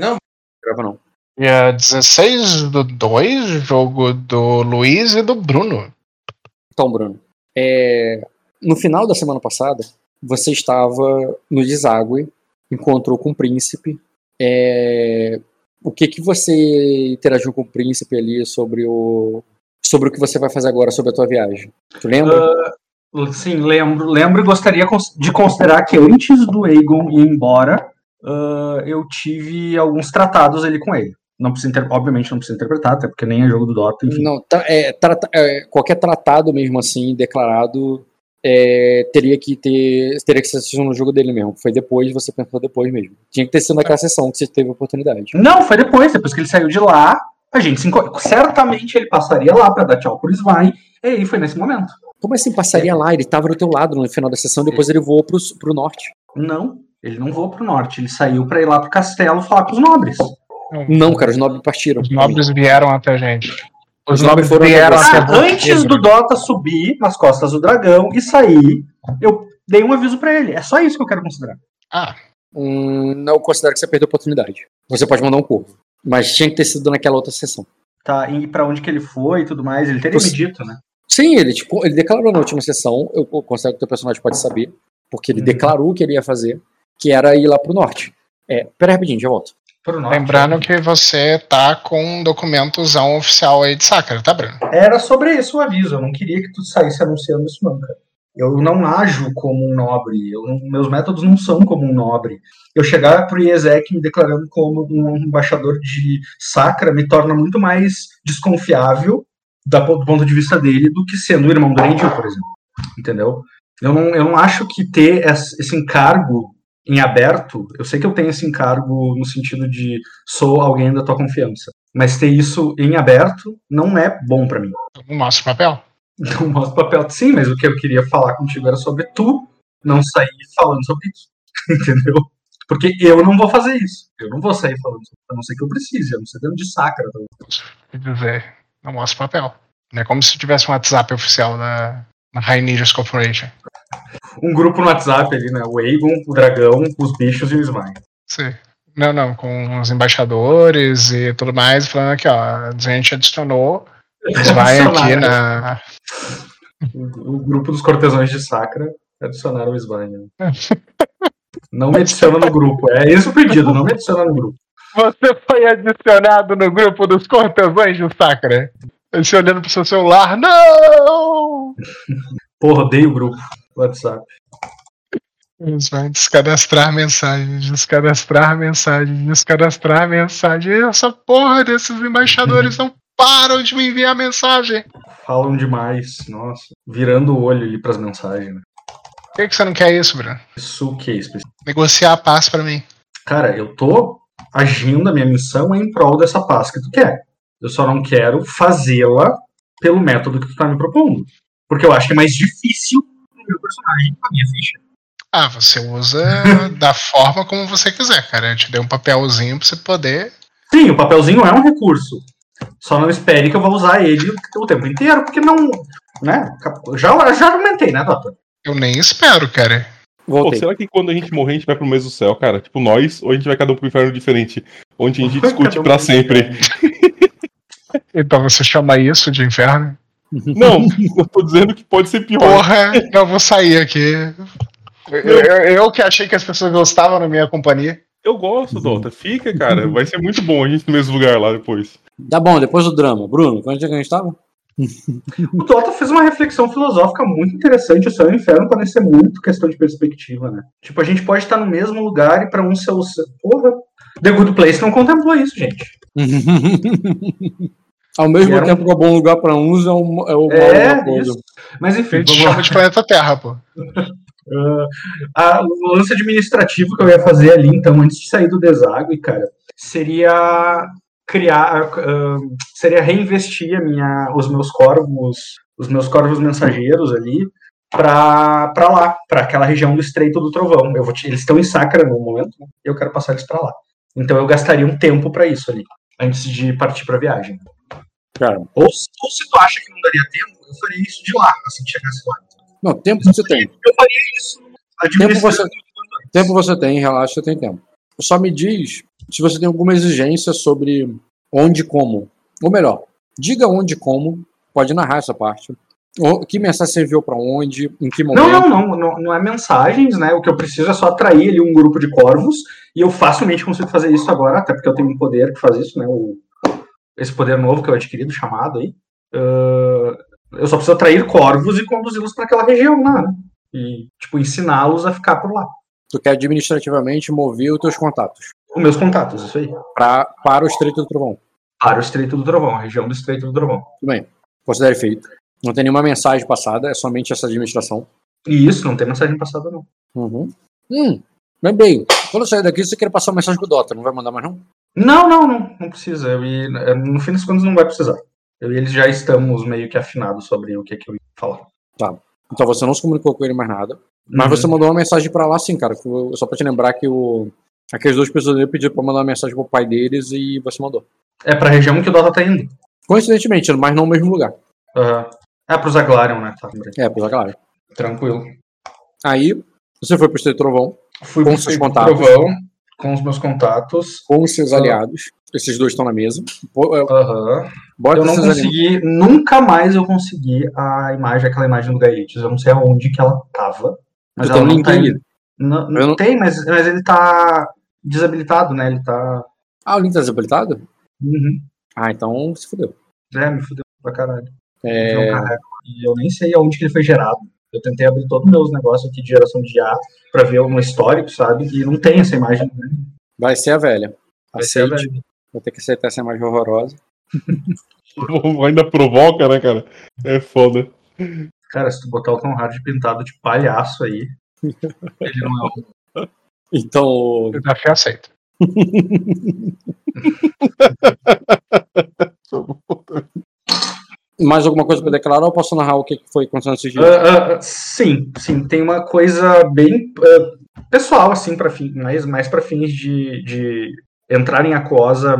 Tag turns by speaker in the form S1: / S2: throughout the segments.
S1: Não, grava não.
S2: Dia 16 do 2, jogo do Luiz e do Bruno.
S1: Então, Bruno, é, no final da semana passada, você estava no deságue, encontrou com o príncipe. É, o que que você interagiu com o príncipe ali sobre o sobre o que você vai fazer agora sobre a tua viagem? Tu lembra?
S3: Uh, sim, lembro. Lembro e gostaria de considerar que antes do Aegon ir embora, uh, eu tive alguns tratados ali com ele. Não precisa inter... Obviamente não precisa interpretar, até porque nem é jogo do Dota, enfim.
S1: Não, tá, é, trata, é, qualquer tratado mesmo assim, declarado, é, teria que ter. Teria que ser no jogo dele mesmo. Foi depois, você pensou depois mesmo. Tinha que ter sido naquela sessão que você teve a oportunidade.
S3: Não, foi depois, depois que ele saiu de lá, a gente se. Certamente ele passaria lá para dar tchau pro Svain, e aí foi nesse momento.
S1: Como assim passaria lá? Ele tava do teu lado no final da sessão, depois ele voou pro, pro norte.
S3: Não, ele não voou pro norte, ele saiu para ir lá pro castelo falar com os nobres.
S1: Não, cara, os nobres partiram.
S2: Os nobres vieram até a gente.
S1: Os nobres foram
S2: vieram
S1: até
S3: Ah, antes do Dota subir nas costas do dragão e sair, eu dei um aviso pra ele. É só isso que eu quero considerar.
S2: Ah,
S1: Hum, não considero que você perdeu a oportunidade. Você pode mandar um corvo. Mas tinha que ter sido naquela outra sessão.
S3: Tá, e pra onde que ele foi e tudo mais, ele teria
S1: Você-
S3: me dito, né?
S1: Sim, ele, tipo, ele declarou na última sessão, eu considero que o teu personagem pode saber, porque ele
S3: Uhum.
S1: declarou o que ele ia fazer, que era ir lá pro norte. É, pera aí rapidinho, já volto.
S3: Pro norte.
S2: lembrando que você tá com um documentozão oficial aí de Sakura, tá, Bruno?
S3: Era sobre isso o aviso. Eu não queria que tu saísse anunciando isso, não, cara. Eu não ajo como um nobre. Eu não- meus métodos não são como um nobre. Eu chegar pro Iezek me declarando como um embaixador de Sacra me torna muito mais desconfiável da- do ponto de vista dele do que sendo o irmão do Erendil, por exemplo. Entendeu? Eu não, eu não acho que ter esse encargo em aberto, eu sei que eu tenho esse encargo no sentido de sou alguém da tua confiança, mas ter isso em aberto não é bom pra mim.
S2: Não mostra o papel.
S3: Não mostra o papel. Sim, mas o que eu queria falar contigo era sobre tu não sair falando sobre isso. Entendeu? Porque eu não vou fazer isso. Eu não vou sair falando sobre isso, a não ser que eu precise. Eu não sei dentro de sacra.
S2: Quer dizer, não mostra o papel. Não é como se tivesse um WhatsApp oficial da, da High Ninjas Corporation.
S3: Um grupo no WhatsApp ali, né? O Aegon, o Dragão, os bichos e o Smile.
S2: Sim. Não, não, com os embaixadores e tudo mais, falando aqui, ó, a gente adicionou, vai aqui na.
S3: O, o grupo dos cortesãos de Sacra adicionaram o Svine. Não me adiciona no grupo. É esse o pedido, não me adiciona no grupo.
S2: Você foi adicionado no grupo dos cortesãos de Sacra. Você olhando pro seu celular, não!
S3: Porra, odeio o grupo WhatsApp.
S2: Eles vão descadastrar mensagem, descadastrar mensagem, descadastrar mensagem. E essa porra desses embaixadores não param de me enviar mensagem.
S3: Falam demais, nossa. Virando o olho ali pras mensagens, né?
S2: Por que, que você não quer isso, Bruno?
S3: Isso o que é?
S2: Negociar a paz pra mim.
S3: Cara, eu tô agindo, a minha missão é em prol dessa paz que tu quer. Eu só não quero fazê-la pelo método que tu tá me propondo. Porque eu acho que é mais difícil o meu personagem com a minha ficha.
S2: Ah, você usa da forma como você quiser, cara. Eu te dei um papelzinho pra você poder.
S3: Sim, o papelzinho é um recurso. Só não espere que eu vou usar ele o tempo inteiro, porque não. Né? Já, já argumentei, né, Dota?
S2: Eu nem espero, cara.
S4: Pô, será que quando a gente morrer a gente vai pro mesmo céu, cara? Tipo nós, ou a gente vai cada um pro inferno diferente? Onde a gente discute
S3: um
S4: pra
S3: pro
S4: sempre.
S2: Então você chama isso de inferno?
S4: Não, eu tô dizendo que pode ser pior.
S2: Porra, eu vou sair aqui. Eu, eu- eu que achei que as pessoas gostavam da minha companhia.
S4: Eu gosto, Dota. Fica, cara. Vai ser muito bom a gente no mesmo lugar lá depois.
S1: Tá bom, depois do drama. Bruno, quanto é que a gente tava?
S3: O Dota fez uma reflexão filosófica muito interessante. O céu e o inferno podem ser muito questão de perspectiva, né? Tipo, a gente pode estar no mesmo lugar e pra um ser o. Porra! The Good Place não contemplou isso, gente.
S1: Ao mesmo
S3: E era um-
S1: tempo que é bom lugar pra uns é o, é o mal
S3: É,
S1: coisa.
S3: isso. Mas
S2: A
S3: enfim,
S2: gente
S3: vamos lá.
S2: chama de planeta Terra, pô.
S3: Ah, o lance administrativo que eu ia fazer ali, então, antes de sair do deságue, cara, seria criar, ah, seria reinvestir a minha, os meus corvos, os meus corvos mensageiros ali para lá, para aquela região do Estreito do Trovão. Eu vou te- eles estão em Sacra no momento, né? eu quero passar eles para lá. Então eu gastaria um tempo para isso ali, antes de partir para viagem.
S1: Cara,
S3: Ou, se- ou se tu acha que não daria tempo, eu faria isso de lá, assim que chegasse lá.
S1: não, tempo você tem.
S3: Eu faria isso
S1: Tempo você, tempo você tem, relaxa, você tem tempo. Só me diz se você tem alguma exigência sobre onde e como. Ou melhor, diga onde e como, pode narrar essa parte. Que mensagem você enviou pra onde, em que momento.
S3: Não, não, não, não, não é mensagens, né? O que eu preciso é só atrair ali um grupo de corvos, e eu facilmente consigo fazer isso agora, até porque eu tenho um poder que faz isso, né? O, esse poder novo que eu adquiri, do chamado aí. Ah, eu só preciso atrair corvos e conduzi-los para aquela região lá, né? E, tipo, ensiná-los a ficar por lá.
S1: Tu quer administrativamente mover os teus contatos
S3: Os meus contatos, isso aí.
S1: pra, para o Estreito do Trovão.
S3: Para o Estreito do Trovão, a região do Estreito do Trovão.
S1: Tudo bem. Considere feito. Não tem nenhuma mensagem passada, é somente essa administração.
S3: E isso, não tem mensagem passada, não.
S1: Uhum. Hum, lembrei. Quando eu sair daqui, você quer passar uma mensagem pro Dota, não vai mandar mais não?
S3: Não, não, não, não precisa. Eu e, no fim das contas, não vai precisar. Eu e eles já estamos meio que afinados sobre o que, que eu ia falar.
S1: Então você não se comunicou com ele mais nada. Mas
S3: Uhum.
S1: você mandou uma mensagem pra lá sim, cara. Só pra te lembrar que o... aqueles dois pessoas pediram pra mandar uma mensagem pro pai deles e você mandou.
S3: É pra região que o Dota tá indo.
S1: Coincidentemente, mas não no mesmo lugar.
S3: Aham. É pro Zaglarion, né? Tá.
S1: É, pela galera.
S3: Tranquilo.
S1: Aí, você foi pro Estreito Trovão
S3: Fui
S1: Com
S3: pro
S1: seus contatos.
S3: Trovão, com os meus contatos.
S1: com os seus aliados. Esses dois estão na mesa. Bota
S3: Eu não
S1: esses aliados.
S3: consegui, nunca mais eu consegui a imagem, aquela imagem do Gaelites. Eu não sei aonde que ela tava. Mas
S1: Tu
S3: ela
S1: tem
S3: não tá em- Não,
S1: Eu não-
S3: Tem, mas, mas ele tá desabilitado, né? Ele tá.
S1: Ah, o link tá desabilitado?
S3: Uhum.
S1: Ah, então se fudeu.
S3: É, me fudeu pra caralho.
S1: É,
S3: Não. E eu nem sei aonde que ele foi gerado. Eu tentei abrir todos os meus negócios aqui de geração de IA pra ver um histórico, sabe? E não tem essa imagem. Né?
S1: vai ser a velha.
S3: Vai ser a
S1: Aceite.
S3: velha.
S1: Vou ter que aceitar essa imagem horrorosa.
S4: Ainda provoca, né, cara? É foda.
S3: Cara, se tu botar o Tom Hardy pintado de palhaço aí, ele não é um.
S1: Então,
S2: Desafio aceito.
S1: mais alguma coisa pra declarar ou posso narrar o que foi acontecendo esses dias?
S3: Ah, ah, sim, sim. Tem uma coisa bem ah, pessoal, assim, para fim, mais, mais para fins de, de entrar em aquosa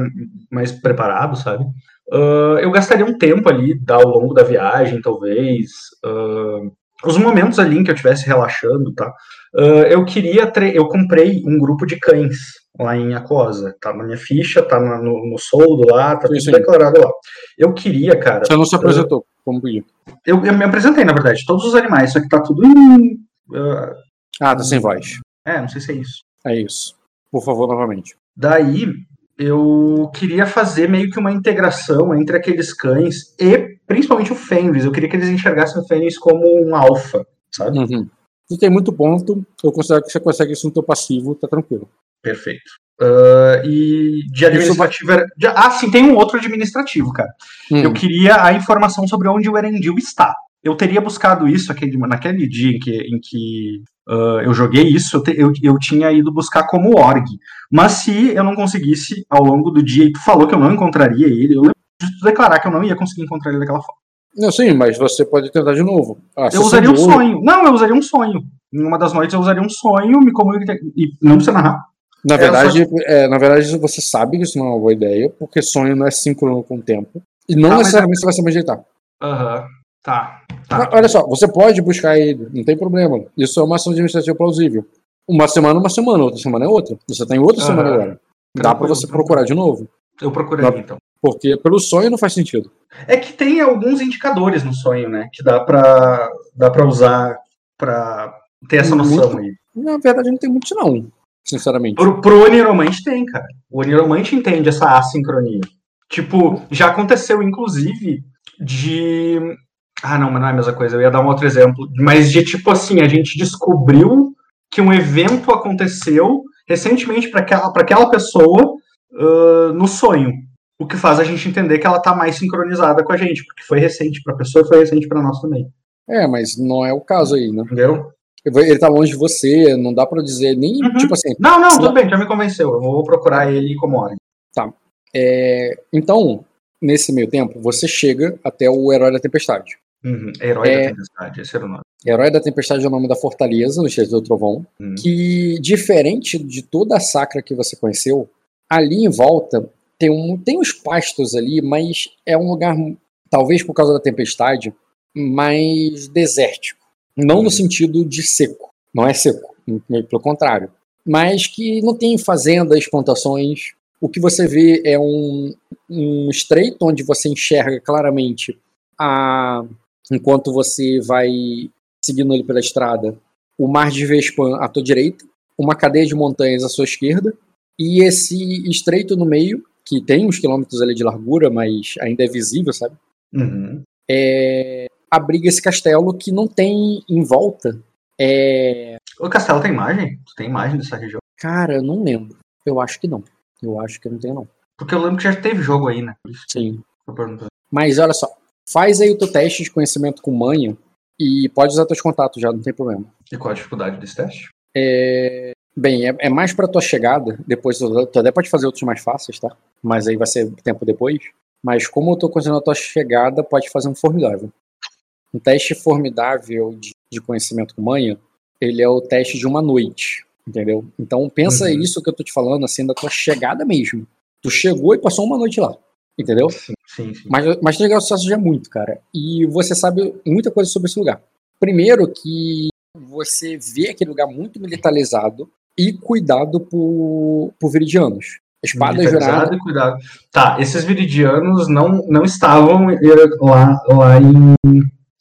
S3: mais preparado, sabe? Eu gastaria um tempo ali ao longo da viagem, talvez. Ah, os momentos ali em que eu estivesse relaxando, tá? Ah, eu queria. Eu comprei um grupo de cães lá em Aquosa. Tá na minha ficha, tá na- no, no soldo lá, tá
S1: Sim,
S3: tudo
S1: sim.
S3: declarado lá. Eu queria, cara.
S1: Você não se apresentou como pediu.
S3: Eu, eu me apresentei, na verdade, todos os animais, só que tá tudo em. ah,
S1: Ah, tá sem voz.
S3: é, não sei se é isso.
S1: É isso. Por favor, novamente.
S3: Daí, eu queria fazer meio que uma integração entre aqueles cães e principalmente o Fenris. Eu queria que eles enxergassem o Fenris como um alfa, sabe?
S1: Uhum. Tu tem muito ponto, eu considero que você consegue isso no teu passivo, tá tranquilo.
S3: Perfeito. Ah, e de administrativo. era- ah, sim, tem um outro administrativo, cara.
S1: Hum.
S3: Eu queria a informação sobre onde o Erendil está. Eu teria buscado isso aquele, naquele dia em que, em que ah, eu joguei isso, eu, te- eu, eu tinha ido buscar como org. Mas se eu não conseguisse ao longo do dia, e tu falou que eu não encontraria ele, eu declarar que eu não ia conseguir encontrar ele daquela forma.
S1: Não, sim, mas você pode tentar de novo. A
S3: Eu usaria um sonho. Não, eu usaria um sonho. Em uma das noites eu usaria um sonho, me comunicar. E não precisa narrar.
S1: Na
S3: É,
S1: verdade, é, na verdade, você sabe que isso não é uma boa ideia, porque sonho não é síncrono com o tempo. E não
S3: Ah, mas
S1: necessariamente você vai saber ajeitar.
S3: Aham. Tá.
S1: Mas,
S3: Tá.
S1: Olha só, você pode buscar ele, não tem problema. Isso é uma ação administrativa plausível. Uma semana, uma semana, outra semana é outra. Você tem outra
S3: Aham.
S1: semana agora. Dá pra
S3: Tranquilo,
S1: você procurar de novo.
S3: Eu procurei
S1: Dá-
S3: então.
S1: Porque pelo sonho não faz sentido.
S3: É que tem alguns indicadores no sonho, né? Que dá pra, dá pra usar pra ter essa
S1: Muito.
S3: noção aí.
S1: Na verdade, não tem muito, não. Sinceramente.
S3: Pro, pro Oniromante tem, cara. O Oniromante entende essa assincronia. Tipo, já aconteceu, inclusive, de. Ah, não, mas não é a mesma coisa. Eu ia dar um outro exemplo. Mas de tipo assim, a gente descobriu que um evento aconteceu recentemente para aquela, pra aquela pessoa ah, no sonho. O que faz a gente entender que ela tá mais sincronizada com a gente, porque foi recente pra pessoa e foi recente pra nós também.
S1: É, mas não é o caso aí, né?
S3: Entendeu?
S1: Ele tá longe de você, não dá pra dizer nem,
S3: Uhum.
S1: tipo assim.
S3: Não, não, tudo bem, já me convenceu. Eu vou procurar ele como ordem.
S1: é, Então, nesse meio tempo, você chega até o Herói da Tempestade.
S3: Uhum. Herói
S1: É.
S3: da Tempestade, esse era o nome.
S1: Herói da Tempestade é o nome da fortaleza no Estreito do Trovão,
S3: Uhum.
S1: que, diferente de toda a sacra que você conheceu, ali em volta tem, um, tem uns pastos ali, mas é um lugar, talvez por causa da tempestade, mais desértico. Não
S3: Uhum.
S1: no sentido de seco, não é seco, pelo contrário. Mas que não tem fazendas, plantações, o que você vê é um, um estreito onde você enxerga claramente a enquanto você vai seguindo ali pela estrada, o Mar de Vespan à tua direita, uma cadeia de montanhas à sua esquerda e esse estreito no meio, que tem uns quilômetros ali de largura, mas ainda é visível, sabe?
S3: Uhum.
S1: É, abriga esse castelo que não tem em volta. É...
S3: O castelo tem imagem? Tu tem imagem dessa região?
S1: Cara, eu não lembro. Eu acho que não. Eu acho que não tem, não.
S3: Porque eu lembro que já teve jogo aí, né?
S1: Sim. Mas olha só, faz aí o teu teste de conhecimento com manha e pode usar teus contatos já, não tem problema.
S3: E qual a dificuldade desse teste?
S1: É... Bem, é, é mais pra tua chegada, depois tu, tu até pode fazer outros mais fáceis, tá? Mas aí vai ser tempo depois. Mas como eu tô considerando a tua chegada, pode fazer um formidável. Um teste formidável de, de conhecimento com manha, ele é o teste de uma noite, entendeu? Então pensa
S3: Uhum.
S1: isso que eu tô te falando, assim, da tua chegada mesmo. Tu chegou e passou uma noite lá, entendeu?
S3: Sim, sim. sim.
S1: Mas, mas legal o sucesso já é muito, cara. E você sabe muita coisa sobre esse lugar. Primeiro que você vê aquele lugar muito militarizado e cuidado por, por viridianos. Espada jurada.
S3: e cuidado. Tá, esses viridianos não, não estavam lá, lá em,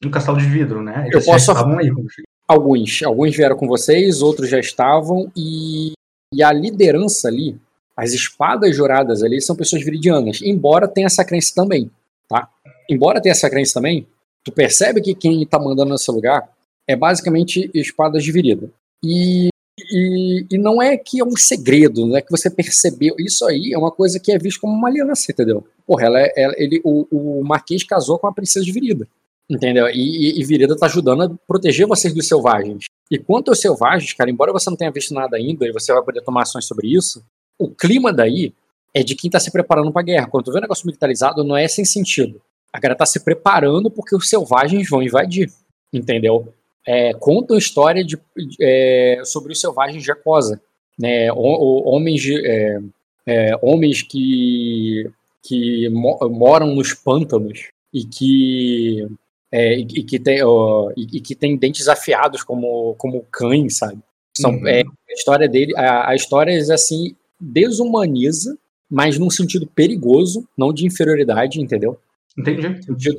S3: no Castelo de Vidro, né? Eles
S1: Eu posso-
S3: estavam aí quando eu cheguei.
S1: Alguns. Alguns vieram com vocês, outros já estavam. E, e a liderança ali, as espadas juradas ali, são pessoas viridianas. Embora tenha essa crença também, tá? Embora tenha essa crença também, tu percebe que quem tá mandando nesse lugar é basicamente espadas de virida. E, e, e não é que é um segredo, não é que você percebeu. Isso aí é uma coisa que é visto como uma aliança, entendeu? Porra, ela, é- ela- ele, o, o Marquês casou com a princesa de virida. Entendeu? E, e, e Virida tá ajudando a proteger vocês dos selvagens. E quanto aos selvagens, cara, embora você não tenha visto nada ainda e você vai poder tomar ações sobre isso, o clima daí é de quem tá se preparando pra guerra. Quando tu vê um negócio militarizado, não é sem sentido. A galera tá se preparando porque os selvagens vão invadir. Entendeu? É, contam história de, é, sobre os selvagens de Acosa. Né? Homens, de- é, é, homens que, que mo- moram nos pântanos e que é, e, e que tem, ó, e, e que tem dentes afiados como, como cães, sabe? São,
S3: Uhum.
S1: é, a história dele, a, a história é assim, desumaniza, mas num sentido perigoso, não de inferioridade, entendeu?
S3: Entendi.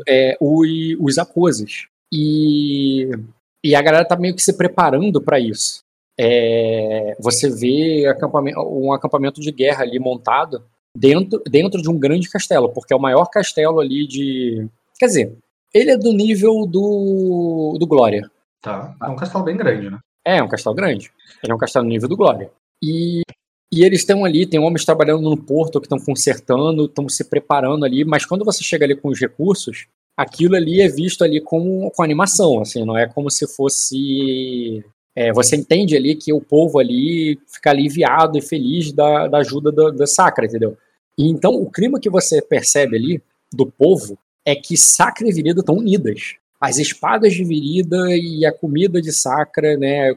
S1: é, os, os. E, e a galera tá meio que se preparando para isso. É, você vê acampamento, um acampamento de guerra ali montado dentro, dentro de um grande castelo, porque é o maior castelo ali de. Quer dizer, ele é do nível do, do Glória.
S3: Tá. É um castelo bem grande, né?
S1: É, é um castelo grande. Ele é um castelo no nível do Glória. E, e eles estão ali, tem homens trabalhando no porto que estão consertando, estão se preparando ali, mas quando você chega ali com os recursos, aquilo ali é visto ali como com animação, assim, não é como se fosse. é, você entende ali que o povo ali fica aliviado e feliz da, da ajuda da, da Sacra, entendeu? E então o clima que você percebe ali do povo é que Sacra e Virida estão unidas as espadas de virida e a comida de sacra, né?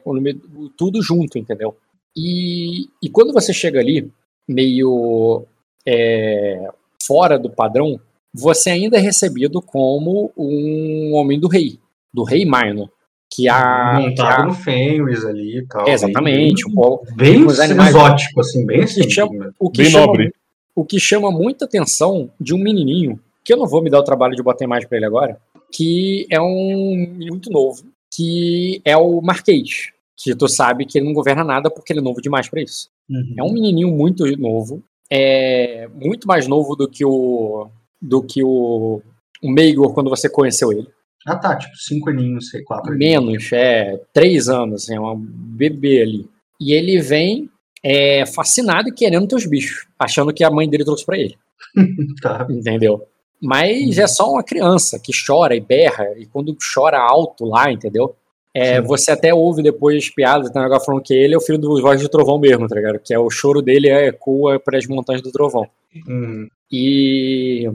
S1: Tudo junto, entendeu? E, e quando você chega ali, meio é, fora do padrão, você ainda é recebido como um homem do rei, do rei Minor. Que a. que
S3: Montado
S1: a-
S3: no Fenris ali e tal.
S1: é, exatamente, um pouco.
S3: Bem, bem
S1: os animais-
S3: exótico, assim, bem assim.
S1: chama- O que,
S4: Bem
S1: chama,
S4: nobre.
S1: o que chama muita atenção de um menininho, que eu não vou me dar o trabalho de botar imagem pra ele agora, que é um menino muito novo, que é o Marquês, que tu sabe que ele não governa nada porque ele é novo demais pra isso.
S3: Uhum.
S1: É um menininho muito novo, é muito mais novo do que o do que o, o Meigor quando você conheceu ele.
S3: Ah, tá, tipo, cinco aninhos, sei, quatro.
S1: Menos, é três anos, é um bebê ali. E ele vem é, fascinado e querendo teus bichos, achando que a mãe dele trouxe pra ele,
S3: Tá.
S1: entendeu? Mas é só uma criança que chora e berra, e quando chora alto lá, entendeu? É, você até ouve depois piadas, tem um negócio falando que ele é o filho do Voz do Trovão mesmo, tá ligado? Que é o choro dele é ecoa para as montanhas do Trovão.
S3: Uhum.
S1: E.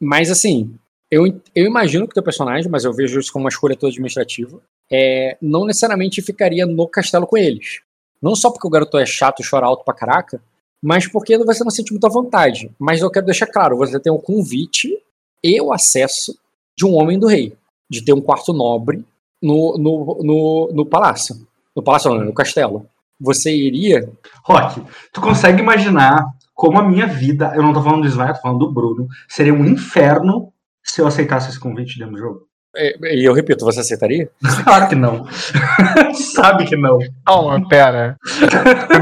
S1: Mas assim, eu, eu imagino que o teu personagem, mas eu vejo isso como uma escolha toda administrativa, é, não necessariamente ficaria no castelo com eles. Não só porque o garoto é chato e chora alto pra caraca, mas porque você não sente muita vontade. Mas eu quero deixar claro: você tem o convite e o acesso de um homem do rei, de ter um quarto nobre no, no, no, no palácio. No palácio, não, no castelo. Você iria.
S3: Rock, tu consegue imaginar como a minha vida, eu não tô falando do Ismael, tô falando do Bruno, seria um inferno se eu aceitasse esse convite dentro do jogo.
S1: É, E eu repito, você aceitaria?
S3: Claro que não. Sabe que não.
S2: Calma, pera.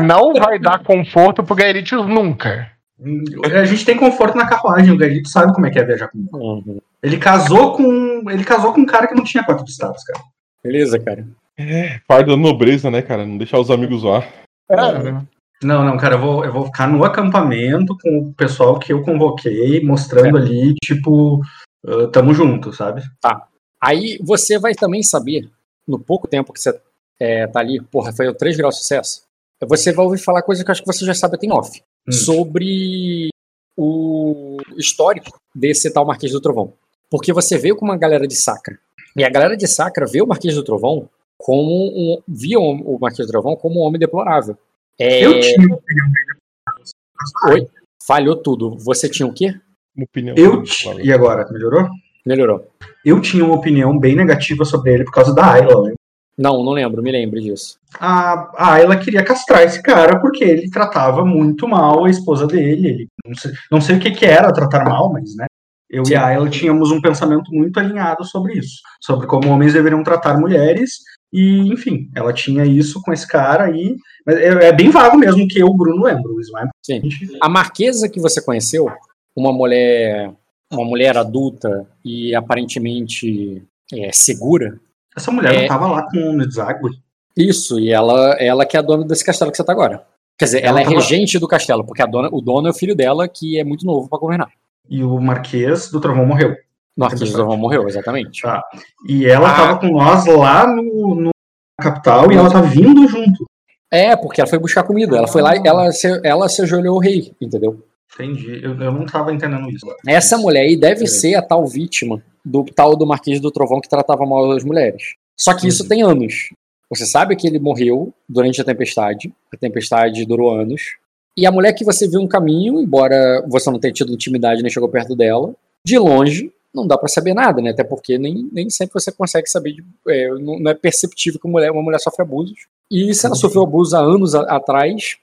S2: Não vai dar conforto pro Gaelitius nunca.
S3: A gente tem conforto na carruagem, o Galito sabe como é que é viajar comigo.
S1: Uhum.
S3: Ele casou com. Ele casou com um cara que não tinha quatro de status, cara.
S1: Beleza, cara.
S4: Fardo da nobreza, né, cara? Não deixar os amigos zoar.
S2: É.
S3: Não, não, cara, eu vou, eu vou ficar no acampamento com o pessoal que eu convoquei, mostrando ali, tipo, ah, tamo junto, sabe?
S1: Aí você vai também saber, no pouco tempo que você é, tá ali, porra, foi o 3 graus de sucesso, você vai ouvir falar coisa que eu acho que você já sabe até em off,
S3: Hum.
S1: sobre o histórico desse tal Marquês do Trovão. Porque você veio com uma galera de Sacra, e a galera de Sacra vê o Marquês do Trovão como um, via o Marquês do Trovão como um homem deplorável. É,
S3: Eu tinha uma opinião
S1: Oi? Falhou tudo. Você tinha o quê?
S4: Uma opinião.
S3: Eu ti- E agora, melhorou?
S1: Melhorou.
S3: Eu tinha uma opinião bem negativa sobre ele por causa da Ayla. né?
S1: Não, não lembro, me lembre disso.
S3: A, a Ayla queria castrar esse cara porque ele tratava muito mal a esposa dele. Ele, não, sei, não sei o que, que era tratar mal, mas, né? Eu
S1: Sim.
S3: e a Ayla tínhamos um pensamento muito alinhado sobre isso. Sobre como homens deveriam tratar mulheres. E, enfim, ela tinha isso com esse cara aí. Mas é, é bem vago mesmo que eu, o Bruno, lembro. O Ismael,
S1: Sim. A Marquesa que você conheceu, uma mulher, uma mulher adulta e aparentemente é, segura,
S3: essa mulher
S1: É.
S3: não tava lá com o deságue.
S1: isso, e ela, ela que é a dona desse castelo que você tá agora. Quer dizer, ela,
S3: Ela
S1: é regente do castelo, porque a dona, o dono é o filho dela, que é muito novo pra governar.
S3: E o Marquês do Trovão morreu.
S1: Marquês do
S3: Interessante.
S1: Trovão morreu, exatamente.
S3: Tá. E ela
S1: Ah.
S3: tava com nós lá no, no- na capital e ela tá vindo junto.
S1: É, porque ela foi buscar comida. Ela foi lá e ela se, ela se ajoelhou ao rei, entendeu?
S3: Entendi. Eu, eu não tava entendendo isso.
S1: Essa mulher aí deve ser a tal vítima do tal do Marquês do Trovão que tratava mal as mulheres. Só que isso
S3: Uhum.
S1: tem anos. Você sabe que ele morreu durante a tempestade. A tempestade durou anos. E a mulher que você viu no caminho, embora você não tenha tido intimidade nem chegou perto dela, de longe não dá pra saber nada, né? Até porque nem, nem sempre você consegue saber. de- é, não, não é perceptível que uma mulher, uma mulher sofre abusos. E se ela sofreu abuso há anos a- atrás,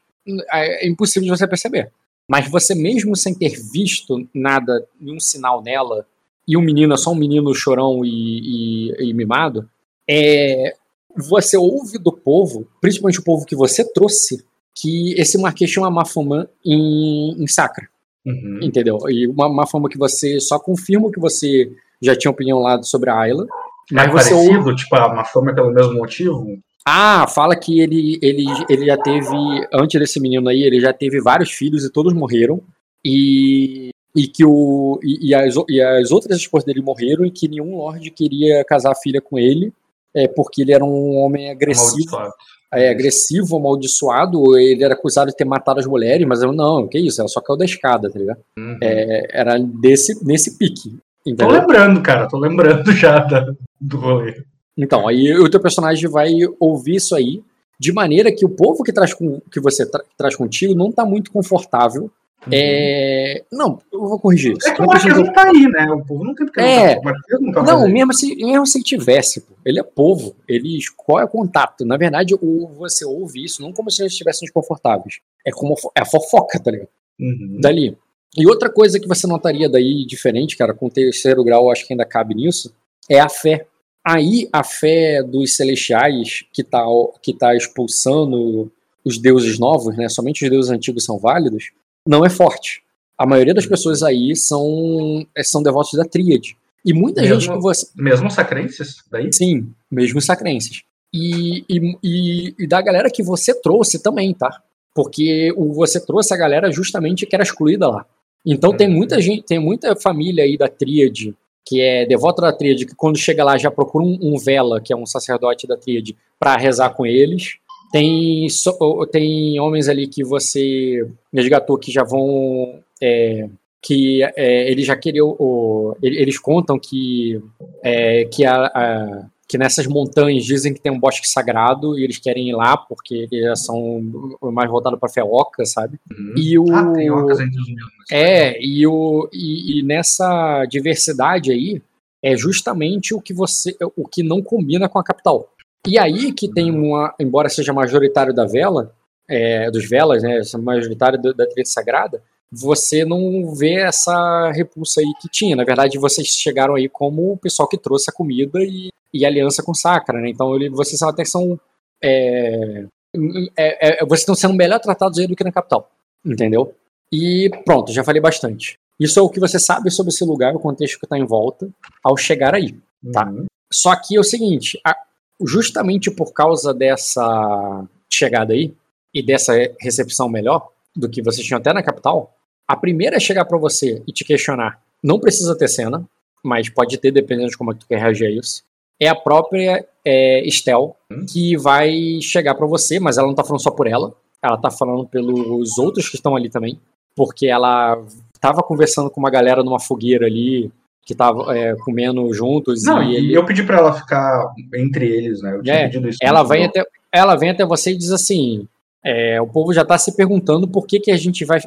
S1: é, é impossível de você perceber. Mas você mesmo sem ter visto nada, nenhum sinal nela, e um menino é só um menino chorão e, e- e mimado, é, você ouve do povo, principalmente o povo que você trouxe, que esse marquês tinha uma má em, em Sacra,
S3: Uhum.
S1: entendeu? E uma má fama que você só confirma que você já tinha opinião lá sobre a Ayla, mas
S3: É
S1: você
S3: parecido,
S1: ouve...
S3: tipo, uma fama pelo mesmo motivo.
S1: Ah, fala que ele, ele, ele já teve, antes desse menino aí, ele já teve vários filhos e todos morreram. E, e que o. E, e as, e as outras esposas dele morreram e que nenhum lord queria casar a filha com ele, é, porque ele era um homem agressivo,
S3: Amaldiçoado.
S1: É, agressivo, amaldiçoado. Ele era acusado de ter matado as mulheres, mas eu não, que isso, ela só caiu da escada, tá ligado?
S3: Uhum.
S1: É, era desse, nesse pique.
S3: Tô
S1: Entendeu?
S3: lembrando, cara, tô lembrando já da- do rolê.
S1: Então, aí o teu personagem vai ouvir isso aí, de maneira que o povo que, traz com, que você tra- traz contigo não tá muito confortável. É... Não, eu vou corrigir isso.
S3: É que o Marquês
S1: precisa-
S3: não tá aí, né? O povo não tem porque
S1: É.
S3: não tá. O Marquês não tá
S1: Não,
S3: aí.
S1: mesmo se, mesmo se ele tivesse, pô, ele é povo, ele qual é o contato? Na verdade, o, você ouve isso não como se eles estivessem desconfortáveis. É como é a fofoca, tá ligado?
S3: Uhum.
S1: Dali. E outra coisa que você notaria daí diferente, cara, com o terceiro grau, acho que ainda cabe nisso, é a fé. Aí a fé dos celestiais que tá, que tá expulsando os deuses novos, né? Somente os deuses antigos são válidos, não é forte. A maioria das pessoas aí são, é, são devotos da tríade. E muita
S3: Mesmo-
S1: gente que você.
S3: Mesmo sacrenses, daí?
S1: Sim, mesmo sacrenses. E, e, e, e da galera que você trouxe também, tá? Porque o, você trouxe a galera justamente que era excluída lá. Então tem
S3: Uhum.
S1: muita gente, tem muita família aí da tríade que é devota da tríade, que quando chega lá já procura um, um vela, que é um sacerdote da tríade, para rezar com eles. Tem, so- tem homens ali que você resgatou que já vão. é, que é, eles já queriam. o- eles contam que é, que, a, a- que nessas montanhas dizem que tem um bosque sagrado e eles querem ir lá porque eles já são mais voltados para fé oca, sabe?
S3: Uhum.
S1: E o
S3: Ah, tem ocas entre os mesmos.
S1: é e o e, e nessa diversidade aí é justamente o que você o que não combina com a capital. E aí que tem uma, embora seja majoritário da vela, é, dos velas, né, essa majoritária da, da tríade sagrada, você não vê essa repulsa aí que tinha. Na verdade, vocês chegaram aí como o pessoal que trouxe a comida e, e aliança com Sacra, né? Então ele, vocês até são. É, é, é, vocês estão sendo melhor tratados aí do que na capital. Entendeu? E pronto, já falei bastante. Isso é o que você sabe sobre esse lugar, o contexto que está em volta, ao chegar aí. Tá?
S3: Uhum.
S1: Só que é o seguinte, a- justamente por causa dessa chegada aí e dessa recepção melhor do que vocês tinham até na capital, a primeira a chegar pra você e te questionar, não precisa ter cena, mas pode ter dependendo de como é que tu quer reagir a isso. É a própria é, Estel que vai chegar pra você, mas ela não tá falando só por ela, ela tá falando pelos outros que estão ali também, porque ela tava conversando com uma galera numa fogueira ali que tava é, comendo juntos
S3: Não,
S1: e ele-
S3: eu pedi pra ela ficar entre eles, né? Eu tinha
S1: É,
S3: pedido isso.
S1: ela vem até, ela vem até você e diz assim: é, o povo já está se perguntando por que, que a gente vai,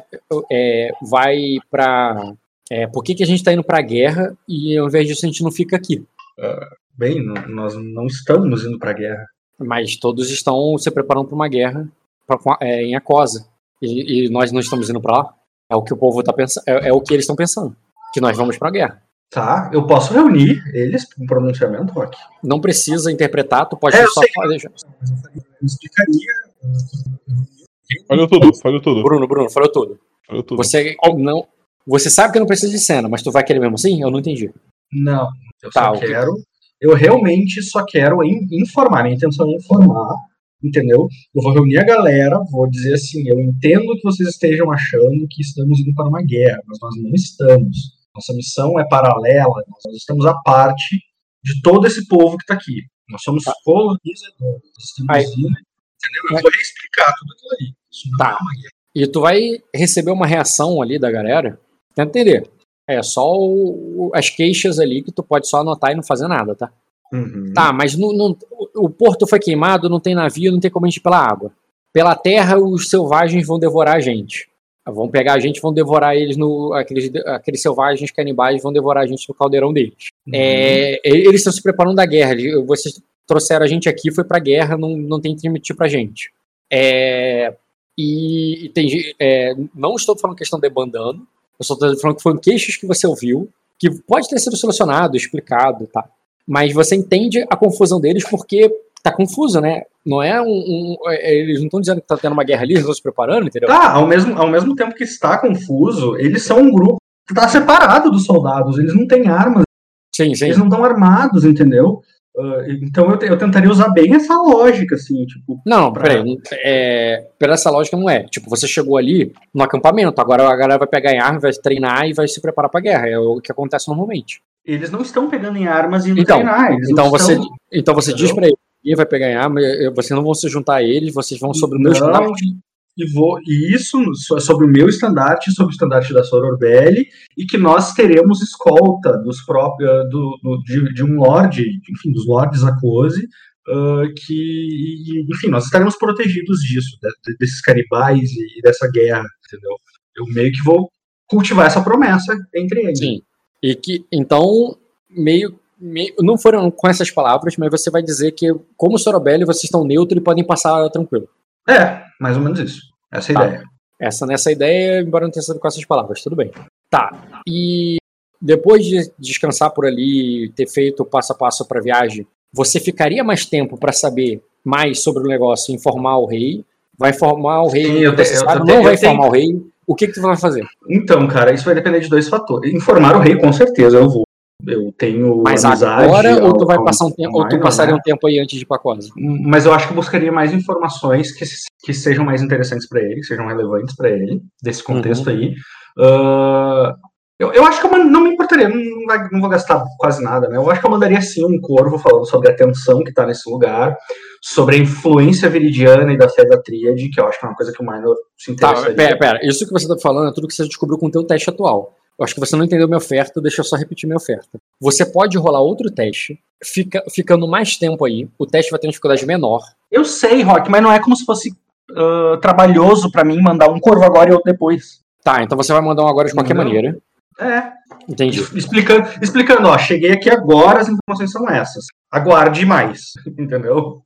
S1: é, vai para. É, por que, que a gente está indo para a guerra e ao invés disso a gente não fica aqui?
S3: Bem, n- nós não estamos indo pra guerra.
S1: Mas todos estão se preparando para uma guerra pra- a- é, em Acosa. E, e nós não estamos indo para lá. É o que o povo está pensando. É, é o que eles estão pensando. Que nós vamos para a guerra.
S3: Tá, eu posso reunir eles para um pronunciamento, Rock?
S1: Não precisa interpretar, tu pode
S3: É, eu
S1: só
S3: sei.
S1: fazer.
S3: Eu explicaria.
S4: Falhou tudo, falhou tudo.
S1: Bruno, Bruno, falou tudo.
S4: Falhou tudo.
S1: Você não. Você sabe que não precisa de cena, mas tu vai querer mesmo assim? Eu não entendi.
S3: Não, eu
S1: Tá,
S3: só
S1: o que-
S3: quero. Eu realmente só quero in- informar. Minha intenção é informar, entendeu? Eu vou reunir a galera, vou dizer assim: eu entendo que vocês estejam achando que estamos indo para uma guerra, mas nós não estamos. Nossa missão é paralela, nós estamos à parte de todo esse povo que está aqui. Nós somos colonizadores. Nós estamos
S1: Aí-
S3: indo, entendeu? Eu vou reexplicar tudo aquilo ali. Isso não
S1: Tá.
S3: é.
S1: E tu vai receber uma reação ali da galera. Tenta entender. É só o- as queixas ali que tu pode só anotar e não fazer nada, tá?
S3: Uhum.
S1: Tá, mas não- não- o o porto foi queimado, não tem navio, não tem como a gente ir pela água. Pela terra, os selvagens vão devorar a gente. Vão pegar a gente, vão devorar eles no. Aqueles, aqueles selvagens canibais vão devorar a gente no caldeirão deles. É, eles estão se preparando da guerra. Vocês trouxeram a gente aqui, foi pra guerra, não, não tem tremitir pra gente. É, e, e tem, é, não estou falando que eles estão debandando, eu estou falando que foram queixas que você ouviu, que pode ter sido solucionado, explicado, tá? Mas você entende a confusão deles porque tá confuso, né? Não é um. um- é, eles não estão dizendo que tá tendo uma guerra ali, eles estão se preparando, entendeu?
S3: Tá, ao mesmo, ao mesmo tempo que está confuso, eles são um grupo que está separado dos soldados. Eles não têm armas,
S1: Sim, sim.
S3: eles não estão armados, entendeu? Ah, então eu, eu tentaria usar bem essa lógica, assim, tipo.
S1: Não,
S3: pra-
S1: peraí. É, pela essa lógica não é. Tipo, você chegou ali no acampamento, agora a galera vai pegar em arma, vai treinar e vai se preparar pra guerra. É o que acontece normalmente.
S3: Eles não estão pegando em armas e indo
S1: Então,
S3: treinar. Eles
S1: Então você,
S3: estão...
S1: então você diz pra ele, "Ih, vai pegar em arma, vocês não vão se juntar a eles, vocês vão sobre o meu estandarte.
S3: E, vou, e isso so- sobre o meu estandarte, sobre o estandarte da Sororbelli, e que nós teremos escolta dos próprios, do, do- de, de um lorde, enfim, dos lordes Akose, ah, que, enfim, nós estaremos protegidos disso, de- de- desses caribais e, dessa guerra, entendeu? Eu meio que vou cultivar essa promessa entre eles.
S1: Sim. E que, então, meio, meio- Não foram com essas palavras, mas você vai dizer que, como Sorobelli, vocês estão neutro e podem passar tranquilo.
S3: É, mais ou menos isso. Essa é a
S1: Tá.
S3: ideia.
S1: Essa nessa ideia, embora não tenha sido com essas palavras, tudo bem. Tá. E depois de descansar por ali, ter feito o passo a passo para viagem, você ficaria mais tempo para saber mais sobre o negócio, e informar o rei? Vai informar o rei?
S3: Sim, eu te-
S1: você
S3: eu
S1: não vai
S3: tenho-
S1: informar o rei? O que que tu vai fazer?
S3: Então, cara, isso vai depender de dois fatores. Informar o rei, com certeza, eu vou. Eu tenho
S1: Mas
S3: amizade
S1: agora ou tu vai passar um tempo, ou tu passaria
S3: né?
S1: um tempo aí antes de ir pra Cosa?
S3: Mas eu acho que eu buscaria mais informações que, que sejam mais interessantes para ele, que sejam relevantes para ele, desse contexto
S1: Uhum.
S3: aí. Ah, eu, eu acho que eu não me importaria, não, não vai- não vou gastar quase nada, né? Eu acho que eu mandaria sim um corvo falando sobre a tensão que tá nesse lugar, sobre a influência viridiana e da fé da tríade, que eu acho que é uma coisa que o Minor se
S1: Tá,
S3: interessaria.
S1: pera, pera, isso que você tá falando é tudo que você descobriu com o teu teste atual. Eu acho que você não entendeu minha oferta, deixa eu só repetir minha oferta. Você pode rolar outro teste, fica, ficando mais tempo aí, o teste vai ter uma dificuldade menor.
S3: Eu sei, Rock, mas não é como se fosse ah, trabalhoso para mim mandar um corvo agora e outro depois.
S1: Tá, então você vai mandar um agora de qualquer
S3: Não.
S1: maneira.
S3: É,
S1: Entendi.
S3: explicando, explicando, ó, cheguei aqui agora, as informações são essas. Aguarde mais, entendeu?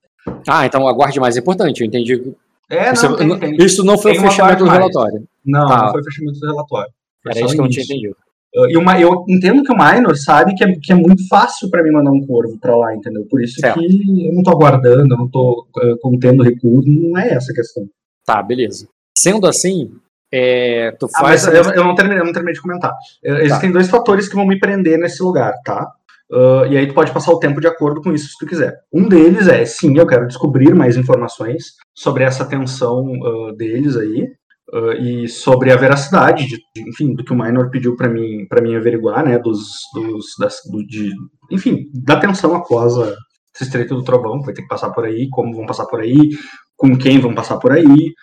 S1: Ah, então aguarde mais é importante, eu entendi.
S3: É, não, tem,
S1: não-
S3: tem.
S1: isso não foi o
S3: Tem
S1: fechamento do
S3: mais.
S1: relatório.
S3: Não,
S1: Tá.
S3: não foi o fechamento do relatório.
S1: Era isso que eu não tinha entendido.
S3: E uma, eu entendo que o Minor sabe que é, que é muito fácil pra mim mandar um corvo pra lá, entendeu? Por isso
S1: Certo.
S3: que eu não tô aguardando, eu não tô uh, contendo recurso, não é essa a questão.
S1: Tá, beleza. Sendo assim, é, tu
S3: Ah,
S1: faz.
S3: mas eu, eu não terminei, eu não terminei de comentar. Uh,
S1: Tá.
S3: Existem dois fatores que vão me prender nesse lugar, tá? Uh, e aí tu pode passar o tempo de acordo com isso se tu quiser. Um deles é, sim, eu quero descobrir mais informações sobre essa tensão uh, deles aí. Uh, e sobre a veracidade, de, de- enfim, do que o Minor pediu para mim, para mim averiguar, né, dos, dos das, do, de, enfim, da tensão após a, esse Estreito do Trovão, vai ter que passar por aí, como vão passar por aí, com quem vão passar por aí,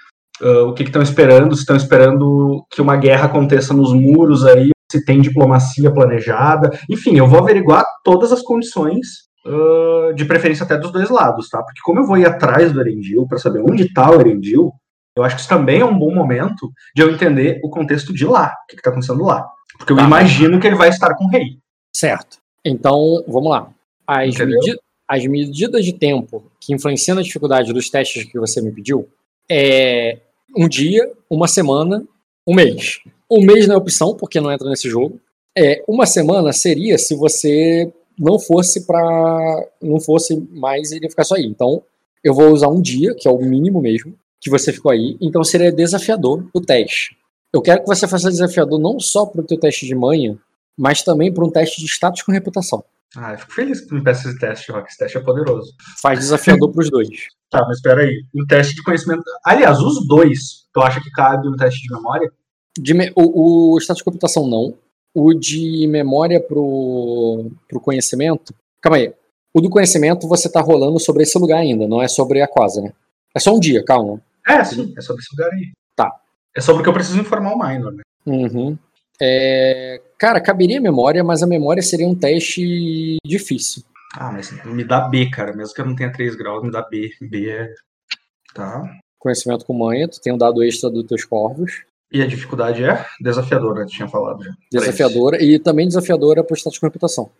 S3: uh, o que que estão esperando, se estão esperando que uma guerra aconteça nos muros aí, se tem diplomacia planejada, enfim, eu vou averiguar todas as condições, uh, de preferência até dos dois lados, tá? Porque como eu vou ir atrás do Erendil para saber onde está o Erendil, eu acho que isso também é um bom momento de eu entender o contexto de lá, o que está acontecendo lá. Porque eu
S1: Tá.
S3: imagino que ele vai estar com o rei.
S1: Certo. Então, vamos lá. As, medi- as medidas de tempo que influenciam na dificuldade dos testes que você me pediu é um dia, uma semana, um mês. Um mês não é opção, porque não entra nesse jogo. É, uma semana seria se você não fosse para não fosse mais iria ficar só aí. Então, eu vou usar um dia, que é o mínimo mesmo, que você ficou aí. Então, seria desafiador o teste. Eu quero que você faça desafiador não só para o teu teste de manha, mas também para um teste de status com reputação.
S3: Ah, eu fico feliz que me peça esse teste, Rock. Esse teste é poderoso.
S1: Faz desafiador para os dois.
S3: Tá, mas espera aí. Um teste de conhecimento. Aliás, os dois, tu acha que cabe um teste de memória?
S1: De me- o, o status de computação não. O de memória pro, pro conhecimento. Calma aí. O do conhecimento você tá rolando sobre esse lugar ainda, não é sobre a Quasa, né? É só um dia, calma.
S3: É, sim, é sobre esse lugar aí.
S1: Tá.
S3: É sobre o que eu preciso informar o Minor, né?
S1: Uhum. É, cara, caberia memória, mas a memória seria um teste difícil.
S3: Ah, mas me dá B, cara. Mesmo que eu não tenha 3 graus, me dá B. B é. Tá.
S1: Conhecimento com manha, tu tem um dado extra dos teus corvos.
S3: E a dificuldade é desafiadora, eu tinha falado já.
S1: Desafiadora. E também desafiadora pro status com reputação.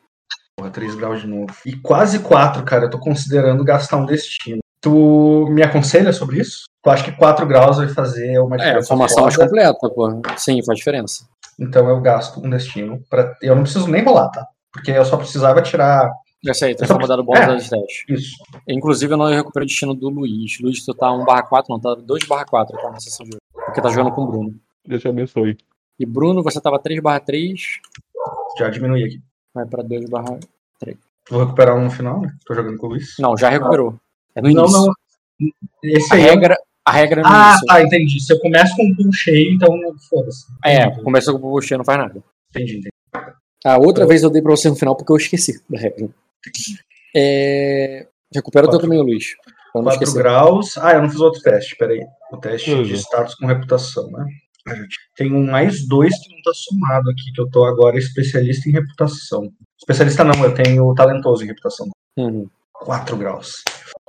S3: Porra, 3 graus de novo. E quase 4, cara. Eu tô considerando gastar um destino. Tu me aconselha sobre isso? Tu acha que 4 graus vai fazer uma
S1: É, a
S3: diferença?
S1: formação mais
S3: foda?
S1: completa, pô. Sim, faz diferença.
S3: Então eu gasto um destino. Pra... Eu não preciso nem rolar, tá? Porque eu só precisava tirar
S1: Eu sei, transforma dado bônus
S3: É.
S1: das testes.
S3: isso.
S1: Inclusive, eu não recupero o destino do Luiz. Luiz, tu tá 1/4, não, tá 2/4 tá, na sessão de hoje. Porque tá jogando com o Bruno.
S4: Deus te abençoe.
S1: E Bruno, você tava 3/3,
S3: Já diminui aqui.
S1: vai pra 2 barra...
S3: Vou recuperar um no final, né? Tô jogando com o Luiz.
S1: Não, já recuperou. É no
S3: Não,
S1: início.
S3: não. Esse
S1: A
S3: aí.
S1: regra, a regra é no
S3: Ah,
S1: início.
S3: tá, entendi. Se eu começo com um pool cheio, então foda-se.
S1: É, começou com o bucheiro, não faz nada.
S3: entendi. entendi.
S1: A outra vez eu dei pra você no final porque eu esqueci da regra. É... Recupera o teu
S3: Quatro.
S1: também, Luiz. Pra não
S3: 4
S1: esquecer.
S3: graus. Ah, eu não fiz outro teste, peraí. O teste
S4: Uhum.
S3: de status com reputação, né? Tem um mais dois que não tá somado aqui, que eu tô agora especialista em reputação. Especialista não, eu tenho talentoso em reputação.
S1: Uhum.
S3: 4 graus.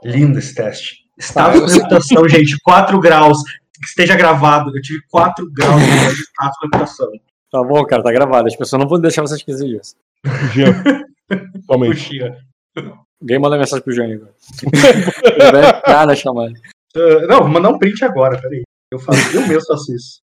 S3: Lindo esse teste. Status com
S1: eu sei-
S3: reputação, gente, 4 graus. Que esteja gravado. Eu tive 4 graus de status com reputação.
S1: Tá bom, cara, tá gravado. As pessoas não vão deixar você esquecer disso.
S4: Jean. Somente.
S1: Alguém manda mensagem pro Jânio agora. Ele vai entrar na chamada.
S3: Ah, não, vou mandar um print agora, peraí. Eu, faço, eu mesmo faço isso.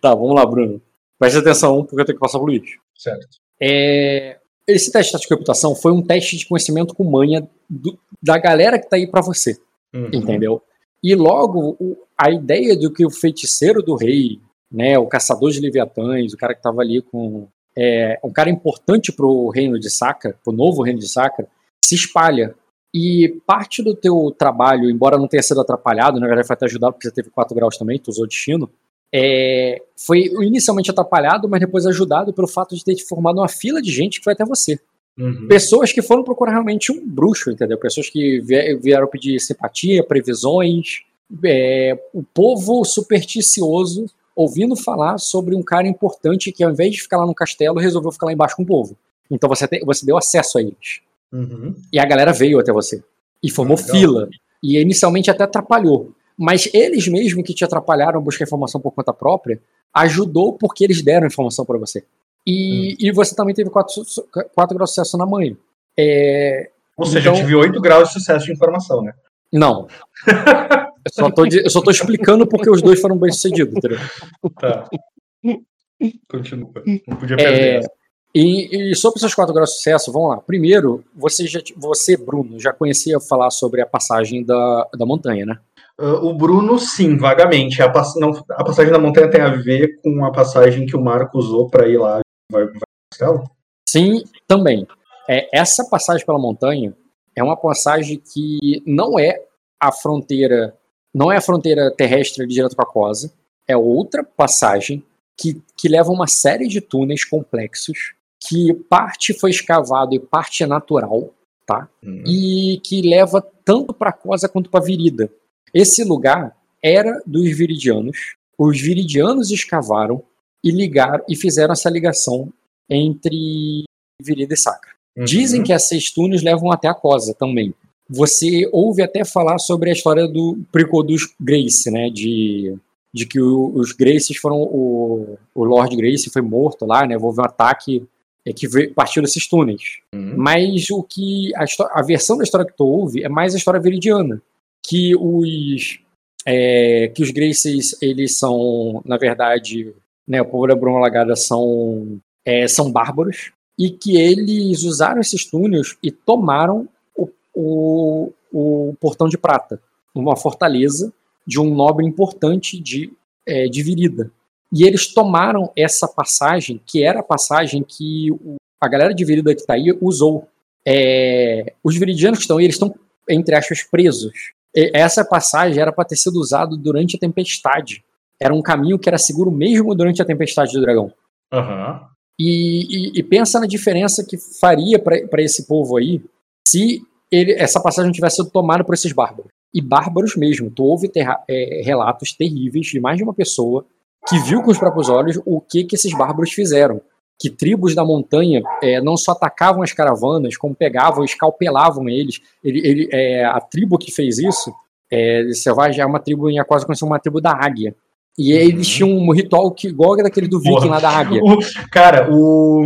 S1: Tá, vamos lá, Bruno. Preste atenção, porque eu tenho que passar pro Luiz.
S3: Certo.
S1: É, Esse teste de reputação foi um teste de conhecimento com manha do- da galera que tá aí pra você,
S3: Uhum.
S1: entendeu? E logo, o- a ideia do que o feiticeiro do rei, né, o caçador de leviatãs, o cara que tava ali com... É, um cara importante pro reino de Sacra, pro novo reino de Sacra, se espalha. E parte do teu trabalho, embora não tenha sido atrapalhado, na verdade foi até ajudado porque você teve 4 graus também, tu usou destino, é, foi inicialmente atrapalhado, mas depois ajudado pelo fato de ter formado uma fila de gente que foi até você.
S3: Uhum.
S1: Pessoas que foram procurar realmente um bruxo, entendeu? Pessoas que vie- vieram pedir simpatia, previsões, é, o povo supersticioso ouvindo falar sobre um cara importante que ao invés de ficar lá no castelo, resolveu ficar lá embaixo com o povo. Então você, te- você deu acesso a eles.
S3: Uhum.
S1: E a galera veio até você. E formou
S3: Legal.
S1: fila. E inicialmente até atrapalhou. Mas eles mesmo que te atrapalharam a buscar informação por conta própria, ajudou porque eles deram informação para você. E, e você também teve 4 quatro graus de sucesso na manhã. É,
S3: Ou seja,
S1: Então-
S3: eu tive 8 graus de sucesso de informação, né?
S1: não. Eu só tô, eu só tô explicando porque os dois foram bem sucedidos, entendeu?
S3: Tá. Continua. Não podia perder.
S1: É, e, e, sobre os seus quatro graus de sucesso, vamos lá. Primeiro, você, já, você, Bruno, já conhecia falar sobre a passagem da, da montanha, né?
S3: Uh, o Bruno, sim, vagamente. A, pass não, a, passagem da montanha tem a ver com a passagem que o Marco usou para ir lá. Vai, vai
S1: sim, também. É, essa passagem pela montanha é uma passagem que não é a fronteira, não é a fronteira terrestre direto para a Cosa, é outra passagem que, que leva uma série de túneis complexos que parte foi escavado e parte é natural, tá? Uhum. E que leva tanto para Cosa quanto para Virida. Esse lugar era dos viridianos. Os viridianos escavaram e ligaram e fizeram essa ligação entre Virida e Sacra. Uhum. Dizem que esses túneis levam até a Cosa também. Você ouve até falar sobre a história do Pricodus Grace, né? De, de que o, os Graces foram. O, o Lord Grace foi morto lá, né? Houve um ataque é que partiu desses túneis. Uhum. Mas o que a, a, versão da história que tu ouve é mais a história veridiana, que os é, que os Graces eles são na verdade, né, o povo da Bruma Lagada são é, são bárbaros e que eles usaram esses túneis e tomaram o, o, o portão de prata, uma fortaleza de um nobre importante de é, de Virida. E eles tomaram essa passagem, que era a passagem que o, a galera de Virida que está aí usou. É, os viridianos que estão aí, eles estão, entre aspas, presos. Essa passagem era para ter sido usada durante a tempestade. Era um caminho que era seguro mesmo durante a tempestade do dragão.
S3: Uhum.
S1: E, e, e, pensa na diferença que faria para esse povo aí se ele, essa passagem tivesse sido tomada por esses bárbaros. E bárbaros mesmo. Tu ouve ter, é, relatos terríveis de mais de uma pessoa que viu com os próprios olhos o que, que esses bárbaros fizeram. Que tribos da montanha é, não só atacavam as caravanas, como pegavam, escalpelavam eles. Ele, ele, é, a tribo que fez isso, é, Selvagem, é uma tribo em quase conhecida uma tribo da águia. E uhum. eles tinham um ritual que, igual daquele do Viking lá da águia.
S3: O, cara, o,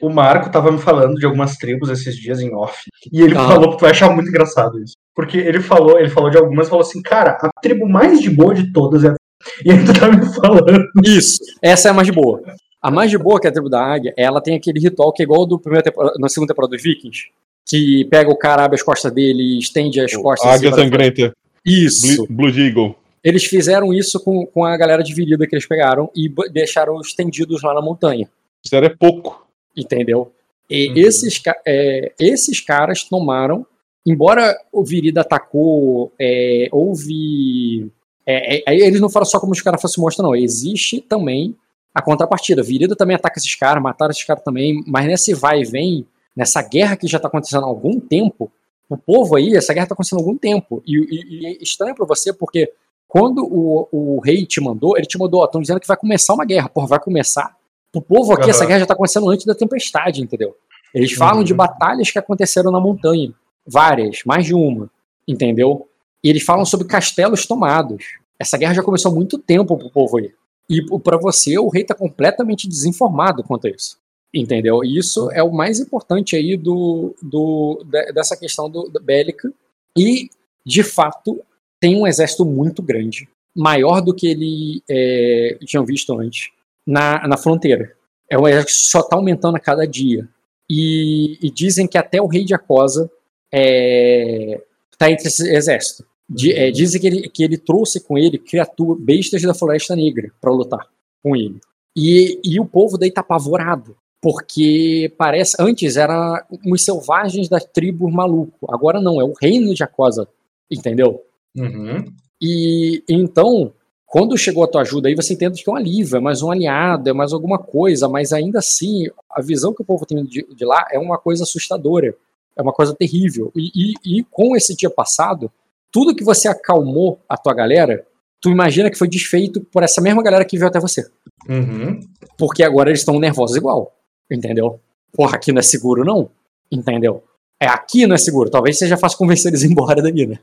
S3: o Marco tava me falando de algumas tribos esses dias em off. E ele ah. falou que tu vai achar muito engraçado isso. Porque ele falou, ele falou de algumas e falou assim, cara, a tribo mais de boa de todas é e tu tá me falando.
S1: Isso, essa é a mais de boa. A mais de boa, que é a tribo da águia, ela tem aquele ritual que é igual do primeiro na segunda temporada dos Vikings, que pega o cara, abre as costas dele, estende as costas.
S4: Águia assim, sangrenta.
S1: Isso.
S4: Blue Eagle.
S1: Eles fizeram isso com, com a galera dividida que eles pegaram e deixaram estendidos lá na montanha.
S4: Isso era pouco.
S1: Entendeu? E uhum. esses, é, esses caras tomaram, embora o Virida atacou, é, houve é, é, aí eles não falam só como os caras fossem monstro, não. Existe também a contrapartida. Virida também ataca esses caras, mataram esses caras também, mas nesse vai e vem, nessa guerra que já tá acontecendo há algum tempo, o povo aí, essa guerra tá acontecendo há algum tempo. E, e, e é estranho pra você, porque quando o, o rei te mandou, ele te mandou, ó, estão dizendo que vai começar uma guerra. Porra, vai começar. O povo aqui, uhum. essa guerra já tá acontecendo antes da tempestade, entendeu? Eles falam uhum. de batalhas que aconteceram na montanha. Várias, mais de uma. Entendeu? E eles falam sobre castelos tomados. Essa guerra já começou há muito tempo pro povo aí. E para você, o rei tá completamente desinformado quanto a isso. Entendeu? E isso é o mais importante aí do, do, dessa questão do, do bélica. E, de fato, tem um exército muito grande, maior do que ele é, tinham visto antes, na, na fronteira. É um exército que só está aumentando a cada dia. E, e, dizem que até o rei de Acosa está é, tá entre esse exército. De, é, dizem que ele, que ele trouxe com ele criaturas, bestas da Floresta Negra para lutar com ele. E, e o povo daí tá apavorado, porque parece antes era os selvagens da tribo maluco, agora não, é o reino de Acosa, entendeu?
S3: Uhum.
S1: E então, quando chegou a tua ajuda aí, você entende que é um alívio, é mais um aliado, é mais alguma coisa, mas ainda assim, a visão que o povo tem de, de lá é uma coisa assustadora, é uma coisa terrível. E, e, e com esse dia passado, tudo que você acalmou a tua galera, tu imagina que foi desfeito por essa mesma galera que veio até você.
S3: Uhum.
S1: Porque agora eles estão nervosos igual. Entendeu? Porra, aqui não é seguro, não. Entendeu? É, aqui não é seguro. Talvez seja fácil convencer eles embora daqui, né?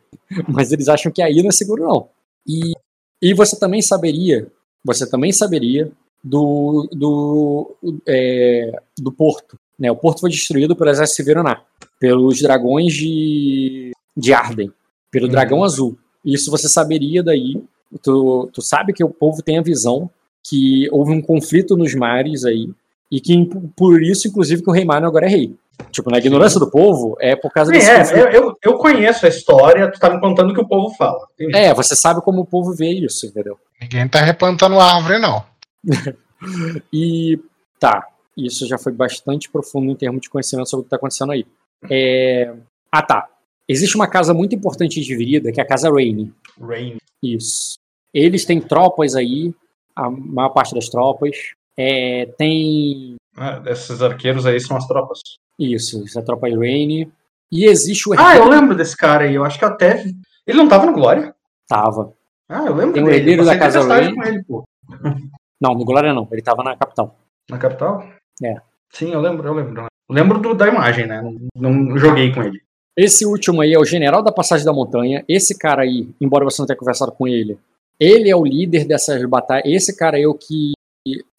S1: Mas eles acham que aí não é seguro, não. E, e você também saberia, você também saberia do, do, é, do porto. Né? O porto foi destruído pelo exército Severonar, pelos dragões de, de Arden pelo uhum. Dragão Azul. Isso você saberia daí. Tu, tu sabe que o povo tem a visão que houve um conflito nos mares aí, e que por isso, inclusive, que o rei Mário agora é rei. Tipo, na ignorância do povo, é por causa desse
S3: é, conflito. Eu, eu conheço a história, tu tá me contando o que o povo fala.
S1: Entendi. É, você sabe como o povo vê isso, entendeu?
S2: Ninguém tá replantando árvore, não.
S1: e tá, isso já foi bastante profundo em termos de conhecimento sobre o que tá acontecendo aí. É... Ah, tá. Existe uma casa muito importante de Virida, que é a Casa Rain.
S3: Rain.
S1: Isso. Eles têm tropas aí, a maior parte das tropas. É, tem.
S3: Ah, esses arqueiros aí são as tropas.
S1: Isso, essa é a tropa Rain. E existe o.
S3: Ah, eu lembro desse cara aí. Eu acho que até. Ele não tava no Glória?
S1: Tava.
S3: Ah, eu lembro
S1: tem
S3: dele.
S1: o herdeiro da Casa Rain.
S3: Com ele, pô.
S1: Não, no Glória não. Ele tava na capital.
S3: Na capital?
S1: É.
S3: Sim, eu lembro, eu lembro. Eu lembro do, da imagem, né? Não, não joguei com ele.
S1: Esse último aí é o general da Passagem da Montanha. Esse cara aí, embora você não tenha conversado com ele, ele é o líder dessas batalhas. Esse cara é o que,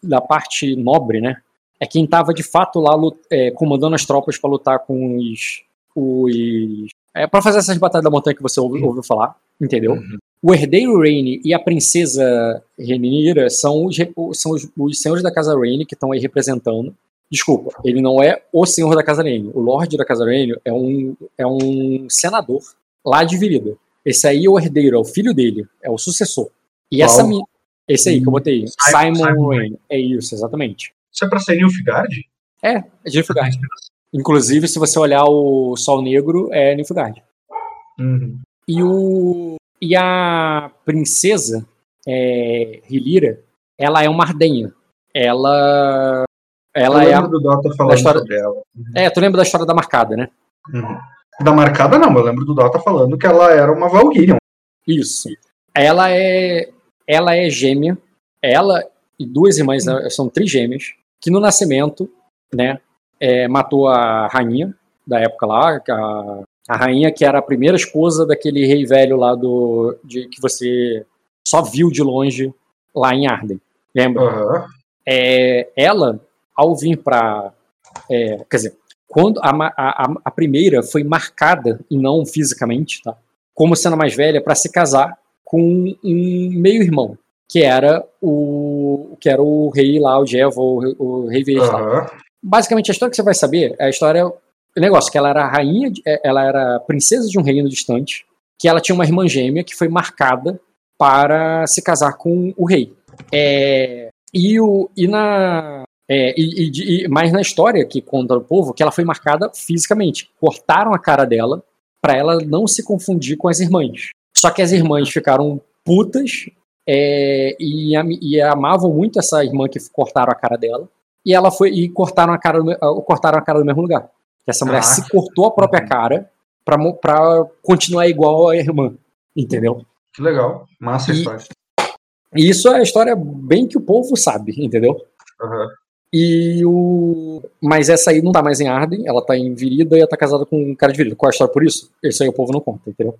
S1: da parte nobre, né? É quem estava de fato lá é, comandando as tropas para lutar com os. os é, para fazer essas batalhas da montanha que você ouviu, ouviu falar, entendeu? Uhum. O herdeiro Raine e a princesa Renira são os, são os, os senhores da casa Raine que estão aí representando. Desculpa, ele não é o senhor da casa Raine. O lord da casa Raine é um, é um senador lá de Virida. Esse aí é o herdeiro, é o filho dele, é o sucessor. E Qual? essa esse aí que eu botei, Simon, Simon Raine. É isso, exatamente.
S3: Isso é pra ser Nilfgaard?
S1: É, é Nilfgaard. Inclusive, se você olhar o Sol Negro, é Nilfgaard.
S3: Uhum.
S1: E o e a princesa é, Hilira, ela é uma ardenha. Ela. Ela
S3: eu
S1: é. A,
S3: do Dota falando
S1: história,
S3: sobre ela.
S1: É, tu lembra da história da marcada, né?
S3: Uhum. Da marcada não, eu lembro do Dota falando que ela era uma Valkyrian.
S1: Isso. Ela é. Ela é gêmea. Ela e duas irmãs uhum. são trigêmeas, que no nascimento, né, é, matou a rainha da época lá, a a rainha que era a primeira esposa daquele rei velho lá do de, que você só viu de longe lá em Arden. Lembra?
S3: Uhum.
S1: É, ela, ao vir para. É, quer dizer, quando a, a, a, primeira foi marcada, e não fisicamente, tá? como sendo mais velha, para se casar com um meio-irmão, que era o que era o rei lá, o Jevo, o, o rei verde uhum. Basicamente, a história que você vai saber é a história o negócio que ela era rainha, é, ela era princesa de um reino distante, que ela tinha uma irmã gêmea que foi marcada para se casar com o rei. É, e, o, e na é, e, e, mas na história que conta o povo, que ela foi marcada fisicamente. Cortaram a cara dela para ela não se confundir com as irmãs. Só que as irmãs ficaram putas é, e, e, amavam muito essa irmã que cortaram a cara dela. E ela foi e cortaram a cara, cortaram a cara do mesmo lugar. Essa mulher ah. se cortou a própria cara pra, pra continuar igual a irmã. Entendeu?
S3: Que legal. Massa
S1: e,
S3: história.
S1: E isso é a história bem que o povo sabe, entendeu?
S3: Uhum.
S1: E o. Mas essa aí não tá mais em Arden, ela tá em Virida e ela tá casada com um cara de Virida. Qual é a história por isso? Isso aí o povo não conta, entendeu?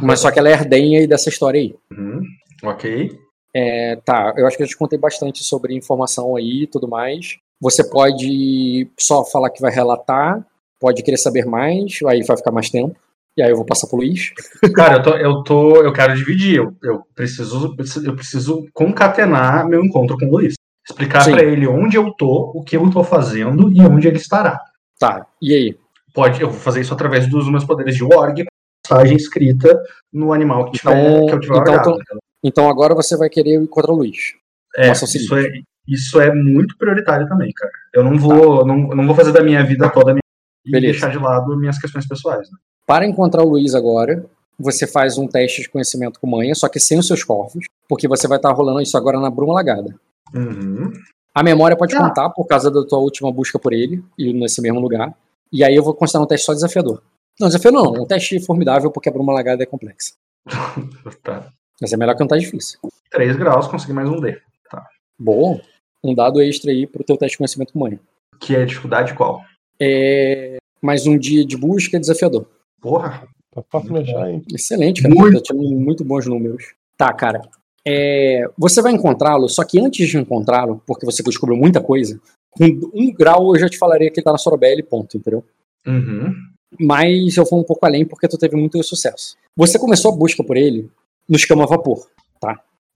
S1: Mas só que ela é herdenha aí dessa história aí.
S3: Uhum. Ok.
S1: É, tá, eu acho que eu te contei bastante sobre informação aí e tudo mais. Você pode só falar que vai relatar, pode querer saber mais, aí vai ficar mais tempo. E aí eu vou passar pro Luiz.
S3: Cara, eu tô, eu tô, eu quero dividir. Eu, eu preciso, eu preciso concatenar meu encontro com o Luiz. Explicar para ele onde eu tô, o que eu tô fazendo e onde ele estará.
S1: Tá. E aí?
S3: Pode, eu vou fazer isso através dos meus poderes de org, mensagem escrita no animal que, tiver, então, que eu tiver
S1: então, então, então, agora você vai querer encontrar o Luiz.
S3: É, isso é, isso é muito prioritário também, cara. Eu não vou, tá. não, não vou fazer da minha vida toda a minha e deixar de lado minhas questões pessoais. Né?
S1: Para encontrar o Luiz agora, você faz um teste de conhecimento com manha, só que sem os seus corvos, porque você vai estar rolando isso agora na Bruma Lagada.
S3: Uhum.
S1: A memória pode ah. contar por causa da tua última busca por ele, e nesse mesmo lugar. E aí eu vou considerar um teste só desafiador. Não, desafiador não, um teste formidável, porque a Bruma Lagada é complexa.
S3: tá.
S1: Mas é melhor que um teste difícil.
S3: 3 graus, consegui mais um D. Tá.
S1: Bom. Um dado extra aí pro teu teste de conhecimento com manha.
S3: Que é dificuldade qual?
S1: É mais um dia de busca desafiador.
S3: Porra.
S4: Tá fácil achar, hein?
S1: Excelente, cara. Muito. Tá tirando muito bons números. Tá, cara. É, você vai encontrá-lo, só que antes de encontrá-lo, porque você descobriu muita coisa, com um grau eu já te falaria que ele tá na Sorobel ponto, entendeu?
S3: Uhum.
S1: Mas eu vou um pouco além porque tu teve muito sucesso. Você começou a busca por ele no escama vapor.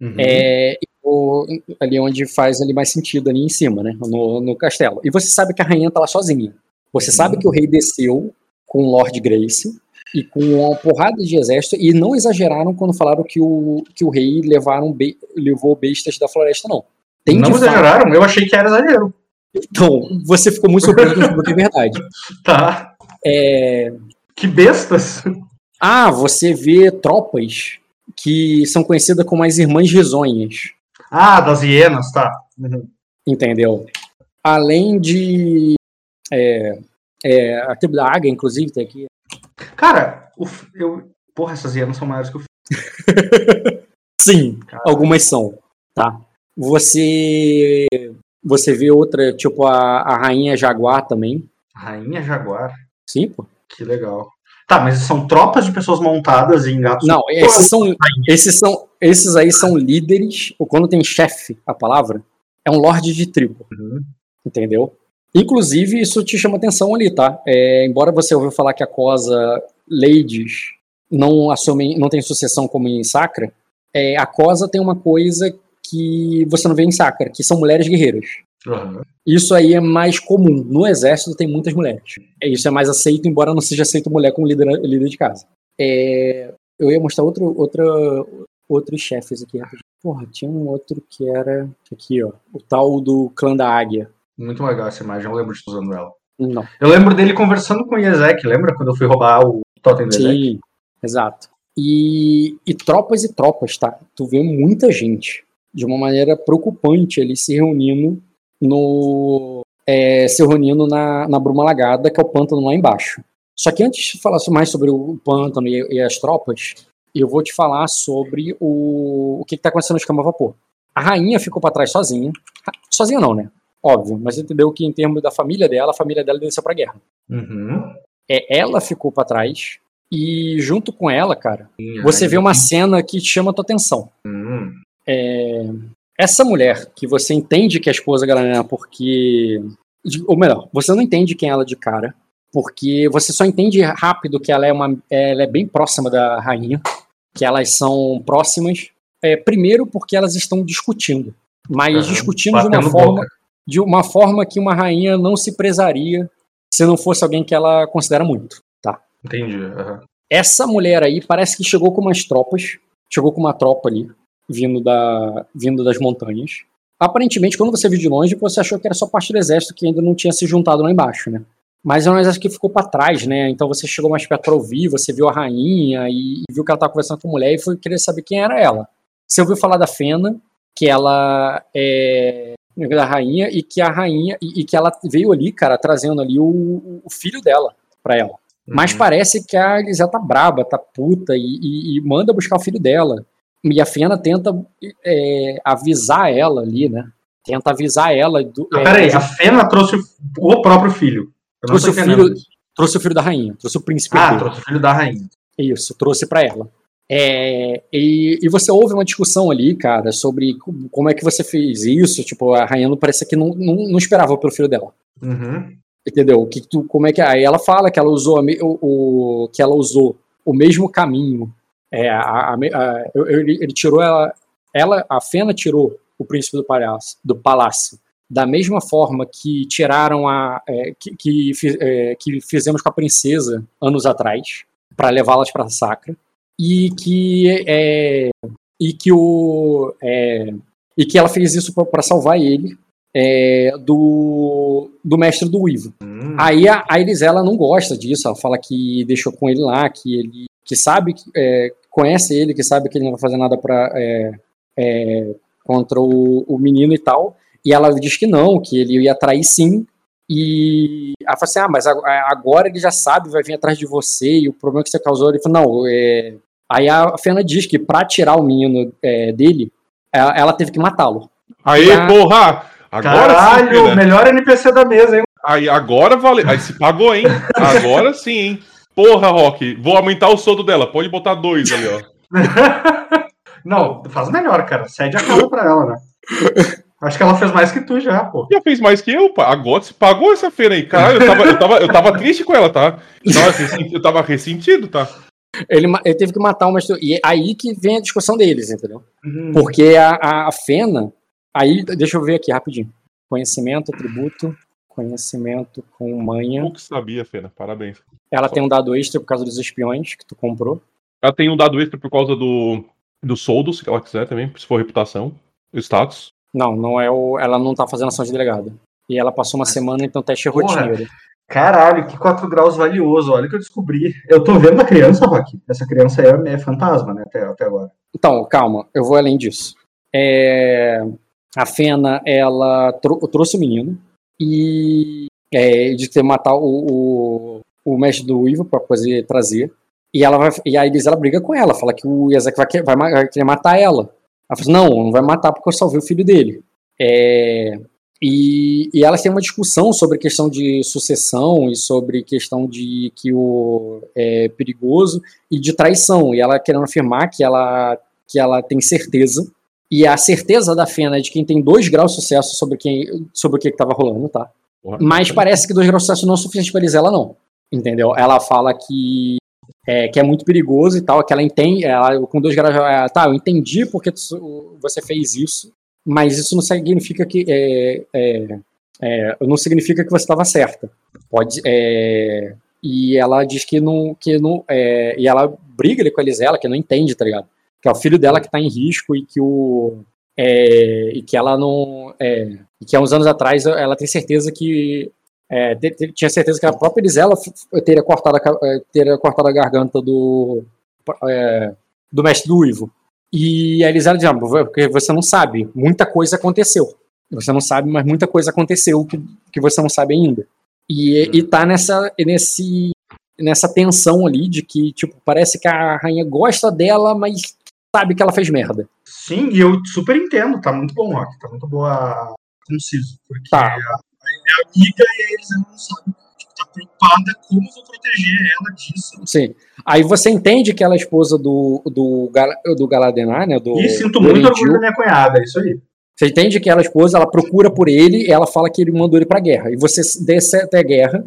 S3: Uhum.
S1: É, e o- ali onde faz ali mais sentido, ali em cima, né? No, no castelo. E você sabe que a rainha tá lá sozinha. Você sabe que o rei desceu com o Lord Grace e com uma porrada de exército, e não exageraram quando falaram que o, que o rei levaram be- levou bestas da floresta, não. Tem
S3: não
S1: fato-
S3: exageraram? Eu achei que era exagero.
S1: Então, você ficou muito surpreso com que é verdade.
S3: Tá.
S1: É,
S3: Que bestas.
S1: Ah, você vê tropas que são conhecidas como as Irmãs Risonhas.
S3: Ah, das hienas, tá. Uhum.
S1: entendeu? Além de é, é, a tribo da águia, inclusive, tem aqui.
S3: Cara, o eu. Porra, essas hienas são maiores que o
S1: Sim, algumas são, tá? Você você vê outra, tipo a, a rainha jaguar também.
S3: Rainha Jaguar.
S1: Sim, pô.
S3: Que legal. Tá, mas são tropas de pessoas montadas em gatos.
S1: Não, esses são esses são esses aí são líderes, ou quando tem chefe, a palavra, é um lorde de tribo.
S3: Uhum.
S1: Entendeu? Inclusive, isso te chama atenção ali, tá? É, embora você ouviu falar que a Cosa Ladies não assumem, não tem sucessão como em Sacra, é, a Cosa tem uma coisa que você não vê em Sacra, que são mulheres guerreiras.
S3: Uhum.
S1: Isso aí é mais comum. No exército tem muitas mulheres. É, Isso é mais aceito, embora não seja aceito mulher como líder, líder de casa. É, eu ia mostrar outro, outra, outros chefes aqui. Porra, tinha um outro que era. Aqui, ó. O tal do clã da águia.
S3: Muito legal essa imagem, eu lembro de usando ela.
S1: Não.
S3: Eu lembro dele conversando com o Iezek, lembra quando eu fui roubar o totem do Iezek?
S1: Sim, exato. E, e tropas e tropas, tá? Tu vê muita gente, de uma maneira preocupante, ali se reunindo no. é, se reunindo na, na Bruma Lagada, que é o pântano lá embaixo. Só que antes de falar mais sobre o pântano e, e as tropas, eu vou te falar sobre o, o que, está acontecendo no escama vapor. A rainha ficou para trás sozinha. Sozinha não, né? Óbvio, mas entendeu que em termos da família dela, a família dela desceu pra guerra.
S3: Uhum.
S1: É, ela ficou para trás e junto com ela, cara,
S3: Sim,
S1: você vê uma cena que chama a tua atenção.
S3: Hum.
S1: É, essa mulher que você entende que é a esposa Galena porque ou melhor, você não entende quem é ela de cara, porque você só entende rápido que ela é uma ela é bem próxima da rainha, que elas são próximas. É, primeiro porque elas estão discutindo, mas
S3: Aham,
S1: discutindo de uma forma
S3: boca.
S1: De uma forma que uma rainha não se prezaria se não fosse alguém que ela considera muito, tá?
S3: Entendi. aham.
S1: Essa mulher aí parece que chegou com umas tropas, chegou com uma tropa ali, vindo, da, vindo das montanhas. Aparentemente, quando você viu de longe, você achou que era só parte do exército que ainda não tinha se juntado lá embaixo, né? Mas é um exército que ficou para trás, né? Então você chegou mais perto para ouvir, você viu a rainha e, e viu que ela estava conversando com a mulher e foi querer saber quem era ela. Você ouviu falar da Fena, que ela é da rainha e que a rainha e, e que ela veio ali, cara, trazendo ali o, o filho dela para ela. Mas
S3: Uhum.
S1: parece que a Elisel tá braba, tá puta e, e- e manda buscar o filho dela. E a Fena tenta é, avisar ela ali, né? Tenta avisar ela. Do,
S3: Ah,
S1: é,
S3: peraí, a Fena trouxe o, próprio filho.
S1: Trouxe o filho- trouxe o filho da rainha, trouxe o príncipe.
S3: Ah,
S1: dele.
S3: trouxe o filho da rainha.
S1: Isso, trouxe pra ela. É, e, e você ouve uma discussão ali, cara, sobre co- como é que você fez isso. Tipo, a rainha não parece que não, não, não esperava pelo filho dela.
S3: Uhum.
S1: Entendeu? Que tu, como é que aí ela fala que ela usou me- o, o- que ela usou o mesmo caminho. É, a, a, a- ele, ele tirou ela, ela, a Fena tirou o príncipe do palácio, do palácio da mesma forma que tiraram a é, que, que, é, que fizemos com a princesa anos atrás para levá-las para Sacra e que é, e que o é, e que ela fez isso para salvar ele é, do, do mestre do Ivo.
S3: Hum.
S1: Aí a, a Elis, ela não gosta disso, ela fala que deixou com ele lá, que ele que sabe, que, é, conhece ele, que sabe que ele não vai fazer nada pra, é, é, contra o, o menino e tal. E ela diz que não, que ele ia trair sim. E ela fala assim: ah, mas agora ele já sabe, vai vir atrás de você, e o problema que você causou. Ele falou: não, é... aí a Fena diz que pra tirar o menino é, dele, ela, ela teve que matá-lo.
S4: Aê,
S1: Ah.
S4: porra! Agora
S3: Caralho,
S4: sim,
S3: o
S4: né?
S3: melhor NPC da mesa, hein?
S4: Aí, agora valeu. Aí se pagou, hein? Agora sim, hein? Porra, Rock, vou aumentar o soldo dela. Pode botar dois ali, ó.
S3: Não, faz melhor, cara. Cede a casa pra ela, né? Acho que ela fez mais que tu já, pô.
S4: Já fez mais que eu, pá. Agora se pagou essa feira aí. Caralho, eu tava, eu tava, eu tava triste com ela, tá? Eu tava, eu tava ressentido, tá?
S1: Ele, ele teve que matar uma. E é aí que vem a discussão deles, entendeu?
S3: Uhum.
S1: Porque a, a, a Fena. Aí, deixa eu ver aqui rapidinho. Conhecimento, atributo. Conhecimento com manha.
S4: Que sabia, Fena. Parabéns.
S1: Ela tem um dado extra por causa dos espiões que tu comprou.
S4: Ela tem um dado extra por causa do, do soldo, se ela quiser também, se for reputação. Status.
S1: Não, não é o. Ela não tá fazendo ação de delegado. E ela passou uma semana, então teste
S3: Porra.
S1: rotineiro.
S3: Caralho, que 4 graus valioso. Olha o que eu descobri. Eu tô vendo a criança, Rock. Essa criança é, é fantasma, né? Até, até agora.
S1: Então, calma, eu vou além disso. É, a Fena, ela trou- trouxe o menino e é, de ter matar o, o, o mestre do Ivo pra poder trazer. E, ela vai, e a Elisa ela briga com ela, fala que o Yazek vai, vai, vai querer matar ela. Ela fala assim, não, não vai matar porque eu salvei o filho dele. É, e, e elas têm uma discussão sobre questão de sucessão e sobre questão de que o é perigoso e de traição. E ela querendo afirmar que ela, que ela tem certeza. E a certeza da Fena é de quem tem dois graus de sucesso sobre, quem, sobre o que estava rolando, tá?
S4: Porra.
S1: Mas parece que dois graus de sucesso não é suficiente para Elisela, não. Entendeu? Ela fala que é, que é muito perigoso e tal, que ela entende, ela, com dois graus, ela, tá, eu entendi porque tu- você fez isso, mas isso não significa que é, é, é, não significa que você estava certa. Pode, é, e ela diz que não, que não, é, e ela briga ali com a Elisela, que não entende, tá ligado? Que é o filho dela que tá em risco e que o e que ela não e que há uns anos atrás ela tem certeza que é, tinha certeza que a própria Elisela teria cortado a, teria cortado a garganta do é, do mestre do Ivo. E a Elisela diz, ah, porque você não sabe, muita coisa aconteceu. Você não sabe, mas muita coisa aconteceu que, que você não sabe ainda. E, e tá nessa, nesse, nessa tensão ali de que, tipo, parece que a rainha gosta dela, mas sabe que ela fez merda.
S3: Sim, e eu super entendo. Tá muito bom, Rock. Tá muito boa. Conciso. Porque
S1: Tá.
S3: a, a amiga e eles não sabem. Preocupada como vou proteger ela disso.
S1: Sim. Aí você entende que ela é esposa do, do, do Galadenar, né? Do,
S3: E sinto
S1: do
S3: muito orgulho da minha cunhada, é isso aí.
S1: Você entende que ela é esposa, ela procura por ele, ela fala que ele mandou ele pra guerra. E você desce até a guerra,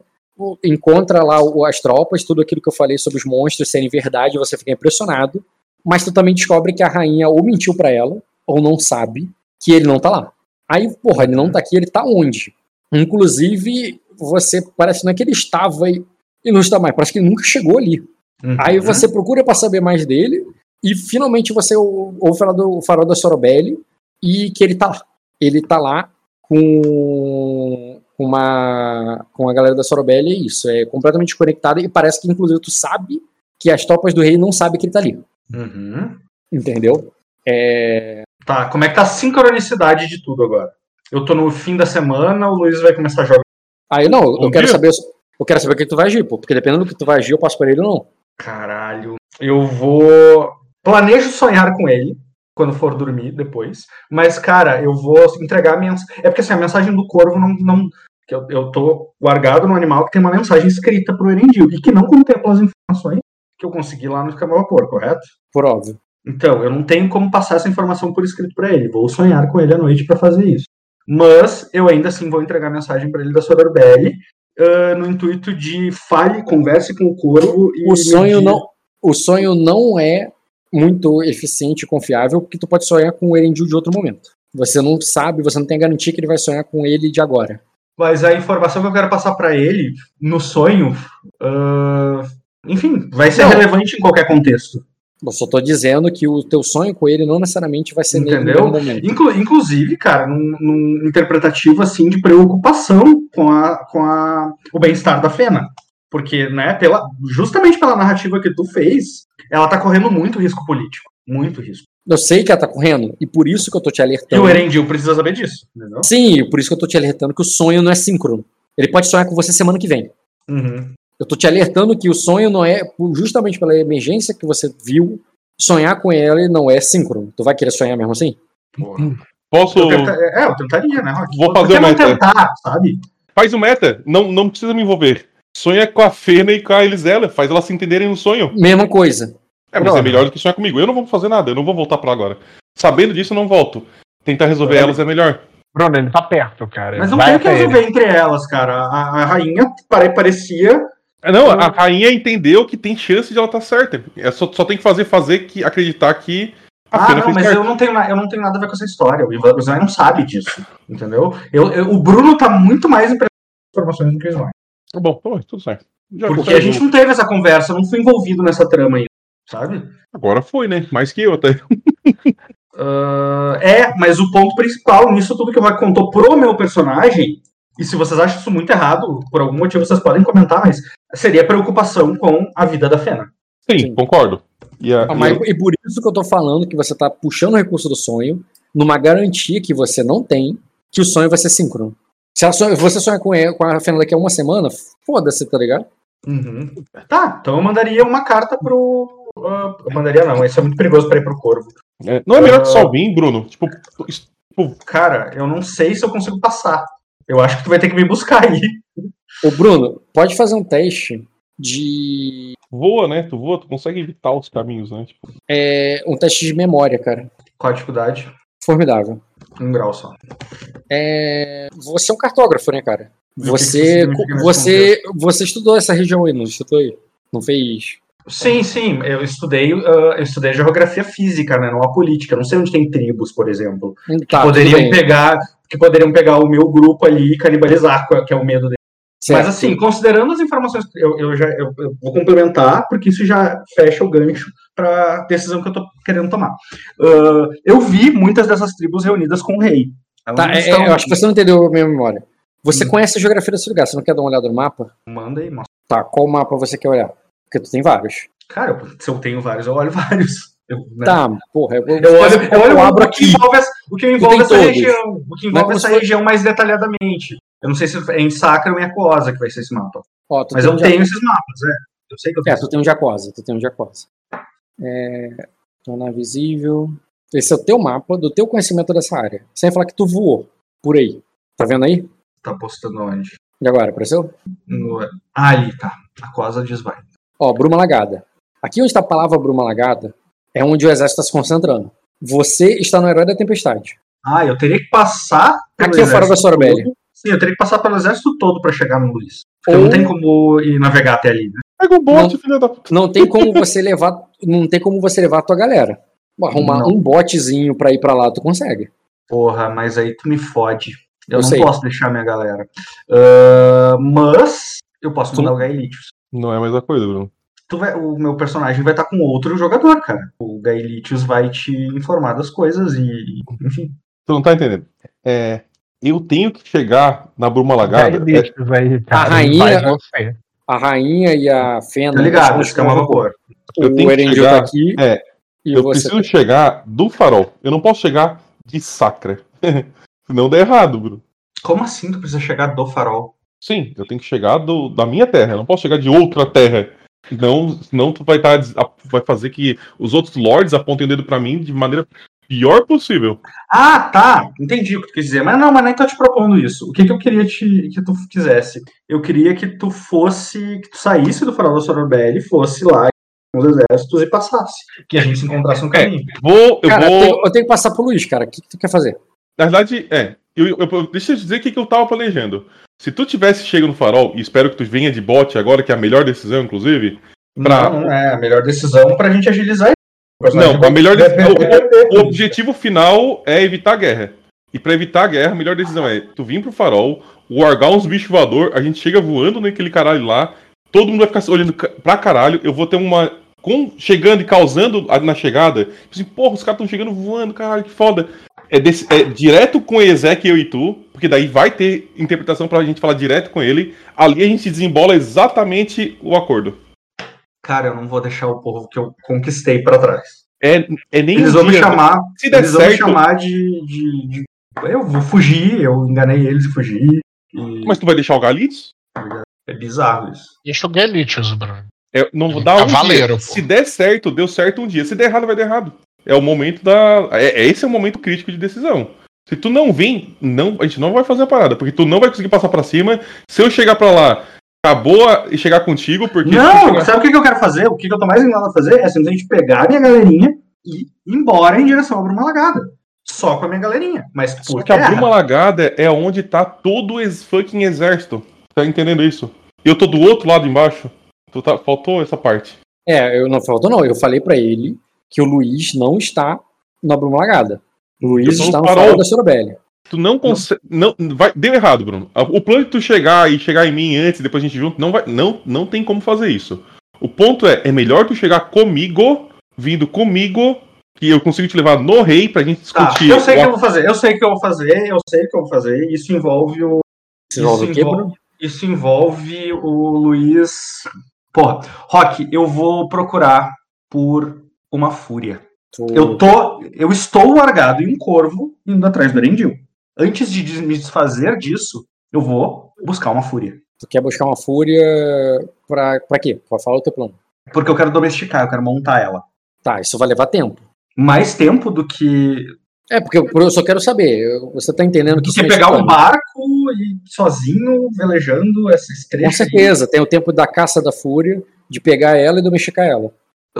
S1: encontra lá as tropas, tudo aquilo que eu falei sobre os monstros serem verdade, você fica impressionado. Mas tu também descobre que a rainha ou mentiu pra ela, ou não sabe que ele não tá lá. Aí, porra, ele não tá aqui, ele tá onde? Inclusive, você parece não é que ele estava e, e não está mais, parece que ele nunca chegou ali.
S3: Uhum.
S1: Aí você procura pra saber mais dele e finalmente você ou- ouve falar do farol da Sorobelli e que ele tá lá. Ele tá lá com uma com a galera da Sorobelli, é isso, é completamente conectado e parece que inclusive tu sabe que as tropas do rei não sabem que ele tá ali,
S3: Uhum.
S1: entendeu? É,
S3: Tá, como é que tá a sincronicidade de tudo agora? Eu tô no fim da semana, o Luiz vai começar a jogar.
S1: Aí não, eu
S4: Bom
S1: quero saber eu quero saber o que tu vai agir, pô, porque dependendo do que tu vai agir, eu passo pra ele ou não.
S3: Caralho. Eu vou. Planejo sonhar com ele quando for dormir depois. Mas, cara, eu vou entregar a mensagem. É porque assim, a mensagem do corvo não. não... Eu, eu tô guardado no animal que tem uma mensagem escrita pro Erendil e que não contempla as informações que eu consegui lá no esquema vapor, correto?
S1: Por óbvio.
S3: Então, eu não tenho como passar essa informação por escrito para ele. Vou sonhar com ele à noite para fazer isso. Mas eu ainda assim vou entregar a mensagem para ele da Sororbelli ah, no intuito de fale, converse com o corvo e
S1: O sonho não, o sonho não é muito eficiente e confiável, porque tu pode sonhar com o Erendil de outro momento. Você não sabe, você não tem garantia que ele vai sonhar com ele de agora.
S3: Mas a informação que eu quero passar para ele no sonho, ah, enfim, vai ser
S1: Não.
S3: relevante em qualquer contexto.
S1: Eu só tô dizendo que o teu sonho com ele não necessariamente vai ser nele no
S3: Entendeu?
S1: momento.
S3: Inclu- inclusive, cara, num, num interpretativo assim de preocupação com, a, com a, o bem-estar da Fena. Porque, né, pela, justamente pela narrativa que tu fez, ela tá correndo muito risco político. Muito risco.
S1: Eu sei que ela tá correndo, e por isso que eu tô te
S3: E
S1: alertando.
S3: o Erendil precisa saber disso, entendeu?
S1: Sim, por isso que eu tô te alertando que o sonho não é síncrono. Ele pode sonhar com você semana que vem.
S3: Uhum.
S1: Eu tô te alertando que o sonho não é, justamente pela emergência que você viu, sonhar com ele não é síncrono. Tu vai querer sonhar mesmo assim?
S3: Porra.
S4: Posso.
S3: Eu tenta- é, eu tentaria, né, Rock?
S4: Vou fazer o meta.
S3: tentar, sabe?
S4: Faz o meta. Não, não precisa me envolver. Sonha com a Fena e com a Elisela. Faz elas se entenderem no sonho.
S1: Mesma coisa.
S4: É, mas é melhor do que sonhar comigo. Eu não vou fazer nada. Eu não vou voltar pra agora. Sabendo disso, eu não volto. Tentar resolver
S3: É.
S4: elas é melhor.
S2: Bruno, ele tá perto, cara.
S3: Mas não
S2: Vai
S3: tem o que
S2: até ele.
S3: resolver entre elas, cara. A, a rainha pare- parecia
S4: Não, a rainha entendeu que tem chance de ela estar certa. É só, só tem que fazer, fazer que acreditar que a
S3: Ah, não, mas
S4: certo.
S3: eu não, tenho, eu não tenho nada a ver com essa história. O Ivan não sabe disso, entendeu? Eu, eu- o Bruno tá muito mais impressionado com as informações do que o Sly.
S4: Tá bom, tá bom, tudo certo. Já
S3: Porque a gente não teve essa conversa, eu não fui envolvido nessa trama aí, sabe?
S4: Agora foi, né? Mais que eu até.
S3: Ah, é, mas o ponto principal nisso tudo que o Rock contou pro meu personagem, e se vocês acham isso muito errado, por algum motivo vocês podem comentar, mas seria a preocupação com a vida da Fena.
S4: Sim,
S1: Sim.
S4: concordo. E, a,
S1: Ah,
S4: e a-
S1: e por isso que eu tô falando que você tá puxando o recurso do sonho numa garantia que você não tem que o sonho vai ser síncrono. Se sonha- você sonha com, ela, com a Fena daqui a uma semana, foda-se, tá ligado?
S3: Uhum. Tá, então eu mandaria uma carta pro. ah, eu mandaria não, isso é muito perigoso pra ir pro Corvo.
S4: é, não é melhor que
S3: Ah.
S4: só vir, Bruno? Tipo, isso-
S3: Cara, eu não sei se eu consigo passar. Eu acho que tu vai ter que me buscar aí.
S1: Ô, Bruno, pode fazer um teste de.
S4: voa, né? Tu voa, tu consegue evitar os caminhos, né? Tipo,
S1: É, um teste de memória, cara.
S3: Qual a dificuldade?
S1: Formidável.
S3: Um grau só.
S1: É, você é um cartógrafo, né, cara? Você, você, você estudou essa região aí, não estudou aí? Não fez?
S3: Sim, sim, eu estudei, ah, eu estudei geografia física, né? Não a política. Eu não sei onde tem tribos, por exemplo.
S1: Tá, tudo
S3: poderiam pegar. Que poderiam pegar o meu grupo ali e canibalizar, que é o medo dele.
S1: Certo.
S3: Mas assim, considerando as informações, eu, eu já eu, eu vou complementar, porque isso já fecha o gancho para a decisão que eu tô querendo tomar. Ah, eu vi muitas dessas tribos reunidas com o rei.
S1: Tá,
S3: não
S1: é,
S3: estão-
S1: é, eu acho que você não entendeu a minha memória. Você
S3: Hum.
S1: conhece a geografia desse lugar, você não quer dar uma olhada no mapa?
S3: Manda aí, mostra.
S1: Tá, qual mapa você quer olhar? Porque tu tem vários.
S3: Cara, se eu tenho vários, eu olho vários. Eu, né?
S1: Tá, porra, eu,
S3: Eu olho, eu olho
S1: eu abro aqui.
S3: envolve, o que envolve essa
S1: todos.
S3: região. O que
S1: é
S3: envolve essa
S1: fosse-
S3: região mais detalhadamente. Eu não sei se é em Sacra ou em Aquosa que vai ser esse mapa.
S1: Ó,
S3: Mas eu
S1: um
S3: tenho esses mapas, é. Eu sei que eu
S1: É,
S3: tenho.
S1: tu tem um Jacosa, tu tem um Jacosa. É, tornar visível. Esse é o teu mapa do teu conhecimento dessa área. Sem falar que tu voou por aí. Tá vendo aí?
S3: Tá postando onde?
S1: E agora, apareceu?
S3: No... Ah, ali, tá. Aquosa diz vai.
S1: Ó, Bruma Lagada. Aqui onde está a palavra Bruma Lagada é onde o exército está se concentrando. Você está no Herói da Tempestade.
S3: Ah, eu teria que passar. pelo
S1: Aqui é fora da
S3: todo. Sim, eu teria que passar pelo exército todo pra chegar no Luiz. Porque
S1: Ou-
S3: não tem como ir navegar até ali, né?
S4: pega o bote, filha da puta.
S1: Não tem como você levar, não tem como você levar a tua galera. Arrumar
S3: Não.
S1: um botezinho pra ir pra lá, tu consegue.
S3: Porra, mas aí tu me fode. Eu,
S1: Eu
S3: não
S1: sei.
S3: posso deixar minha galera. Ah, mas eu posso
S1: Tu
S3: mandar
S1: não-
S3: o Gaelitius.
S4: Não é a mesma coisa, Bruno.
S3: Tu vai- o meu personagem vai estar com outro jogador, cara. O Gaelitius vai te informar das coisas e. Enfim.
S4: Tu não tá entendendo. É, eu tenho que chegar na Bruma Lagada. é-
S2: aí, cara,
S1: rainha-
S2: vai.
S1: A rainha e a Fena.
S3: Tá ligado? Isso que é uma vapor.
S4: eu tenho
S1: O
S4: que chegar-
S1: tá aqui.
S4: é,
S1: e
S4: eu
S1: você.
S4: preciso chegar do farol. Eu não posso chegar de Sacra. Senão dá errado, Bruno.
S3: Como assim tu precisa chegar do farol?
S4: Sim, eu tenho que chegar do, da minha terra. Eu não posso chegar de outra terra. Senão, senão tu vai, tá, des- a- vai fazer que os outros lords apontem o dedo pra mim de maneira pior possível.
S3: Ah, tá. Entendi o que tu quis dizer. Mas não, mas nem tô te propondo isso. O que, que eu queria te, que tu quisesse? Eu queria que tu fosse. que tu saísse do farol da Sorobelli, fosse lá com os exércitos e passasse. Que a gente se encontrasse no caminho.
S4: Vou, eu
S1: Cara, eu
S4: vou.
S1: tenho, eu tenho que passar pro Luiz, cara. O que, que tu quer fazer?
S4: Na verdade, é. Eu, eu- deixa eu dizer o que, que eu tava planejando. Se tu tivesse chego no farol, e espero que tu venha de bote agora, que é a melhor decisão, inclusive. Pra-
S3: Não, é a melhor decisão pra gente agilizar. O
S4: Não, a melhor decisão-
S3: perder.
S4: O objetivo final é evitar a guerra. E pra evitar a guerra, a melhor decisão é tu vir pro farol, largar uns bichos voador, a gente chega voando naquele caralho lá, todo mundo vai ficar olhando pra caralho, eu vou ter uma. Com, chegando e causando na chegada, tipo assim, porra, os caras estão chegando voando, caralho, que foda. É, desse- é direto com eu e tu, porque daí vai ter interpretação pra gente falar direto com ele. Ali a gente desembola exatamente o acordo.
S3: Cara, eu não vou deixar o povo que eu conquistei pra trás.
S4: É, é nem
S3: Eles vão me
S4: dia-
S3: chamar.
S4: Se der
S3: Eles vão me
S4: certo,
S3: chamar de, de, de- Eu vou fugir, eu enganei eles e fugi. E
S4: mas tu vai deixar o Galitz?
S3: é bizarro isso.
S2: Deixa o Gaelitos, Bruno.
S4: É, não vou dar um
S2: Cavaleiro.
S4: Se der certo, deu certo um dia. Se der errado, vai dar errado. É o momento da. É, é- esse é o momento crítico de decisão. Se tu não vir, não, a gente não vai fazer a parada, porque tu não vai conseguir passar pra cima. Se eu chegar pra lá, acabou a- e chegar contigo, porque.
S3: Não,
S4: chegar-
S3: sabe o que eu quero fazer? O que eu tô mais inclinado a fazer é simplesmente pegar a minha galerinha e ir embora em direção à Bruma Lagada. Só com a minha galerinha. Mas
S4: Só que a. Bruma Lagada é onde tá todo o fucking exército. Tá entendendo isso? eu tô do outro lado embaixo. Tu tá- faltou essa parte.
S1: É, eu não faltou não. Eu falei pra ele que o Luiz não está na Bruma Lagada. O Luiz
S4: no
S1: está no
S4: farol.
S1: farol da Sorobelli.
S4: Tu não consegue. Não, vai, deu errado, Bruno. O plano de tu chegar e chegar em mim antes e depois a gente junto, não, vai, não, não tem como fazer isso. O ponto é, é melhor tu chegar comigo, vindo comigo, que eu consigo te levar no rei pra gente
S3: Tá,
S4: discutir.
S3: eu sei o que eu vou fazer, eu sei o que eu vou fazer, eu sei o que eu vou fazer. Isso envolve o. Isso,
S1: quê,
S3: envolve,
S1: Bruno?
S3: isso envolve o Luiz. Porra, Rock, eu vou procurar por uma fúria. Eu tô. Eu estou largado em um corvo indo atrás do Erendil. Antes de me desfazer disso, eu vou buscar uma fúria.
S1: Tu quer buscar uma fúria pra, pra quê? Pode falar o teu plano.
S3: Porque eu quero domesticar, eu quero montar ela.
S1: Tá, isso vai levar tempo.
S3: Mais tempo do que.
S1: É, porque eu, eu só quero saber. eu- Você tá entendendo que
S3: que
S1: mexe
S3: pegar um barco e sozinho, velejando essa estrecha.
S1: Com certeza, tem o tempo da caça da fúria, de pegar ela e domesticar ela.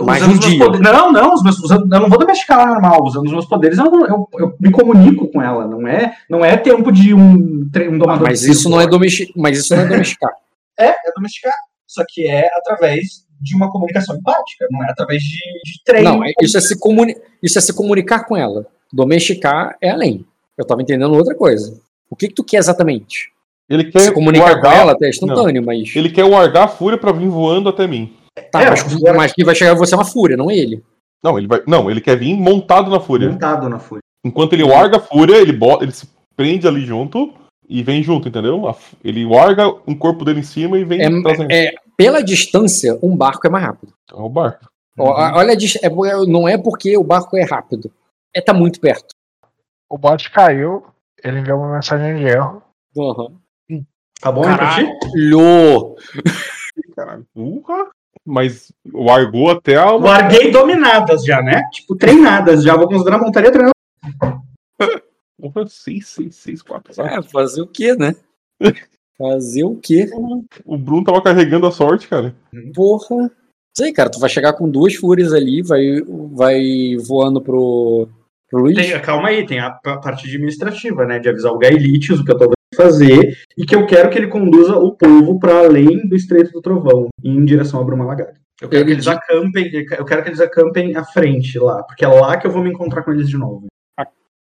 S1: Mais
S3: Usando
S1: um
S3: os meus
S1: dia.
S3: poderes- Não, não, os meus, usando- eu não vou domesticar ela normal. Usando os meus poderes, eu, não- eu- eu me comunico com ela. Não é, não é tempo de um, um domador
S1: Mas
S3: de
S1: isso não é domesticar. Mas isso não é domesticar.
S3: É, é domesticar. Só que é através de uma comunicação empática, não é através de, de treino.
S1: Não, isso é, se comuni... isso é se comunicar com ela. Domesticar é além. Eu tava entendendo outra coisa. O que, que tu quer exatamente?
S4: Ele quer
S1: Se comunicar com
S4: guardar-
S1: ela até é instantâneo, mas.
S4: Ele quer guardar a fúria pra vir voando até mim.
S1: Tá,
S3: É,
S1: mas,
S3: agora-
S1: mas quem vai chegar você é uma fúria, não ele.
S4: Não, ele vai. Não, ele quer vir montado na fúria.
S3: montado na fúria.
S4: Enquanto ele larga a fúria, ele bota, ele se prende ali junto e vem junto, entendeu? Ele larga um corpo dele em cima e vem trazendo.
S1: É, é, pela distância, um barco é mais rápido.
S4: É o barco.
S1: Olha, é, não é porque o barco é rápido. É tá muito perto.
S2: O bot caiu, ele enviou uma mensagem de erro.
S1: Uhum.
S3: Tá bom?
S1: Caralho!
S4: Caralho. Urra! Mas largou até a.
S3: Larguei dominadas já, né? Tipo, treinadas já. Vou considerar a montaria treinada.
S4: Porra, 6, 6, 6, 4, 5.
S1: É, fazer o quê, né? Fazer o quê?
S4: O Bruno tava carregando a sorte, cara.
S1: Porra. Aí, cara, tu vai chegar com duas fúrias ali, vai, vai voando pro, pro Luiz.
S3: Tem- calma aí, tem a parte administrativa, né? De avisar o Gaelitius o que eu tô fazer e que eu quero que ele conduza o povo para além do Estreito do Trovão, em direção a Bruma Lagada. Eu quero
S1: Ele
S3: que eles acampem, eu quero que eles acampem à frente lá, porque é lá que eu vou me encontrar com eles de novo.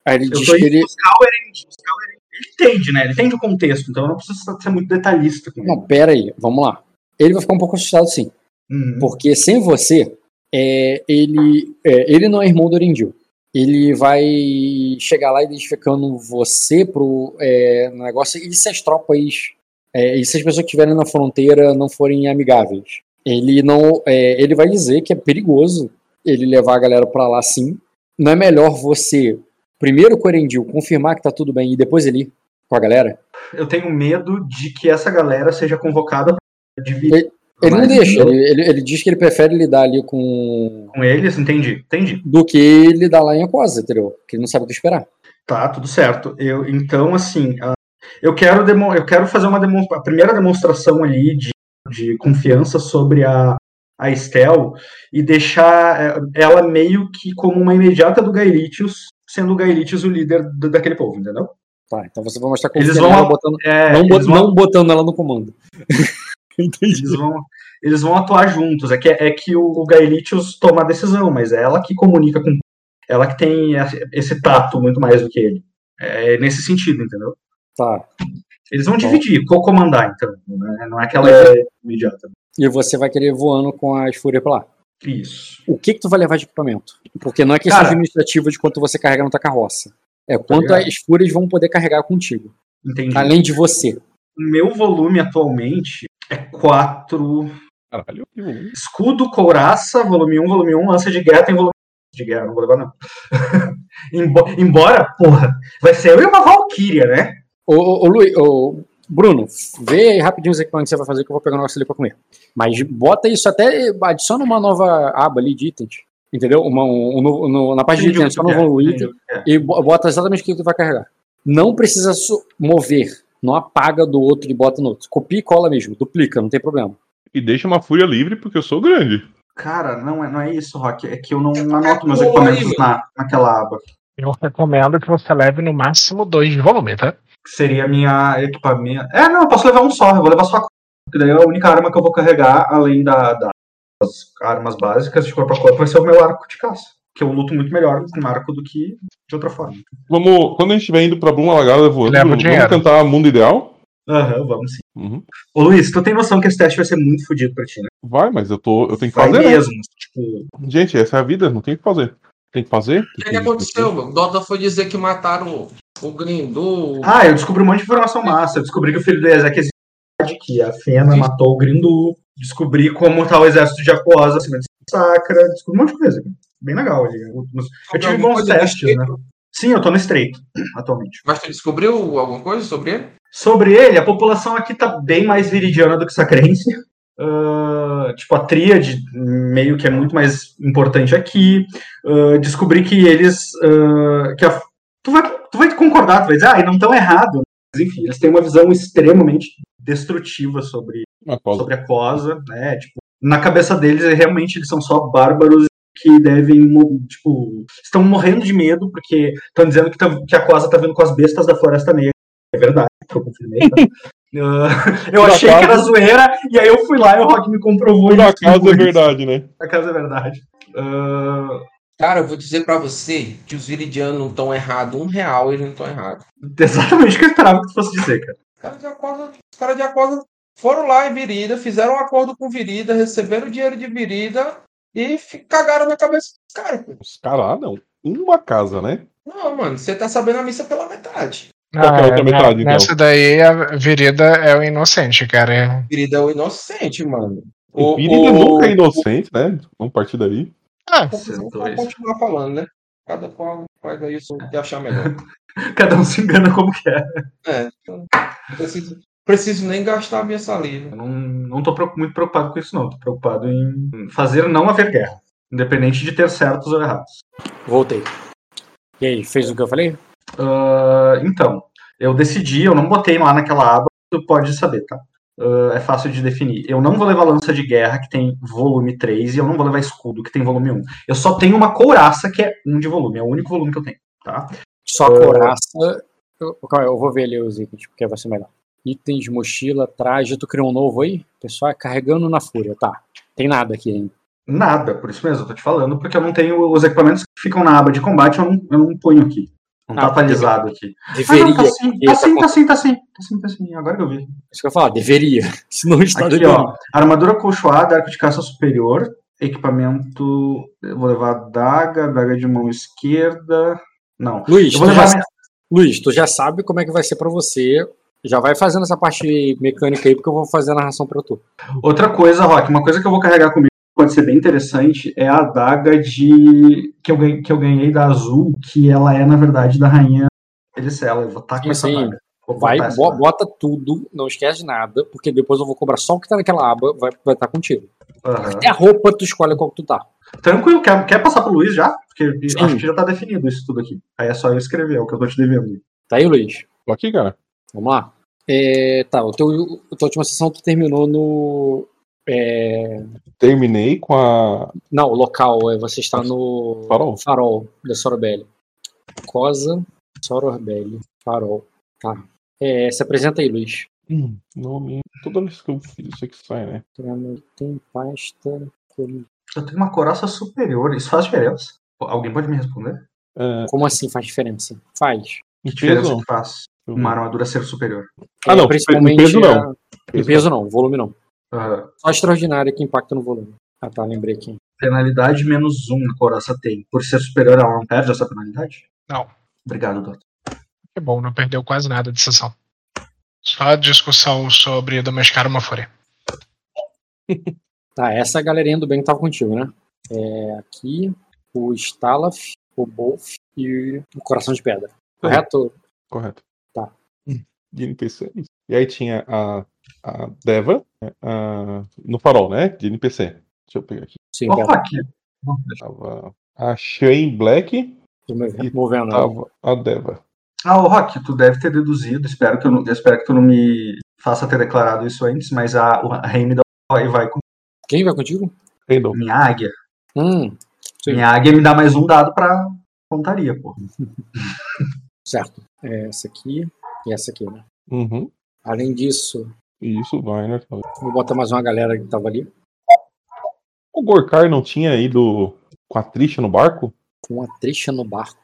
S1: Aí ele
S3: Eu
S1: diz que ele.
S3: buscar o buscar. Ele entende, né? Ele entende o contexto, então eu não preciso ser muito detalhista com ele.
S1: Não, pera aí, vamos lá. Ele vai ficar um pouco assustado sim.
S3: Uhum.
S1: Porque sem você, é, ele, é, ele não é irmão do Erendil. Ele vai chegar lá identificando você pro é, negócio. E se as tropas. é, e se as pessoas que estiverem na fronteira não forem amigáveis? Ele não. é, ele vai dizer que é perigoso ele levar a galera pra lá sim. Não é melhor você, primeiro com o Erendil, confirmar que tá tudo bem e depois ele ir com a galera?
S3: Eu tenho medo de que essa galera seja convocada para dividir
S1: Ele não deixa, ele, ele, ele diz que ele prefere lidar ali com.
S3: com eles, entendi, entendi.
S1: do que lidar lá em Aquosa, entendeu? Que ele não sabe o que esperar.
S3: Tá, tudo certo. Eu, então, assim, ah, eu quero, demo, eu quero fazer uma demonstra, a primeira demonstração ali de, de confiança sobre a, a Estel e deixar eh, ela meio que como uma imediata do Gaelitius, sendo o Gaelitius o líder do- daquele povo, entendeu?
S1: Tá, então você vai mostrar
S3: Eles
S1: confiança
S3: vão-
S1: nela botando,
S3: É,
S1: não,
S3: eles,
S1: bot-
S3: vão,
S1: não botando ela no comando. Entendi.
S3: eles, vão, eles vão atuar juntos. É que, é que o, o Gaelitius toma a decisão, mas é ela que comunica com. Ela que tem esse tato muito mais do que ele. É nesse sentido, entendeu?
S1: Tá.
S3: Eles vão dividir, co-comandar, então. Né? Não é aquela
S1: É.
S3: ideia imediata.
S1: E você vai querer voando com as fúrias pra lá.
S3: Isso.
S1: O que que tu vai levar de equipamento? Porque não é questão
S3: Cara.
S1: administrativa de quanto você carrega na tua carroça. É quanto
S3: ligado.
S1: as fúrias vão poder carregar contigo.
S3: Entendi.
S1: Além de você.
S3: O meu volume atualmente é 4.
S4: Caralho.
S3: Escudo, couraça, volume 1, volume 1, lança de guerra, tem volume de guerra, não vou levar não. Embo- Embora, porra, vai ser eu e uma Valkyria, né?
S1: Ô, ô, ô, Luiz, ô, Bruno, vê aí rapidinho os equipamentos que você vai fazer que eu vou pegar um negócio ali pra comer. Mas bota isso até, adiciona uma nova aba ali de itens. Entendeu? Uma, um, um no- na parte de itens, adiciona um novo item. e bo- bota exatamente o que tu vai carregar. Não precisa mover, não apaga do outro e bota no outro. Copia e cola mesmo, duplica, não tem problema.
S4: E deixa uma fúria livre porque eu sou grande.
S3: Cara, não é, não é isso, Rock. É que eu não anoto meus equipamentos na, naquela aba.
S2: Eu recomendo que você leve no máximo dois de volume, tá?
S3: Que seria a minha equipamento. É, não, eu posso levar um só, eu vou levar só a Porque daí a única arma que eu vou carregar, além da, da- das armas básicas de corpo a corpo, vai ser o meu arco de caça. Que eu luto muito melhor com arco do que de outra forma.
S4: Vamos, quando a gente estiver indo pra Bruma Lagada voando, vamos
S2: dinheiro.
S4: cantar Mundo Ideal?
S3: Aham, vamos sim.
S4: Uhum.
S3: Ô Luiz, tu tem noção que esse teste vai ser muito fodido pra ti, né?
S4: Vai, mas eu, tô, eu tenho que
S3: Vai
S4: fazer. né?
S3: mesmo. Tipo,
S4: Gente, essa é a vida, não tem o que fazer. Tem que fazer.
S5: O que, que aconteceu, meu? O Dota foi dizer que mataram o Grindu.
S3: Ah, eu descobri um monte de informação massa. Eu descobri que o filho do Ezek existe, que a Fena
S5: Sim.
S3: matou o Grindu. Descobri como tá o exército de Aquosa acima de Sacra. Descobri um monte de coisa. Bem legal. ali. Eu tive bons testes, né? Sim, eu tô no estreito, atualmente.
S5: Mas tu descobriu alguma coisa sobre ele?
S3: Sobre ele, a população aqui tá bem mais viridiana do que sacrense. Ah, tipo, a tríade meio que é muito mais importante aqui. Ah, descobri que eles. ah, que a- tu, vai, tu vai concordar, tu vai dizer, ah, e não tão errado. Mas enfim, eles têm uma visão extremamente destrutiva sobre,
S4: Uma coisa.
S3: sobre a cosa, né? Tipo, na cabeça deles, é, realmente, eles são só bárbaros que devem, tipo, estão morrendo de medo porque estão dizendo que, tá- que a cosa tá vindo com as bestas da Floresta Negra. É verdade, que eu confirmei. Tá? Ah, eu
S4: Por
S3: achei que
S4: acaso-
S3: era zoeira, e aí eu fui lá e o Rock me comprovou.
S4: Por
S3: isso
S4: acaso é verdade, né?
S3: Por acaso é verdade. Ah,
S5: Cara, eu vou dizer pra você que os viridianos não estão errados. Um real eles não estão errados.
S3: exatamente o que eu esperava que tu fosse dizer, cara.
S5: Os caras de Aquosa, os caras de Aquosa foram lá em Virida, fizeram um acordo com Virida, receberam o dinheiro de Virida e cagaram na cabeça dos caras. pô.
S4: Os caras, ah, não. Uma casa, né?
S5: Não, mano, você tá sabendo a missa pela metade.
S4: Qual que é outra
S2: é,
S4: metade, então?
S2: Nessa daí a Virida é o inocente, cara. É-
S5: Virida é o inocente, mano.
S4: O Virida nunca é inocente, né? Vamos partir daí.
S2: Ah,
S5: Vamos continuar falando, né? Cada qual faz aí o que achar melhor.
S3: Cada um se engana como quer.
S5: É, então, não preciso, nem gastar a minha saliva.
S3: Eu não, não tô muito preocupado com isso, não. Tô preocupado em fazer não haver guerra. Independente de ter certos ou errados.
S1: Voltei. E aí, fez o que eu falei?
S3: Ah, então, eu decidi, eu não botei lá naquela aba, tu pode saber, tá? Ah, é fácil de definir. Eu não vou levar lança de guerra, que tem volume 3, e eu não vou levar escudo, que tem volume 1. Eu só tenho uma couraça, que é 1 de volume, é o único volume que eu tenho, tá?
S1: Só a couraça. Eu, calma aí, eu vou ver ali os itens, porque vai ser melhor. Itens, mochila, traje. Tu criou um novo aí? Pessoal, é carregando na fúria. Tá. Tem nada aqui ainda.
S3: Nada, por isso mesmo, eu tô te falando, porque eu não tenho os equipamentos que ficam na aba de combate, eu não, eu não ponho aqui. Não tá
S1: Ah,
S3: atualizado aqui. Ah,
S1: Deveria.
S3: não, tá sim, tá sim,
S1: tá
S3: tá sim, tá sim, tá sim, tá sim, agora que eu vi.
S1: Isso que eu ia falar, deveria. Se não está
S3: Aqui,
S1: deveria.
S3: ó, armadura colchoada, arco de caça superior, equipamento, eu vou levar daga, daga de mão esquerda, não.
S1: Luiz, tu já, sa- Luiz, tu já sabe como é que vai ser pra você. Já vai fazendo essa parte mecânica aí, porque eu vou fazer a narração pra tu.
S3: Outra coisa, Rock, uma coisa que eu vou carregar comigo que pode ser bem interessante é a adaga de que eu, ganhei, que eu ganhei da Azul, que ela é, na verdade, da rainha Elicela. Eu vou estar com essa adaga.
S1: Vai,
S3: botar essa
S1: bo-
S3: adaga.
S1: bota tudo, não esquece de nada, porque depois eu vou cobrar só o que tá naquela aba, vai estar vai tá contigo.
S3: Aham.
S1: Até a roupa tu escolhe qual que tu tá.
S3: Tranquilo, quer, quer passar pro Luiz já? Porque
S1: Sim.
S3: acho que já tá definido isso tudo aqui. Aí é só eu escrever, é o que eu tô te devendo.
S1: Tá aí, Luiz?
S4: Tô aqui, cara.
S1: Vamos lá. É, tá, o teu, a tua última sessão tu terminou no. é,
S4: Terminei com a.
S1: não, o local, é, você está no
S4: Farol.
S1: farol da Sorobelli. Cosa, Sorobelli, farol. Tá. É, se apresenta aí, Luiz.
S4: Hum, nome. Toda vez que eu fiz isso aqui sai, né?
S1: Tem pasta.
S3: Eu tenho uma coraça superior, isso faz diferença? Alguém pode me responder?
S4: É,
S1: Como assim faz diferença? Faz.
S3: Que diferença que faz uma armadura ser superior?
S4: Ah,
S1: É,
S4: não,
S1: principalmente.
S4: em peso não.
S1: a- Em peso não, volume não.
S3: Aham.
S1: Só extraordinária que impacta no volume. Ah tá, lembrei aqui.
S3: Penalidade menos um a coraça tem. Por ser superior, ela não perde essa penalidade?
S2: Não.
S3: Obrigado, doutor.
S2: que bom, não perdeu quase nada de sessão. Só discussão sobre domesticar uma fúria.
S1: Tá, essa galerinha do bem que tava contigo, né? É, aqui, o Stalaf, o Bolf e o Coração de Pedra. Correto?
S4: Correto. De NPC. isso. E aí tinha a, a Deva né, a- no farol, né? De NPC. Deixa eu pegar aqui.
S1: Sim, Pedra.
S3: aqui.
S4: Tava a Shane Black E
S1: movendo. né?
S4: tava a Deva.
S3: Ah, o Rock, tu deve ter deduzido, espero que, eu não, espero que tu não me faça ter declarado isso antes, mas a, a Raime da vai, vai com
S1: Quem vai contigo?
S4: Randall.
S3: minha águia.
S1: Hum, Sim.
S3: Minha águia me dá mais um dado pra pontaria, pô.
S1: certo. É essa aqui essa aqui, né?
S4: Uhum.
S1: Além disso,
S4: Isso vai, né?
S1: Vou botar mais uma galera que tava ali.
S4: O Gorkar não tinha ido com a Trisha no barco?
S1: Com a Trisha no barco.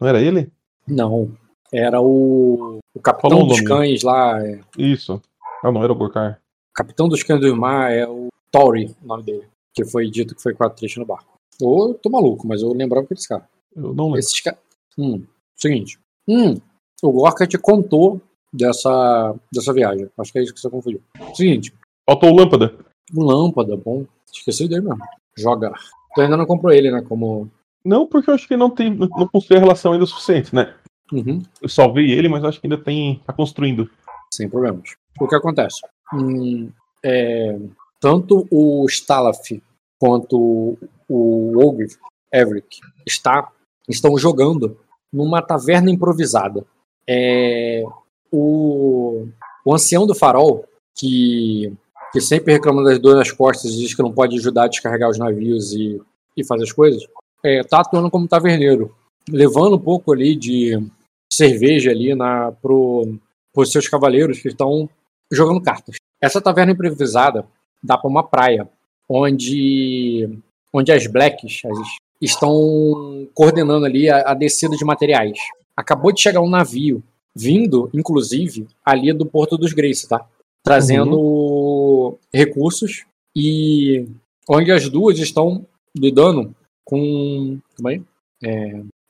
S4: Não era ele?
S1: Não. Era o. O capitão
S4: Falou
S1: dos cães lá. é,
S4: Isso. Ah, não era o Gorkar.
S1: Capitão dos cães do mar é o Tori, o nome dele. Que foi dito que foi com a Trisha no barco. Ou eu tô maluco, mas eu lembrava que esse cara.
S4: Eu não lembro.
S1: Esses caras. Hum, seguinte. Hum, o Gorka te contou dessa, dessa viagem. Acho que é isso que você confundiu. Seguinte,
S4: Faltou o Lâmpada.
S1: o Lâmpada, bom. Esqueci dele mesmo. Joga. Tu ainda não comprou ele, né? Como.
S4: Não, porque eu acho que não tem. Não não construiu a relação ainda o suficiente, né?
S1: Uhum,
S4: Eu salvei ele, mas acho que ainda tem. tá construindo.
S1: sem problemas. O que acontece? Hum, é, tanto o Stalaf quanto o Ogre, Everick, está, estão jogando numa taverna improvisada. É, o, o ancião do farol, que, que sempre reclama das dores nas costas e diz que não pode ajudar a descarregar os navios e, e fazer as coisas, é, tá atuando como taverneiro, levando um pouco ali de cerveja ali na, pro, pros seus cavaleiros que estão jogando cartas. Essa taverna improvisada dá para uma praia, onde, onde as Blacks as, estão coordenando ali a, a descida de materiais. Acabou de chegar um navio, vindo, inclusive, ali do Porto dos Grace, tá? Trazendo recursos e onde as duas estão lidando com. Como é?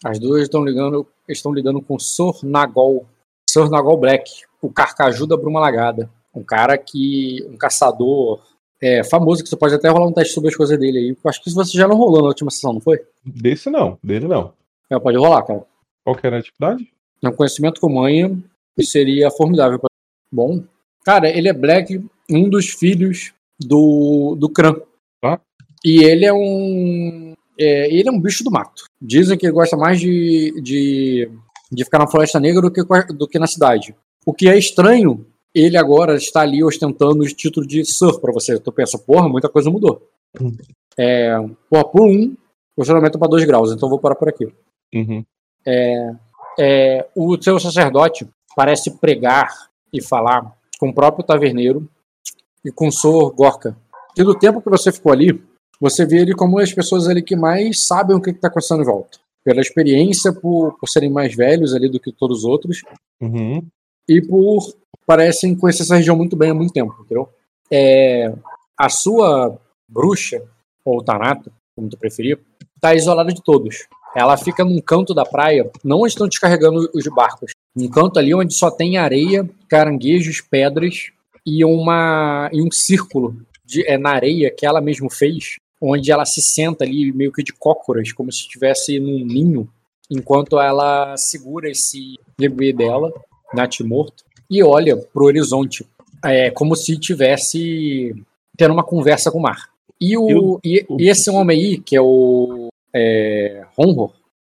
S1: As duas estão ligando, estão lidando com Sor Nagol. Sor Nagol Black, o carcaju da Bruma Lagada. Um cara que. um caçador é, famoso, que você pode até rolar um teste sobre as coisas dele aí. Eu Acho que isso você já não rolou na última sessão, não foi?
S4: Desse não, dele não.
S1: É, pode rolar, cara.
S4: Qual que era a atividade?
S1: É um conhecimento com manha que seria formidável. pra- Bom. Cara, ele é Black, um dos filhos do, do Kran.
S4: Tá.
S1: E ele é um. é, ele é um bicho do mato. Dizem que ele gosta mais de, de, de ficar na Floresta Negra do que, do que na cidade. O que é estranho, ele agora está ali ostentando o título de Sir pra você. Tu pensa, porra, muita coisa mudou.
S4: Hum.
S1: É, porra, por um, o aumenta para dois graus, então vou parar por aqui.
S4: Uhum.
S1: É, o seu sacerdote parece pregar e falar com o próprio taverneiro e com o Sor Gorka. E do tempo que você ficou ali, você vê ele como as pessoas ali que mais sabem o que está acontecendo em volta. Pela experiência, por, por serem mais velhos ali do que todos os outros,
S4: Uhum.
S1: e por parecem conhecer essa região muito bem há muito tempo, entendeu? É, a sua bruxa, ou Tanato, como tu preferir, está isolada de todos. Ela fica num canto da praia, não onde estão descarregando os barcos. Um canto ali onde só tem areia, caranguejos, pedras e, uma, e um círculo de, é, na areia que ela mesmo fez, onde ela se senta ali meio que de cócoras, como se estivesse num ninho, enquanto ela segura esse bebê dela, Nath morto, e olha pro horizonte, é, como se tivesse tendo uma conversa com o mar. E, o,
S4: Eu-
S1: e, e esse homem aí, que é o é,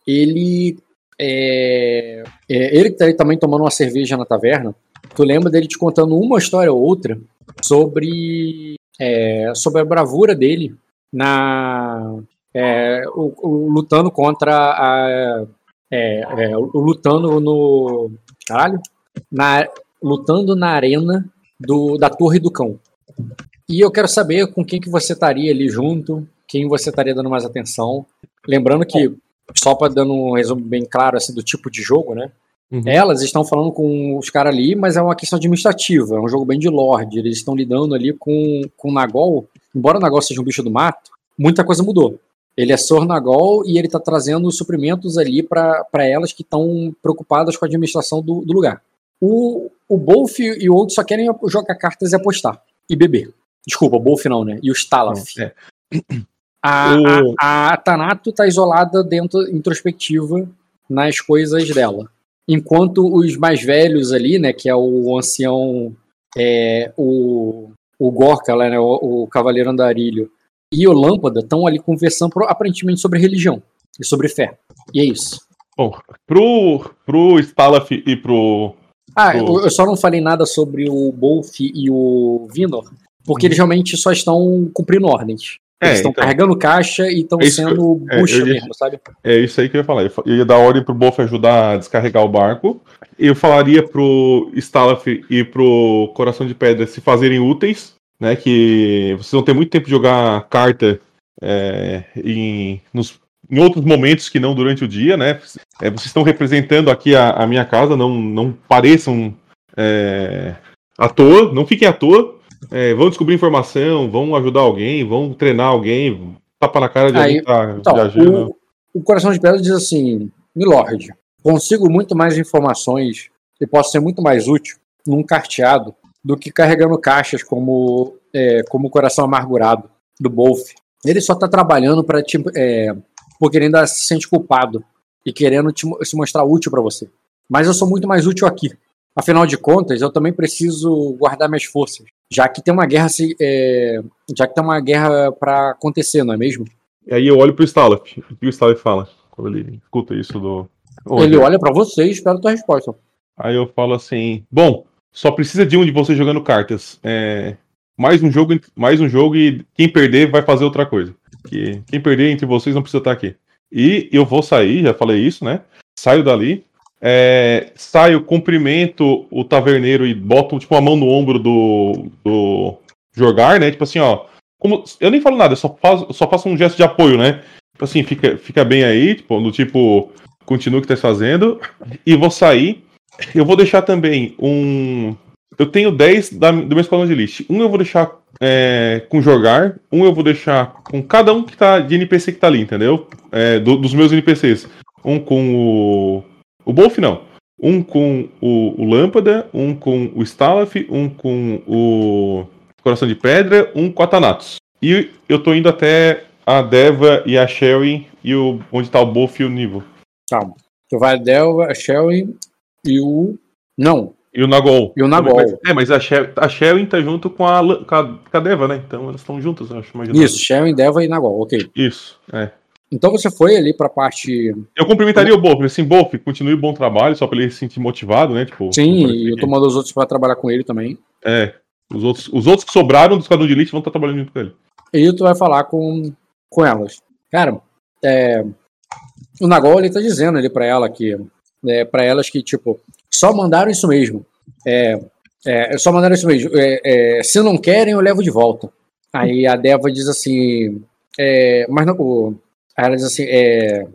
S1: ele é, é, ele que tá aí também tomando uma cerveja na taverna, tu lembra dele te contando uma história ou outra sobre é, sobre a bravura dele na é, o- o- lutando contra a é, é, o- lutando no caralho na, lutando na arena do, da Torre do Cão. E eu quero saber com quem que você estaria ali junto, quem você estaria dando mais atenção. Lembrando que, só para dando um resumo bem claro assim, do tipo de jogo, né?
S4: Uhum.
S1: Elas estão falando com os caras ali, mas é uma questão administrativa, é um jogo bem de lord. Eles estão lidando ali com, com o Nagol. Embora o Nagol seja um bicho do mato, muita coisa mudou. Ele é Sor Nagol e ele está trazendo suprimentos ali para elas que estão preocupadas com a administração do, do lugar. O, o Bolf e o outro só querem jogar cartas e apostar. E beber. Desculpa, o Bolf não, né? E o Stalaf.
S4: É.
S1: A,
S4: O-
S1: a, a Tanato tá isolada dentro, introspectiva, nas coisas dela. Enquanto os mais velhos ali, né, que é o ancião, é, o, o Gorka, lá, né, o, o Cavaleiro Andarilho, e o Lâmpada estão ali conversando pro- aparentemente sobre religião e sobre fé. E é isso.
S4: Bom, pro, pro Stalaf e pro.
S1: Ah,
S4: Pô.
S1: eu eu só não falei nada sobre o Bolf e o Vinor, porque eles realmente só estão cumprindo ordens.
S4: É,
S1: Eles estão
S4: então.
S1: carregando caixa e estão
S4: É
S1: sendo
S4: eu- é,
S1: bucha
S4: eu ia-
S1: mesmo, sabe?
S4: É isso aí que eu ia falar. Eu fa- Eu ia dar ordem pro Boff ajudar a descarregar o barco. Eu falaria pro Stalaf e pro Coração de Pedra se fazerem úteis, né? Que vocês vão ter muito tempo de jogar carta é, em, nos- em outros momentos que não durante o dia, né? É, vocês estão representando aqui a, a minha casa, não, não pareçam é, à toa, não fiquem à toa. É, vão descobrir informação, vão ajudar alguém, vão treinar alguém, tapa na cara de
S1: Aí,
S4: alguém tá
S1: Então,
S4: viajando.
S1: o, o Coração de Pedra diz assim: Milord, consigo muito mais informações e posso ser muito mais útil num carteado do que carregando caixas como, é, como o Coração Amargurado do Bolf. Ele só tá trabalhando para tipo, é, porque ele ainda se sente culpado e querendo te se mostrar útil para você. Mas eu sou muito mais útil aqui. Afinal de contas, eu também preciso guardar minhas forças, já que tem uma guerra, se- é, já que tem uma guerra para acontecer, não é mesmo?
S4: E aí eu olho pro Stalaf. O que o Stalaf fala quando ele escuta isso do.
S1: Ele olha pra você e espera a tua resposta.
S4: Aí eu falo assim: Bom, só precisa de um de vocês jogando cartas. É, mais um jogo, mais um jogo e quem perder vai fazer outra coisa. Que quem perder entre vocês não precisa estar aqui. E eu vou sair, já falei isso, né? Saio dali. É, saio, cumprimento o taverneiro e boto tipo a mão no ombro do, do jogar, né? Tipo assim, ó. Como, eu nem falo nada, eu só faço, só faço um gesto de apoio, né? Tipo assim, fica, fica bem aí, tipo, do tipo, continua o que tá fazendo. E vou sair. Eu vou deixar também um. Eu tenho 10 da, do meu esquadrão de elite. Um eu vou deixar é, com jogar, um eu vou deixar com cada um que tá de NPC que tá ali, entendeu? É, do- dos meus NPCs. Um com o. O Bolf não. Um com o, o Lâmpada, um com o Stalaf, um com o Coração de Pedra, um com a Thanatos. E eu tô indo até a Deva e a Sherry e o, onde tá o Bolf e o Nivo.
S1: Calma. Tu vai a Delva, a Shelly e o. Não.
S4: E o Nagol.
S1: E o Nagol.
S4: Mas- é, mas a, Sher a Sherwin tá junto com a, com a, com a Deva, né? Então elas estão juntas, eu acho. imaginando.
S1: Isso, Shelly, Delva e Nagol, ok.
S4: Isso, é.
S1: Então você foi ali pra parte.
S4: Eu cumprimentaria o Bolf, assim, Bolf, continue o bom trabalho, só pra ele se sentir motivado, né? Tipo,
S1: Sim, e eu tô mandando os outros pra trabalhar com ele também.
S4: É. Os outros, os outros que sobraram do Esquadrão de Elite vão estar trabalhando junto com ele.
S1: E tu vai falar com, com elas. Cara, é, o Nagol ele tá dizendo ali pra ela que. É, para elas que, tipo, só mandaram isso mesmo. É, é, só mandaram isso mesmo. É, é, se não querem, eu levo de volta. Aí a Deva diz assim. é, mas não. o- Aí ela diz assim: é,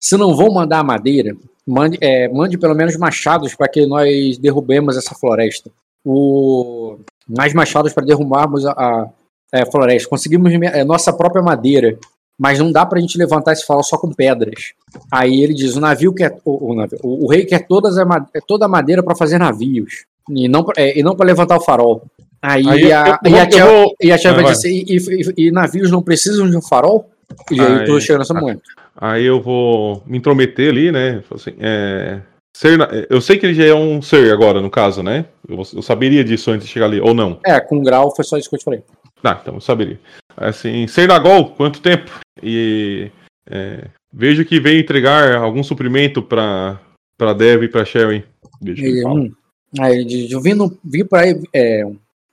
S1: se não vão mandar madeira, mande, é, mande pelo menos machados para que nós derrubemos essa floresta. O, mais machados para derrubarmos a, a- é, floresta. Conseguimos é, nossa própria madeira, mas não dá pra gente levantar esse farol só com pedras. Aí ele diz: o navio quer. O, o, navio- o- o rei quer todas a, toda a madeira para fazer navios. E não, é, e não para levantar o farol. Aí,
S4: Aí eu-
S1: a,
S4: eu
S1: e a tia,
S4: eu vou-
S1: e a tia
S4: Ah,
S1: vai dizer e, e- e navios não precisam de um farol? E aí
S4: Aí-
S1: tô chegando nesse momento.
S4: Aí eu vou me intrometer ali, né? Assim, é, ser na- eu sei que ele já é um ser agora, no caso, né? Eu, eu saberia disso antes de chegar ali, ou não.
S1: É, com grau foi só isso que eu te falei.
S4: Ah, então eu saberia. Assim, ser Nagol, quanto tempo? E é, vejo que veio entregar algum suprimento pra, pra Dev e pra Sherry. Deixa eu falar.
S1: hum, aí ele diz: eu vim, no, vim aí. É,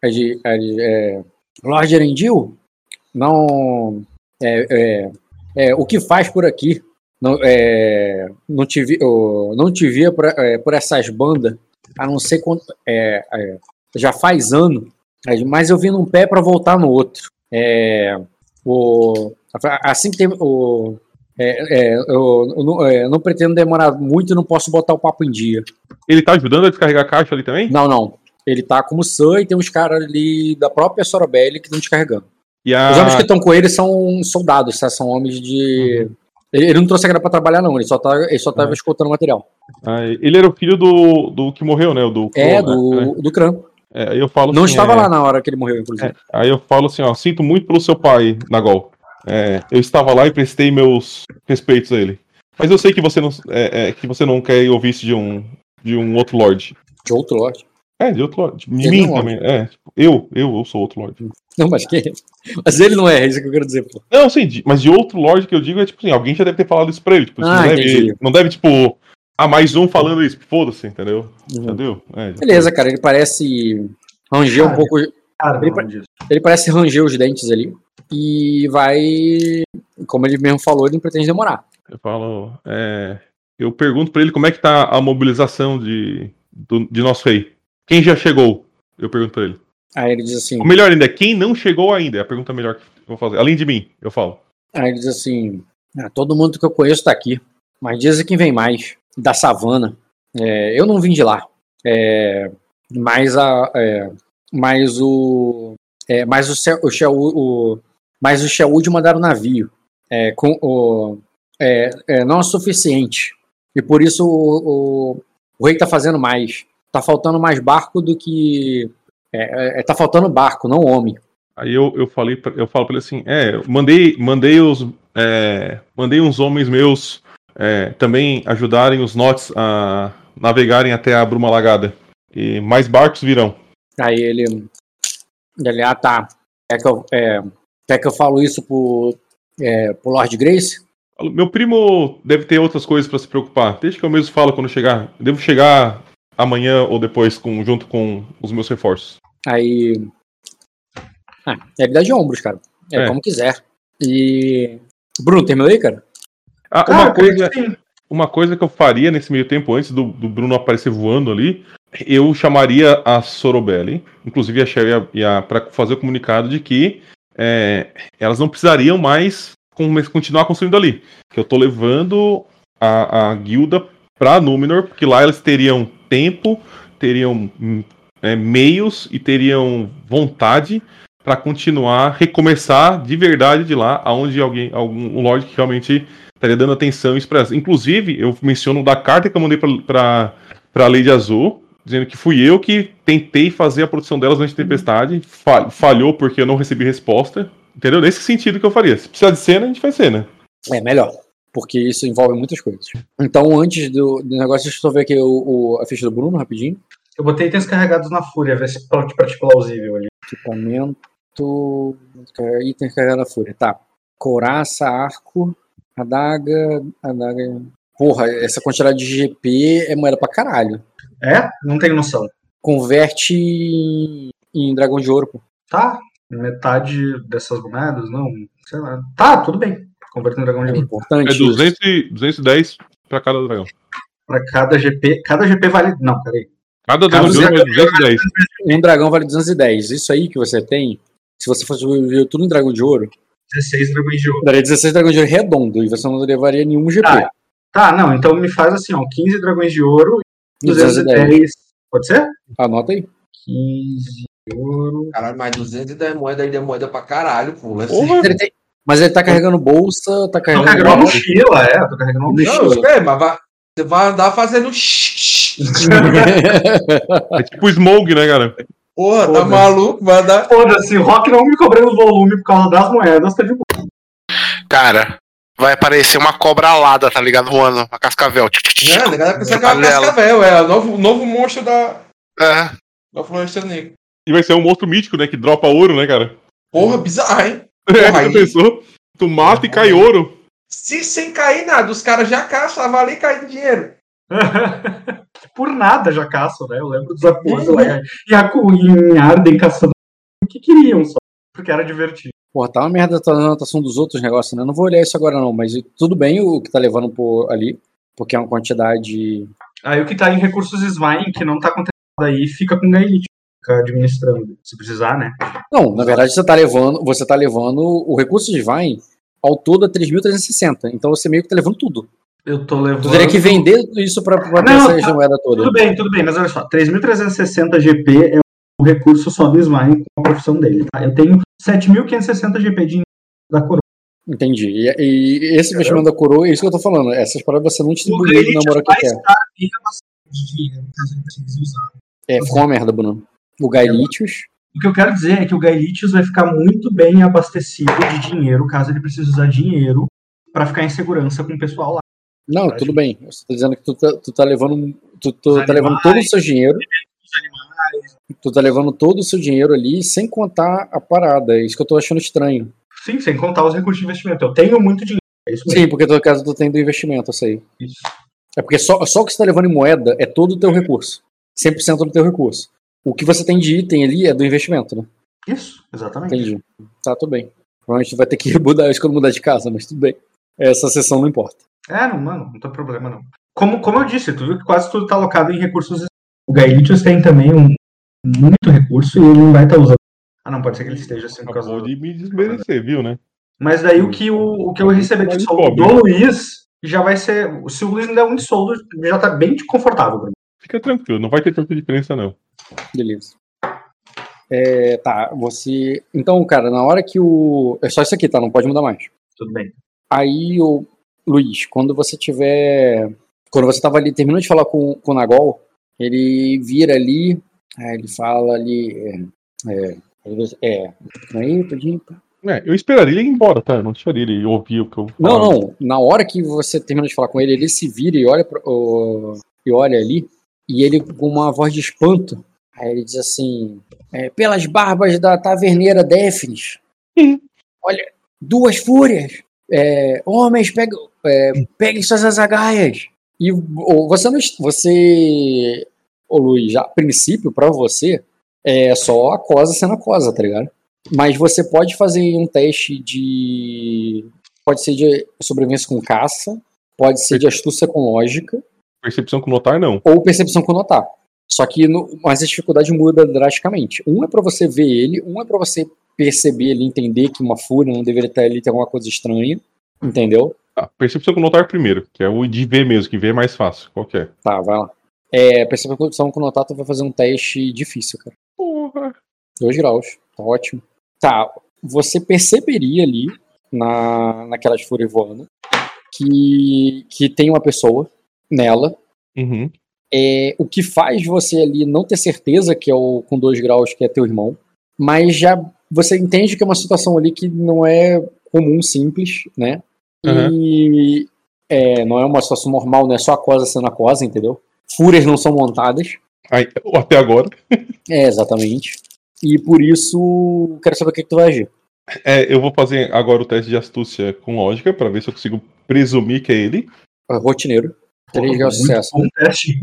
S1: é, de- é, de- é, Lord Erendil, não. É, é, é, o que faz por aqui? Não, é, não, te, vi, não te via por, é, por essas bandas, a não ser quanto. É, é, já faz ano, mas eu vim num pé para voltar no outro. É, o, assim que tem. O, é, eu, eu não, eu não pretendo demorar muito e não posso botar o papo em dia.
S4: Ele tá ajudando a descarregar a caixa ali também?
S1: Não, não. Ele tá como Sam e tem uns caras ali da própria Sorobelli que estão descarregando.
S4: A...
S1: Os homens que estão com ele são soldados, tá? são homens de. Ele, ele não trouxe a grana pra trabalhar, não. Ele só, tá, ele só tava
S4: É.
S1: escoltando material.
S4: Ah, ele era o filho do, do que morreu, né? Do,
S1: É,
S4: né?
S1: do, do Cran.
S4: É, aí eu falo
S1: Não
S4: assim,
S1: estava
S4: é,
S1: lá na hora que ele morreu, inclusive.
S4: É, aí eu falo assim, ó, sinto muito pelo seu pai, Nagol. É, eu estava lá e prestei meus respeitos a ele. Mas eu sei que você não, é, é, que você não quer ouvir isso de um, de um outro Lorde.
S1: De outro Lorde.
S4: É, de outro Lorde. De mim
S1: é
S4: também. É, tipo, eu, eu, eu sou outro Lorde.
S1: Não, mas que. Mas ele não é, é isso que eu quero dizer, pô.
S4: Não, sim, de- mas de outro Lorde que eu digo é tipo assim, alguém já deve ter falado isso pra ele. Tipo,
S1: Ah,
S4: não, deve, não deve, tipo, ah, mais um falando isso. Foda-se, entendeu?
S1: Uhum.
S4: Entendeu? É,
S1: Beleza, cara, ele parece ranger um
S3: Cara.
S1: pouco.
S3: Cara,
S1: Ele
S3: não.
S1: Ele parece ranger os dentes ali. E vai. Como ele mesmo falou, ele não pretende demorar.
S4: Eu falo. é, eu pergunto pra ele como é que tá a mobilização de, do- de nosso rei. Quem já chegou? Eu pergunto pra ele.
S1: Aí ele diz assim.
S4: Ou melhor ainda, quem não chegou ainda? É a pergunta melhor que eu vou fazer. Além de mim, eu falo.
S1: Aí ele diz assim: "Ah, todo mundo que eu conheço tá aqui. Mas dizem que vem mais. Da savana. É, eu não vim de lá. É, mas a. É, mas o. É, mas o, o, Shel- o mas o mandaram navio. É, com, o, é, é, não é suficiente. E por isso o, o, o rei tá fazendo mais. Tá faltando mais barco do que. É, é, tá faltando barco, não homem.
S4: Aí eu, eu falei, pra- eu falo pra ele assim, é, mandei, mandei os, é, mandei uns homens meus é, também ajudarem os Nots a navegarem até a Bruma Lagada. E mais barcos virão.
S1: Aí ele. Ele, ah tá. Quer que eu, é, quer que eu falo isso pro, é, pro Lord Grace?
S4: Meu primo deve ter outras coisas pra se preocupar. Deixa que eu mesmo falo quando chegar. Eu devo chegar amanhã ou depois com, junto com os meus reforços.
S1: Aí. Ah, ele dá de ombros, cara. É,
S4: É.
S1: como quiser. E. Bruno, terminou aí, cara?
S4: Ah,
S3: Cara,
S4: uma coisa,
S3: que
S4: uma coisa que eu faria nesse meio tempo, antes do, do Bruno aparecer voando ali, eu chamaria a Sorobelli, inclusive a Sherry para fazer o comunicado de que é, elas não precisariam mais com- continuar construindo ali. Que eu tô levando a, a guilda pra Númenor, porque lá elas teriam tempo, teriam é, meios e teriam vontade para continuar, recomeçar de verdade de lá, aonde alguém, algum um lord que realmente estaria dando atenção expressa. Inclusive, eu menciono da carta que eu mandei pra, pra Lady Azul, dizendo que fui eu que tentei fazer a produção delas antes da tempestade, fa- falhou porque eu não recebi resposta. Entendeu? Nesse sentido que eu faria. Se precisar de cena, a gente faz cena.
S1: É, melhor. Porque isso envolve muitas coisas. Então, antes do, do negócio, deixa eu só ver aqui o, o- a ficha do Bruno, rapidinho.
S3: Eu botei itens carregados na fúria, ver se pode pra ti plausível ali.
S1: Equipamento. Item carregado na fúria. Tá. Couraça, arco, adaga. Adaga. Porra, essa quantidade de GP é moeda pra caralho.
S3: É? Não tenho noção.
S1: Converte em, em dragão de ouro, pô.
S3: Tá, metade dessas moedas, não, sei lá. Tá, tudo bem. Converter em dragão de
S1: É
S3: ouro.
S1: importante.
S4: É
S1: isso.
S4: 200 e, 210 pra cada dragão.
S3: Pra cada GP. Cada GP vale. Não, peraí.
S4: Cada dragão de ouro vale 210.
S1: Um dragão vale 210. Isso aí que você tem, se você fosse ver tudo em dragão de ouro,
S3: 16 dragões de ouro.
S1: daria 16 dragões de ouro redondo e você não levaria nenhum GP.
S3: Tá. Tá, não, então me faz assim, ó. 15 dragões de ouro e
S1: 210.
S3: 210. Pode ser?
S1: Anota aí.
S3: 15 de ouro.
S5: Caralho, mais 210 moedas aí é moeda pra caralho, pô. Ser-
S4: Porra!
S1: Ele tem- Mas ele tá carregando bolsa, tá
S3: Tô
S1: carregando.
S3: carregando uma mochila, é, tô carregando uma
S1: Mochila.
S5: Não, espera, mas vai, você vai andar fazendo.
S4: É tipo Smoke, né, cara?
S5: Porra, tá
S3: Foda-se.
S5: maluco? Vai andar.
S3: Foda-se, o Rock não me cobrando volume por causa das moedas, tá de boa.
S6: Cara, vai aparecer uma cobra alada, tá ligado? Voando, uma cascavel.
S5: É, a galera pensa que é uma cascavel, é o novo, novo monstro da,
S6: É.
S5: da Floresta Negra.
S4: E vai ser um monstro mítico, né? Que dropa ouro, né, cara?
S5: Porra, bizarro, hein?
S4: É,
S5: Porra, aí-
S4: pensou? Tu mata e cai ouro.
S5: Se sem cair nada, os caras já caçam, ali e cai dinheiro.
S3: Por nada já caçam, né? Eu lembro dos acordos lá em Aku- em Arden caçando o que queriam só. Porque era divertido.
S1: Porra, tá uma merda a anotação dos outros negócios, né? Não vou olhar isso agora, não, mas tudo bem o que tá levando por ali, porque é uma quantidade.
S3: Aí o que tá em recursos Svine, que não tá acontecendo aí, fica com Gaelite. Fica administrando. Se precisar, né?
S1: Não, na verdade você tá levando, você tá levando o recurso de Vine ao todo a 3.360. Então você meio que tá levando tudo.
S3: Eu tô levando.
S1: Tu teria que vender isso
S3: Não,
S1: essa
S3: tá-
S1: moeda toda.
S3: Tudo bem, tudo bem, mas olha só, 3.360 GP é o recurso só do Svine com a profissão dele, tá? Eu tenho 7.560 GP de da coroa.
S1: Entendi. E, e esse investimento da coroa é isso que eu tô falando. Essas paradas você não distribui na moral que quer. É, ficou uma merda, Bruno. O Gaelitius.
S3: O que eu quero dizer é que o Gaelitius vai ficar muito bem abastecido de dinheiro, caso ele precise usar dinheiro pra ficar em segurança com o pessoal lá.
S1: Não, tudo bem. Eu tô dizendo que tu tá, tu tá levando. Tu, tu
S3: Os
S1: tá levando
S3: animais.
S1: todo o seu dinheiro.
S3: Animais.
S1: Tu tá levando todo o seu dinheiro ali sem contar a parada. É isso que eu tô achando estranho.
S3: Sim, sem contar os recursos de investimento. Eu tenho muito dinheiro. É.
S1: Sim, porque no caso tu tem do investimento, eu sei.
S3: Isso.
S1: É porque só, só o que você tá levando em moeda é todo o teu recurso. 100% do teu recurso. O que você tem de item ali é do investimento, né?
S3: Isso, exatamente.
S1: Entendi. Tá, tudo bem. Provavelmente vai ter que mudar isso quando mudar de casa, mas tudo bem. Essa sessão não importa.
S3: É, não, mano, não tem problema não. Como, como eu disse, tu viu que quase tudo tá alocado em recursos. O Gaelitius tem também um, muito recurso e ele não vai estar usando. Ah, não, pode ser que ele esteja assim por causa
S4: de me desmerecer, viu, né?
S3: Mas daí o que, o, o que eu receber de soldo do Luiz já vai ser. Se o Luiz me der um de soldo, já tá bem confortável pra mim.
S4: Fica tranquilo, não vai ter tanta diferença, não.
S1: Beleza. É, tá, você. Então, cara, na hora que o. É só isso aqui, tá? Não pode mudar mais.
S3: Tudo bem.
S1: Aí, o Luiz, quando você tiver. Quando você tava ali, terminou de falar com, com o Nagol, ele vira ali, aí ele fala ali. É. É. é aí, tudinho, pá.
S4: É, eu esperaria ele ir embora, tá? Eu não deixaria ele ouvir o que eu
S1: Não,
S4: falo.
S1: não. Na hora que você termina de falar com ele, ele se vira e olha, pro- o- e olha ali, e ele com uma voz de espanto, aí ele diz assim: é, pelas barbas da taverneira
S4: Sim.
S1: olha, duas fúrias, é, homens, peguem, é, peguem suas azagaias. E ô, você não. Você. Ô Luiz, já, a princípio, pra você, é só a cosa sendo a cosa, tá ligado? Mas você pode fazer um teste de. Pode ser de sobrevivência com caça, pode ser de astúcia com lógica,
S4: Percepção com notar, não.
S1: ou percepção com notar. Só que no, mas a dificuldade muda drasticamente. Um é pra você ver ele, um é pra você perceber ele, entender que uma fúria não deveria estar ali, tem alguma coisa estranha. Entendeu?
S4: Tá, percepção com notar primeiro, que é o de ver mesmo, que ver é mais fácil. Qual que é?
S1: Tá, vai lá. É, percepção com notar, tu vai fazer um teste difícil, cara.
S4: Porra.
S1: 2 graus. Tá ótimo. Tá, você perceberia ali, na, naquelas fúrias voando, que, que tem uma pessoa nela.
S4: Uhum.
S1: É, o que faz você ali não ter certeza que é o com 2 graus que é teu irmão, mas já você entende que é uma situação ali que não é comum, simples, né? E é, não é uma situação normal, não é só a cosa sendo a cosa, entendeu? Fúrias não são montadas.
S4: Aí, até agora.
S1: É, exatamente. E por isso, quero saber o que, que tu vai agir.
S4: É, eu vou fazer agora o teste de astúcia com lógica, pra ver se eu consigo presumir que é ele.
S1: Rotineiro. 3 graus de
S3: Muito
S1: sucesso.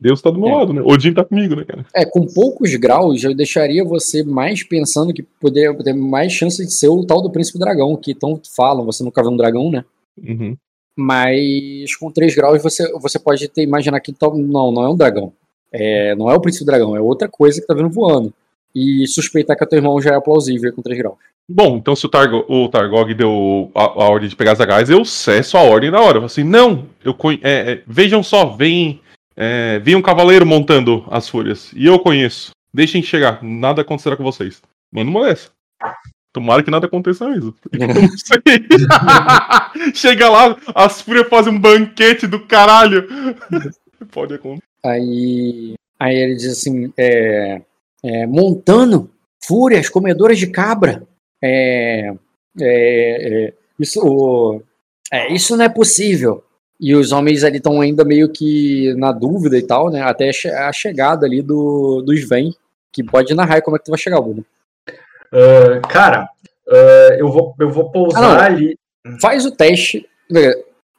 S4: Deus tá do meu
S1: É.
S4: lado, né? Odin tá comigo, né, cara?
S1: É, com poucos graus, eu deixaria você mais pensando que poderia ter mais chance de ser o tal do Príncipe Dragão, que tanto falam, você nunca viu um dragão, né?
S4: Uhum.
S1: Mas com 3 graus você, você pode ter imaginar que tal, não, não é um dragão. É, não é o Príncipe Dragão, é outra coisa que tá vindo voando. E suspeitar que o teu irmão já é plausível com 3 graus.
S4: Bom, então se o, Targo, o Targog deu a, a ordem de pegar as agás, eu cesso a ordem na hora. Eu falo assim, não, eu é, é, vejam só, vem, é, vem um cavaleiro montando as fúrias. E eu conheço. Deixem chegar, nada acontecerá com vocês. Manda uma dessa. Tomara que nada aconteça mesmo. Eu não sei. Chega lá, as fúrias fazem um banquete do caralho. Pode acontecer.
S1: Aí, aí ele diz assim: é, é, Montano, fúrias, comedoras de cabra. É, é, é, isso, o- é, isso não é possível. E os homens ali estão ainda meio que na dúvida e tal, né? Até a che- a chegada ali do, do Sven, que pode narrar como é que tu vai chegar, Bruno.
S3: Ah, cara, ah, eu, vou, eu vou pousar
S1: Ah,
S3: ali.
S1: Faz o teste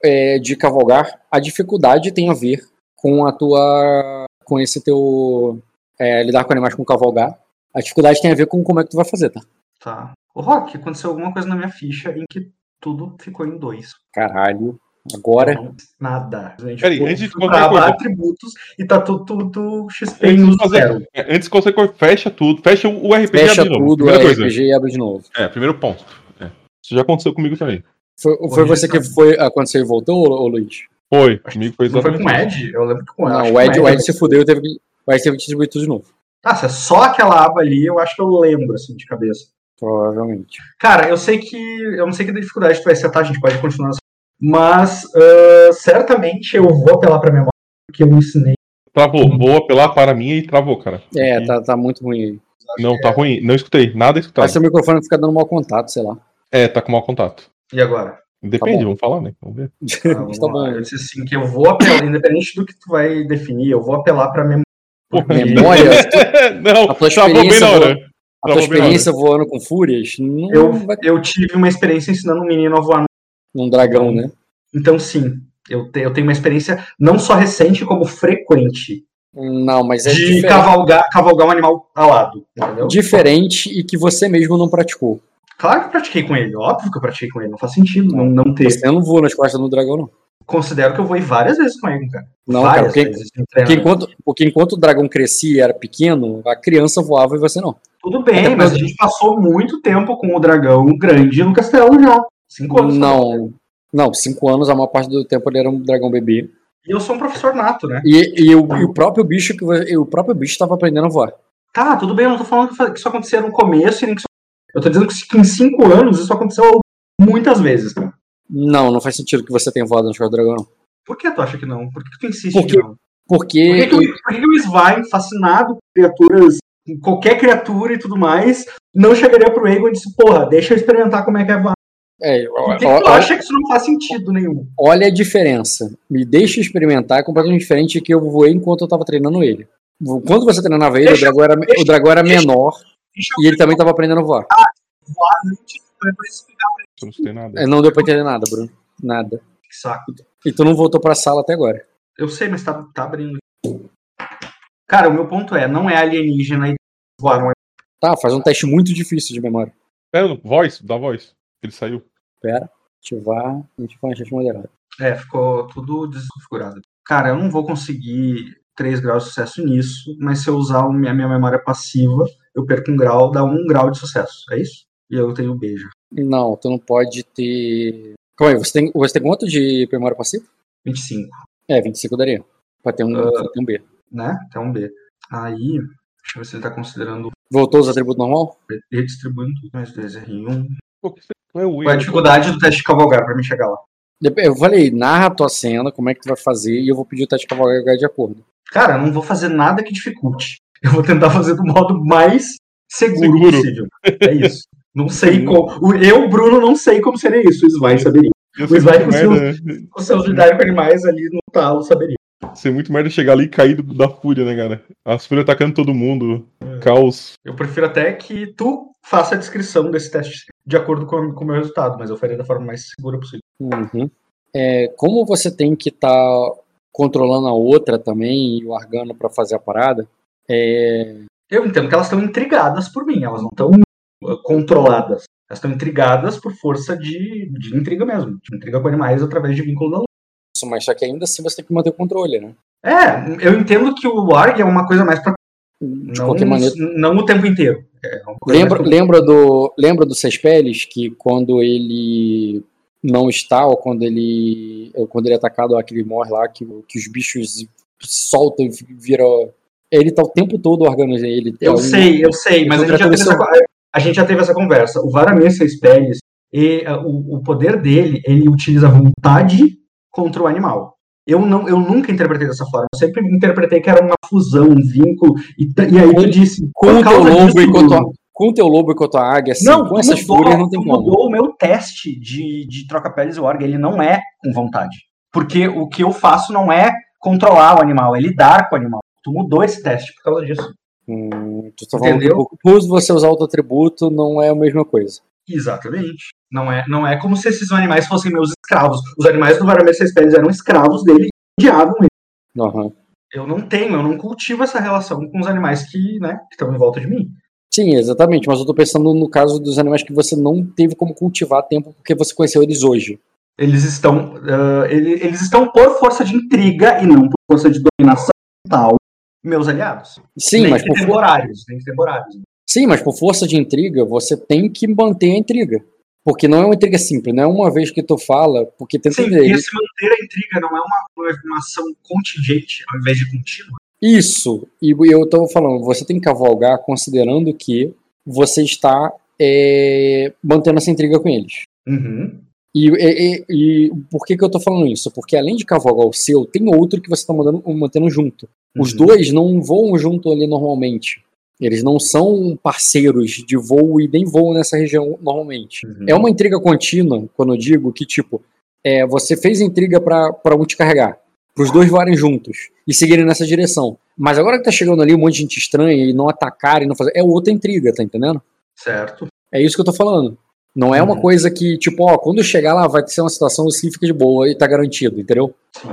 S1: é, de cavalgar. A dificuldade tem a ver com a tua. com esse teu. é, lidar com animais com cavalgar. A dificuldade tem a ver com como é que tu vai fazer, tá?
S3: Tá. Ô, Rock, aconteceu alguma coisa na minha ficha em que tudo ficou em dois.
S1: Caralho. Agora.
S3: Não, nada. A gente
S4: Peraí, antes de qualquer coisa.
S3: atributos e tá tudo, tudo, tudo XP
S4: Antes
S3: no
S4: de, fazer,
S3: zero.
S4: é, antes de qualquer coisa, fecha tudo. Fecha o o RPG
S1: Fecha
S4: de novo.
S1: tudo, o
S4: Primeira coisa.
S1: RPG e abre de novo.
S4: É, primeiro ponto. É. Isso já aconteceu comigo também.
S1: Foi, foi você que foi aconteceu e voltou, ô, ô Luiz?
S4: Foi, comigo foi
S3: Não foi
S4: exatamente
S3: com o. Ed? Eu lembro que com
S1: Não,
S3: acho
S1: o Ed, o Ed se fudeu e teve que. O Ed teve que distribuir tudo de novo.
S3: Ah, se é só aquela aba ali, eu acho que eu lembro, assim, de cabeça.
S1: Provavelmente.
S3: Cara, eu sei que. Eu não sei que dificuldade tu vai setar, a gente pode continuar. Mas ah, certamente eu vou apelar pra memória, porque eu ensinei.
S4: Travou. Vou apelar para mim e travou, cara.
S1: É,
S4: Aqui.
S1: tá, tá muito ruim aí.
S4: Não, tá ruim. Não escutei. Nada escutado.
S1: Mas seu microfone fica dando mau contato, sei lá.
S4: É, tá com mau contato.
S3: E agora?
S4: Depende,
S1: bom.
S4: vamos falar, né? Vamos ver.
S3: Ah, vamos
S1: tá bom.
S3: Eu disse assim que eu vou apelar, independente do que tu vai definir, eu vou apelar pra memória.
S1: Memória,
S4: não,
S1: a tua
S4: travou bem
S1: experiência,
S4: na hora.
S1: A tua experiência voando com fúrias não
S3: Eu,
S1: vai
S3: eu tive uma experiência ensinando um menino a voar.
S1: num dragão, né?
S3: Então, sim, eu, te- eu tenho uma experiência não só recente, como frequente
S1: Não, mas é
S3: de
S1: diferente,
S3: cavalgar, cavalgar um animal alado, entendeu?
S1: diferente e que você mesmo não praticou.
S3: Claro que eu pratiquei com ele, óbvio que eu pratiquei com ele, não faz sentido não, não ter.
S1: Você não voa nas costas do dragão, não.
S3: Considero que eu voei várias vezes com ele, cara.
S1: Não,
S3: várias
S1: cara, porque,
S3: vezes. em
S1: porque, enquanto, porque enquanto o dragão crescia e era pequeno, a criança voava e você não.
S3: Tudo bem,
S1: Até
S3: mas a gente passou muito tempo com o dragão grande no castelo já. Cinco anos.
S1: Não, não, cinco anos, a maior parte do tempo ele era um dragão bebê.
S3: E eu sou um professor nato, né?
S1: E, e, o, e o próprio bicho que o próprio bicho estava aprendendo a voar.
S3: Tá, tudo bem, eu não tô falando que isso acontecia no começo e nem que isso... Eu tô dizendo que em cinco anos isso aconteceu muitas vezes, cara.
S1: Não, não faz sentido que você tenha voado costas do dragão.
S3: Por que tu acha que não? Por que tu insiste
S1: Porque-
S3: que não? Por
S1: Porque
S3: que, que, o- por que que o Svain, fascinado por criaturas, com qualquer criatura e tudo mais, não chegaria pro Aegon e disse, porra, deixa eu experimentar como é que é voar.
S1: é,
S3: Por que,
S1: ó-
S3: que tu
S1: ó-
S3: acha que isso não faz sentido nenhum?
S1: olha a diferença. Me deixa experimentar, é completamente diferente que eu voei enquanto eu estava treinando ele. Quando você treinava ele,
S3: Deixa-
S1: o dragão era,
S3: deixa-
S1: o dragão era
S3: deixa-
S1: menor e ele também estava aprendendo a voar.
S3: voar antes, pra explicar pra
S4: Eu não sei nada.
S1: É, Não deu pra entender nada, Bruno. Nada.
S3: que saco.
S1: E tu não voltou pra sala até agora.
S3: Eu sei, mas tá, tá abrindo. Cara, o meu ponto é, não é alienígena e voar, não é
S1: Tá, faz um teste muito difícil de memória.
S4: Pera, voz, dá voz. Ele saiu.
S1: Pera, ativar, ativar teste moderado.
S3: É, ficou tudo desconfigurado. Cara, eu não vou conseguir 3 graus de sucesso nisso, mas se eu usar a minha memória passiva, eu perco um grau, dá um grau de sucesso. É isso? E eu tenho beijo.
S1: Não, tu não pode ter. Calma aí, você tem, você tem quanto de memória passiva?
S3: 25,
S1: É, 25 daria. Pra ter um, pra ter um B.
S3: né? Até um B. Aí, deixa eu ver se ele tá considerando
S1: Voltou os atributos normal?
S3: redistribuindo tudo. Mais 2 R1.
S4: Pô, que você- Não é o
S3: Qual é a dificuldade do teste de cavalgar pra mim chegar lá?
S1: Eu falei, narra a tua cena, como é que tu vai fazer, e eu vou pedir o teste de cavalgar de acordo.
S3: Cara, eu não vou fazer nada que dificulte. Eu vou tentar fazer do modo mais seguro,
S4: Seguro.
S3: possível. É isso. Não sei como. o- Eu, Bruno, não sei como seria isso. O Svain saberia.
S4: Ia
S3: o
S4: muito
S3: com seus,
S4: merda,
S3: com seus lidar com animais ali no talo saberia.
S4: ser muito merda chegar ali e cair da fúria, né, cara? As fúrias atacando todo mundo.
S3: É.
S4: Caos.
S3: Eu prefiro até que tu faça a descrição desse teste de acordo com, com o meu resultado, mas eu faria da forma mais segura possível.
S1: Uhum. É, como você tem que estar controlando a outra também e o Argano pra fazer a parada, é,
S3: Eu entendo que elas estão intrigadas por mim, elas não estão controladas. Elas estão intrigadas por força de, de intriga mesmo, de intriga com animais através de vínculo da luz.
S1: isso, mas só que ainda assim você tem que manter o controle, né?
S3: É, eu entendo que o Warg é uma coisa mais pra.
S1: De
S3: Não,
S1: qualquer maneira.
S3: não o tempo inteiro. É
S1: Lembra, lembra do lembra do Cespeles que quando ele não está ou quando ele ou quando ele é atacado lá, que ele morre lá que, que os bichos soltam e viram ele tá o tempo todo organizando ele é
S3: Eu
S1: um-
S3: sei, eu sei, mas a gente, já teve essa, a gente já teve essa conversa. O Varamir Peles, e, uh, o, o poder dele, ele utiliza a vontade contra o animal. Eu, não, eu nunca interpretei dessa forma. Eu sempre interpretei que era uma fusão, um vínculo. E, e aí tu disse.
S1: com o teu lobo
S3: disso,
S1: e com a tua, com o teu lobo e com a tua águia assim,
S3: não,
S1: com essas
S3: mudou,
S1: fúrias não tem
S3: tu
S1: como
S3: mudou o meu teste de, de troca-peles e org. Ele não é com vontade. Porque o que eu faço não é controlar o animal, é lidar com o animal. Tu mudou esse teste por causa disso.
S1: Hum, tu tá falando
S3: Entendeu?
S1: por você usar outro atributo não é a mesma coisa
S3: Exatamente. Não é, não é como se esses animais fossem meus escravos. Os animais do Varamir Seis Peles eram escravos dele e odiavam ele.
S1: Aham.
S3: Eu não tenho, eu não cultivo essa relação com os animais que, né, estão em volta de mim.
S1: Sim, exatamente, mas eu tô pensando no caso dos animais que você não teve como cultivar a tempo porque você conheceu eles hoje.
S3: Eles estão, ele- eles estão por força de intriga e não por força de dominação mental, meus aliados.
S1: Sim,
S3: nem
S1: mas
S3: que
S1: por,
S3: temporários, nem que temporários.
S1: sim, mas por força de intriga, você tem que manter a intriga. Porque não é uma intriga simples, não é uma vez que tu fala, porque tenta
S3: Sim,
S1: entender.
S3: se manter a intriga não é uma, uma, ação contingente ao invés de contínua.
S1: Isso, e eu tô falando, você tem que cavalgar considerando que você está é, mantendo essa intriga com eles.
S3: Uhum.
S1: E, e- e por que, que eu tô falando isso? Porque além de cavalgar o seu, tem outro que você tá mandando, mantendo junto. Os
S3: Uhum.
S1: dois não voam junto ali normalmente. Eles não são parceiros de voo e nem voam nessa região normalmente.
S3: Uhum.
S1: É uma intriga contínua, quando eu digo que, tipo, é, você fez intriga pra pra um te carregar, pros dois voarem juntos e seguirem nessa direção. Mas agora que tá chegando ali um monte de gente estranha e não atacarem, não fazer. É outra intriga, tá entendendo?
S3: Certo.
S1: É isso que eu tô falando. Não é uma
S3: Uhum.
S1: coisa que, tipo, ó, quando chegar lá vai ser uma situação assim, fica de boa e tá garantido, entendeu?
S3: Sim.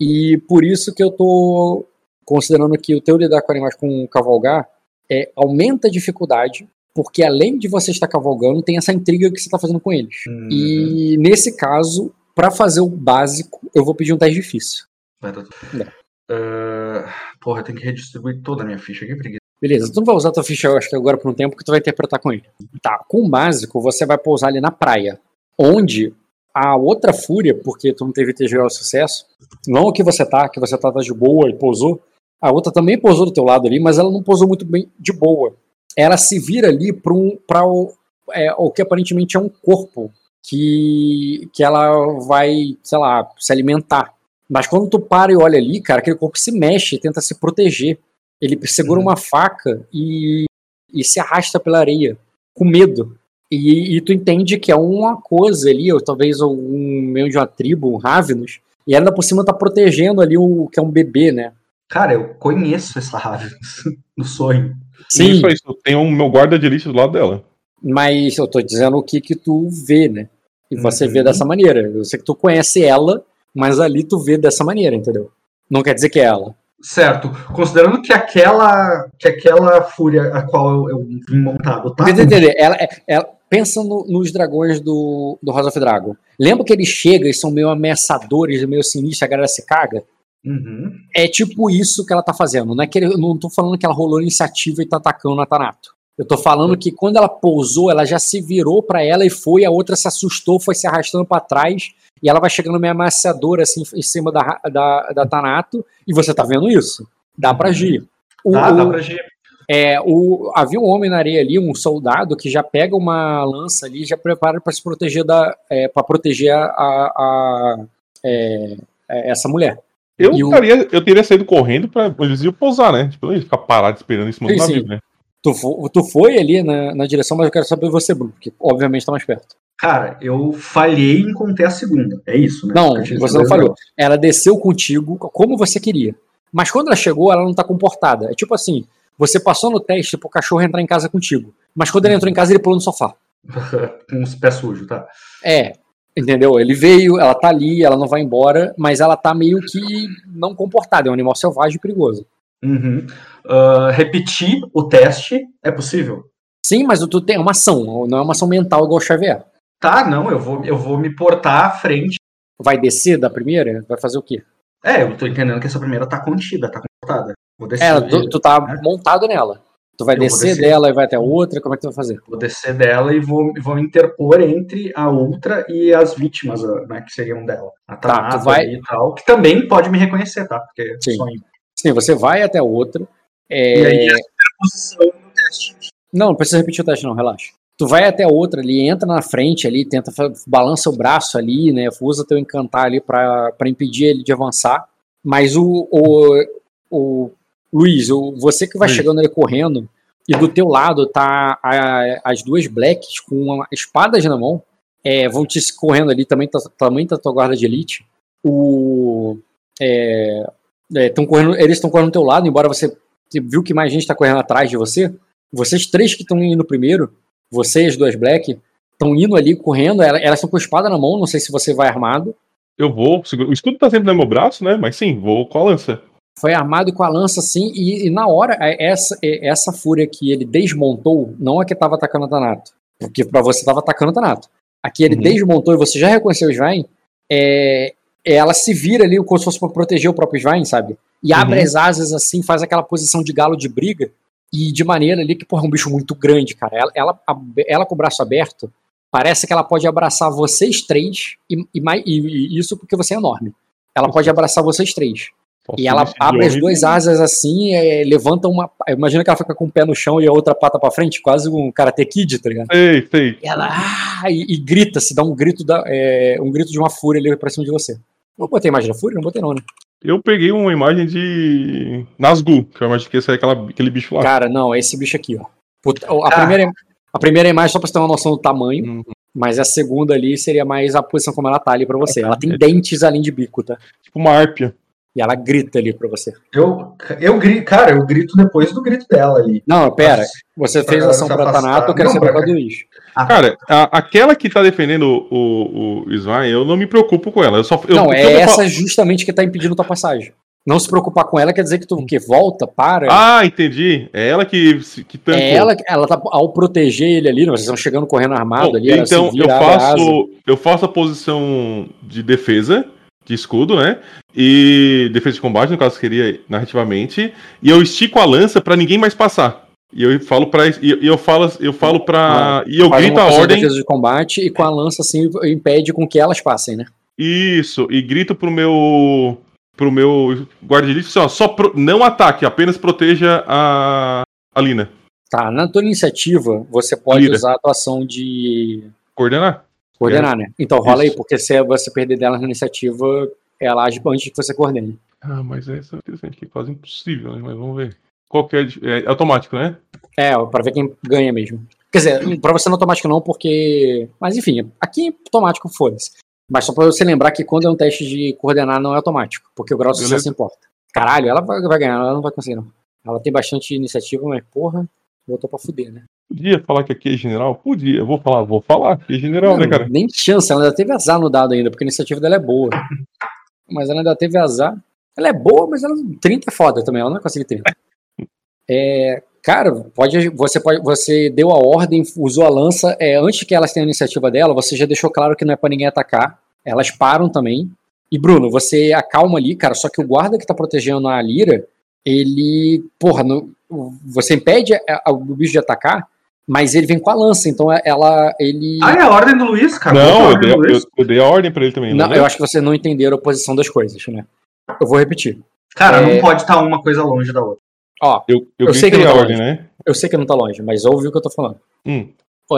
S1: E por isso que eu tô considerando que o teu lidar com animais com cavalgar é, aumenta a dificuldade, porque além de você estar cavalgando, tem essa intriga que você está fazendo com eles.
S3: Hum,
S1: E nesse caso, para fazer o básico, eu vou pedir um teste difícil. Não.
S3: Ah, porra, eu tenho que redistribuir toda a minha ficha aqui, preguiça.
S1: Beleza, tu não vai usar tua ficha, eu acho que agora por um tempo que tu vai interpretar com ele. Tá, com o básico, você vai pousar ali na praia, onde a outra fúria, porque tu não teve TGO sucesso, não que você tá, que você tá, tá de boa e pousou, a outra também pousou do teu lado ali, mas ela não pousou muito bem de boa. Ela se vira ali para um, pra o, é, o que aparentemente é um corpo que, que ela vai, sei lá, se alimentar. Mas quando tu para e olha ali, cara, aquele corpo se mexe, tenta se proteger. Ele segura
S3: Uhum.
S1: uma faca e, e se arrasta pela areia, com medo. E, e tu entende que é uma coisa ali, ou talvez um meio de uma tribo, um Ravenous, e ainda por cima tá protegendo ali o que é um bebê, né?
S3: Cara, eu conheço essa rave no sonho.
S4: Isso é isso. Tem um meu guarda de elite do lado dela.
S1: Mas eu tô dizendo o que que tu vê, né? E você
S3: Uhum.
S1: vê dessa maneira. Eu sei que tu conhece ela, mas ali tu vê dessa maneira, entendeu? Não quer dizer que é ela.
S3: Certo. Considerando que aquela, que aquela fúria a qual eu, eu vim montado tá.
S1: Entender. Ela, é- ela- pensa no- nos dragões do, do House of Dragon. Lembra que eles chegam e são meio ameaçadores, meio sinistros, a galera se caga?
S3: Uhum.
S1: É tipo isso que ela tá fazendo. Não, é que ele- eu não tô falando que ela rolou iniciativa e tá atacando a Tanato. Eu tô falando que quando ela pousou, ela já se virou pra ela e foi, a outra se assustou, foi se arrastando pra trás, e ela vai chegando meio ameaçadora assim em cima da, da, da Tanato, e você tá vendo isso. Dá pra agir. O-
S3: Dá, dá pra agir.
S1: é, o, havia um homem na areia ali, um soldado, que já pega uma lança ali e já prepara para se proteger da. É, para proteger a, a- a- é, essa mulher.
S4: Eu,
S1: E o-
S4: eu teria saído correndo pra eles iam pousar, né? Tipo, eu não ia ficar parado esperando em cima do
S1: Sim,
S4: navio,
S1: sim.
S4: né?
S1: Tu, fo- tu foi ali na, na direção, mas eu quero saber você, Bruno, que obviamente tá mais perto.
S3: Cara, eu falhei em conter a segunda. É isso, né?
S1: Não, você não falhou. Ela desceu contigo como você queria. Mas quando ela chegou, ela não tá comportada. É tipo assim: você passou no teste pro cachorro entrar em casa contigo. Mas quando ele entrou em casa, ele pulou no sofá.
S3: Com os pés sujos, tá?
S1: É, entendeu? Ele veio, ela tá ali, ela não vai embora, mas ela tá meio que não comportada, é um animal selvagem e perigoso.
S3: Uhum. Ah, repetir o teste é possível?
S1: Sim, mas tu tem uma ação, não é uma ação mental igual o Xavier.
S3: Tá, não, eu vou, eu vou me portar à frente.
S1: Vai descer da primeira? Vai fazer o quê?
S3: É, eu tô entendendo que essa primeira tá contida, tá comportada. Vou descer,
S1: É, tu, tu tá
S3: né?
S1: montado nela. Tu vai descer,
S3: descer.
S1: dela e vai até a outra, como é que tu vai fazer?
S3: vou descer dela e vou, vou me interpor entre a outra e as vítimas, ah, né, que seriam dela. A
S1: Tá,
S3: Tanata
S1: tu vai-
S3: e tal, que também pode me reconhecer, tá? Porque
S1: Sim.
S3: sonho.
S1: Sim, você vai até a outra. é,
S3: E aí, a posição no teste.
S1: Não, não precisa repetir o teste, não, relaxa. Tu vai até a outra ali, entra na frente ali, tenta balança o braço ali, né? Usa teu encantar ali pra pra impedir ele de avançar. Mas o, o, o Luiz, você que vai
S3: Luiz.
S1: chegando ali correndo, e do teu lado tá a- as duas blacks com uma- espadas na mão, é, vão te correndo ali, também tá, também tá tua guarda de elite. O. É, é, tão correndo, eles estão correndo do teu lado, embora você você viu que mais gente está correndo atrás de você. Vocês três que estão indo primeiro, você e as duas Black, estão indo ali correndo. ela- Elas estão com a espada na mão, não sei se você vai armado.
S4: Eu vou. O escudo tá sempre no meu braço, né? Mas sim, vou com a lança.
S1: Foi armado com a lança assim, e, e na hora, é, essa, é, essa fúria que ele desmontou, não a que estava atacando a Tanato. Porque para você estava atacando a Tanato. A que ele
S4: Uhum.
S1: desmontou e você já reconheceu o Svain, é, ela se vira ali como se fosse para proteger o próprio Svain, sabe? E abre
S4: Uhum.
S1: as asas assim, faz aquela posição de galo de briga, e de maneira ali que, porra, é um bicho muito grande, cara. Ela, ela, ela com o braço aberto, parece que ela pode abraçar vocês três, e, e, e- e isso porque você é enorme. Ela pode abraçar vocês três.
S4: Posso
S1: E ela abre as duas asas assim, é, levanta uma. Imagina que ela fica com o pé no chão e a outra pata pra frente, quase um Karate Kid, tá ligado?
S4: Sei, sei.
S1: E ela. Ah, e, e grita, se dá um grito, da, é, um grito de uma fúria ali pra cima de você. Não botei imagem da fúria? Não botei, não, né?
S4: Eu peguei uma imagem de. Nazgûl, que eu imagino que esse é aquela, aquele bicho lá.
S1: Cara, não, é esse bicho aqui, ó. Puta, a,
S3: Ah.
S1: primeira, a primeira imagem, só pra você ter uma noção do tamanho,
S4: Uhum.
S1: mas a segunda ali seria mais a posição como ela tá ali pra você. Ela tem dentes além de bico, tá?
S4: Tipo uma árpia.
S1: E ela grita ali pra você.
S3: Eu, eu grito, cara, eu grito depois do grito dela ali.
S1: Não, pera. Você
S3: Pra
S1: fez ação pra. Tanato, eu quero
S3: Não,
S1: saber
S3: pra-
S1: pra Luiz.
S3: Ah,
S4: Cara, a- aquela que tá defendendo o, o, o Svain, eu não me preocupo com ela. Eu só, eu,
S1: Não, é
S4: eu
S1: essa justamente que tá impedindo tua passagem. Não se preocupar com ela quer dizer que tu que volta, para.
S4: Ah, entendi. É ela que, que tancou.
S1: é ela, ela tá ao proteger ele ali, vocês estão chegando correndo armado
S4: Bom,
S1: ali.
S4: então eu faço, eu faço a posição de defesa, de escudo, né? E defesa de combate, no caso seria narrativamente, e eu estico a lança pra ninguém mais passar. E eu falo para e eu falo eu falo para e eu
S1: Faz
S4: grito a
S1: posição de
S4: ordem
S1: defesa de combate e com a lança assim impede com que elas passem, né?
S4: isso e grito pro meu pro meu guarda de assim, ó, só pro- não ataque, apenas proteja a a Lina.
S1: Tá, na tua iniciativa, você pode usar a tua ação de
S4: Coordenar?
S1: Coordenar, né? Então rola aí,
S4: Isso.
S1: porque se você perder dela na iniciativa, ela age antes que você coordene.
S4: Ah, mas é interessante, que é quase impossível, né? Mas vamos ver. Qual que é, é automático, né?
S1: É, pra ver quem ganha mesmo. Quer dizer, pra você não é automático não, porque. Mas enfim, aqui é automático, foda-se. Mas só pra você lembrar que quando é um teste de coordenar não é automático, porque o grau de sucesso importa. Caralho, ela vai, vai ganhar, ela não vai conseguir não. Ela tem bastante iniciativa, mas porra, botou pra fuder, né?
S4: Podia falar que aqui é general? Podia. Eu vou falar, vou falar que é general, né,
S1: Não,
S4: cara?
S1: Nem chance, ela ainda teve azar no dado ainda, porque a iniciativa dela é boa. Mas ela ainda teve azar. Ela é boa, mas ela 30 é foda também, ela não vai conseguir 30. É, cara, pode, você, pode, você deu a ordem, usou a lança. É, antes que elas tenham a iniciativa dela, você já deixou claro que não é pra ninguém atacar. Elas param também. E Bruno, você acalma ali, cara. Só que o guarda que tá protegendo a Lira, ele. Porra, no- você impede a- a- o bicho de atacar, mas ele vem com a lança. Então ela. Ele.
S3: Ah, é a ordem do Luiz, cara. É
S4: Não, eu dei, eu, eu dei a ordem pra ele também.
S1: Não,
S4: Não,
S1: eu acho que vocês não entenderam a posição das coisas, né? Eu vou repetir.
S3: Cara,
S1: é-
S3: não pode estar uma coisa longe da outra.
S1: Ó,
S4: eu, eu,
S1: eu sei que não
S4: a
S1: tá
S4: ordem,
S1: longe.
S4: né?
S1: eu sei que não tá longe, mas ouve o que eu tô falando.
S4: Hum.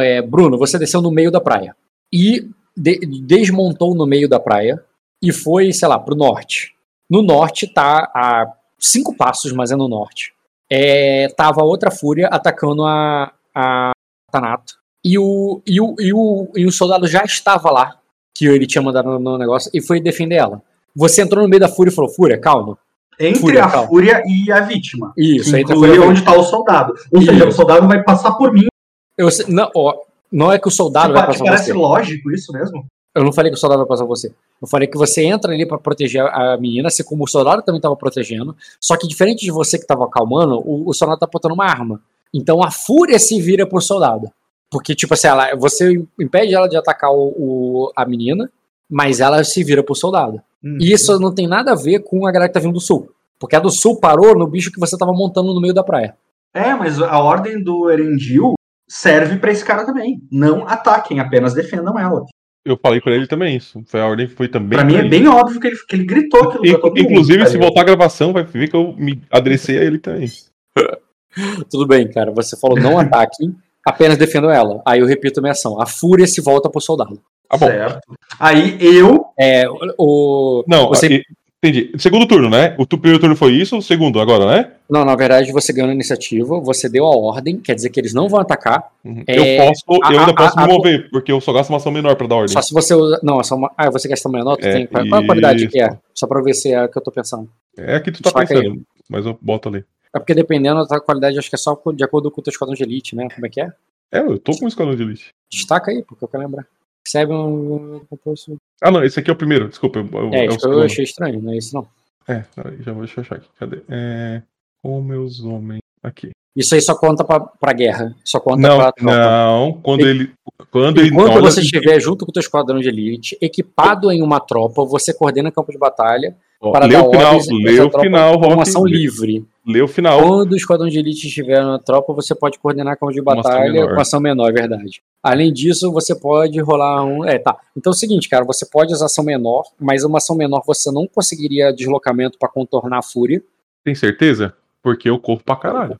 S1: É, Bruno, você desceu no meio da praia e de- desmontou no meio da praia e foi, sei lá, pro norte. No norte tá a cinco passos, mas é no norte. É, tava outra fúria atacando a, a Tanato. E o, e, o, e, o, e o soldado já estava lá, que ele tinha mandado no, no negócio, e foi defender ela. Você entrou no meio da fúria e falou: Fúria, calma.
S3: Entre
S1: Fúria,
S3: a
S1: calma.
S3: fúria e a vítima.
S1: Isso, tá
S3: inclui onde está o soldado. Ou
S1: Isso.
S3: seja, o soldado vai passar por mim.
S1: Eu não, ó, não é que o soldado vai passar
S3: parece
S1: você.
S3: lógico isso mesmo.
S1: Eu não falei que o soldado vai passar você. Eu falei que você entra ali pra proteger a menina, assim como o soldado também tava protegendo. Só que diferente de você que tava acalmando, o, o soldado tá apontando uma arma. Então a fúria se vira pro soldado. Porque, tipo assim, ela, você impede ela de atacar o, o- a menina, mas ela se vira pro soldado.
S3: Hum.
S1: E isso não tem nada a ver com a galera que tá vindo do sul. Porque a do sul parou no bicho que você tava montando no meio da praia.
S3: É, mas a ordem do Erendil serve pra esse cara também. Não ataquem, apenas defendam ela.
S4: Eu falei pra ele também isso. Foi a ordem que foi também.
S3: Pra mim é bem óbvio que ele, que ele gritou aquilo pra
S4: In-
S3: todo mundo,
S4: Inclusive,
S3: tá
S4: se voltar a gravação, vai ver que eu me adressei a ele também.
S1: Tudo bem, cara. Você falou não ataquem, apenas defendam ela. Aí eu repito a minha ação. A fúria se volta pro soldado.
S4: Ah, bom.
S3: Certo. Aí eu.
S1: É, o,
S4: Não,
S1: Você-
S4: entendi. Segundo turno, né? O primeiro turno foi isso, o segundo agora, né?
S1: Não, na verdade você ganhou a iniciativa, você deu a ordem, quer dizer que eles não vão atacar,
S4: Uhum.
S1: É,
S4: eu posso, eu
S1: a-
S4: ainda
S1: a-
S4: posso
S1: a-
S4: me mover, porque eu só gasto uma ação menor pra dar ordem.
S1: só se você usa. Não, é só uma. Ah, você gasta menor, tu
S4: É,
S1: tem. Qual qual a qualidade que é?
S4: isso.
S1: Só pra ver se é o que eu tô pensando.
S4: É aqui que tu tá
S1: Destaca aí.
S4: pensando, mas eu boto ali.
S1: É porque dependendo da qualidade, acho que é só de acordo com o teu esquadrão de elite, né? Como é que é?
S4: É, eu tô com um esquadrão de elite.
S1: Destaca aí, porque eu quero lembrar. Recebe um. composto-
S4: Ah, não, esse aqui é o primeiro, desculpa. eu- eu-
S1: É,
S4: é
S1: eu achei estranho, não é isso não.
S4: É, peraí, já vou deixa eu achar aqui. Cadê? É. Com meus homens. Aqui.
S1: Isso aí só conta pra, pra guerra. Só conta
S4: Não,
S1: pra tropa.
S4: não. Quando ele. Quando ele.
S1: Enquanto você estiver junto com o teu esquadrão de elite, equipado em uma tropa, você coordena campo de batalha
S4: ó,
S1: para
S4: lê
S1: dar
S4: o final,
S1: ordens
S4: lê o final,
S1: com uma
S4: Rock.
S1: ação livre.
S4: Lê o final.
S1: Quando o esquadrão de elite estiver na tropa, você pode coordenar campo de batalha com ação menor, é verdade. Além disso, você pode rolar um. É, tá. Então é o seguinte, cara, você pode usar ação menor, mas uma ação menor você não conseguiria deslocamento para contornar a fúria.
S4: Tem certeza? Porque eu corro pra caralho.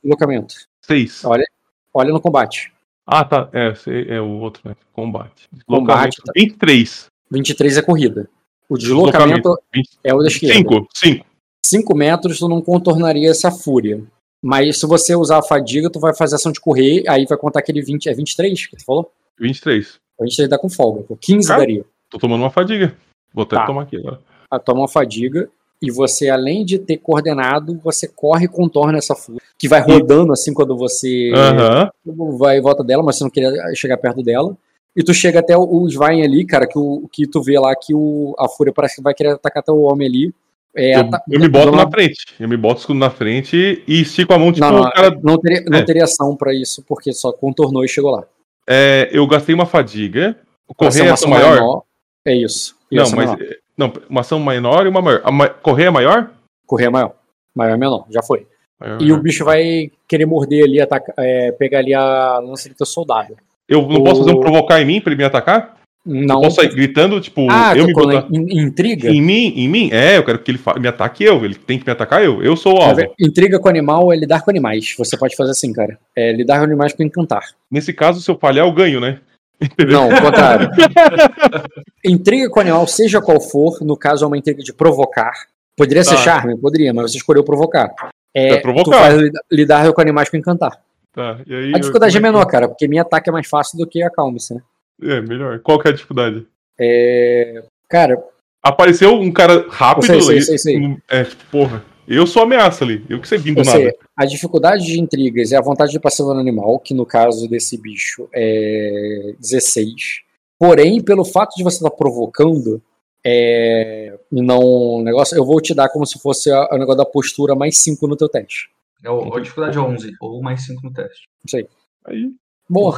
S1: Deslocamento.
S4: Seis.
S1: Olha. Olha no combate.
S4: Ah, tá. É, é o outro, né? Combate.
S1: Combate,
S4: Deslocamento.
S1: tá.
S4: 23.
S1: 23 é corrida. O deslocamento é o da esquerda.
S4: 5. 5.
S1: 5 metros tu não contornaria essa fúria. Mas se você usar a fadiga, tu vai fazer ação de correr, aí vai contar aquele 20. É 23 que tu falou?
S4: 23.
S1: A gente dá com folga. pô. 15
S4: Cara.
S1: daria.
S4: Tô tomando uma fadiga. Vou até
S1: Tá.
S4: tomar aqui agora.
S1: a toma uma fadiga e você, além de ter coordenado, você corre e contorna essa fúria, que vai rodando assim quando você
S4: Aham.
S1: vai em volta dela, mas você não queria chegar perto dela. E tu chega até o, o Svain ali, cara, que, o, que tu vê lá que o, a fúria parece que vai querer atacar até o homem ali. É,
S4: Eu, eu me boto na frente. Eu me boto o escudo na frente e estico a mão, tipo,
S1: Não, não,
S4: o cara.
S1: não teria, não
S4: É.
S1: teria ação pra isso, porque só contornou e chegou lá.
S4: É, eu gastei uma fadiga. Correr é
S1: uma
S4: ação maior?
S1: menor, É isso. E
S4: Não, mas.
S1: menor.
S4: é, Não, uma ação menor e uma maior. Ma- Correr é maior?
S1: Correr é maior. Maior é menor, já foi.
S4: Maior,
S1: E
S4: maior.
S1: o bicho vai querer morder ali, ataca, é, pegar ali a lança do teu soldado.
S4: Eu não posso fazer um
S1: o-
S4: provocar em mim pra ele me atacar?
S1: Não.
S4: Eu posso sair gritando, tipo,
S1: ah,
S4: eu me botar.
S1: in- intriga?
S4: Em mim? Em mim? É, eu quero que ele me ataque eu. Ele tem que me atacar eu. Eu sou o alvo.
S1: Intriga com animal é lidar com animais. Você pode fazer assim, cara. É lidar com animais com encantar.
S4: Nesse caso, se eu falhar, eu ganho, né?
S1: Não, contrário. intriga com animal, seja qual for, no caso é uma intriga de provocar. Poderia ser
S4: Tá.
S1: charme, poderia, mas você escolheu provocar. É,
S4: É provocar.
S1: Tu faz lida- lidar com animais com encantar.
S4: Tá, e aí,
S1: A dificuldade é
S4: eu-
S1: menor, cara, porque minha ataque é mais fácil do que a calma-se, né?
S4: É, melhor. Qual que é a dificuldade?
S1: É... Cara,
S4: Apareceu um cara rápido.
S1: Eu sei, sei, sei, sei.
S4: É, tipo, porra. Eu sou ameaça ali. Eu que sei vindo do
S1: você,
S4: nada.
S1: a dificuldade de intrigas é a vontade de passiva no animal, que no caso desse bicho é 16. Porém, pelo fato de você estar provocando, é... não negócio, eu vou te dar como se fosse a- o negócio da postura mais 5 no teu teste.
S3: É o, a dificuldade é 11, ou mais 5 no teste.
S1: Isso aí.
S4: Aí,
S1: Boa.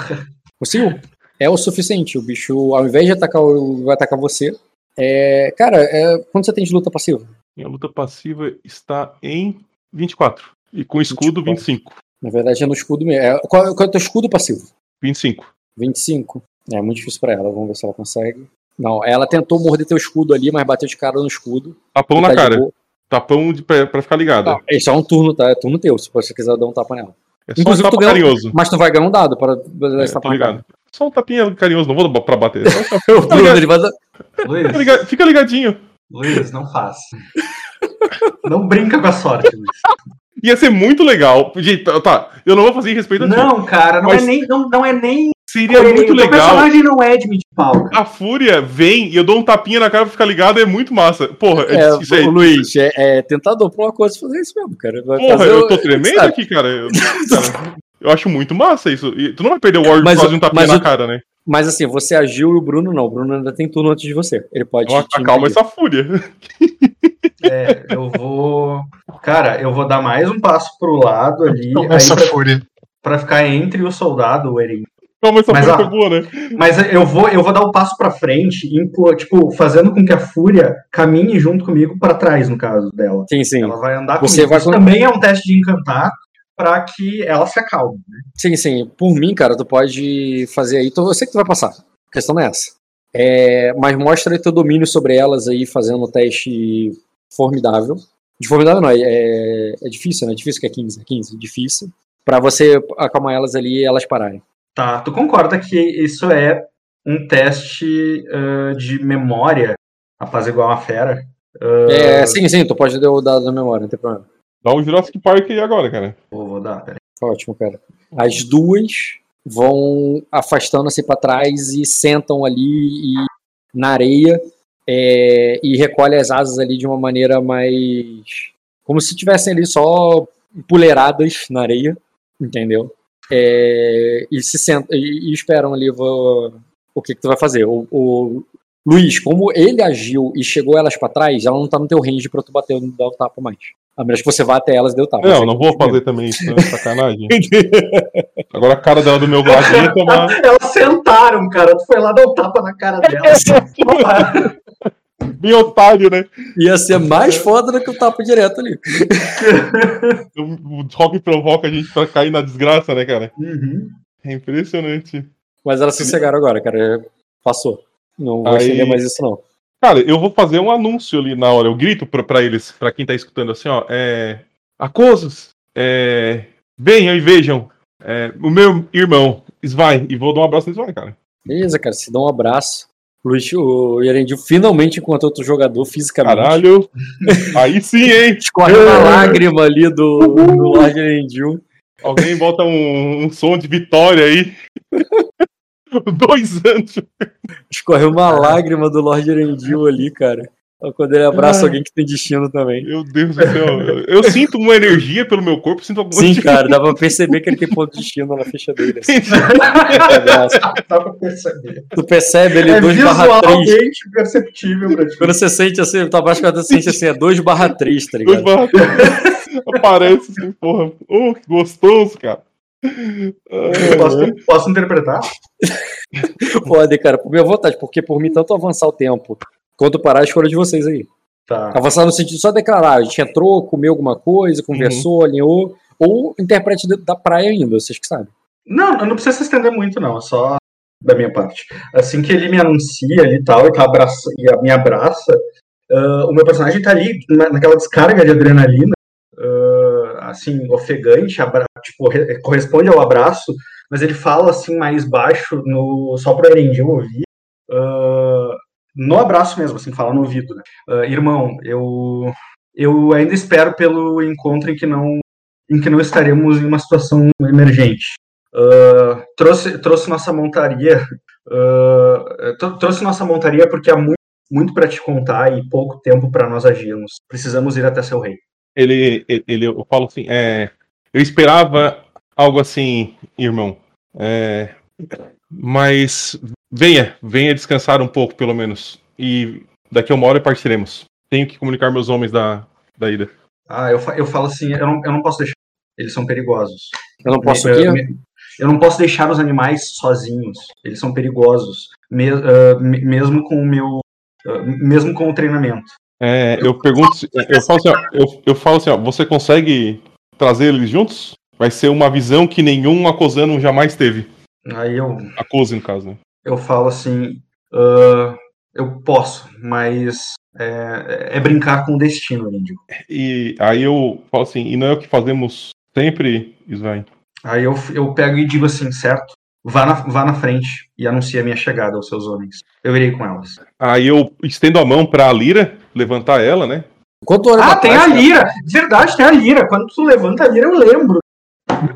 S1: Conseguiu? É o suficiente. O bicho, ao invés de atacar, vai atacar você. É... Cara, é... quanto você tem de luta passiva?
S4: minha luta passiva está em 24. E com escudo,
S1: 24.
S4: 25.
S1: Na verdade é no escudo mesmo. É... Qual, qual é o teu escudo passivo?
S4: 25.
S1: 25. É muito difícil pra ela. Vamos ver se ela consegue. Não, ela tentou morder teu escudo ali, mas bateu de cara no escudo.
S4: Tapão
S1: Tá
S4: na
S1: de
S4: cara. Tapão de, pra, pra ficar ligado.
S1: Não, esse é um turno, tá? É turno teu, se você quiser dar um tapa nela.
S4: É só um
S1: Inclusive,
S4: tapa
S1: tu ganhou-
S4: carinhoso.
S1: Mas tu vai ganhar um dado para dar
S4: É,
S1: esse tapa
S4: ligado. Só um tapinha carinhoso, não vou dar pra bater. Um
S1: O Bruno, ele vai dar-
S3: Luiz,
S4: Fica liga- Fica ligadinho.
S3: Luiz, não faça. Não brinca com a sorte, Luiz.
S4: Ia ser muito legal. Gente, tá, tá, eu não vou fazer em respeito a.
S3: Não, cara, não,
S4: Mas-
S3: é nem, não, não é nem.
S4: Seria muito
S3: O
S4: legal.
S3: personagem não é de mid pau, cara.
S4: A Fúria vem e eu dou um tapinha na cara pra ficar ligado, é muito massa. Porra, é,
S1: É,
S4: isso aí.
S1: o Luiz, é, é tentador pra uma coisa fazer isso mesmo, cara. Vai
S4: Porra,
S1: fazer
S4: eu
S1: o-
S4: tô tremendo aqui, cara. Eu, cara, eu acho muito massa isso. E tu não vai perder o Ward por causa de um tapinha na
S1: o-
S4: cara, né?
S1: Mas assim, você agiu e o Bruno não. O Bruno ainda tem turno antes de você. Ele pode.
S4: Então,
S1: impedir.
S4: essa fúria.
S3: É, eu vou. Cara, eu vou dar mais um passo pro lado ali. Aí
S2: essa
S3: pra,
S2: fúria.
S3: pra ficar entre o soldado, o Eren.
S4: Calma, essa
S3: Mas,
S4: fúria foi boa, né?
S3: Mas eu vou, eu vou dar um passo pra frente, tipo, fazendo com que a fúria caminhe junto comigo pra trás, no caso dela.
S1: Sim, sim.
S3: Ela vai andar
S1: Você
S3: comigo.
S1: vai
S3: Isso também é um teste de encantar pra que ela se acalme.
S1: Sim, sim. Por mim, cara, tu pode fazer aí. Tu, eu sei que tu vai passar. A questão não é essa. É, mas mostra aí teu domínio sobre elas aí, fazendo um teste formidável. De formidável não, é, é, é difícil, né? Difícil que é 15, é 15, difícil. Pra você acalmar elas ali e elas pararem.
S3: Tá, tu concorda que isso é um teste ah, de memória, apaziguar uma fera? Ah,
S1: É, sim, sim, tu pode dar o dado da memória, não tem problema.
S4: Dá um Jurassic Park aí agora, cara.
S3: Vou, vou dar, peraí.
S1: Ótimo, cara. As duas vão afastando assim pra trás e sentam ali e- na areia é, e recolhem as asas ali de uma maneira mais. como se estivessem ali só empoleiradas na areia, entendeu? É, e se sentam e, e esperam ali vo- o que, que tu vai fazer. O, o Luiz, como ele agiu e chegou elas pra trás, ela não tá no teu range pra tu bater dar o tapa mais. A menos que você vá até elas e dê o tapa.
S4: Não, não vou fazer também isso, né? Sacanagem. Agora a cara dela do meu ladinho ia tomar.
S3: Elas sentaram, cara. Tu foi lá dar um tapa na cara delas.
S4: Bem otário, né?
S1: Ia ser mais foda do que o tapa direto ali.
S4: O rock provoca a gente pra cair na desgraça, né, cara?
S3: Uhum.
S4: É impressionante.
S1: Mas elas sossegaram agora, cara. Passou. Não vou
S4: Aí-
S1: mais isso, não.
S4: Cara, eu vou fazer um anúncio ali na hora. Eu grito pra, pra eles, pra quem tá escutando assim, ó. É. Acosos! É. Venham e vejam. é, o meu irmão, Svai. E vou dar um abraço no Svai, cara.
S1: Beleza, cara. Se dá um abraço. Luiz, o Erendil finalmente encontrou outro jogador fisicamente.
S4: Caralho! Aí sim, hein?
S1: Escorre uma lágrima ali do, do Lord Erendil.
S4: Alguém bota um, um som de vitória aí. Dois anos.
S1: Escorreu uma lágrima do Lord Erendil ali, cara. Quando ele abraça
S4: Ai.
S1: alguém que tem destino também.
S4: Meu Deus do céu. Eu, sinto uma energia pelo meu corpo, sinto alguma
S1: Sim, cara, dá pra perceber que ele tem ponto de destino na ficha dele. assim.
S3: Dá pra perceber.
S1: Tu percebe ele
S3: É
S1: 2 barra 3.
S3: visualmente perceptível pra ti.
S1: Quando você sente assim, tu abaixa quando você sente assim, é 2 barra 3, tá
S4: Dois
S1: ligado?
S4: barra- Aparece assim, porra. Oh, que gostoso, cara.
S3: Posso, posso interpretar?
S1: Pode, cara, por minha vontade, porque por mim, tanto avançar o tempo quanto parar a escolha de vocês aí.
S3: Tá.
S1: Avançar no sentido só declarar, a gente entrou, comeu alguma coisa, conversou, alinhou, ou interprete da praia ainda, vocês que sabem.
S3: Não, não precisa se estender muito, não. É só da minha parte. Assim que ele me anuncia ali e tal, e, tá abraça, e a- me abraça, ah, o meu personagem tá ali na- naquela descarga de adrenalina, ah, assim, ofegante, abra- tipo, re- corresponde ao abraço, mas ele fala assim mais baixo, no, só pro Erendil ouvir. ah, no abraço mesmo, assim, fala no ouvido. Né? Ah, irmão, eu, eu ainda espero pelo encontro em que não em que não estaremos em uma situação emergente. Ah, trouxe, trouxe nossa montaria. tro- trouxe nossa montaria porque há muito, muito para te contar e pouco tempo para nós agirmos. Precisamos ir até seu rei.
S4: Ele, ele, eu falo assim, é, eu esperava algo assim, irmão. É, mas venha, venha descansar um pouco, pelo menos. E daqui a uma hora partiremos. Tenho que comunicar meus homens da, da ida.
S3: Ah, eu, eu falo assim, eu não, eu não posso deixar. Eles são perigosos.
S1: Eu não posso
S3: me- Eu não posso deixar os animais sozinhos. Eles são perigosos, me- me- mesmo com o meu, ah, mesmo com o treinamento.
S4: É, eu pergunto, se- eu falo assim, ó, eu, eu falo assim, ó, você consegue trazer eles juntos? Vai ser uma visão que nenhum acosano jamais teve.
S3: Aí eu,
S4: Acose, no caso, né?
S3: eu falo assim, ah, eu posso, mas é, é brincar com o destino, índio.
S4: E aí eu falo assim, e não é o que fazemos sempre, Svain?
S3: Aí eu, eu pego e digo assim, certo? Vá na, vá na frente e anuncie a minha chegada aos seus homens. Eu irei com elas.
S4: Aí eu estendo a mão pra Lira, levantar ela, né?
S1: Olha
S3: Ah, tem a
S1: cara,
S3: lira! Verdade, tem a lira. Quando tu levanta a lira, eu lembro.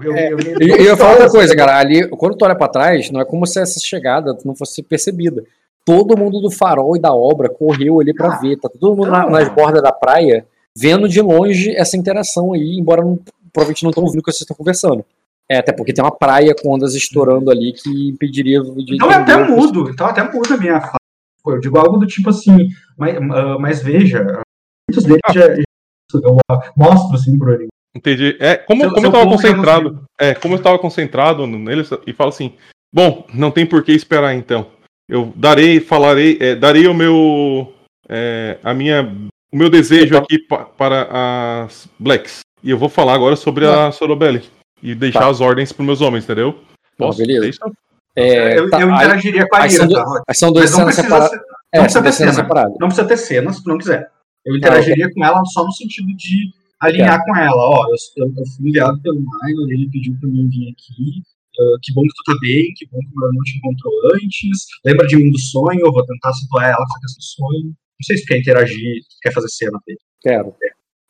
S3: Eu, eu, eu,
S1: E eu ia falar outra coisa, cara. Ali, quando tu olha pra trás, não é como se essa chegada não fosse percebida. Todo mundo do farol e da obra correu ali pra
S3: Ah,
S1: ver. Tá todo mundo nas bordas da praia, vendo de longe essa interação aí, embora não, provavelmente não estão ouvindo o que vocês estão conversando. É, até porque tem uma praia com ondas estourando ali que impediria de.
S3: Então é até
S1: entender o que-
S3: mudo. Então até muda a minha fala. Eu digo algo do tipo assim, mas, ah, mas veja, muitos deles já, já- eu ah, mostro assim pro ele.
S4: Entendi. É, como,
S3: Seu-
S4: como
S3: seu
S4: eu tava
S3: povo já não
S4: concentrado. É, como eu tava concentrado neles, e falo assim, bom, não tem por que esperar então. Eu darei, falarei, é, darei o meu. é, a minha. O meu desejo aqui pa- para as Blacks. E eu vou falar agora sobre a Sorobelli. E deixar
S1: Tá.
S4: as ordens pros meus homens, entendeu? Posso?
S1: beleza.
S4: É isso?
S1: É,
S3: eu,
S1: tá,
S3: eu
S1: aí-
S3: interagiria com a
S1: aí
S3: lira, tá? Rod?
S1: aí são duas
S3: não
S1: cenas separadas.
S3: ser-
S1: É,
S3: precisa
S1: cenas
S3: cena. não precisa ter cena se tu não quiser. Eu interagiria com ela só no sentido de alinhar com ela. Ó, eu, eu, fui enviado pelo Minor, ele pediu pra mim vir aqui. ah, que bom que tu tá bem, que bom que o meu irmão te encontrou antes. Lembra de mim do sonho, eu vou tentar situar ela com esse sonho. Não sei se tu quer interagir, quer fazer cena dele.
S1: Quero.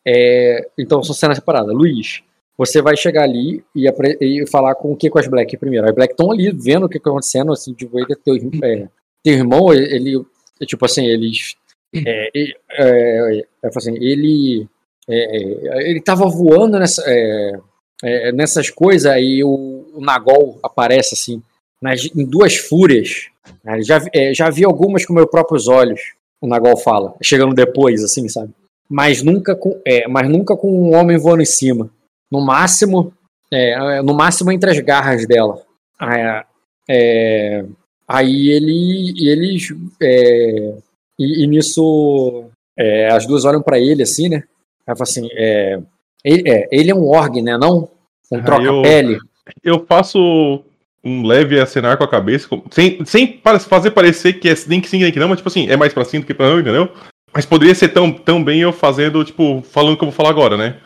S1: É, então são cenas separadas. Luiz, você vai chegar ali e, e falar com o que com as Black primeiro. As Black estão ali vendo o que está acontecendo, assim, tipo, ele, teu, é, teu irmão, ele, é, tipo assim, eles. É, é, é, é, assim, ele. é, ele tava voando nessa, nessas coisas, aí o, o Nagol aparece assim, nas, em duas fúrias. né, já, já vi algumas com meus próprios olhos, o Nagol fala, chegando depois, assim, sabe? mas nunca com, mas nunca com um homem voando em cima. No máximo, é, é, no máximo entre as garras dela. É, é, aí ele, eles, é, e, e nisso, as duas olham pra ele assim, né? Aí fala assim, é, ele, é, ele é um org, né? Não um
S4: Ah,
S1: troca-pele.
S4: Eu faço um leve acenar com a cabeça, sem, sem fazer parecer que é nem que sim, nem que não, mas tipo assim, é mais pra sim do que pra não, entendeu? Mas poderia ser tão, tão bem eu fazendo, tipo, falando o que eu vou falar agora, né?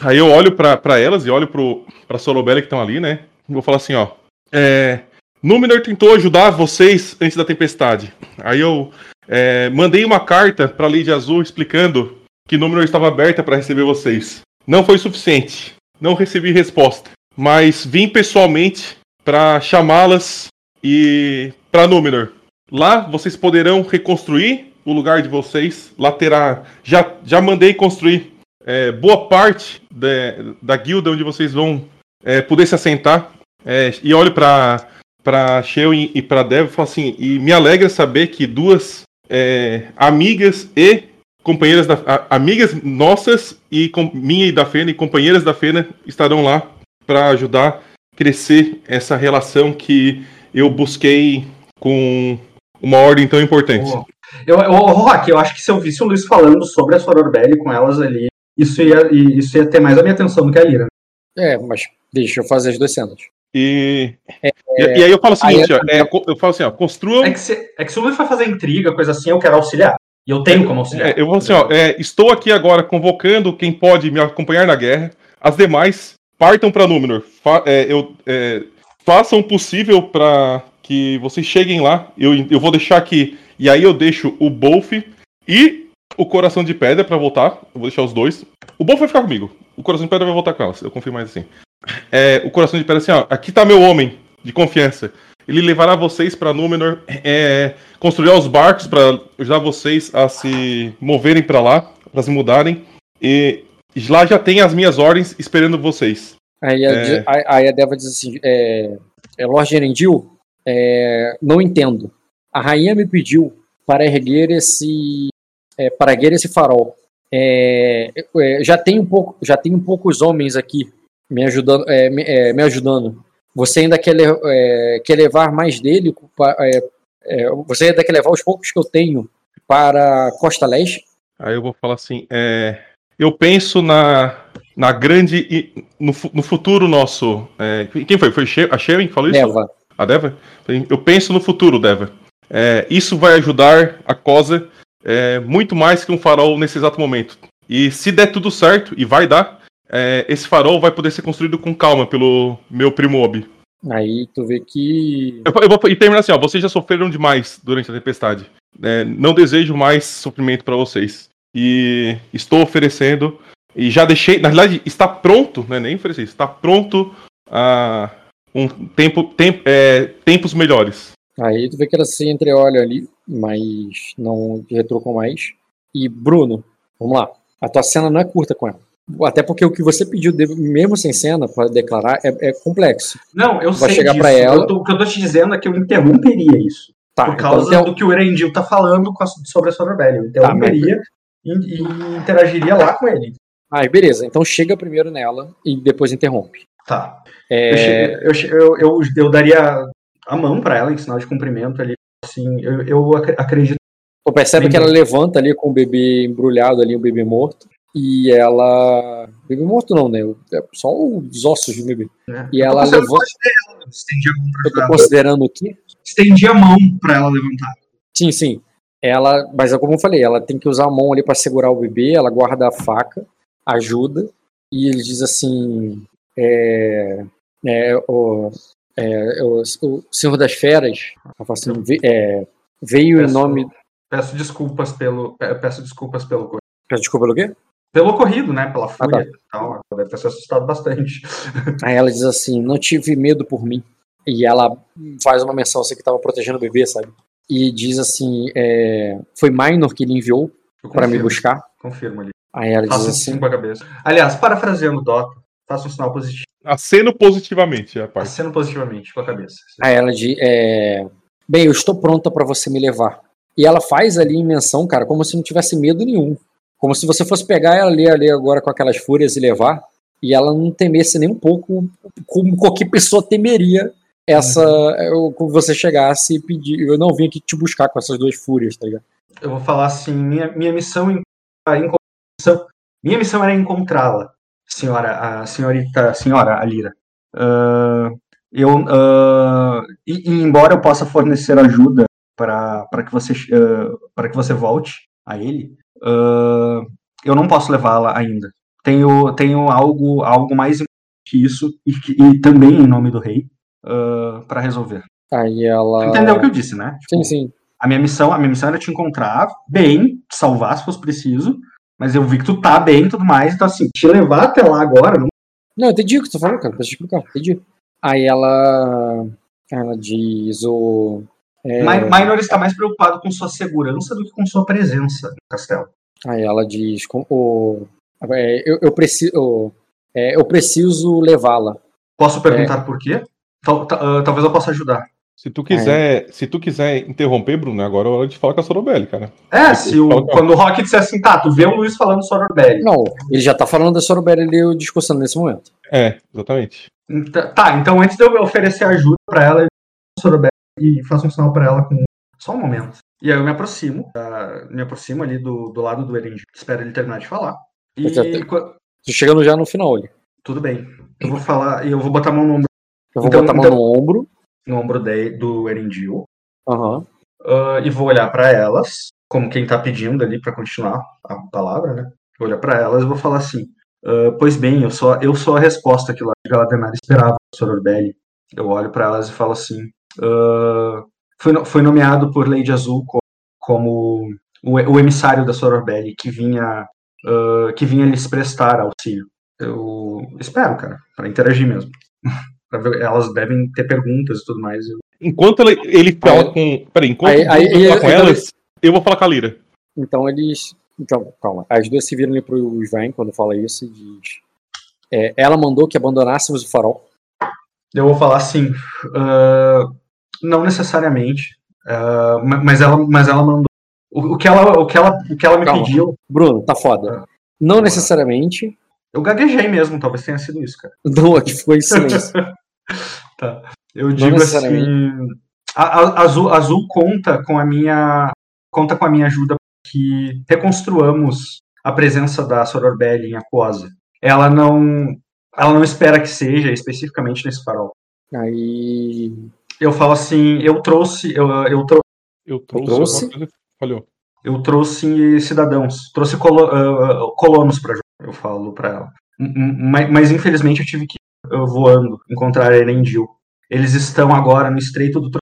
S4: Aí eu olho pra elas e olho pro, pra Solobelli que estão ali, né? E vou falar assim, ó. É, Númenor tentou ajudar vocês antes da tempestade. Aí eu é, mandei uma carta pra Lady Azul explicando que Númenor estava aberta pra receber vocês. Não foi suficiente. Não recebi resposta. Mas vim pessoalmente pra chamá-las e pra Númenor. Lá vocês poderão reconstruir o lugar de vocês. Lá terá. Já, já mandei construir é, boa parte de- da guilda onde vocês vão é, poder se assentar. É, e olho pra, pra Sheo e, e pra Dev e falo assim: e me alegra saber que duas é, amigas e companheiras da a- amigas nossas e com, minha e da Fena e companheiras da Fena estarão lá para ajudar a crescer essa relação que eu busquei com uma ordem tão importante.
S3: Pô, Eu, eu, Rock, eu acho que se eu visse o Luiz falando sobre a Sororbelli com elas ali, isso ia, isso ia ter mais a minha atenção do que a Lira.
S1: É, mas deixa eu fazer as duas cenas.
S4: E, e, e aí eu falo o seguinte, ó, é, eu falo assim, ó, construam.
S3: É que, se, é que se o Luiz vai fazer intriga, coisa assim, eu quero auxiliar. E eu tenho como auxiliar.
S4: É, eu vou assim, ó, é, estou aqui agora convocando quem pode me acompanhar na guerra. As demais partam para Númenor. Fa é, eu, é, façam o possível para que vocês cheguem lá. Eu, eu vou deixar aqui. E aí eu deixo o Bolf e o Coração de Pedra para voltar. Eu vou deixar os dois. O Bolf vai ficar comigo. O Coração de Pedra vai voltar com elas. Eu confio mais assim. É, o Coração de Pedra assim, ó. Aqui tá meu homem de confiança. Ele levará vocês para Númenor, é, construirá os barcos para ajudar vocês a se moverem para lá, para se mudarem. E lá já tem as minhas ordens esperando vocês.
S1: Aí a,
S4: É.
S1: aí- aí a Deva diz assim: é, é, Lord Erendil, é, não entendo. A rainha me pediu para erguer esse. É, para erguer esse farol. É, é, já tem um pouco, já tem poucos homens aqui me ajudando, é, me, é, me ajudando. Você ainda quer, quer levar mais dele? você ainda quer levar os poucos que eu tenho para Costa Leste?
S4: Aí eu vou falar assim: eu penso na, na grande. No, no futuro nosso. é, quem foi? Foi a Sharon que falou isso?
S1: Deva.
S4: A Deva? Eu penso no futuro, Deva. É, isso vai ajudar a Cosa é, muito mais que um farol nesse exato momento. E se der tudo certo, e vai dar, é, esse farol vai poder ser construído com calma pelo meu primo Obi.
S1: Aí tu vê que
S4: Eu, eu vou e terminar assim, ó. Vocês já sofreram demais durante a tempestade. É, não desejo mais sofrimento para vocês. E estou oferecendo. E já deixei. Na verdade, está pronto, né? Nem oferecer, está pronto a um tempo, tem- é, tempos melhores.
S1: Aí tu vê que ela se entreolha ali, mas não retrocou mais. E Bruno, vamos lá. A tua cena não é curta com ela. Até porque o que você pediu, mesmo sem cena, para declarar, é, é complexo.
S3: Não, eu
S1: Vai
S3: sei
S1: chegar
S3: disso.
S1: ela.
S3: Eu tô- o que eu tô te dizendo é que eu interromperia isso.
S1: Tá,
S3: por causa
S1: então,
S3: do que o Erendil tá falando a- sobre a Sororbelli. Eu
S1: Tá, mas-
S3: interromperia e, e interagiria lá com ele.
S1: Ah, beleza. Então chega primeiro nela e depois interrompe.
S3: Tá.
S1: É,
S3: Eu, eu, eu, eu daria a mão pra ela em sinal de cumprimento ali. Assim, eu, eu ac- acredito.
S1: tu percebe
S3: Bem
S1: que ela
S3: bom.
S1: levanta ali com o bebê embrulhado ali, o bebê morto. E ela. Bebê morto não, né? É só os ossos do bebê.
S3: Né?
S1: E ela levanta.
S3: ela, Estendi a mão pra
S1: Eu tô considerando o quê?
S3: Estendi a mão pra ela levantar.
S1: Sim, sim. Ela, mas é como eu falei, ela tem que usar a mão ali pra segurar o bebê, ela guarda a faca, ajuda, e ele diz assim: é, é, o, é, o, o Senhor das Feras assim, "Ve- é, veio em
S3: Peço-
S1: nome.
S3: Peço desculpas pelo. pe- Peço desculpas pelo.
S1: Peço Desculpa pelo quê?
S3: pelo ocorrido, né? Pela
S1: tá.
S3: fúria e tal. Ela deve ter se assustado bastante.
S1: Aí ela diz assim: Não tive medo por mim. E ela faz uma menção assim que tava protegendo o bebê, sabe? E diz assim: é, Foi Minor que ele enviou pra me buscar.
S3: Confirmo ali.
S1: Aí ela diz
S3: Faço
S1: assim.
S3: Aliás, parafraseando o Dota, faça um sinal positivo.
S4: Aceno positivamente, a parte.
S3: Aceno positivamente com a cabeça.
S1: Aí ela diz: é, Bem, eu estou pronta pra você me levar. E ela faz ali em menção, cara, como se não tivesse medo nenhum. Como se você fosse pegar ela ali, ali agora com aquelas fúrias e levar, e ela não temesse nem um pouco como qualquer pessoa temeria essa. eu- Como você chegasse e pedir. Eu não vim aqui te buscar com essas duas fúrias, tá ligado?
S3: Eu vou falar assim, minha, minha missão em, a missão- minha missão era encontrá-la, senhora, a senhorita, senhora Alira. Ah, eu, ah, e, e embora eu possa fornecer ajuda para que você para que você volte a ele, ah, eu não posso levá-la ainda. Tenho tenho algo algo mais que isso e, e também em nome do rei para resolver.
S1: Aí ela.
S3: Entendeu o que eu disse, né?
S1: Sim,
S3: Tipo,
S1: sim.
S3: a minha missão, a minha missão era te encontrar bem, salvar se fosse preciso, mas eu vi que tu tá bem e tudo mais, então assim, te levar até lá agora, não
S1: Não, entendi o que tu falou, cara. Deixa eu explicar. Entendi. Aí ela. Ela diz o. É,
S3: Mi- Minor está mais preocupado com sua segurança do que com sua presença no castelo.
S1: Aí ela diz: com- o, é, eu, eu preciso, é, eu preciso levá-la.
S3: Posso perguntar por quê? Tal- ta- ah, talvez eu possa ajudar.
S4: Se tu quiser, se tu quiser interromper, Bruno, agora é hora de falar com a Sorobelli, cara.
S3: É, se o, quando o Rock disser assim, tá, tu vê o Luiz falando Sororbelli.
S1: Não, ele já tá falando da Sorobelli ali discussando nesse momento.
S4: É, exatamente.
S3: Então- Tá, então antes de eu oferecer ajuda pra ela, eu vou Sorobelli e faço um sinal pra ela com. Só um momento. E aí eu me aproximo, ah, me aproximo ali do, do lado do Erendil, espero ele terminar de falar. E
S1: é,
S3: qua-
S1: Tô chegando já no final ali.
S3: tudo bem. Eu vou falar e eu vou botar a mão no ombro,
S1: Eu vou
S3: Então-
S1: botar a mão
S3: então-
S1: no ombro.
S3: No ombro de- do Erendil
S1: Aham.
S3: ah, e vou olhar pra elas, como quem tá pedindo ali pra continuar a palavra, né? Vou olhar pra elas e vou falar assim: ah, Pois bem, eu sou, eu sou a resposta que Lorde Galadenar esperava, Sororbelli. Eu olho pra elas e falo assim: ah, foi, foi nomeado por Lady Azul co- como o, o emissário da Sororbelli que vinha, que vinha lhes prestar auxílio. Eu espero, cara, pra interagir mesmo. Pra ver- elas devem ter perguntas e tudo mais. eu-
S4: Enquanto ele, ele fala com. Peraí, enquanto
S1: Aí- aí-
S4: vai falar
S1: aí-
S4: com
S1: então
S4: elas, eu vou falar com a Lira.
S1: Então eles. Então, calma. As duas se viram ali pro Sven quando fala isso e diz. é, ela mandou que abandonássemos o farol.
S3: Eu vou falar assim, ah, não necessariamente, ah, ma- mas ela, mas ela mandou o, o que ela, o que ela, o que ela me
S1: Calma.
S3: pediu.
S1: Bruno, tá foda. Não necessariamente.
S3: Eu gaguejei mesmo, talvez tenha sido isso, cara.
S1: Não, aqui ficou em silêncio.
S3: Tá. Eu digo assim, a, a- Azul, Azul conta com a minha, conta com a minha ajuda para que reconstruamos a presença da Sororbelli em Aquosa. Ela não, ela não espera que seja especificamente nesse farol.
S1: Aí.
S3: Eu falo assim, eu trouxe, eu, eu trouxe
S4: Eu trouxe.
S1: Trouxe?
S4: coisa- Falhou.
S3: eu trouxe cidadãos, trouxe colo- ah, colonos para eu falo para ela. Mas, mas, infelizmente eu tive que ir ah, voando encontrar Erendil. Eles estão agora no Estreito do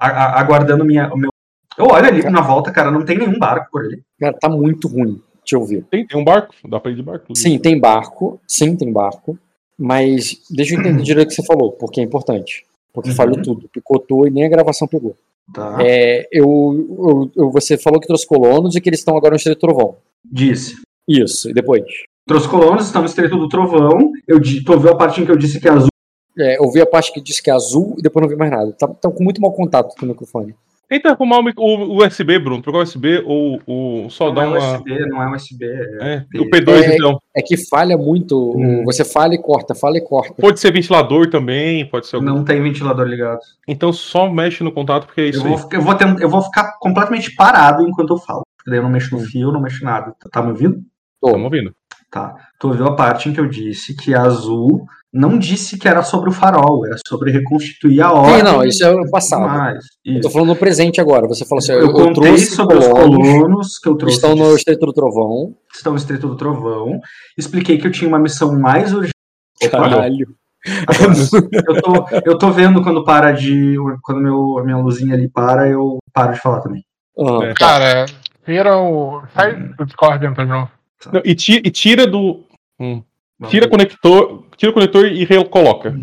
S3: a- a- aguardando minha, o meu. Eu olho ali na volta, cara, não tem nenhum barco por ali.
S1: Cara, tá muito ruim. Deixa eu ver.
S4: Tem, tem um barco? Dá pra ir de barco?
S1: Sim, tem barco. Sim, tem barco. Mas deixa eu entender direito o que você falou, porque é importante. Porque
S3: Uhum.
S1: falhou tudo. Picotou e nem a gravação pegou.
S3: Tá.
S1: É, eu, eu- você falou que trouxe colonos e que eles estão agora no Estreito do Trovão.
S3: Disse.
S1: Isso, e depois?
S3: Trouxe colonos, estão no Estreito do Trovão. Eu tu ouviu a parte em que eu disse que é azul.
S1: É, eu vi a parte que disse que é azul e depois não vi mais nada. Tá, tá com muito mau contato com o microfone.
S4: Tenta arrumar o, o USB, Bruno. Trocar o USB ou, ou só
S3: Não é
S4: uma.
S3: USB, não é USB. é-
S4: É, o P2,
S1: É,
S4: então.
S1: É que falha muito. o-
S3: Hum.
S1: Você fala e corta, fala e corta.
S4: Pode ser ventilador também, pode ser algum.
S3: Não tem ventilador ligado.
S4: Então só mexe no contato, porque é
S3: Eu
S4: isso
S3: vou,
S4: aí.
S3: eu, vou tent- eu vou ficar completamente parado enquanto eu falo. Porque daí eu não mexo no fio, não mexo em nada. Tá me ouvindo?
S1: Tô.
S4: Estamos ouvindo.
S3: Tá. Tu ouviu a parte em que eu disse que a Azul não disse que era sobre o farol, era sobre reconstituir a ordem.
S1: Sim, não, isso é o passado.
S3: Mas,
S1: Eu tô falando no presente agora. Você falou assim:
S3: Eu,
S1: eu, eu
S3: contei
S1: trouxe
S3: sobre os
S1: colonos
S3: que eu
S1: que
S3: trouxe.
S1: estão no Estreito do Trovão.
S3: estão no Estreito do Trovão. Expliquei que eu tinha uma missão mais urgente.
S1: Caralho.
S3: agora, eu, tô, eu tô vendo quando para de. Quando meu, a minha luzinha ali para, eu paro de falar também.
S1: Ah.
S2: Cara, tira o. Sai do Discord, entra de novo.
S4: Não, e, tira, e tira do. hum, tira conector. Tira o conector e recoloca.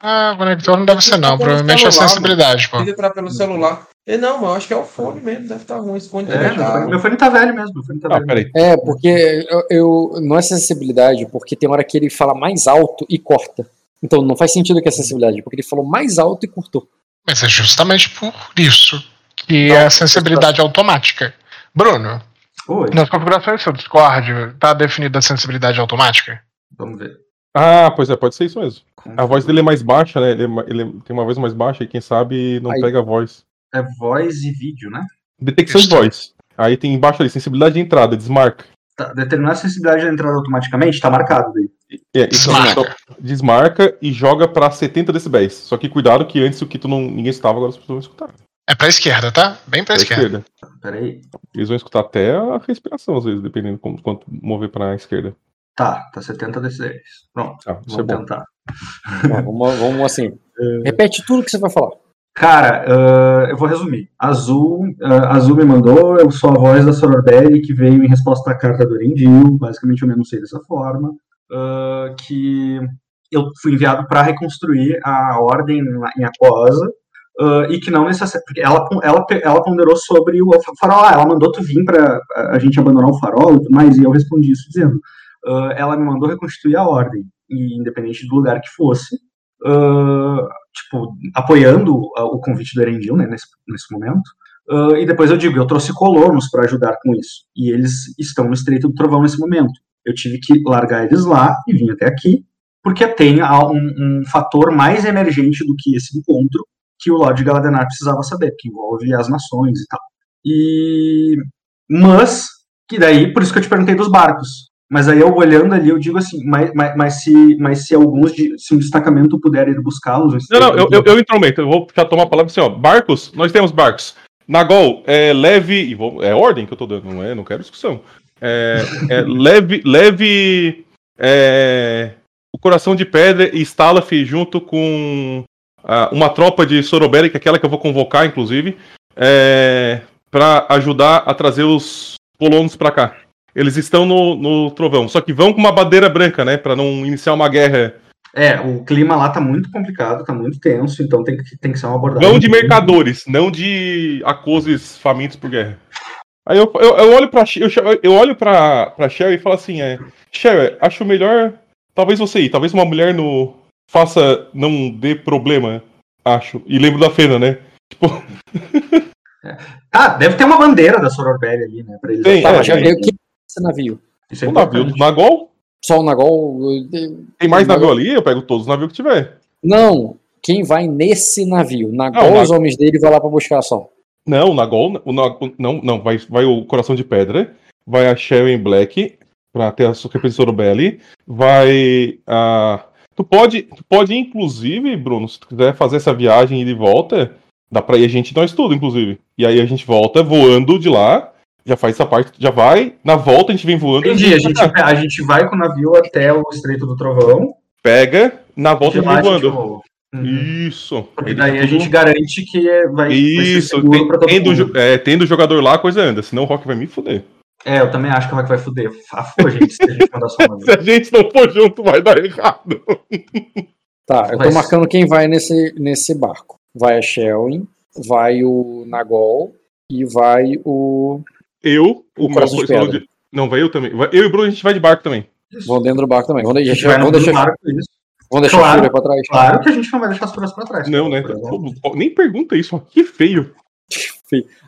S2: Ah, conector não deve ser, não. Provavelmente é sensibilidade, pô.
S5: Entrar pelo celular. E não, mas eu acho que é o fone mesmo, deve estar ruim. Esse fone
S3: É,
S5: deve
S3: meu, fone, tá velho mesmo. Meu fone tá
S4: Ah,
S3: velho.
S4: peraí.
S1: É, porque eu, eu- não é sensibilidade, porque tem hora que ele fala mais alto e corta. Então não faz sentido que é sensibilidade, porque ele falou mais alto e cortou.
S2: Mas é justamente por isso que é a sensibilidade automática. Bruno,
S3: Oi,
S2: nas configurações do seu Discord, tá definida a sensibilidade automática?
S3: vamos ver.
S4: Ah, pois é, pode ser isso mesmo. A voz dele é mais baixa, né? Ele, é ele tem uma voz mais baixa e quem sabe não
S1: Aí.
S4: pega a voz.
S3: É voz e vídeo, né?
S4: Detecção de voz. Aí tem embaixo ali, sensibilidade de entrada, desmarca.
S3: Tá, determinar a sensibilidade da entrada automaticamente, tá marcado daí.
S4: É, então,
S2: Desmarca.
S4: então, desmarca e joga pra 70 decibéis. Só que cuidado que antes o que tu não, ninguém escutava, agora as pessoas vão escutar.
S2: É pra esquerda, tá? Bem pra
S4: Pra
S2: esquerda.
S4: esquerda.
S3: Peraí.
S4: Eles vão escutar até a respiração, às vezes, dependendo como, quanto mover pra esquerda.
S3: Tá, tá 70 decibéis. Pronto,
S4: é
S3: vamos
S4: bom.
S3: tentar.
S1: Tá, vamos, vamos assim. Repete tudo que você vai falar.
S3: Cara, ah, eu vou resumir. Azul, ah, Azul me mandou, eu sou a voz da Sororbelli que veio em resposta à carta do Erendil, basicamente eu me anunciei dessa forma, ah, que eu fui enviado para reconstruir a ordem em Aquosa, ah, e que não necessariamente. Ela, ela, ela ponderou sobre o farol. Ah, ela mandou tu vir para a gente abandonar o farol e tudo mais, e eu respondi isso dizendo: ah, ela me mandou reconstituir a ordem, e independente do lugar que fosse, ah, tipo, apoiando o convite do Erendil, né, nesse, nesse momento. Uh, e depois eu digo, eu trouxe colonos para ajudar com isso. E eles estão no Estreito do Trovão nesse momento. Eu tive que largar eles lá e vim até aqui, porque tem um, um fator mais emergente do que esse encontro que o Lorde Galadenar precisava saber, que envolve as nações e tal. E mas que daí, por isso que eu te perguntei dos barcos. Mas aí eu olhando ali, eu digo assim, mas, mas, mas se, mas se alguns, de, se um destacamento puder ir buscá-los...
S4: Não, não, eu, eu, eu intrometo, eu vou já tomar a palavra assim, ó, barcos, nós temos barcos. Nagol, é leve. É ordem que eu tô dando, não é? Não quero discussão. É, é leve. leve é, o coração de pedra e Stalaf junto com uh, uma tropa de Soroberi, que é aquela que eu vou convocar, inclusive, é, para ajudar a trazer os colonos para cá. Eles estão no, no trovão, só que vão com uma bandeira branca, né? Para não iniciar uma guerra
S3: é, o clima lá tá muito complicado, tá muito tenso, então tem que, tem que ser uma abordagem.
S4: Não de mercadores, não de acoses famintos por guerra. Aí eu, eu, eu olho pra eu, eu olho pra, pra Sherry e falo assim, é. Sherry, acho melhor. Talvez você ir, talvez uma mulher no. Faça. não dê problema, acho. E lembro da Fena, né? Tipo.
S3: Ah, deve ter uma bandeira da Sororbelli ali, né? Pra eles
S1: Tem, é, já veio que esse navio.
S4: Isso é o navio do Nagol?
S1: Só o Nagol.
S4: Tem mais navio ali? Eu pego todos os navios que tiver.
S1: Não, quem vai nesse navio? Nagol ou os homens dele vai lá pra buscar só?
S4: Não, o Nagol. O, o, não, não, vai, vai o Coração de Pedra, vai a Sharon Black, pra ter a Superpensora Belly, vai a. Tu pode, tu pode, inclusive, Bruno, se tu quiser fazer essa viagem e de volta, dá pra ir a gente nós tudo, inclusive. E aí a gente volta voando de lá já faz essa parte, já vai. Na volta a gente vem voando.
S3: Entendi, a gente, a gente vai com o navio até o Estreito do Trovão.
S4: Pega, na volta a gente vem voando. Uhum. Isso.
S3: Porque daí a gente garante que é, vai,
S4: Isso, vai tem, tendo, é, tendo jogador lá, a coisa anda. Senão o Rock vai me fuder.
S3: É, eu também acho que vai fuder. A gente, se a gente mandar
S4: só Se a gente não for junto, vai dar errado.
S1: Tá, eu tô marcando quem vai nesse, nesse barco. Vai a Shelwyn, vai o Nagol e vai o
S4: eu, o, o meu de... Não, vai eu também. Eu e o Bruno a gente vai de barco também.
S1: Vão dentro do barco também. Vamos deixar, vamos deixar, barco, vamos deixar claro, a Fúria pra trás.
S3: Claro que a gente não vai deixar as Fúrias pra trás.
S4: Não, né? Pô, nem pergunta isso, que feio.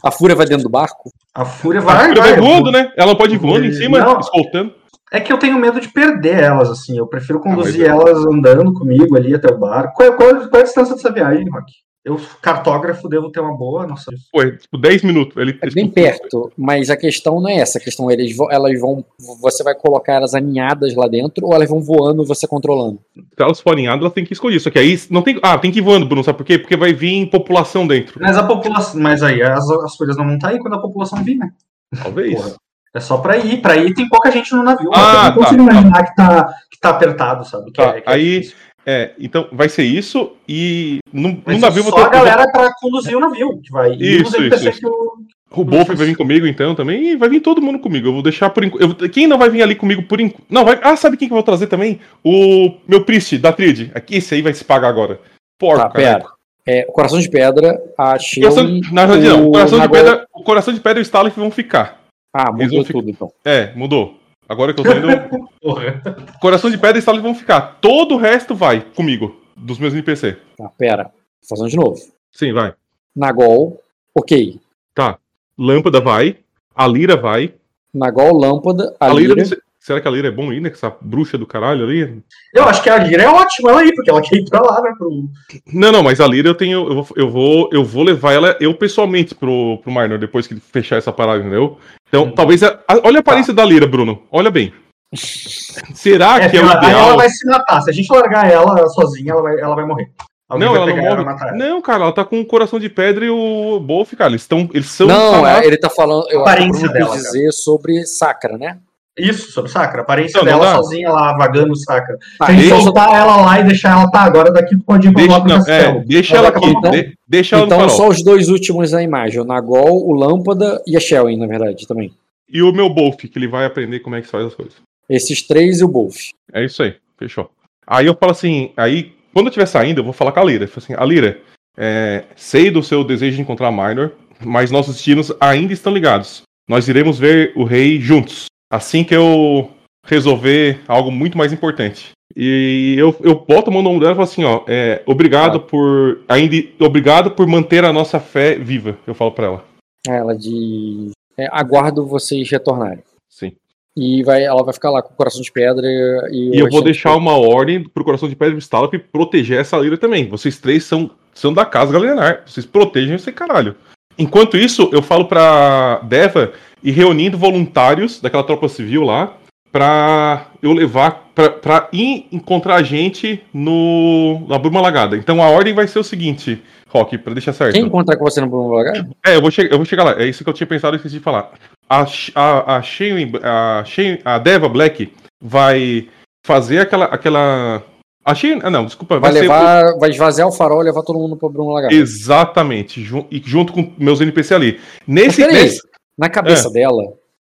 S1: A Fúria vai dentro do barco?
S3: A Fúria vai. A
S4: Fúria vai, vai voando, né? Ela pode ir voando em cima, não. escoltando.
S3: É que eu tenho medo de perder elas, assim. Eu prefiro conduzir ah, elas andando comigo ali até o barco. Qual, qual, qual é a distância dessa viagem, Rock? Eu, cartógrafo, devo ter uma boa noção.
S4: Pô, é tipo 10 minutos.
S1: Ele, é bem perto, mas a questão não é essa. A questão é eles vão, elas vão. Você vai colocar elas aninhadas lá dentro ou elas vão voando e você controlando?
S4: Se elas forem aninhadas, elas têm que escolher. Só que aí não tem. Ah, tem que ir voando, Bruno, sabe por quê? Porque vai vir população dentro.
S3: Mas a população. Mas aí as, as folhas não vão estar aí quando a população vir, né?
S4: Talvez. Porra.
S3: É só pra ir. Pra ir tem pouca gente no navio.
S4: Ah,
S3: eu não consigo tá, imaginar tá. Que, tá, que tá apertado, sabe?
S4: Tá, é, é aí. Difícil. É, então vai ser isso e no, no
S3: navio só ter... a galera para conduzir o navio que vai.
S4: Isso, isso, isso. O, o Bolf vai vir comigo então também e vai vir todo mundo comigo. Eu vou deixar por enquanto. Quem não vai vir ali comigo por enquanto. Não, vai. Ah, sabe quem que eu vou trazer também? O meu Priest da Trid. Aqui, esse aí vai se pagar agora.
S1: Porco, tá, pera. É, o coração de pedra, a
S4: Shelly, Na verdade, não. O coração, de pedra, o coração de pedra e o Stalin vão ficar.
S1: Ah, mudou tudo então.
S4: É, mudou. Agora que eu tô indo. Coração de Pedra e Stalin vão ficar. Todo o resto vai comigo, dos meus NPC.
S1: Tá, pera. Fazendo de novo.
S4: Sim, vai.
S1: Nagol, ok.
S4: Tá. Lâmpada vai. A Lira vai.
S1: Nagol, Lâmpada,
S4: a, a Lira. Lira Será que a Lira é bom ainda, com essa bruxa do caralho ali?
S3: Eu acho que a Lira é ótima ela aí, porque ela quer ir pra lá, né? Pro...
S4: Não, não, mas a Lira eu tenho. Eu vou, eu vou, eu vou levar ela eu pessoalmente pro, pro Marnor depois que fechar essa parada, entendeu? Então, hum. talvez. A, olha a aparência tá. da Lira, Bruno. Olha bem. Será é, que é o ideal?
S3: Ela vai se matar. Se a gente largar ela sozinha, ela vai, ela vai morrer.
S4: Alguém não, ela não morre. Não, cara, ela tá com o coração de pedra e o Bolf, cara. Eles estão. Eles são.
S1: Não, é, ele tá falando. Eu acho que dela, dizer cara. sobre Sacra, né?
S3: Isso, sobre Sakura. A aparência não, dela não sozinha lá, vagando Sakura. Ah, Se a gente soltar ela lá e deixar ela tá, agora daqui pode ir
S4: deixa, não, é, deixa ela aqui. Então, de, deixa ela
S1: então só os dois últimos na imagem, o Nagol, o Lâmpada e a Shelly, na verdade, também.
S4: E o meu Bolf, que ele vai aprender como é que se faz as coisas.
S1: Esses três e o Bolf.
S4: É isso aí, fechou. Aí eu falo assim, aí, quando eu estiver saindo, eu vou falar com a Lira. Eu falo assim, a Lira, É, sei do seu desejo de encontrar Minor, mas nossos destinos ainda estão ligados. Nós iremos ver o rei juntos. Assim que eu resolver algo muito mais importante. E eu, eu boto a mão no ombro dela e falo assim, ó, é, obrigado
S1: Ah.
S4: por. Ainda, obrigado por manter a nossa fé viva, eu falo pra ela.
S1: Ela diz: é, aguardo vocês retornarem.
S4: Sim.
S1: E vai, ela vai ficar lá com o coração de pedra e,
S4: E eu vou deixar uma ordem pro coração de pedra e Stalop proteger essa lira também. Vocês três são, são da casa Galenar. Vocês protegem esse caralho. Enquanto isso, eu falo pra Deva ir reunindo voluntários daquela tropa civil lá pra eu levar pra, pra ir encontrar a gente no na Bruma Lagada. Então a ordem vai ser o seguinte, Rock, pra deixar certo.
S1: Quem encontrar com você no Bruno Lagar?
S4: É, eu vou, eu vou chegar lá. É isso que eu tinha pensado e esqueci de falar. A, a, a, Shane, a, Shane, a Deva Black vai fazer aquela. aquela... A Shane, ah, não, desculpa.
S1: Vai,
S4: ser
S1: levar, vai esvaziar o farol e levar todo mundo pro Bruno Lagar.
S4: o- Exatamente. e junto com meus NPC ali. Nesse.
S1: Mas
S4: nesse-
S1: Na cabeça
S4: É.
S1: dela,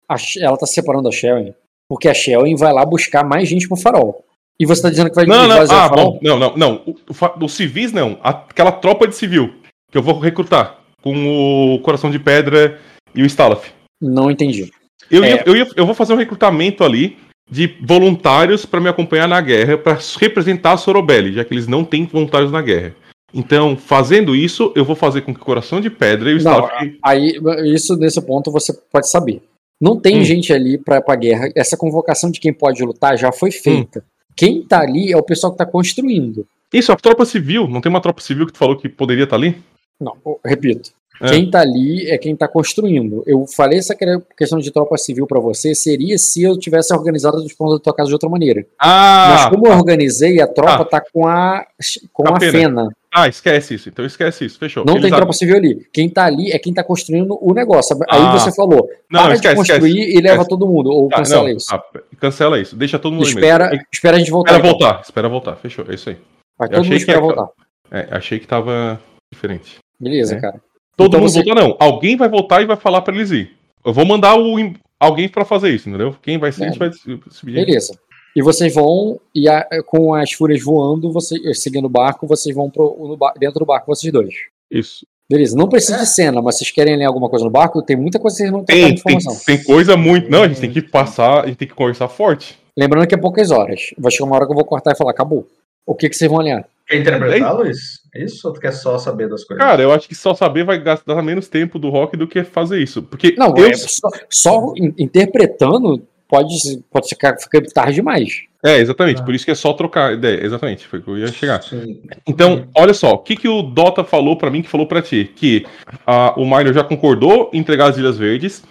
S1: a ela tá se separando da Shelly, porque a Shelly vai lá buscar mais gente pro farol. E você tá dizendo que vai
S4: Não, não,
S1: esvaziar
S4: ah,
S1: o farol?
S4: bom, não, não, não. O- Os civis não. Aquela tropa de civil que eu vou recrutar com o Coração de Pedra e o Stalaf.
S1: Não entendi.
S4: Eu,
S1: É.
S4: ia- eu, ia- eu vou fazer um recrutamento ali de voluntários para me acompanhar na guerra, para representar a Sorobelli, já que eles não têm voluntários na guerra. Então, fazendo isso, eu vou fazer com que o Coração de Pedra e o
S1: Não, aí, isso nesse ponto você pode saber. Não tem
S4: Hum.
S1: gente ali pra, pra guerra. Essa convocação de quem pode lutar já foi feita. Quem tá ali é o pessoal que tá construindo.
S4: Isso, a tropa civil. Não tem uma tropa civil que tu falou que poderia estar ali?
S1: Não, repito.
S4: É.
S1: Quem tá ali é quem tá construindo. Eu falei essa questão de tropa civil pra você seria se eu tivesse organizado os pontos da tua casa de outra maneira. Mas
S4: Ah,
S1: como eu organizei, a tropa
S4: Ah.
S1: tá com a com
S4: a
S1: a
S4: Fena. Ah, esquece isso. Então esquece isso. Fechou.
S1: Não
S4: Eles
S1: tem tropa civil ali. Quem tá ali é quem tá construindo o negócio. Aí
S4: Ah.
S1: você falou,
S4: Não,
S1: para
S4: esquece,
S1: de construir
S4: esquece.
S1: e leva
S4: esquece.
S1: todo mundo. Ou
S4: Tá,
S1: cancela
S4: não,
S1: isso.
S4: tá, cancela isso. Deixa todo mundo
S1: espera,
S4: mesmo.
S1: espera a gente voltar.
S4: Espera
S1: então.
S4: voltar. Espera voltar. Fechou. É isso aí.
S1: Vai todo mundo
S4: achei que
S1: esperar
S4: ia-
S1: voltar.
S4: É, achei que tava diferente.
S1: Beleza,
S4: É.
S1: cara.
S4: Todo
S1: Então
S4: mundo
S1: você-
S4: voltar, não. Alguém vai voltar e vai falar pra eles ir. Eu vou mandar o, alguém pra fazer isso, entendeu? Quem vai ser, a gente vai subir.
S1: Beleza. E vocês vão, e a- com as fúrias voando, você, seguindo o barco, vocês vão pro, dentro do barco, vocês dois.
S4: Isso.
S1: Beleza, não precisa de cena, mas vocês querem ler alguma coisa no barco? Tem muita coisa que vocês não têm
S4: Tem, tem,
S1: informação.
S4: tem coisa muito. Não, a gente tem que passar, a gente tem que conversar forte.
S1: Lembrando que é poucas horas. Vai chegar uma hora que eu vou cortar e falar, acabou. O que, que vocês vão olhar?
S3: Quer interpretar, Luiz? É isso ou tu quer só saber das coisas?
S4: Cara, eu acho que só saber vai gastar menos tempo do rock do que fazer isso. Porque
S1: Não,
S4: eu.
S1: é só, só in- interpretando pode, pode ficar, ficar tarde demais.
S4: É, exatamente.
S2: Ah.
S4: Por isso que é só trocar ideia. Exatamente. Foi o que eu ia chegar.
S3: Sim.
S4: Então, olha só, o que, que o Dota falou pra mim que falou pra ti? Que ah, o Minor já concordou em entregar as Ilhas Verdes.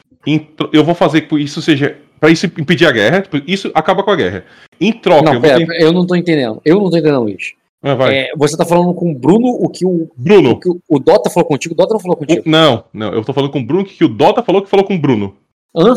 S4: eu vou fazer que isso seja. Pra isso impedir a guerra. tipo, Isso acaba com a guerra. Em troca,
S1: Não,
S4: eu
S1: pera, eu não tô entendendo. Eu não tô entendendo, Luiz.
S4: Ah.
S1: É, você tá falando com o Bruno o que o, o
S4: Bruno.
S1: que o, o Dota falou contigo, o Dota não falou contigo.
S4: o- Não, não, eu tô falando com o Bruno que o Dota falou que falou com o Bruno.
S1: Hã?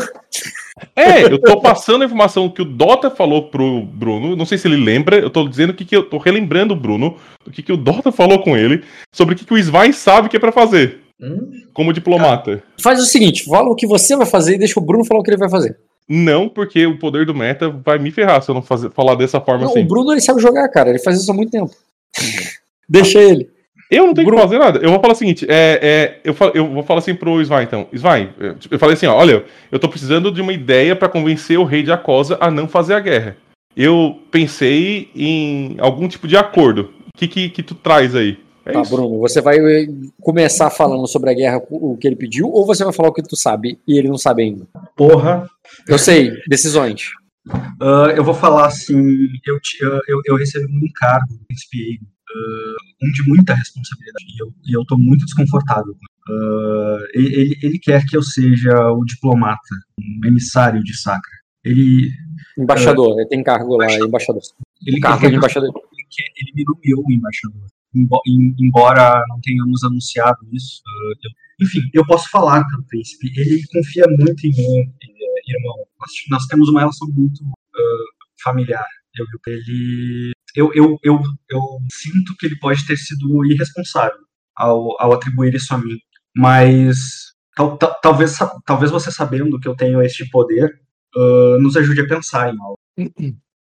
S4: É, eu tô passando a informação que o Dota falou pro Bruno. Não sei se ele lembra, eu tô dizendo o que, que eu tô relembrando o Bruno, o que, que o Dota falou com ele, sobre o que, que o Svai sabe que é pra fazer,
S3: Hum?
S4: como diplomata.
S1: Faz o seguinte, fala o que você vai fazer e deixa o Bruno falar o que ele vai fazer.
S4: Não, porque o poder do meta vai me ferrar se eu não fazer, falar dessa forma
S1: Não,
S4: assim.
S1: o Bruno ele sabe jogar, cara. Ele faz isso há muito tempo. deixa ele.
S4: Eu não tenho
S1: Bruno-
S4: que fazer nada. Eu vou falar o seguinte: é, é, eu, falo- eu vou falar assim pro Svai, então. Svai, eu- eu falei assim: ó, olha, eu tô precisando de uma ideia pra convencer o rei de Acosa a não fazer a guerra. Eu pensei em algum tipo de acordo. O que, que, que tu traz aí? É
S1: Tá,
S4: isso.
S1: Bruno, você vai eh, começar falando sobre a guerra, o que ele pediu, ou você vai falar o que tu sabe e ele não sabe ainda?
S3: Porra.
S1: Eu sei, decisões.
S3: Ah, eu vou falar assim, eu, ti- eu, eu, recebi um encargo do ah, um de muita responsabilidade e eu, e eu tô muito desconfortável. Ah, ele, ele- ele quer que eu seja o diplomata, um emissário de Sacra. Ele,
S1: Embaixador, ele tem cargo lá, embaixador.
S3: ele,
S1: Cargo
S3: quer
S1: de embaixador.
S3: ele, ele me nomeou embaixador. Embo- em- Embora não tenhamos anunciado isso, ah, eu- enfim, eu posso falar pelo príncipe. Ele confia muito em mim, eh, irmão. Nós, nós temos uma relação muito ah, familiar. Eu, ele, eu, eu, eu, eu sinto que ele pode ter sido irresponsável ao, ao atribuir isso a mim. Mas tal, tal- talvez, talvez você sabendo que eu tenho este poder ah, nos ajude a pensar em algo.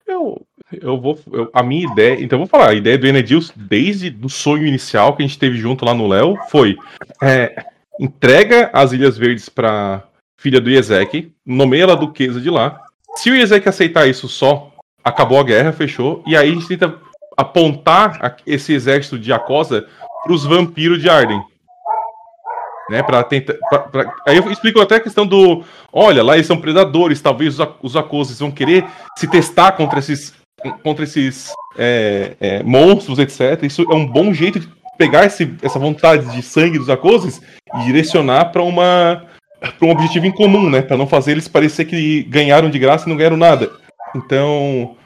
S4: Eu, Eu vou. eu- a minha ideia. Então eu vou falar, a ideia do Enedils, desde o sonho inicial que a gente teve junto lá no Léo, foi. é, entrega as Ilhas Verdes pra filha do Iezek, nomeia ela duquesa de lá. Se o Iezek aceitar isso só, acabou a guerra, fechou. E aí a gente tenta apontar esse exército de Acosa pros vampiros de Arden. Né, pra tentar, pra- pra- aí eu explico até a questão do. Olha, lá eles são predadores, talvez os, os vão querer se testar contra esses, contra esses é, é, monstros, etc. Isso é um bom jeito de pegar esse- essa vontade de sangue dos Akosas e direcionar para uma para um objetivo em comum, né? Para não fazer eles parecer que ganharam de graça e não ganharam nada. Então,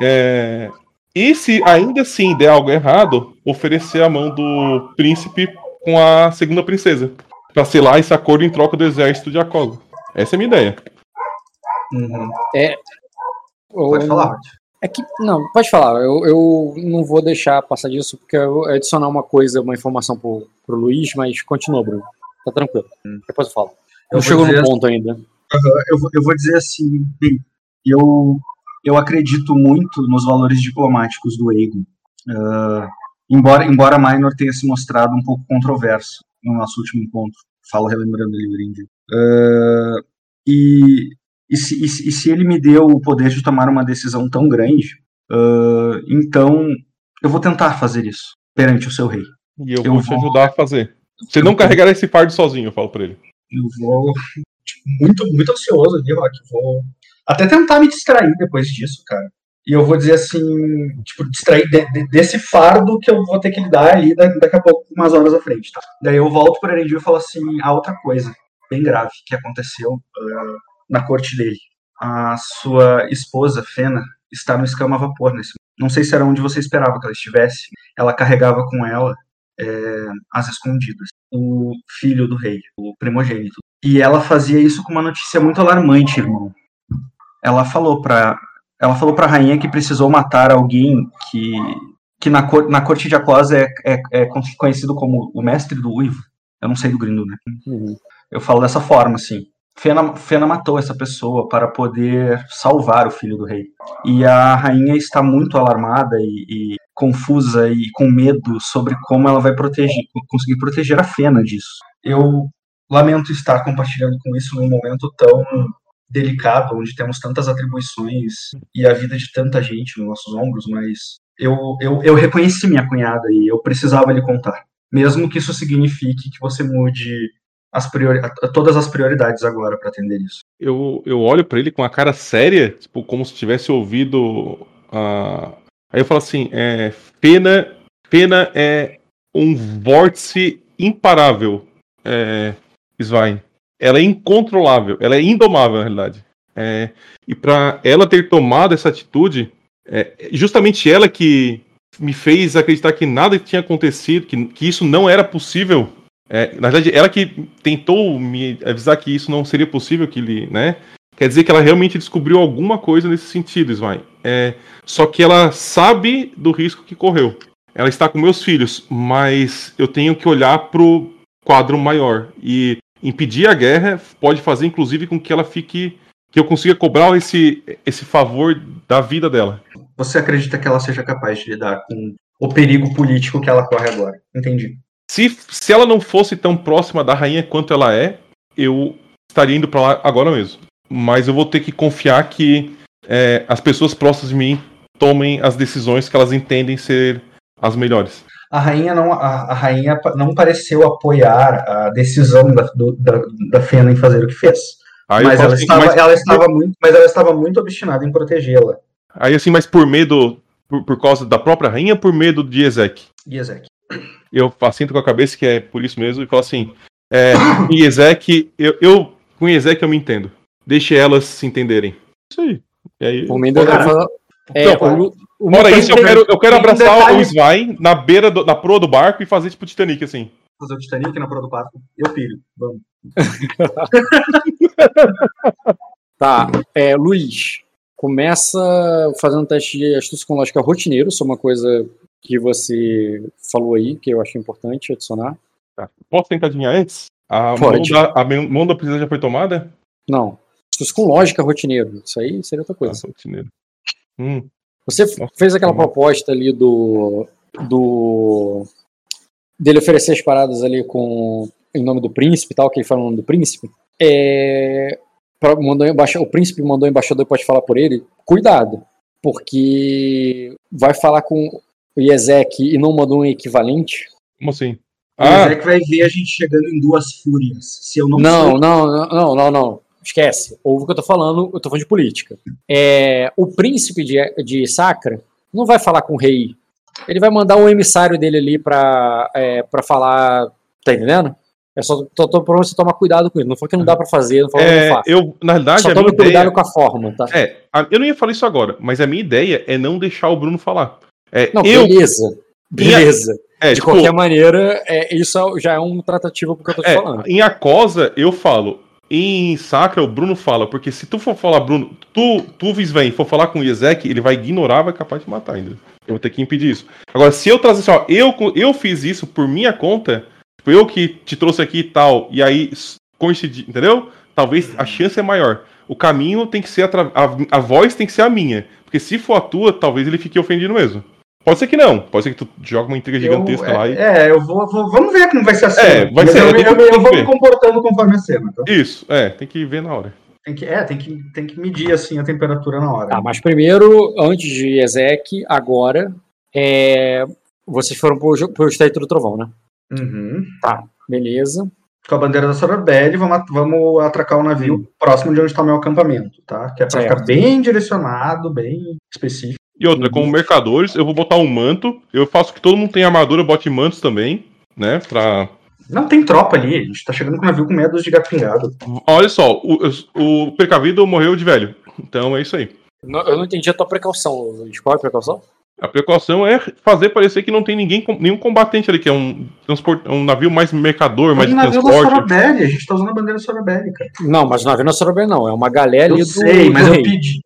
S4: é, e se ainda assim der algo errado, oferecer a mão do príncipe com a segunda princesa. Pra selar esse acordo em troca do exército de Acosa. Essa é a minha ideia.
S3: Uhum.
S1: Ou-
S3: Pode falar, Rod.
S1: É que, não, pode falar. Eu, eu não vou deixar passar disso, porque eu vou adicionar uma coisa, uma informação pro, pro Luiz, mas continua, Bruno. Tá tranquilo. Depois eu falo.
S3: Eu
S1: Não chegou no ponto ainda.
S3: eu, vou- eu vou dizer assim, bem, eu, eu acredito muito nos valores diplomáticos do Aegon. Ah, embora, embora Minor tenha se mostrado um pouco controverso no nosso último encontro, falo relembrando ele, Brindy. Ah, e, e, se, e, se, e se ele me deu o poder de tomar uma decisão tão grande, ah, então eu vou tentar fazer isso perante o seu rei.
S4: E eu,
S3: Eu
S4: vou te
S3: vou-
S4: ajudar a fazer. Você não carregará esse fardo sozinho, eu falo pra ele.
S3: Eu vou tipo, muito, muito ansioso ali, Rock. Vou até tentar me distrair depois disso, cara. E eu vou dizer assim, tipo, distrair de- de- desse fardo que eu vou ter que lidar ali da- daqui a pouco, umas horas à frente, tá? Daí eu volto para Erendio e falo assim, a outra coisa bem grave que aconteceu ah, na corte dele. A sua esposa, Fena, está no escama a vapor nesse momento. Não sei se era onde você esperava que ela estivesse. Ela carregava com ela é, as escondidas o filho do rei, o primogênito. E ela fazia isso com uma notícia muito alarmante, irmão. Ela falou pra ela falou para rainha que precisou matar alguém que que na, cor, na corte de Acosa é, é, é conhecido como o mestre do uivo. Eu não sei do gringo, né?
S1: Uhum.
S3: Eu falo dessa forma, assim. Fena, Fena matou essa pessoa para poder salvar o filho do rei. E a rainha está muito alarmada e, e confusa e com medo sobre como ela vai proteger, conseguir proteger a Fena disso. Eu lamento estar compartilhando com isso num momento tão delicado, onde temos tantas atribuições e a vida de tanta gente nos nossos ombros, mas eu, eu, eu reconheci minha cunhada e eu precisava lhe contar. Mesmo que isso signifique que você mude as priori todas as prioridades agora para atender isso.
S4: Eu, eu olho pra ele com a cara séria, tipo, como se tivesse ouvido a. Aí eu falo assim: é, Pena, Pena é um vórtice imparável, é. Ela é incontrolável, ela é indomável, na realidade. É, e para ela ter tomado essa atitude, é justamente ela que me fez acreditar que nada tinha acontecido, que, que isso não era possível. É, na verdade, ela que tentou me avisar que isso não seria possível, que ele, né? Quer dizer que ela realmente descobriu alguma coisa nesse sentido, Ismael. É, só que ela sabe do risco que correu. Ela está com meus filhos, mas eu tenho que olhar pro quadro maior. E impedir a guerra pode fazer, inclusive, com que ela fique. que eu consiga cobrar esse, esse favor da vida dela.
S3: Você acredita que ela seja capaz de lidar com o perigo político que ela corre agora? Entendi.
S4: Se, se ela não fosse tão próxima da rainha quanto ela é, eu estaria indo para lá agora mesmo. Mas eu vou ter que confiar que é, as pessoas próximas de mim tomem as decisões que elas entendem ser as melhores.
S3: A rainha não, a, a rainha não pareceu apoiar a decisão da, do, da, da Fena em fazer o que fez.
S4: Aí
S3: mas, ela,
S4: assim,
S3: estava,
S4: mas,
S3: ela estava muito, mas ela estava muito obstinada em protegê-la.
S4: Aí assim, mas por medo, por, por causa da própria rainha ou por medo de Ezek?
S3: E Ezek?
S4: Eu assinto com a cabeça que é por isso mesmo e falo assim: é, em Ezek, eu, eu, com Ezek eu me entendo. Deixe elas se entenderem. Isso aí. E aí
S1: eu quero falar. É,
S4: Então,
S1: o, o
S4: Fora
S1: meu
S4: isso, eu quero, eu quero abraçar
S3: detalhe-
S4: o Svein na beira, do, na proa do barco e fazer tipo Titanic, assim.
S3: Fazer o Titanic na prova do barco. Eu pilho. Vamos.
S1: Tá, é, Luiz, começa fazendo um teste de astúcia com lógica rotineiro, isso é uma coisa que você falou aí, que eu acho importante adicionar.
S4: Tá. Posso tentar adivinhar antes? A mão,
S1: Pode.
S4: da, a mão mão da princesa já foi tomada?
S1: Não, astúcia com lógica rotineiro, isso aí seria outra coisa.
S4: Ah, rotineiro. Hum.
S1: Você f- fez aquela proposta ali do. do. dele oferecer as paradas ali com. em nome do príncipe e tal, que ele fala o nome do príncipe. É. pra- mandou embaixa- o príncipe mandou o embaixador pode falar por ele. Cuidado. Porque vai falar com o Iezek e não mandou um equivalente.
S4: Como assim?
S3: O
S4: Ah,
S3: Zé que vai ver a gente chegando em duas fúrias. Se eu não,
S1: Não,
S3: sei-
S1: não, não, não, não, não. Esquece. Ouve o que eu tô falando, eu tô falando de política. É, o príncipe de, de Sacra não vai falar com o rei. Ele vai mandar o emissário dele ali pra, é, pra falar. Tá entendendo? É só tô, tô pra você tomar cuidado com isso. Não foi que não dá pra fazer, não foi que
S4: é,
S1: não faça.
S4: eu, na verdade,
S1: Só tome cuidado
S4: ideia.
S1: com a forma, tá?
S4: É, a- eu não ia falar isso agora, mas a minha ideia é não deixar o Bruno falar. É,
S1: Não,
S4: eu,
S1: beleza. Beleza.
S4: é,
S1: De
S4: tipo,
S1: qualquer maneira, é, isso já é um tratativo pro que eu tô te
S4: É,
S1: falando.
S4: em Acosa eu falo. Em Sacra o Bruno fala, porque se tu for falar, Bruno, tu, tu Visvem, for falar com o Ezek, ele vai ignorar, vai capaz de matar ainda. Eu vou ter que impedir isso. Agora, se eu trazer assim, ó, eu, eu fiz isso por minha conta, tipo, eu que te trouxe aqui e tal, e aí s- coincidi, entendeu? Talvez a chance é maior. O caminho tem que ser a, a, a voz tem que ser a minha. Porque se for a tua, talvez ele fique ofendido mesmo. Pode ser que não. Pode ser que tu joga uma intriga gigantesca
S3: eu,
S4: lá e.
S3: é, é, eu vou, vou- Vamos ver como vai ser a cena.
S4: É, vai
S3: Mas
S4: ser,
S3: Eu,
S4: que-
S3: eu- eu
S4: que
S3: vou
S4: ver.
S3: me comportando conforme a cena. Tá?
S4: Isso, é, tem que ver na hora.
S3: Tem que, é, tem que, tem que medir assim a temperatura na hora.
S1: Tá, mas primeiro, antes de Ezek, agora, é, vocês foram pro, pro Estreito do Trovão, né?
S3: Uhum.
S1: Beleza.
S3: Com a bandeira da Sorabelli, vamos, vamos atracar o navio próximo de onde está o meu acampamento, tá? Que é pra
S1: Certo.
S3: ficar bem direcionado, bem específico.
S4: E outra, como mercadores, eu vou botar um manto. Eu faço que todo mundo tenha armadura, bote mantos também, né? Pra.
S3: Não tem tropa ali, a gente tá chegando com o navio com medo de gato pingado.
S4: Olha só, o, o precavido morreu de velho. Então é isso aí.
S1: Não- Eu não entendi a tua precaução, Luiz. Qual é a precaução?
S4: A precaução é fazer parecer que não tem ninguém, nenhum combatente ali, que é um, transport, um navio mais mercador, mais
S3: o navio da. Sorabelli, a gente tá usando a bandeira da Sorabelli, cara.
S1: Não, mas o navio não é Sorobé, não. É uma galera ali
S3: Eu
S1: do,
S3: sei,
S1: do
S3: mas eu
S1: rei.
S3: pedi.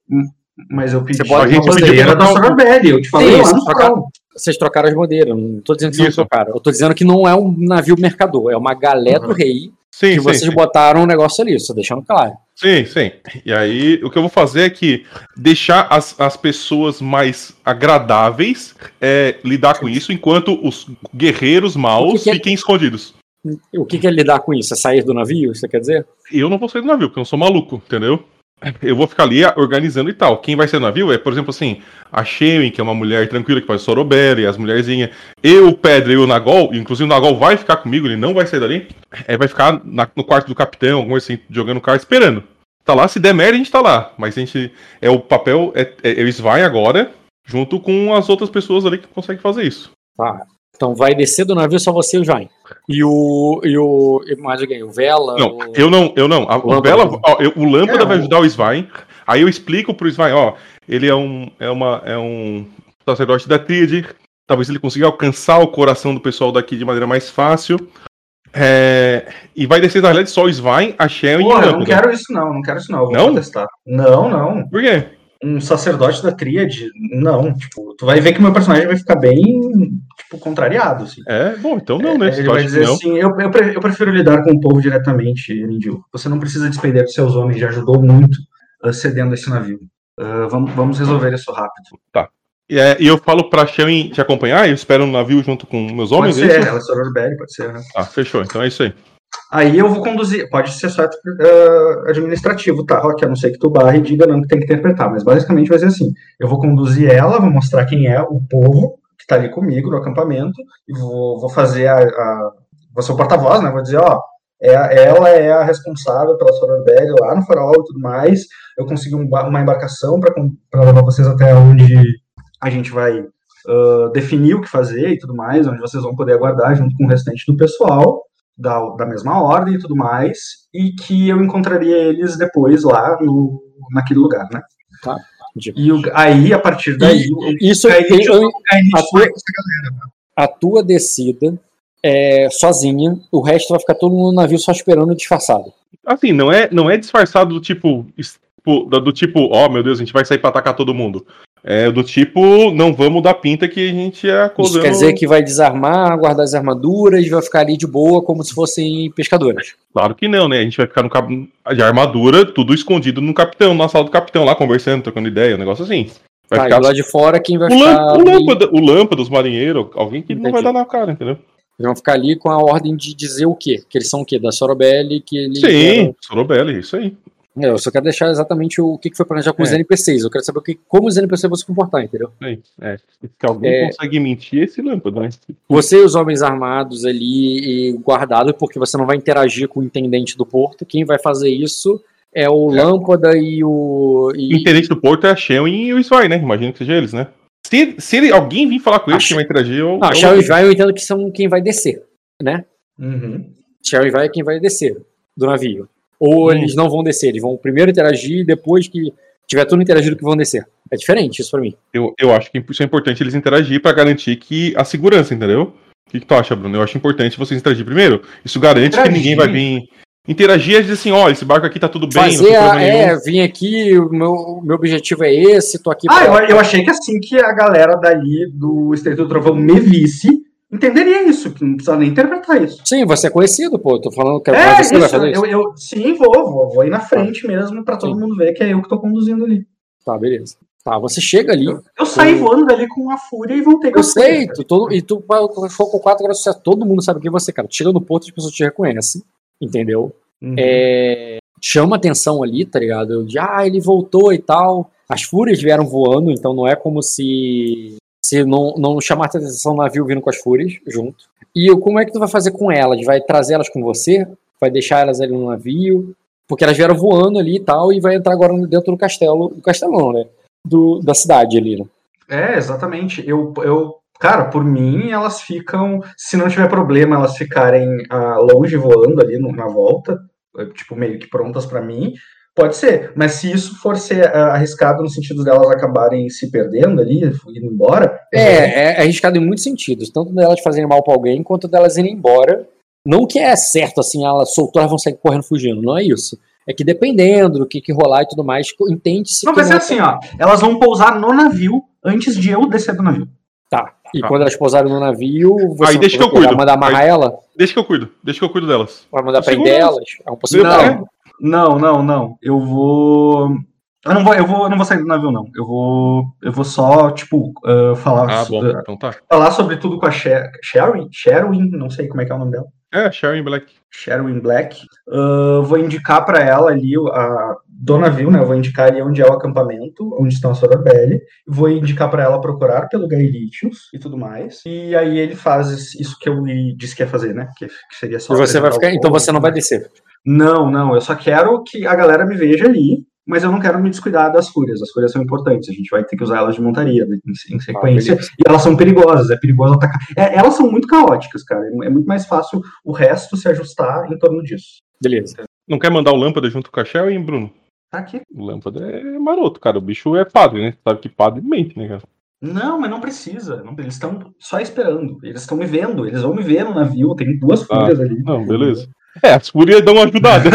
S3: Mas eu pedi
S1: Você pode-
S3: a
S1: gente
S3: bandeira
S4: pediu pra
S3: da Sorabelli, eu te falei
S1: Sim,
S3: lá
S1: você
S3: no
S1: trocar-
S3: farol.
S1: Vocês trocaram as bandeiras. Não tô dizendo que vocês trocaram. Eu tô dizendo que não é um navio mercador. É uma galera do rei
S4: Sim,
S1: que
S4: sim,
S1: vocês
S4: sim.
S1: botaram um negócio ali. Só deixando claro.
S4: Sim, sim. E aí, o que eu vou fazer é que deixar as, as pessoas mais agradáveis é, lidar com isso, enquanto os guerreiros maus
S1: que que é-
S4: fiquem escondidos.
S1: O que, que é lidar com isso? É sair do navio? Você quer dizer?
S4: Eu não vou sair do navio, porque eu não sou maluco, entendeu? Eu vou ficar ali organizando e tal. Quem vai ser no navio é, por exemplo, assim, a Shemin, que é uma mulher tranquila que faz Soroberi, as mulherzinhas. Eu, o Pedro e o Nagol, inclusive o Nagol vai ficar comigo, ele não vai sair dali. É, vai ficar na- no quarto do capitão, alguma assim, jogando carta, esperando. Tá lá, se der merda, a gente tá lá. Mas a gente. É o papel. É, é, eles vão agora, junto com as outras pessoas ali que conseguem fazer isso.
S1: Tá. Então vai descer do navio só você e o Jaime. E o. E o. E mais alguém? O Vela?
S4: Não,
S1: o...
S4: eu não, eu não. A- o,
S1: Lâmpada.
S4: Bela, ó, eu- o Lâmpada
S3: É,
S4: vai
S3: o-
S4: ajudar o Svein. Aí eu explico pro Svein, ó, ele é um, é uma, é um sacerdote da tríade. Talvez ele consiga alcançar o coração do pessoal daqui de maneira mais fácil. É, e vai descer, na realidade, só o Svein, a Shen e o
S3: Porra, eu não
S4: Lâmpada.
S3: quero isso não, não quero isso não, eu vou
S4: Não?
S3: protestar. Não, não.
S4: Por quê?
S3: Um sacerdote da tríade, não. Tipo, tu vai ver que meu personagem vai ficar bem, tipo, contrariado, assim.
S4: É, bom, então não, né?
S3: Ele
S4: tu
S3: vai dizer assim, eu, eu, pre- eu prefiro lidar com o povo diretamente, Erindil. Você não precisa despender dos seus homens, já ajudou muito uh, cedendo esse navio. Uh, vamos, vamos resolver isso rápido.
S4: E, é, e eu falo pra Shen te acompanhar, eu espero no navio junto com meus
S3: Pode
S4: homens, é
S3: ser,
S4: isso?
S3: ela é Sororberry, pode ser, né?
S4: Ah, fechou, então é isso aí.
S3: Aí eu vou conduzir, pode ser só uh, administrativo, tá? Ok, a não ser que tu barre e diga não que tem que interpretar, mas basicamente vai ser assim: eu vou conduzir ela, vou mostrar quem é o povo que tá ali comigo no acampamento, e vou, vou fazer a, a. Vou ser o porta-voz, né? Vou dizer, ó, é, ela é a responsável pela Sororberry lá no farol e tudo mais. Eu consegui um uma embarcação para levar vocês até onde a gente vai uh, definir o que fazer e tudo mais, onde vocês vão poder aguardar junto com o restante do pessoal da, da mesma ordem e tudo mais, e que eu encontraria eles depois lá no, naquele lugar, né?
S1: Entendi.
S3: E o- aí, a partir daí,
S1: E, isso
S3: aí
S1: eu,
S3: eu- a
S1: tua-
S3: com essa galera.
S1: a tua descida é sozinha, o resto vai ficar todo mundo no navio só esperando disfarçado.
S4: Assim, não é, não é disfarçado do tipo, do, do tipo, ó, meu Deus, a gente vai sair pra atacar todo mundo. É do tipo, não vamos dar pinta que a gente é
S1: Isso
S4: acusando.
S1: quer dizer que vai desarmar, guardar as armaduras, vai ficar ali de boa, como se fossem pescadores.
S4: Claro que não, né? A gente vai ficar no cap... de armadura, tudo escondido no capitão, na sala do capitão lá, conversando, trocando ideia, um negócio assim. Vai
S1: Tá,
S4: ficar
S1: lado de fora quem vai
S4: o,
S1: ficar.
S4: o, lâmpada, o lâmpada, os marinheiros, alguém que não
S1: Entendi.
S4: vai dar na cara, entendeu?
S1: Eles vão ficar ali com a ordem de dizer o quê? Que eles são o quê? Da Sorobelli, que eles.
S4: Sim, Sorobelli, isso aí.
S1: É, eu só quero deixar exatamente o que foi planejado com os
S4: É.
S1: NPCs. Eu quero saber o que, como os NPCs vão se comportar, entendeu?
S4: isso aí. É. Se alguém
S1: É.
S4: consegue mentir, é esse lâmpada, né?
S1: Você e os homens armados ali e guardados, porque você não vai interagir com o intendente do porto. Quem vai fazer isso é o Lâmpada e o.
S4: O
S1: E,
S4: intendente do Porto é a Shelwyn e o Swy, né? Imagino que seja eles, né? Se, se ele, alguém vir falar com ele,
S1: Acho-
S4: que vai interagir, eu.
S1: não,
S4: eu-
S1: Shell e Vai eu entendo que são quem vai descer, né?
S3: Uhum.
S1: Shell e Vai é quem vai descer do navio. Ou
S4: Hum.
S1: eles não vão descer, eles vão primeiro interagir e depois que tiver tudo interagido que vão descer. É diferente isso pra mim.
S4: Eu, eu acho que isso é importante eles interagir pra garantir que a segurança, entendeu? O que, que tu acha, Bruno? Eu acho importante vocês interagir primeiro. Isso garante
S3: Interagir.
S4: que ninguém vai vir. Interagir é dizer assim, ó, esse barco aqui tá tudo bem,
S1: Fazer
S4: não tem
S1: a, é, vim aqui, o meu, meu objetivo é esse, tô aqui
S3: Ah,
S1: pra-
S3: eu, eu achei que assim que a galera dali do Estreito do Trovão me visse, entenderia isso, que não precisa nem interpretar isso.
S1: Sim, você é conhecido, pô. Tô falando que
S3: É,
S1: você vai
S3: isso,
S1: fazer isso.
S3: eu, eu sim, vou, vou, vou ir na frente mesmo pra todo
S1: Sim.
S3: mundo ver que é eu que tô conduzindo ali.
S1: Tá, beleza. Tá, você chega ali.
S3: Eu saí
S1: Sim.
S3: voando dali com a fúria e voltei com
S1: Eu
S3: a fúria.
S1: sei, tu, todo, e tu for com 4 graus de todo mundo sabe quem é você, cara. Chega no porto, as pessoas te reconhecem, entendeu?
S3: Uhum.
S1: É, chama atenção ali, tá ligado? De, ah, ele voltou e tal. As fúrias vieram voando, então não é como se se não, não chamasse atenção o navio vindo com as fúrias junto. E como é que tu vai fazer com elas? Vai trazer elas com você? Vai deixar elas ali no navio? Porque elas vieram voando ali e tal, e vai entrar agora dentro do castelo. Do castelo não, né? Do, da cidade ali, né?
S3: É, exatamente. Eu, eu, cara, por mim, elas ficam. Se não tiver problema, elas ficarem ah, longe voando ali no- na volta, tipo, meio que prontas pra mim. Pode ser, mas se isso for ser ah, arriscado no sentido delas acabarem se perdendo ali, indo embora.
S1: É, é arriscado em muitos sentidos, tanto delas fazerem mal pra alguém, quanto delas irem embora. Não que é certo, assim, ela soltou, elas vão sair correndo fugindo, não é isso. É que dependendo do que, que rolar e tudo mais, entende-se
S3: Não, vai ser assim, ó. Elas vão pousar no navio antes de eu descer do navio.
S1: Tá. E
S4: Tá.
S1: quando elas pousarem no navio, você
S4: Aí deixa que eu
S1: vai
S4: cuido.
S1: mandar amarrar
S4: Aí-
S1: ela?
S4: Deixa que eu cuido, deixa que eu cuido delas.
S1: Vai mandar prender elas? É um possível.
S3: Não. Não, não, não. Eu vou. Eu não vou, eu vou, eu não vou sair do navio, não. Eu vou, eu vou só, tipo, ah, falar,
S4: Ah,
S3: so-
S4: bom,
S3: ah,
S4: então tá.
S3: falar sobre tudo com a Sher Sherwin, Sherwin, não sei como é que é o nome dela.
S4: É, Sharon Black.
S3: Sherwin Black. Ah, vou indicar pra ela ali a do navio, né? Eu vou indicar ali onde é o acampamento, onde estão a Sorobelli. Vou indicar pra ela procurar pelo Gaelitius e tudo mais. E aí ele faz isso que eu lhe disse que ia fazer, né? Que, que seria só.
S1: E você vai ficar.
S3: o
S1: Então você não vai descer.
S3: Não, não, eu só quero que a galera me veja ali, mas eu não quero me descuidar das fúrias. As fúrias são importantes, a gente vai ter que usar elas de montaria né, em, em sequência.
S1: beleza.
S3: e elas são perigosas, é perigoso atacar. É, elas são muito caóticas, cara. É muito mais fácil o resto se ajustar em torno disso.
S1: Beleza.
S4: Não quer mandar o Lâmpada junto com a Sharon, Bruno?
S3: Tá aqui.
S4: O Lâmpada é maroto, cara. O bicho é padre, né? Sabe que padre mente, né, cara?
S3: Não, mas não precisa. não- eles estão só esperando. Eles estão me vendo. Eles vão me ver no navio. Tem duas fúrias ali.
S4: Não, beleza. É, as fúrias dão uma ajudada.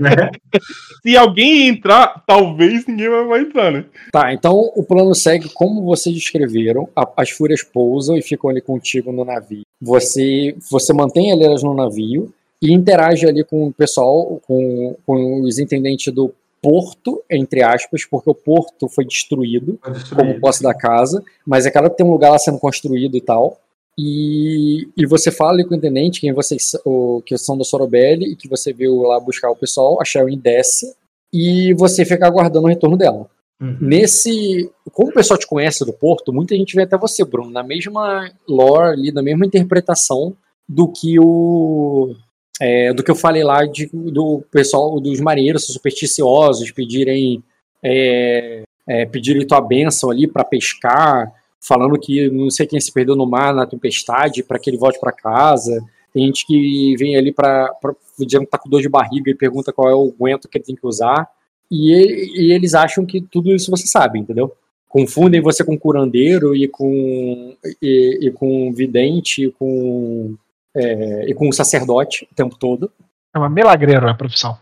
S3: Né?
S4: Se alguém entrar, talvez ninguém vai, vai entrar, né?
S1: Tá, então o plano segue como vocês descreveram. A- as fúrias pousam e ficam ali contigo no navio. Você, você mantém elas no navio e interage ali com o pessoal, com, com os intendentes do porto, entre aspas, porque o porto foi destruído
S3: Foi destruído.
S1: como posse da casa, mas é claro que tem um lugar lá sendo construído e tal. E, e você fala ali com o intendente, quem vocês o, que são do Sorobelli, e que você veio lá buscar o pessoal, a Sharon desce, e você fica aguardando o retorno dela.
S3: Uhum.
S1: Nesse. Como o pessoal te conhece do Porto, muita gente vê até você, Bruno, na mesma lore ali, na mesma interpretação do que o. é, do que eu falei lá de, do pessoal, dos marinheiros supersticiosos pedirem. É, é, pedirem tua bênção ali para pescar, falando que não sei quem se perdeu no mar na tempestade para que ele volte para casa. Tem gente que vem ali para dizendo que tá com dor de barriga e pergunta qual é o aguento que ele tem que usar. E, e eles acham que tudo isso você sabe, entendeu? Confundem você com curandeiro e com e, e com vidente e com é, e com sacerdote o tempo todo.
S2: É uma milagreiro a profissão.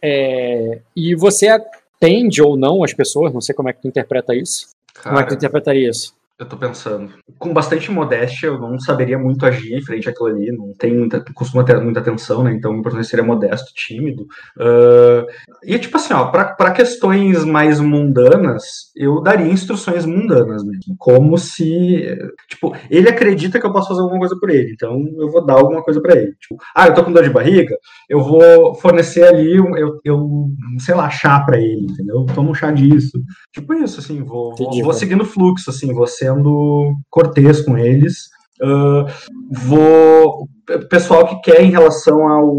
S1: É, e você atende ou não as pessoas, não sei como é que tu interpreta isso. Como é que tu
S3: Cara,
S1: interpretaria isso?
S3: Eu tô pensando. Com bastante modéstia, eu não saberia muito agir frente àquilo ali. Não tem muita, costuma ter muita atenção, né? Então, o importante seria modesto, tímido. Uh, e, tipo assim, ó, pra, pra questões mais mundanas, eu daria instruções mundanas mesmo. Como se. Tipo, ele acredita que eu posso fazer alguma coisa por ele. Então, eu vou dar alguma coisa para ele. Tipo, ah, eu tô com dor de barriga, eu vou fornecer ali, eu, eu sei lá, chá para ele, entendeu? Toma um chá disso. Tipo isso, assim, vou, vou, vou seguindo o fluxo, assim, vou sendo cortês com eles. Uh, vou. Pessoal que quer em relação ao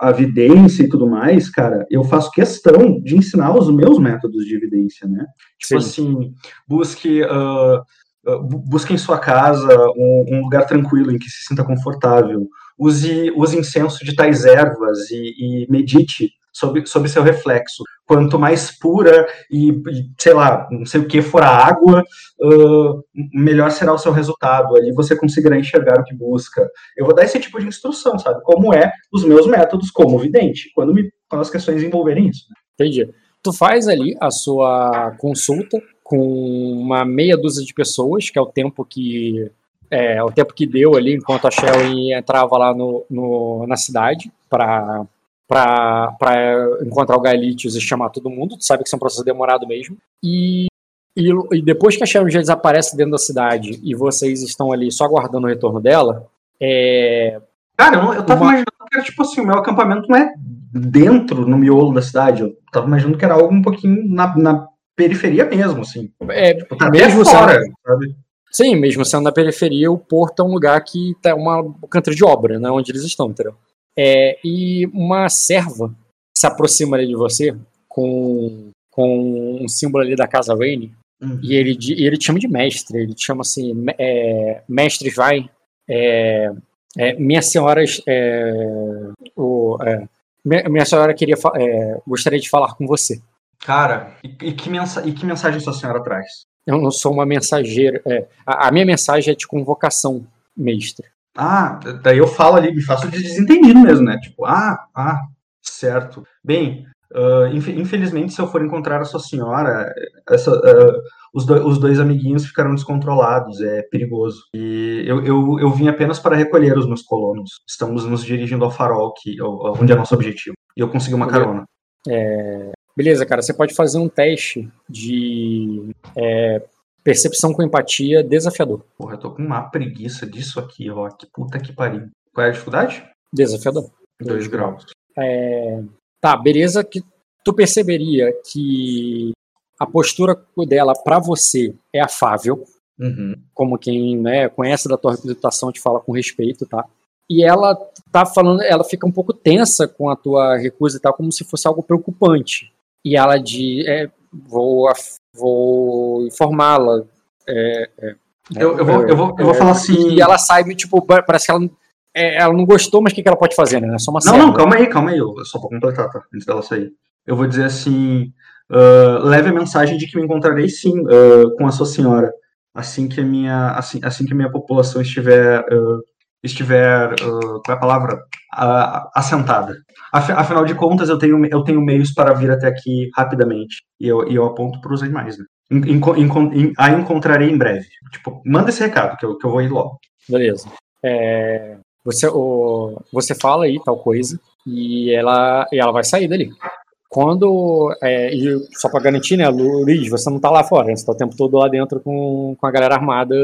S3: à evidência e tudo mais, cara, eu faço questão de ensinar os meus métodos de evidência, né? Tipo Sim. assim, busque. Uh, busque em sua casa um, um, lugar tranquilo em que se sinta confortável. Use, use incenso de tais ervas e, e medite sobre, sobre seu reflexo. Quanto mais pura e, sei lá, não sei o que for a água, uh, melhor será o seu resultado. Ali você conseguirá enxergar o que busca. Eu vou dar esse tipo de instrução, sabe? Como é os meus métodos como vidente, quando, me, quando as questões envolverem isso.
S1: Entendi. Tu faz ali a sua consulta com uma meia dúzia de pessoas, que é o tempo que é, o tempo que deu ali enquanto a Shelley entrava lá no, no na cidade para para encontrar o Galitius e chamar todo mundo. Tu sabe que isso é um processo demorado mesmo. E, e, e depois que a Sharon já desaparece dentro da cidade e vocês estão ali só aguardando o retorno dela, é.
S3: Cara, eu, eu tava uma... imaginando que era tipo assim: o meu acampamento não é dentro, no miolo da cidade. Eu tava imaginando que era algo um pouquinho na, na periferia mesmo, assim.
S1: É, tipo, tá mesmo fora, sendo, sabe? Sim, mesmo sendo na periferia, o porto é um lugar que tá uma canteira de obra, né? Onde eles estão, entendeu? É, e uma serva se aproxima ali de você com, com um símbolo ali da casa Raine. Uhum. E ele, ele te chama de mestre, ele te chama assim, é, mestre vai, é, é, minha senhora, é, o, é, minha, minha, senhora queria, é, gostaria de falar com você.
S3: Cara, e, e, que mensa e que mensagem sua senhora traz?
S1: Eu não sou uma mensageira, a, a minha mensagem é de convocação, mestre.
S3: Ah, daí eu falo ali, me faço de desentendido mesmo, né? Tipo, ah, ah, certo. Bem, uh, infelizmente, se eu for encontrar a sua senhora, essa, uh, os, do, os, dois amiguinhos ficarão descontrolados, é perigoso. E eu, eu, eu vim apenas para recolher os meus colonos. Estamos nos dirigindo ao farol, que, onde é nosso objetivo. E eu consegui uma carona.
S1: É, beleza, cara, você pode fazer um teste de é, Percepção com empatia, desafiador.
S3: Porra, eu tô com uma preguiça disso aqui, ó. Que puta que pariu. Qual é a dificuldade?
S1: Desafiador.
S3: Dois graus.
S1: É... Tá, beleza que tu perceberia que a postura dela para você é afável,
S3: uhum.
S1: como quem né, conhece da tua reputação te fala com respeito, tá? E ela tá falando, ela fica um pouco tensa com a tua recusa e tal, como se fosse algo preocupante. E ela diz, é, vou vou informá-la. É,
S3: é, eu, eu, vou, eu, vou, eu vou falar assim.
S1: E ela sai, tipo, parece que ela, é, ela não gostou, mas o que, que ela pode fazer, né? É só uma
S3: Não, não, calma aí, calma aí. Eu, só vou completar, tá? Antes dela sair. Eu vou dizer assim: uh, leve a mensagem de que me encontrarei sim uh, com a sua senhora. Assim que a minha, assim, assim que a minha população estiver uh, estiver, uh, qual é a palavra, uh, assentada. Afinal de contas, eu tenho, eu tenho meios para vir até aqui rapidamente. E eu, e eu aponto para os animais, né? a encontrarei em breve. Tipo, manda esse recado, que eu, que eu vou ir logo.
S1: Beleza. É, você, o, você fala aí tal coisa, e ela, e ela vai sair dali. Quando. É, e só para garantir, né, Luiz, você não tá lá fora, né? você tá o tempo todo lá dentro com, com a galera armada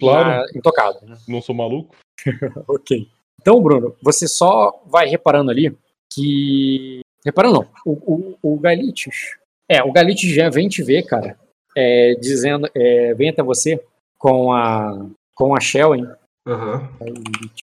S1: claro. intocado. Né?
S4: Não sou maluco.
S1: ok. Então, Bruno, você só vai reparando ali que. Reparando não, o, o, o Galitius. É, o Galitius já vem te ver, cara, é, dizendo. É, vem até você com a. com a Shellen.
S3: Uhum.
S1: Aí,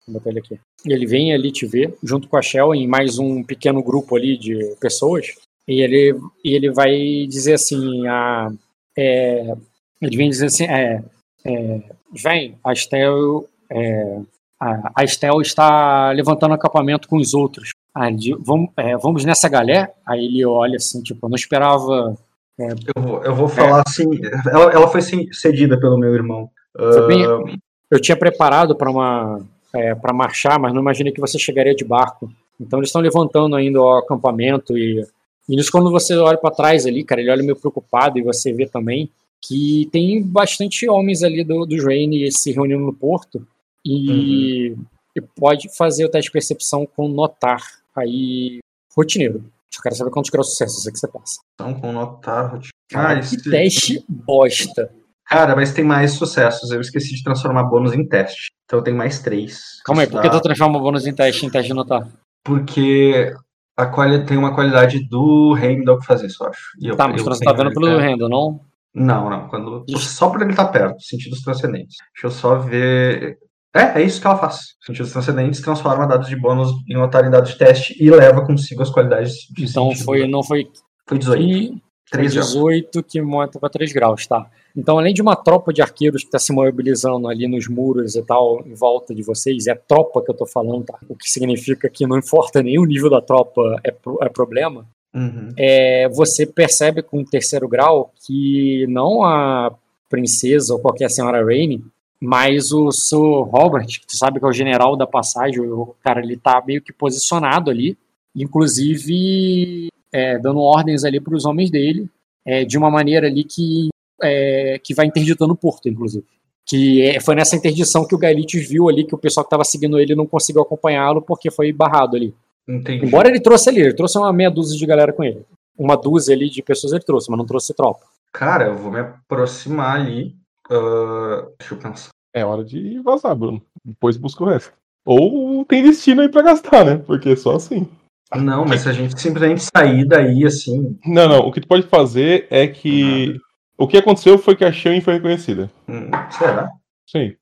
S1: botar ele aqui. Ele vem ali te ver, junto com a Shell, em mais um pequeno grupo ali de pessoas. E ele, e ele vai dizer assim: a, é, ele vem dizer assim: é, é, vem, a Estel é, a, Estel está levantando acampamento com os outros. Aí ele vamos, é, vamos nessa galera? Aí ele olha assim, tipo, eu não esperava.
S3: É, eu, vou, eu vou falar assim, ela, ela foi cedida pelo meu irmão. Uh...
S1: eu tinha preparado para uma é, para marchar, mas não imaginei que você chegaria de barco. Então eles estão levantando ainda o acampamento e, e isso quando você olha para trás ali, cara, ele olha meio preocupado e você vê também que tem bastante homens ali do, dos Rain se reunindo no porto e,
S3: Uhum.
S1: e pode fazer o teste de percepção com notar aí rotineiro. Eu quero saber quantos graus de sucesso é que você passa.
S3: Então, com notar. rotina.
S1: Cara,
S3: Ah,
S1: que
S3: esse-
S1: teste bosta.
S3: Cara, mas tem mais sucessos. Eu esqueci de transformar bônus em teste. Então eu tenho mais três.
S1: Calma aí, por que tu transforma o bônus em teste em teste de notar?
S3: Porque a quali... tem uma qualidade do Heimdall que faz isso, eu acho. E eu-
S1: Tá, mas
S3: eu
S1: você tá vendo pelo
S3: é.
S1: rendo, não?
S3: Não, não. Quando... Só por ele estar perto, sentidos transcendentes. Deixa eu só ver. É, é isso que ela faz. Sentidos transcendentes transforma dados de bônus em notar em dados de teste e leva consigo as qualidades de
S1: Então
S3: sentido.
S1: foi, não foi
S3: Foi 18.
S1: que, foi
S3: 3 graus.
S1: 18 que monta para 3 graus, tá? Então, além de uma tropa de arqueiros que está se mobilizando ali nos muros e tal, em volta de vocês, é tropa que eu tô falando, tá? O que significa que não importa nenhum nível da tropa é, pro- é problema.
S3: Uhum.
S1: É, você percebe com o terceiro grau que não a princesa ou qualquer senhora Rainey, mas o Sir Robert, que tu sabe que é o general da passagem, o cara ele tá meio que posicionado ali, inclusive é, dando ordens ali para os homens dele, é, de uma maneira ali que, é, que vai interditando o porto, inclusive. Que é- foi nessa interdição que o Gaelites viu ali que o pessoal que estava seguindo ele não conseguiu acompanhá-lo porque foi barrado ali.
S3: Entendi.
S1: Embora ele trouxe ali, ele trouxe uma meia dúzia de galera com ele. Uma dúzia ali de pessoas ele trouxe, mas não trouxe tropa.
S3: Cara, eu vou me aproximar ali. Ah, deixa eu pensar.
S4: É hora de vazar, Bruno. Depois busca o resto. Ou tem destino aí pra gastar, né? Porque é só assim.
S3: Não, mas se a gente simplesmente sair daí assim.
S4: Não, não. O que tu pode fazer é que. O que aconteceu foi que a Shane foi reconhecida.
S3: hum, Será?
S4: Sim.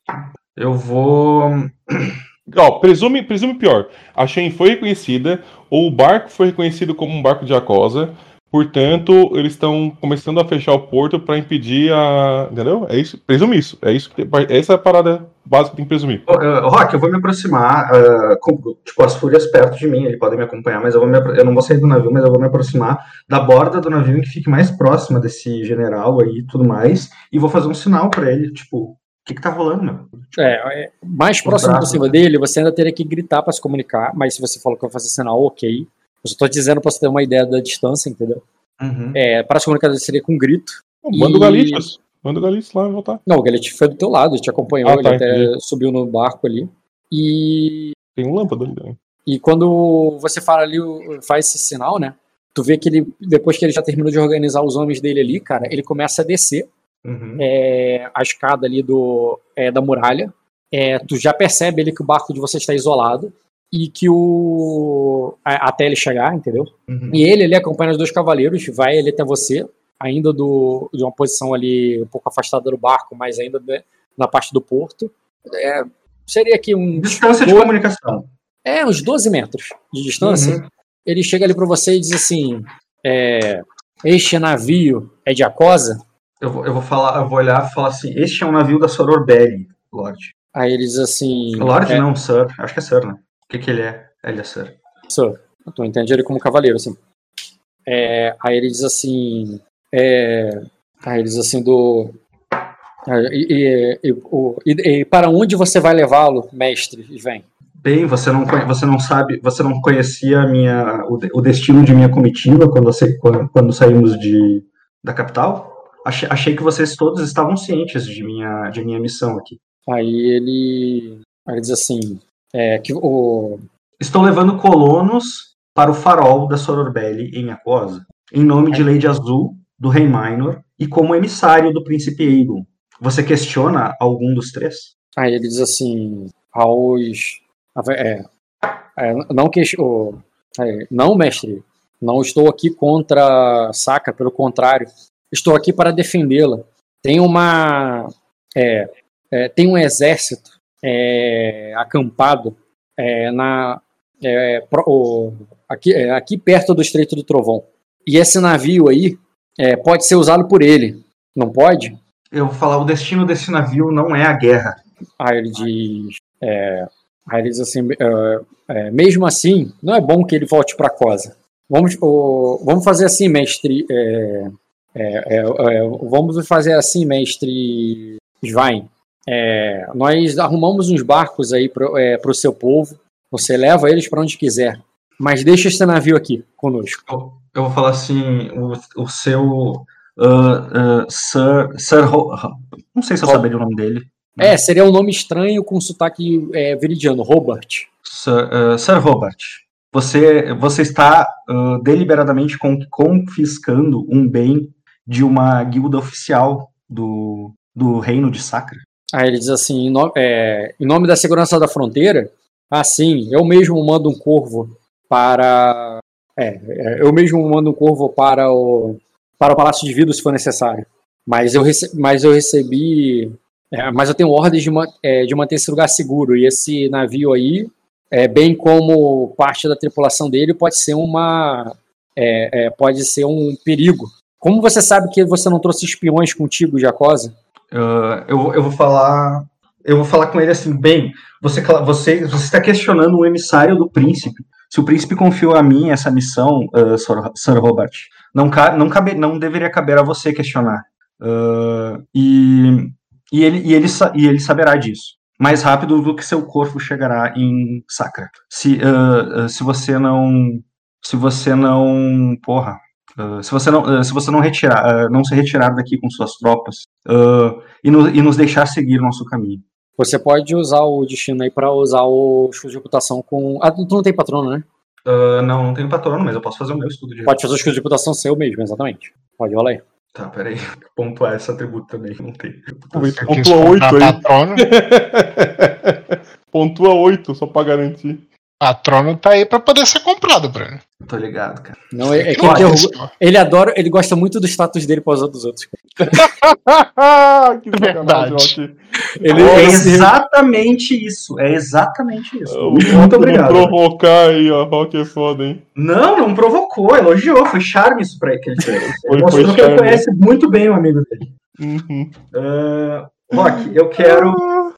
S3: Eu vou.
S4: Ó, presume, presume pior. A Shen foi reconhecida, ou o barco foi reconhecido como um barco de acosa. Portanto, eles estão começando a fechar o porto para impedir a. Entendeu? É isso. Presume isso. É isso. que- Essa é a parada básica que tem que presumir.
S3: Ah, Rock, eu vou me aproximar. ah, com- tipo, as fúrias perto de mim, ele podem me acompanhar, mas eu, vou me eu não vou sair do navio, mas eu vou me aproximar da borda do navio que fique mais próxima desse general aí e tudo mais. E vou fazer um sinal pra ele, tipo, o que que tá rolando, meu?
S1: É, é, mais próximo possível
S3: né?
S1: dele, você ainda teria que gritar para se comunicar, mas se você falou que vai fazer sinal, ok. Eu só tô dizendo pra você ter uma ideia da distância, entendeu?
S3: Uhum.
S1: É, para se comunicar seria com grito.
S4: Manda o Galicius. Manda o Galicius lá e voltar.
S1: Não, o Galete foi do teu lado, te acompanhou,
S4: Ah,
S1: ele
S4: tá,
S1: até
S4: entendi.
S1: subiu no barco ali. E,
S4: Tem um lâmpada ali. Né?
S1: e quando você fala ali, faz esse sinal, né? Tu vê que ele, depois que ele já terminou de organizar os homens dele ali, cara, ele começa a descer
S3: Uhum.
S1: é, a escada ali do, é, da muralha. É, tu já percebe ali que o barco de você está isolado e que o. até ele chegar, entendeu?
S3: Uhum.
S1: E ele ali acompanha os dois cavaleiros, vai ali até você, ainda do, de uma posição ali um pouco afastada do barco, mas ainda né, na parte do porto. É, seria aqui um.
S3: Distância de comunicação.
S1: É, uns 12 metros de distância.
S3: Uhum.
S1: Ele chega ali para você e diz assim: é, Este navio é de Acosa?
S3: Eu vou, eu vou falar, eu vou olhar e falar assim: este é um navio da Soror Lorde.
S1: Aí ele diz assim:
S3: Lorde
S1: é,
S3: não, Sir. Acho que é Sir, né? Que, que ele é? Ele é Sir.
S1: Sir. Tu entende ele como cavaleiro, assim. É, aí ele diz assim. É, aí ele diz assim do. é, E, e- e- e- para onde você vai levá-lo, mestre? E vem.
S3: Bem, você não, você não sabe, você não conhecia minha, o, o destino de minha comitiva quando, você- quando, quando saímos de, da capital? Achei, achei que vocês todos estavam cientes de minha, de minha missão aqui.
S1: Aí ele. Aí ele diz assim. É, que o,
S3: Estou levando colonos para o farol da Soror Belli em Aquosa, em nome de Lady Azul, do Rei Minor, e como emissário do príncipe Aegon. Você questiona algum dos três?
S1: Aí ele diz assim, aos. É, é, não que. É, não, mestre, não estou aqui contra Saka, pelo contrário. Estou aqui para defendê-la. Tem uma. é, é, tem um exército é, acampado é, na. é, pro- o- aqui, é, aqui perto do Estreito do Trovão. E esse navio aí é, pode ser usado por ele. Não pode?
S3: Eu vou falar, o destino desse navio não é a guerra.
S1: Aí ele diz. É, aí ele diz assim: mesmo assim, não é bom que ele volte para Cosa. Vamos, vamos fazer assim, mestre. vamos fazer assim, mestre Svein. É, nós arrumamos uns barcos aí para o seu povo. Você leva eles para onde quiser. Mas deixa esse navio aqui conosco.
S3: Eu, eu vou falar assim, o, o seu uh, uh, Sir, Sir Ho- não sei se eu
S1: Ho-
S3: saberia o nome dele.
S1: É, seria um nome estranho com sotaque é, veridiano, Robert.
S3: Sir, uh, Sir Robert, você, você está uh, deliberadamente con- confiscando um bem de uma guilda oficial do, do reino de Sacra.
S1: Aí ele diz assim, em, no- é, em nome da segurança da fronteira, assim, eu mesmo mando um corvo para... É, é, eu mesmo mando um corvo para o, para o Palácio de Vidro se for necessário. Mas eu, rece- mas eu recebi... é, mas eu tenho ordens de, é, de manter esse lugar seguro. E esse navio aí, é, bem como parte da tripulação dele, pode ser uma... é, é, pode ser um perigo. Como você sabe que você não trouxe espiões contigo, Jacosa?
S3: Uh, eu, eu vou falar. Eu vou falar com ele assim, bem, você, você, você está questionando o emissário do príncipe. Se o príncipe confiou a mim essa missão, uh, Sir, Robert, não, ca- não, cabe, não deveria caber a você questionar. Uh, e, e, ele, e, ele, e ele saberá disso. Mais rápido do que seu corpo chegará em Sacra. Se, uh, se você não. Se você não. Porra. Uh, se você não, uh, se você não retirar, uh, não se retirar daqui com suas tropas, uh, e, no- e nos deixar seguir nosso caminho.
S1: Você pode usar o destino aí pra usar o escudo de reputação com. Ah, tu não tem patrono, né?
S3: Uh, não, não tenho patrono, mas eu posso fazer o meu estudo de
S1: Pode fazer o escudo de reputação seu mesmo, exatamente. Pode rolar aí.
S3: Tá, peraí. Pontuar esse atributo também, não tem.
S4: Pontua
S2: comprar
S4: 8 aí.
S2: patrono.
S4: Pontua 8, só pra garantir.
S2: Patrono tá aí pra poder ser comprado, Bruno.
S3: Tô ligado, cara.
S1: Não, é, é que
S2: Não
S1: ele,
S2: é
S1: ele adora, ele gosta muito do status dele para usar dos outros.
S4: que
S2: Verdade.
S1: Ele,
S3: é exatamente isso. É exatamente isso.
S4: Eu
S3: Muito obrigado.
S4: provocar aí, ó. Rock é foda, hein?
S3: Não, não provocou, elogiou. Foi charme isso pra ele que ele fez. Ele
S4: Foi-
S3: mostrou
S4: foi
S3: que ele conhece muito bem o amigo dele.
S4: Uhum.
S3: Uh, Rock, eu quero,
S4: Ah,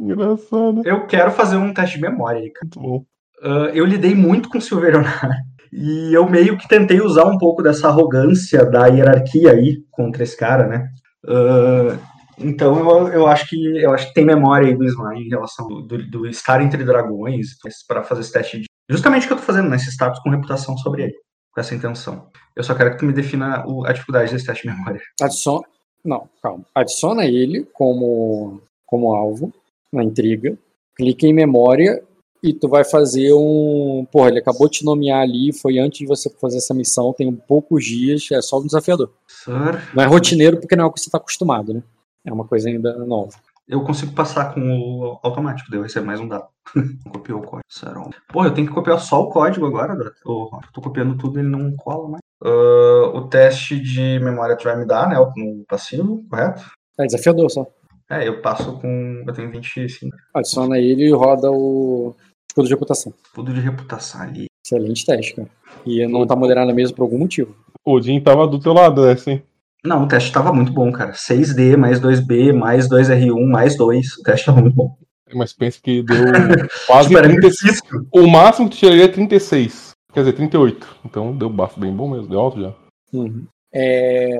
S4: engraçado.
S3: eu quero fazer um teste de memória aí, cara.
S4: Muito bom.
S3: Uh, eu lidei muito com o Silverionar. E eu meio que tentei usar um pouco dessa arrogância da hierarquia aí contra esse cara, né? Uh, então eu, eu acho que eu acho que tem memória aí do Slime em relação do, do estar entre dragões para fazer esse teste de. Justamente o que eu tô fazendo nesse status com reputação sobre ele, com essa intenção. Eu só quero que tu me defina o- a dificuldade desse teste de memória.
S1: adiciona. Não, calma. Adiciona ele como, como alvo na intriga. Clica em memória e tu vai fazer um. Porra, ele acabou de te nomear ali, foi antes de você fazer essa missão, tem poucos dias, é só um desafiador.
S3: Sir,
S1: Não é rotineiro porque não é o que você tá acostumado, né? É uma coisa ainda nova.
S3: eu consigo passar com o automático, daí eu recebo mais um dado. Copiou o código. Saron. Porra, eu tenho que copiar só o código agora, Eu tô copiando tudo, ele não cola mais. Ah, o teste de memória tu vai me dar, né? No passivo, correto?
S1: É desafiador só.
S3: É, eu passo com. Eu tenho 25.
S1: Adiciona ele e roda o escudo de reputação.
S3: Tudo de reputação ali.
S1: Excelente teste, cara. E não tá moderado mesa por algum motivo.
S4: O Jim tava do teu lado, né, assim.
S3: Não, o teste tava muito bom, cara. 6D, mais 2B, mais 2R1, mais 2. O teste tava muito bom.
S4: Mas pensa que deu quase
S3: Tipo, era
S4: 30.
S3: difícil.
S4: O máximo que tu tiraria é 36. Quer dizer, 38. Então deu bafo bem bom mesmo, deu alto já.
S1: Uhum. É,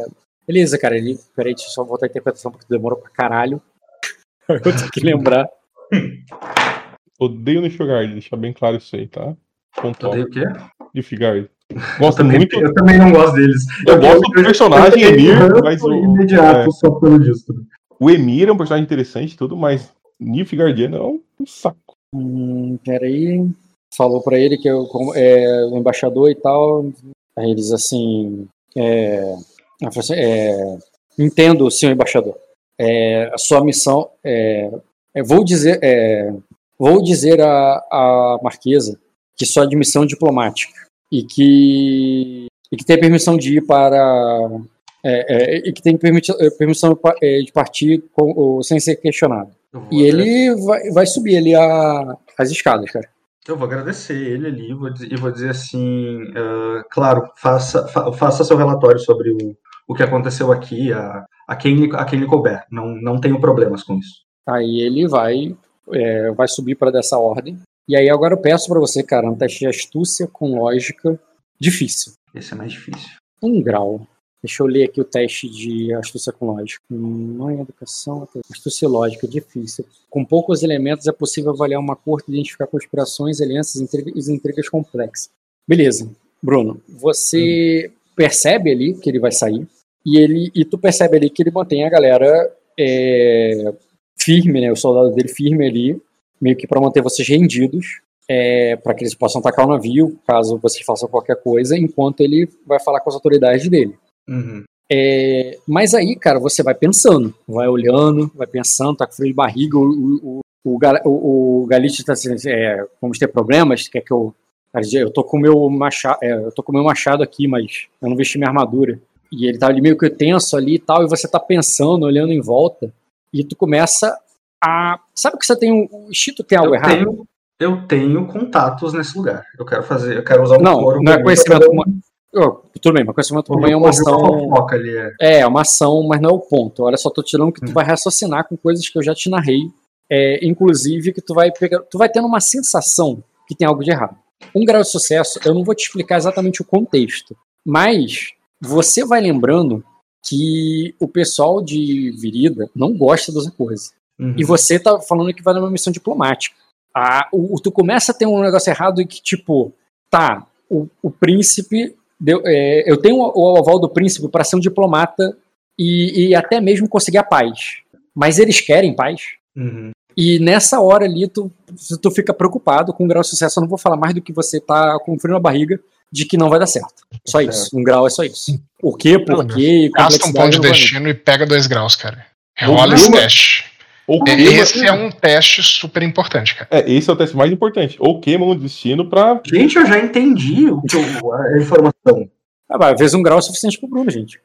S1: Beleza, cara. Ele... Peraí, deixa eu só voltar a interpretação porque demorou pra caralho. Eu tenho que lembrar.
S4: Odeio Nishogard, deixar bem claro isso aí, tá? Pontual.
S3: Odeio o quê?
S4: Nilfgaard.
S3: Eu
S4: Gosto
S3: também,
S4: muito.
S3: eu também não gosto deles.
S4: Eu gosto do personagem
S3: eu
S4: Emir, mas o,
S3: imediato
S4: é,
S3: só pelo disso.
S4: o Emir é um personagem interessante e tudo, mas Nilfgaardiano é um saco.
S1: Hum, peraí. Falou pra ele que eu como- é o embaixador e tal. Aí eles assim. É, ela falou assim, é, entendo, senhor embaixador. É, a sua missão é, é, vou dizer é, vou dizer à, à marquesa que sua admissão diplomática e que e que tem permissão de ir para é, é, e que tem permiti- é, permissão é, de partir com- sem ser questionado.
S3: Vou
S1: E ele vai, vai subir ali a, as escadas, cara.
S3: Eu vou agradecer ele ali vou e vou dizer assim, ah, claro, faça, fa- faça seu relatório sobre o, o que aconteceu aqui, a, a, quem, a quem lhe couber. Não, não tenho problemas com isso.
S1: Aí ele vai, é, vai subir para dessa ordem. E aí agora eu peço para você, cara, um teste de astúcia com lógica difícil.
S3: Esse é mais difícil.
S1: Um grau. Deixa eu ler aqui o teste de astúcia com lógica. Mãe, educação, astúcia lógica, difícil. Com poucos elementos é possível avaliar uma corte e identificar conspirações, alianças e intrigas complexas. Beleza. Bruno, você percebe ali que ele vai sair. E ele e tu percebe ali que ele mantém a galera é, firme, né? O soldado dele firme ali, meio que para manter vocês rendidos, é, para que eles possam atacar o navio, caso vocês façam qualquer coisa, enquanto ele vai falar com as autoridades dele.
S3: Uhum.
S1: É, mas aí, cara, você vai pensando, vai olhando, vai pensando, tá com frio de barriga, o, o, o, o, o Galite tá assim, é, vamos ter problemas, quer que eu. Eu tô com o meu machado, eu tô com o meu machado aqui, mas eu não vesti minha armadura. E ele tá ali meio que tenso ali e tal, e você tá pensando, olhando em volta, e tu começa a. Sabe que você tem um. O Chito tem algo
S3: Eu
S1: errado?
S3: tenho, eu tenho contatos nesse lugar. Eu quero fazer, eu quero usar o
S1: Não, não é conhecimento comum. Oh, tudo bem, mas conhecimento
S3: um-
S1: comum é uma ação.
S3: ali, é.
S1: É, é uma ação, mas não é o ponto. Olha só, tô tirando que tu
S3: Hum.
S1: vai raciocinar com coisas que eu já te narrei. É, inclusive que tu vai pegar. Tu vai tendo uma sensação que tem algo de errado. Um grau de sucesso, eu não vou te explicar exatamente o contexto, mas você vai lembrando que o pessoal de Virida não gosta dessa coisa.
S3: Uhum.
S1: E você tá falando que vai numa missão diplomática. Ah, o, tu começa a ter um negócio errado e que, tipo, tá, o, o príncipe. deu- é, eu tenho o, o aval do príncipe para ser um diplomata e, e até mesmo conseguir a paz. Mas eles querem paz.
S3: Uhum.
S1: E nessa hora ali, tu, tu fica preocupado com o grau de sucesso. Eu não vou falar mais do que você tá com frio na barriga de que não vai dar certo. Só isso. Um grau é só isso. O quê, por quê,
S2: Gasta um ponto de destino e pega dois graus, cara. Rola esse teste.
S4: Ou queima,
S2: Esse é um teste super importante, cara.
S4: é, esse é o teste mais importante. Ou queima um destino pra.
S3: Gente, eu já entendi o que eu- a informação.
S1: Ah, mas às vezes um grau é suficiente pro Bruno, gente.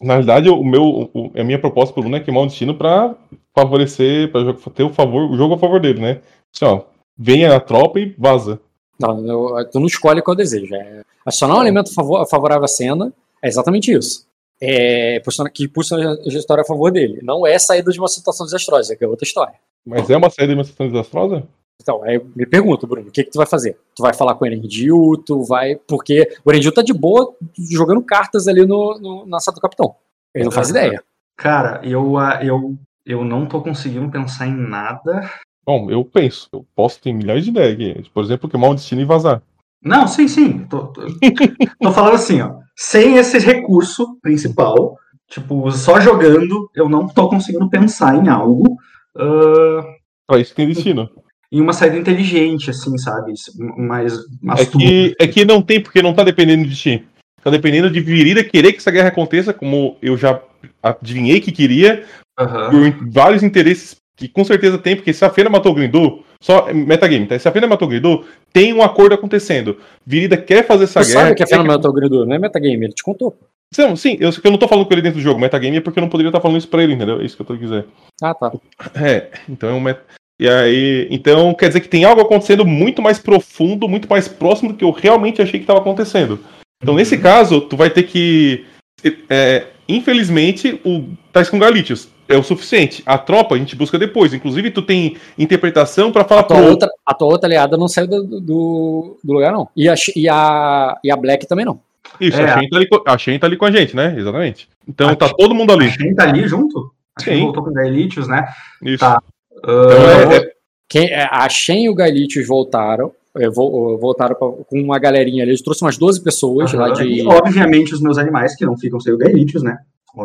S4: Na verdade, o meu, o- a minha proposta pro Bruno é queimar um destino pra favorecer, pra ter o favor, o jogo a favor dele, né? Assim, ó, venha a tropa e vaza.
S1: Não, eu- tu não escolhe qual desejo. É acionar um elemento favor- favorável à cena é exatamente isso. É, que puxa a história a favor dele. Não é saída de uma situação desastrosa, que é outra história.
S4: Mas é uma saída de uma situação desastrosa?
S1: Então, aí eu me pergunto, Bruno, o que, que tu vai fazer? Tu vai falar com o Erendil, tu vai. Porque o Erendil tá de boa jogando cartas ali no, no- na sala do capitão. Ele não faz ideia.
S3: Cara, eu, ah, eu, eu não tô conseguindo pensar em nada.
S4: Bom, eu penso. Eu posso ter milhões de ideias aqui. Por exemplo, queimar um destino e vazar.
S3: Não, sim, sim. Tô, tô, tô falando assim, ó. Sem esse recurso principal, tipo, só jogando, eu não tô conseguindo pensar em algo. ah,
S4: Pra isso tem destino.
S3: em uma saída inteligente, assim, sabe? Mais
S4: É
S3: astuta.
S4: que, é que não tem, porque não tá dependendo de ti. Tá dependendo de Virida querer que essa guerra aconteça, como eu já adivinhei que queria,
S3: Aham.
S4: por vários interesses que com certeza tem, porque se a Fena matou o Grindu, só metagame, tá? Se a Fena matou o Grindu, tem um acordo acontecendo. Virida quer fazer essa
S1: Tu
S4: guerra.
S1: sabe que é
S4: quer
S1: fenômeno Gridor, não é metagame, ele te contou.
S4: Não, sim, eu, eu não tô falando com ele dentro do jogo. Metagame é porque eu não poderia estar falando isso pra ele, entendeu? É isso que eu tô dizendo.
S1: Ah, tá.
S4: É, então é um met... E aí, então quer dizer que tem algo acontecendo muito mais profundo, muito mais próximo do que eu realmente achei que estava acontecendo. Então, nesse caso, tu vai ter que. é, infelizmente, o Tais com Galitius é o suficiente. A tropa a gente busca depois. Inclusive, tu tem interpretação pra falar
S1: A tua,
S4: pro.
S1: outra, a tua outra aliada não saiu do, do, do lugar, não. E a, e, a, e a Black também não.
S4: Isso,
S3: É.
S4: a Shen tá, ali, a Shen tá ali com a gente, né? Exatamente. Então
S3: A
S4: tá todo mundo
S3: A
S4: ali.
S3: Shen tá ali junto? A Shen
S4: Sim.
S3: voltou com o Gaelitius, né?
S4: Isso.
S3: Tá.
S4: Então,
S3: Ah,
S4: é- é-
S1: Quem, é, a Shen e o Gaelitius voltaram. vo- voltaram pra- com uma galerinha ali. Eles trouxeram umas 12 pessoas lá
S3: aham.
S1: de.
S3: E, obviamente, os meus animais que não ficam sem o Gaelitius, né?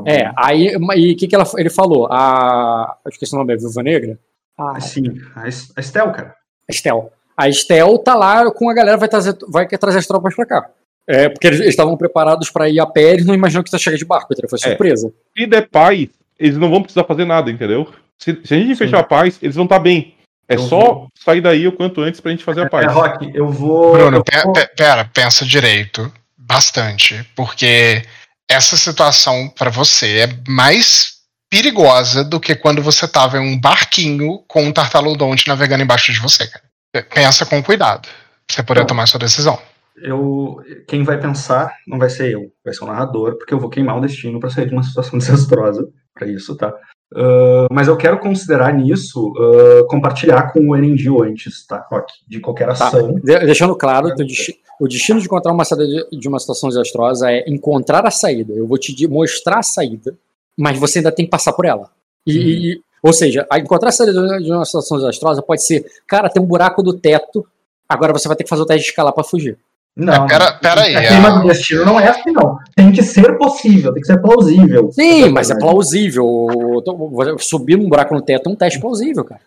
S1: É, aí e o que, que ela, ele falou? A. Eu esqueci o nome, é Viúva Negra? A,
S3: Sim, a Es- a Estel, cara.
S1: a Estel. A Estel tá lá com a galera, vai trazer, vai trazer as tropas pra cá. É, porque eles estavam preparados pra ir a pé, eles não imaginam que ia chegar de barco, então foi
S4: É.
S1: surpresa.
S4: se der paz, eles não vão precisar fazer nada, entendeu? Se, se a gente fechar a paz, eles vão estar bem. É
S3: Eu
S4: só
S3: vou-
S4: sair daí o quanto antes pra gente fazer a paz.
S3: É, Rock, eu vou.
S2: Bruno,
S3: eu vou-
S2: pe- pera, pensa direito. Bastante. Porque essa situação pra você é mais perigosa do que quando você tava em um barquinho com um tartaludonte navegando embaixo de você, cara. Pe- Pensa com cuidado. Pra você poder tomar sua decisão.
S3: eu, quem vai pensar não vai ser eu, vai ser o narrador, porque eu vou queimar o destino para sair de uma situação desastrosa para isso, tá? Ah, mas eu quero considerar nisso ah, compartilhar com o Erendil antes, tá, Rock? De qualquer
S1: Tá.
S3: ação.
S1: De- deixando claro o desti- o destino de encontrar uma saída de, uma situação desastrosa é encontrar a saída. Eu vou te mostrar a saída, mas você ainda tem que passar por ela. E,
S3: Uhum.
S1: e- ou seja, encontrar a saída de uma situação desastrosa pode ser, cara, tem um buraco do teto, agora você vai ter que fazer o teste de escalar para fugir.
S3: Não,
S2: É, pera- pera aí,
S3: A queima
S2: a-
S3: do destino não é assim, não. Tem que ser possível, tem que ser plausível.
S1: Sim, mas é plausível. Subir num buraco no teto é um teste plausível, cara.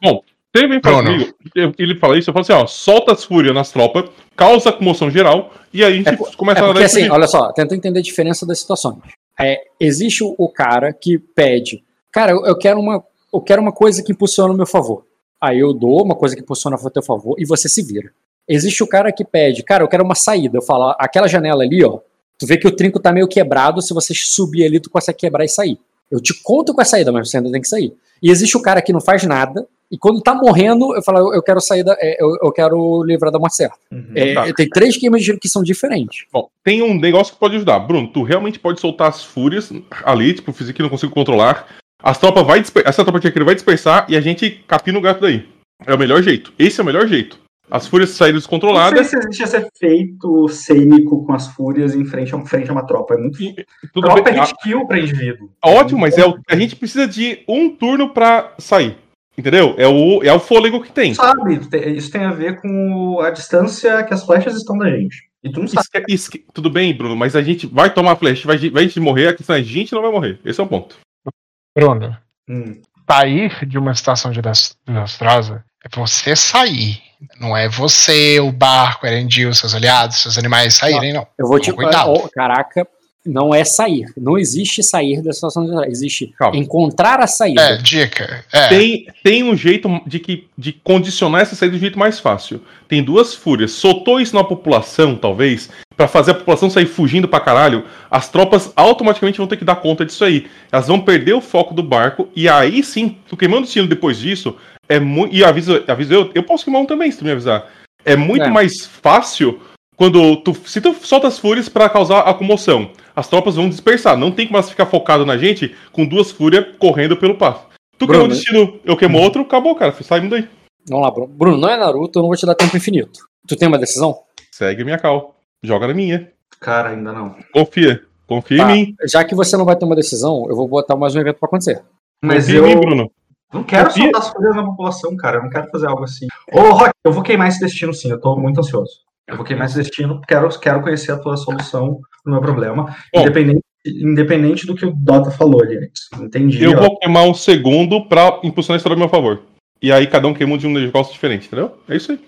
S4: Você vem falar
S2: Bruno.
S4: comigo, eu- ele fala isso, eu falo assim, ó, solta as fúrias nas tropas, causa comoção geral, e aí a gente
S1: É
S4: começa
S1: É
S4: a
S1: porque assim, olha só, tenta entender a diferença das situações. É, existe o, o cara que pede, cara, eu, eu quero uma, eu quero uma coisa que impulsiona o meu favor. Aí eu dou uma coisa que impulsiona a teu favor e você se vira. Existe o cara que pede, cara, eu quero uma saída. Eu falo, aquela janela ali, ó, tu vê que o trinco tá meio quebrado, se você subir ali, tu consegue quebrar e sair. Eu te conto com a saída, mas você ainda tem que sair. E existe o cara que não faz nada, e quando tá morrendo, eu falo, eu- quero sair da, é, eu, eu quero livrar da morte certa.
S3: Uhum.
S1: É,
S4: Tá.
S1: Tem três queimas de que são diferentes.
S4: Bom, tem um negócio que pode ajudar. Bruno, tu realmente pode soltar as fúrias ali, tipo, fiz que não consigo controlar. As tropas vai. Essa tropa aqui vai dispersar e a gente capina o gato daí. É o melhor jeito. Esse é o melhor jeito. As fúrias saírem
S3: Não
S4: descontroladas.
S3: sei se existe esse efeito cênico com as fúrias em frente a, frente a uma tropa. É muito.
S4: e- Tudo
S3: tropa
S4: bem.
S3: é hit kill pra indivíduo.
S4: Ótimo, mas é o... a gente precisa de um turno pra sair. Entendeu? É o, é o fôlego que tem.
S3: Sabe, isso tem a ver com a distância que as flechas estão da gente. E tu não sabe.
S4: Esque- esque- Tudo bem, Bruno, mas a gente vai tomar flash, vai, vai a gente morrer, a questão é a gente não vai morrer. Esse é o ponto.
S2: Bruno,
S3: Hum.
S2: sair de uma situação de des- desastrosa é você sair. Não é você, o barco, Erendil, seus aliados, seus animais saírem, não.
S1: Eu vou te.
S2: Cuidado.
S1: ó, caraca, não é sair. Não existe sair da situação de Existe
S4: Calma.
S1: encontrar a saída.
S2: É, dica. É.
S4: Tem, tem um jeito de, que, de condicionar essa saída de um jeito mais fácil. Tem duas fúrias. Soltou isso na população, talvez, pra fazer a população sair fugindo pra caralho. As tropas automaticamente vão ter que dar conta disso aí. Elas vão perder o foco do barco. E aí sim, tu queimando o destino depois disso, é muito. E aviso, aviso eu, eu posso queimar um também, se tu me avisar. É muito
S1: É.
S4: mais fácil quando tu. Se tu solta as fúrias pra causar a comoção. As tropas vão dispersar. Não tem como elas ficar focado na gente com duas fúrias correndo pelo passo. Tu queimou um
S1: Bruno,
S4: destino, eu queimo outro, acabou, cara. Saímos daí.
S1: Vamos lá, Bruno. Bruno, não é Naruto, eu não vou te dar tempo infinito. Tu tem uma decisão?
S4: Segue a minha cal. Joga na minha.
S3: Cara, ainda não.
S4: Confia. Confia
S1: Tá.
S4: em mim.
S1: Já que você não vai ter uma decisão, eu vou botar mais um evento pra acontecer.
S3: Mas
S4: Confia
S3: eu
S4: em mim, Bruno.
S3: Não quero
S4: Confia.
S3: soltar as fúrias na população, cara. Eu não quero fazer algo assim. Ô, Rock, eu vou queimar esse destino sim. Eu tô muito ansioso. Eu vou queimar esse destino, quero, quero conhecer a tua solução pro meu problema.
S4: Bom.
S3: Independente, independente do que o Dota falou ali antes. Entendi.
S4: Eu
S3: ó.
S4: vou queimar um segundo pra impulsionar a história a meu favor. E aí cada um queima de um negócio diferente, entendeu? É isso aí.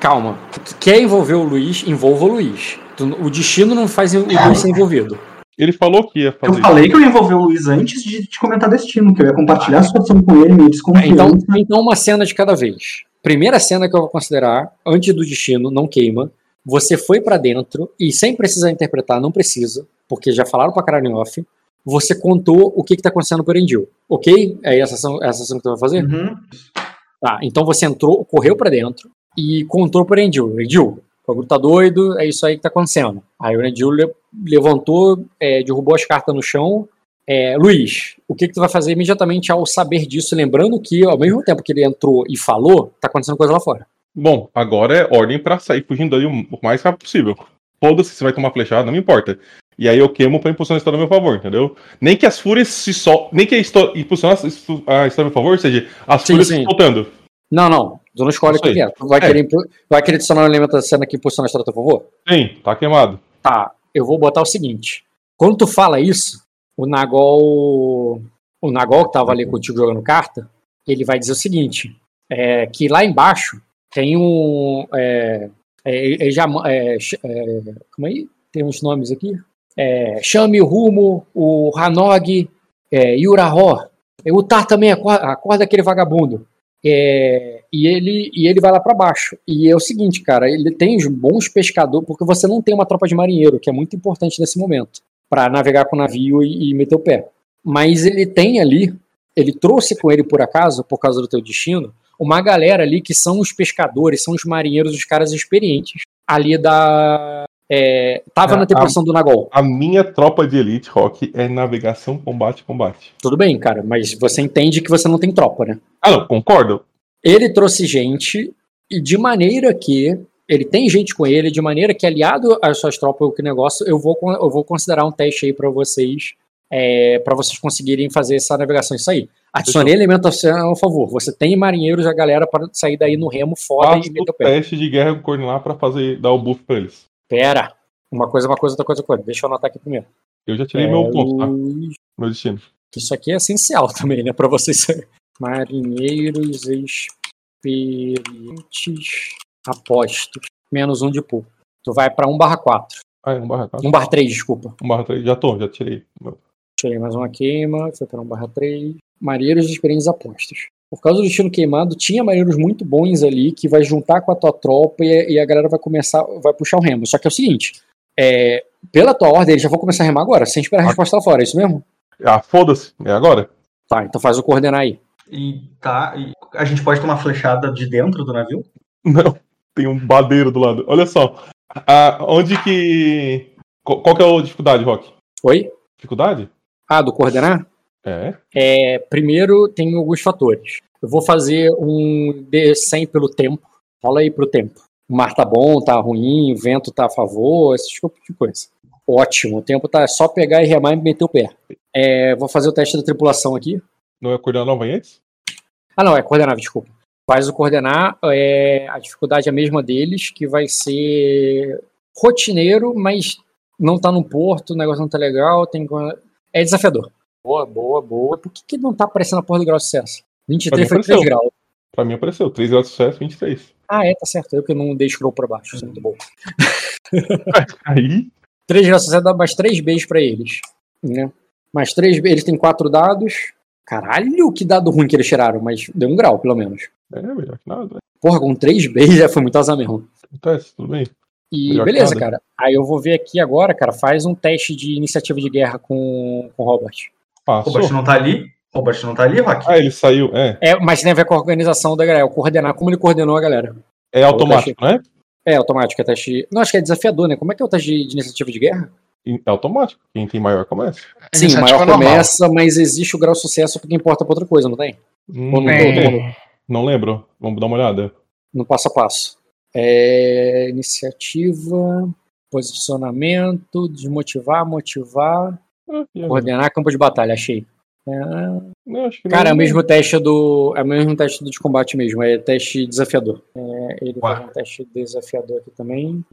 S1: Calma. Tu quer envolver o Luiz, envolva o Luiz. O destino não faz o Luiz ser envolvido.
S4: Ele falou que ia
S3: Eu
S4: fazer isso.
S3: falei que eu ia envolver o Luiz antes de te comentar destino, que eu ia compartilhar a situação com ele, minha desconfiança.
S1: Então, então, uma cena de cada vez. Primeira cena que eu vou considerar, antes do destino, não queima. Você foi pra dentro e sem precisar interpretar, não precisa, porque já falaram pra caralho em off. Você contou o que, que tá acontecendo por Endil. Ok? É essa ação, essa ação que tu vai fazer?
S3: Uhum.
S1: Tá, então você entrou, correu pra dentro e contou por Endil. Endil, o bagulho tá doido, é isso aí que tá acontecendo. Aí o le- levantou, é, derrubou as cartas no chão. É, Luiz, o que, que tu vai fazer imediatamente ao saber disso? Lembrando que, ao mesmo tempo que ele entrou e falou, tá acontecendo coisa lá fora.
S4: Bom, agora é ordem pra sair fugindo daí o mais rápido possível. Foda-se se vai tomar flechada, não me importa. E aí eu queimo pra impulsionar a história a meu favor, entendeu? Nem que as fúrias se sol... Nem que a histó- impulsionar a história a meu favor, ou seja, as
S1: Sim,
S4: fúrias
S1: sim.
S4: se soltando.
S1: Não, não. Tu não escolhe o que é. Tu vai,
S4: É.
S1: Querer, vai querer adicionar um elemento da cena que impulsiona a história a teu favor?
S4: Sim, tá queimado.
S1: Tá, eu vou botar o seguinte. Quando tu fala isso, o Nagol. O Nagol que tava ali contigo jogando carta, ele vai dizer o seguinte: é, que lá embaixo tem um. É, é, já, é, é, como aí? Tem uns nomes aqui. É, chame o Rumo, o Hanog, é, Yurahó. O Tar também acorda, acorda aquele vagabundo. É, e, ele, e ele vai lá pra baixo. E é o seguinte, cara, ele tem bons pescadores, porque você não tem uma tropa de marinheiro, que é muito importante nesse momento, pra navegar com o navio e, e meter o pé. Mas ele tem ali, ele trouxe com ele por acaso, por causa do teu destino, uma galera ali que são os pescadores, são os marinheiros, os caras experientes ali da. É, tava
S4: Ah,
S1: na tripulação do Nagol.
S4: A minha tropa de elite, Rock, é navegação, combate, combate.
S1: Tudo bem, cara, mas você entende que você não tem tropa, né?
S4: Ah, não, concordo.
S1: Ele trouxe gente e de maneira que ele tem gente com ele, de maneira que aliado às suas tropas, o que negócio, eu vou, eu vou considerar um teste aí pra vocês, é, para vocês conseguirem fazer essa navegação e sair. Adicionei elemento a favor. Você tem marinheiros, a galera para sair daí no remo foda
S4: Faço
S1: e meter o
S4: o
S1: pé.
S4: teste de guerra coordenar pra fazer, dar o buff pra eles.
S1: Pera. Uma coisa, uma coisa, outra coisa, outra coisa. Deixa eu anotar aqui primeiro.
S4: Eu já tirei
S1: É,
S4: meu ponto, tá? Meu destino.
S1: Isso aqui é essencial também, né? Pra vocês. Marinheiros experientes apostos. Menos um de pool. Tu vai pra 1 barra 4.
S4: Ah, é 1 barra 4.
S1: 1 barra 3, desculpa.
S4: 1 barra 3. Já tô, já tirei.
S1: Tirei mais uma queima, foi para 1 barra 3. Marinheiros experientes apostos. Por causa do destino queimado, tinha marinheiros muito bons ali que vai juntar com a tua tropa e, e a galera vai começar, vai puxar o remo. Só que é o seguinte, é, pela tua ordem, eles já vão começar a remar agora, sem esperar a resposta lá fora, é isso mesmo?
S4: Ah, foda-se. É agora?
S1: Tá, então faz o coordenar aí.
S3: E tá. e a gente pode tomar flechada de dentro do navio?
S4: Não. Tem um badeiro do lado. Olha só. Ah, onde que. Qual, qual que é a dificuldade, Rock?
S1: Oi?
S4: Dificuldade?
S1: Ah, do coordenar?
S4: É.
S1: É, primeiro, tem alguns fatores. Eu vou fazer um D100 pelo tempo. Rola aí pro tempo. O mar tá bom, tá ruim, o vento tá a favor, esse tipo de coisa. Ótimo, o tempo tá só pegar e remar e meter o pé. É, vou fazer o teste da tripulação aqui.
S4: Não é coordenar nova antes?
S1: Ah, não, é coordenar, desculpa. Faz o coordenar, é, a dificuldade é a mesma deles, que vai ser rotineiro, mas não tá no porto, o negócio não tá legal, tem é desafiador. Boa, boa, boa. Por que, que não tá aparecendo a porra do grau de sucesso? 23 foi 3
S4: apareceu.
S1: graus.
S4: Pra mim apareceu. 3 graus de sucesso, 23.
S1: Ah, é, tá certo. Eu que não dei scroll pra baixo. Isso é muito bom.
S4: Aí.
S1: 3 graus de sucesso dá mais 3 Bs pra eles. Né? Mais 3 B. Eles têm 4 dados. Caralho, que dado ruim que eles tiraram, mas deu um grau, pelo menos.
S4: É, melhor que nada.
S1: Porra, com 3 Bs já foi muito azar mesmo.
S4: Acontece, tudo bem.
S1: E
S4: Melhor
S1: beleza, cara. Aí eu vou ver aqui agora, cara. Faz um teste de iniciativa de guerra com com o Robert.
S4: Passou.
S3: Robert não tá ali? Robert não tá ali, Rock?
S4: Ah, ele saiu. É.
S1: É, mas tem a ver com a organização da galera. É o coordenar, como ele coordenou a galera.
S4: É automático, né?
S1: É automático, é teste. Não, acho que é desafiador, né? Como é que é o teste de, iniciativa de guerra?
S4: É automático. Quem tem maior começa.
S1: Sim, o maior
S2: normal.
S1: começa, mas existe o grau de sucesso porque importa pra outra coisa, não tem?
S4: Hum,
S1: Ou não,
S2: Tem.
S1: todo mundo
S4: não lembro. Vamos dar uma olhada.
S1: no passo a passo. É, iniciativa, posicionamento, desmotivar, motivar,
S4: Agora?
S1: coordenar campo de batalha, achei. É,
S4: Não, acho que
S1: cara, é o mesmo teste do. É o mesmo teste do de combate mesmo, é teste desafiador. É, ele
S3: Ué.
S1: faz um teste desafiador aqui também.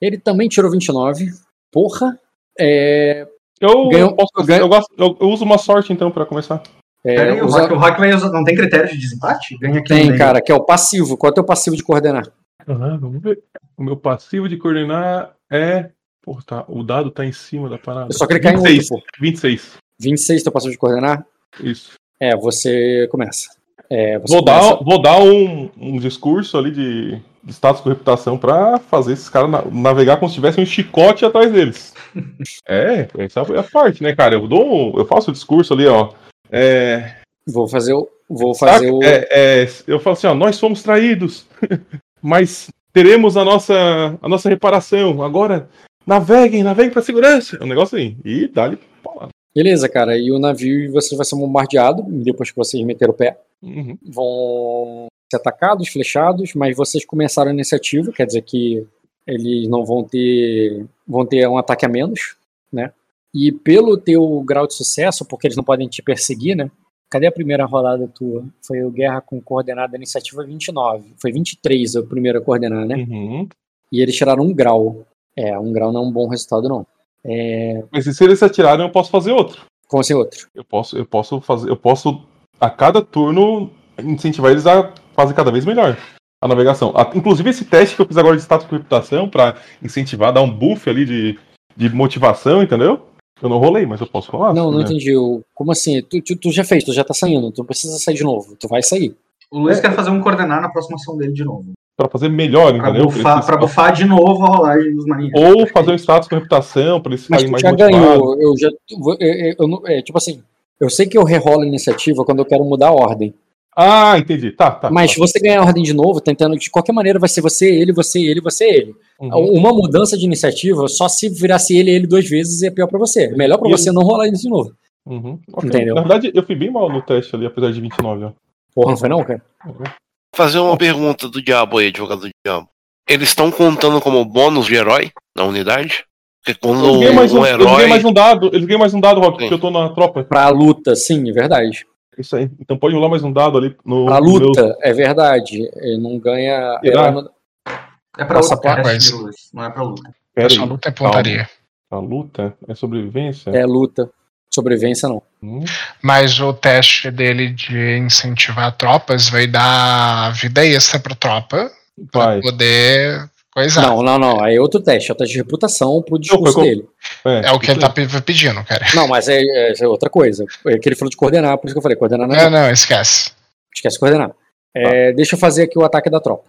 S1: Ele também tirou 29. Porra! É,
S4: Eu, posso-
S1: eu ganho-
S4: eu gosto- eu- eu uso uma sorte então pra começar.
S1: é,
S3: o
S1: usa-
S3: o vai usar. Não tem critério de desempate? Ganha aqui
S1: Tem, cara, que é o passivo. Qual é o teu passivo de coordenar?
S4: Ah, vamos ver. O meu passivo de coordenar é. Pô, tá, o dado tá em cima da parada.
S1: É só clicar em
S4: 26.
S1: outro, pô.
S4: 26.
S1: 26 teu passivo de coordenar?
S4: Isso.
S1: É, você começa. É, você
S4: Vou
S1: começa-
S4: dar, vou dar um, um discurso ali de, de status com reputação pra fazer esses caras na- navegar como se tivesse um chicote atrás deles. é, essa é a parte, né, cara? Eu dou um- eu faço o discurso ali, ó. É,
S1: Vou fazer o. Vou fazer o.
S4: É, é, eu falo assim, ó, nós fomos traídos, mas teremos a nossa, a nossa reparação. Agora, naveguem, naveguem pra segurança. É um negócio assim. E dá-lhe paulada.
S1: Beleza, cara. E o navio você vai ser bombardeado depois que vocês meteram o pé.
S4: Uhum.
S1: Vão ser atacados, flechados, mas vocês começaram a iniciativa, quer dizer que eles não vão ter. vão ter um ataque a menos, né? E pelo teu grau de sucesso, porque eles não podem te perseguir, né? Cadê a primeira rodada tua? Foi o Guerra com coordenada iniciativa 29. Foi 23 a primeira coordenar, né?
S4: Uhum.
S1: E eles tiraram um grau. É, um grau não é um bom resultado, não. É,
S4: Mas se eles atirarem, eu posso fazer outro.
S1: como assim outro?
S4: Eu posso, eu posso fazer, eu posso a cada turno incentivar eles a fazer cada vez melhor a navegação. A- inclusive esse teste que eu fiz agora de status com reputação pra incentivar, dar um buff ali de, de motivação, entendeu? Eu não rolei, mas eu posso rolar.
S1: não, não
S4: né?
S1: entendi. Como assim? Tu, tu- tu já fez, tu já tá saindo, tu não precisa sair de novo, tu vai sair.
S3: O Luiz quer fazer um coordenar na próxima ação dele de novo.
S4: Pra fazer melhor,
S3: Pra
S4: entendeu?
S3: pra bufar de novo a rolagem dos marinheiros.
S4: Ou fazer um status com reputação, pra eles ficarem mais
S1: já ganhou, eu já. eu- eu- eu não- é, tipo assim, eu sei que eu rerolo a iniciativa quando eu quero mudar a ordem.
S4: Ah, entendi. Tá, tá.
S1: Mas se
S4: tá.
S1: você ganhar a ordem de novo, tentando de qualquer maneira vai ser você, ele, você, ele, você, ele.
S4: Uhum.
S1: Uma mudança de iniciativa, só se virasse ele, ele duas vezes é pior pra você. É melhor pra
S4: E
S1: você não rolar isso de novo.
S4: Uhum. Ok.
S1: Entendeu?
S4: Na verdade, eu fui bem mal no teste ali, apesar de 29. Ó.
S1: Porra, não foi não, cara?
S6: Fazer uma pergunta do diabo aí, advogado do diabo. Eles estão contando como bônus de herói na unidade? Porque quando
S4: Eles um,
S6: um
S4: eles ganham
S6: herói.
S4: mais um dado, eles ganham mais um dado, Rock,
S6: Sim.
S4: porque eu tô na tropa.
S1: Pra luta, sim, é verdade.
S4: Isso aí. Então pode rolar mais um dado ali no.
S1: Pra
S4: no meu-
S1: luta, é verdade. Ele não ganha. Não-
S3: É pra
S1: Passa
S3: luta,
S2: por
S3: é não é pra luta.
S4: Aí,
S2: luta é
S4: calma.
S2: pontaria.
S4: A luta é sobrevivência?
S1: É luta. Sobrevivência não.
S2: Mas o teste dele de incentivar tropas vai dar vida extra pra tropa pra
S4: vai.
S2: poder coisar.
S1: Não, não, não. Aí é outro teste. É o teste de reputação pro discurso
S4: com-
S1: dele.
S2: É o que ele tá pe- pedindo, cara.
S1: Não, mas é, é- é outra coisa. É que ele falou de coordenar, por isso que eu falei, coordenar não é.
S2: Não, não, esquece.
S1: Esquece de coordenar. É, Deixa eu fazer aqui o ataque da tropa.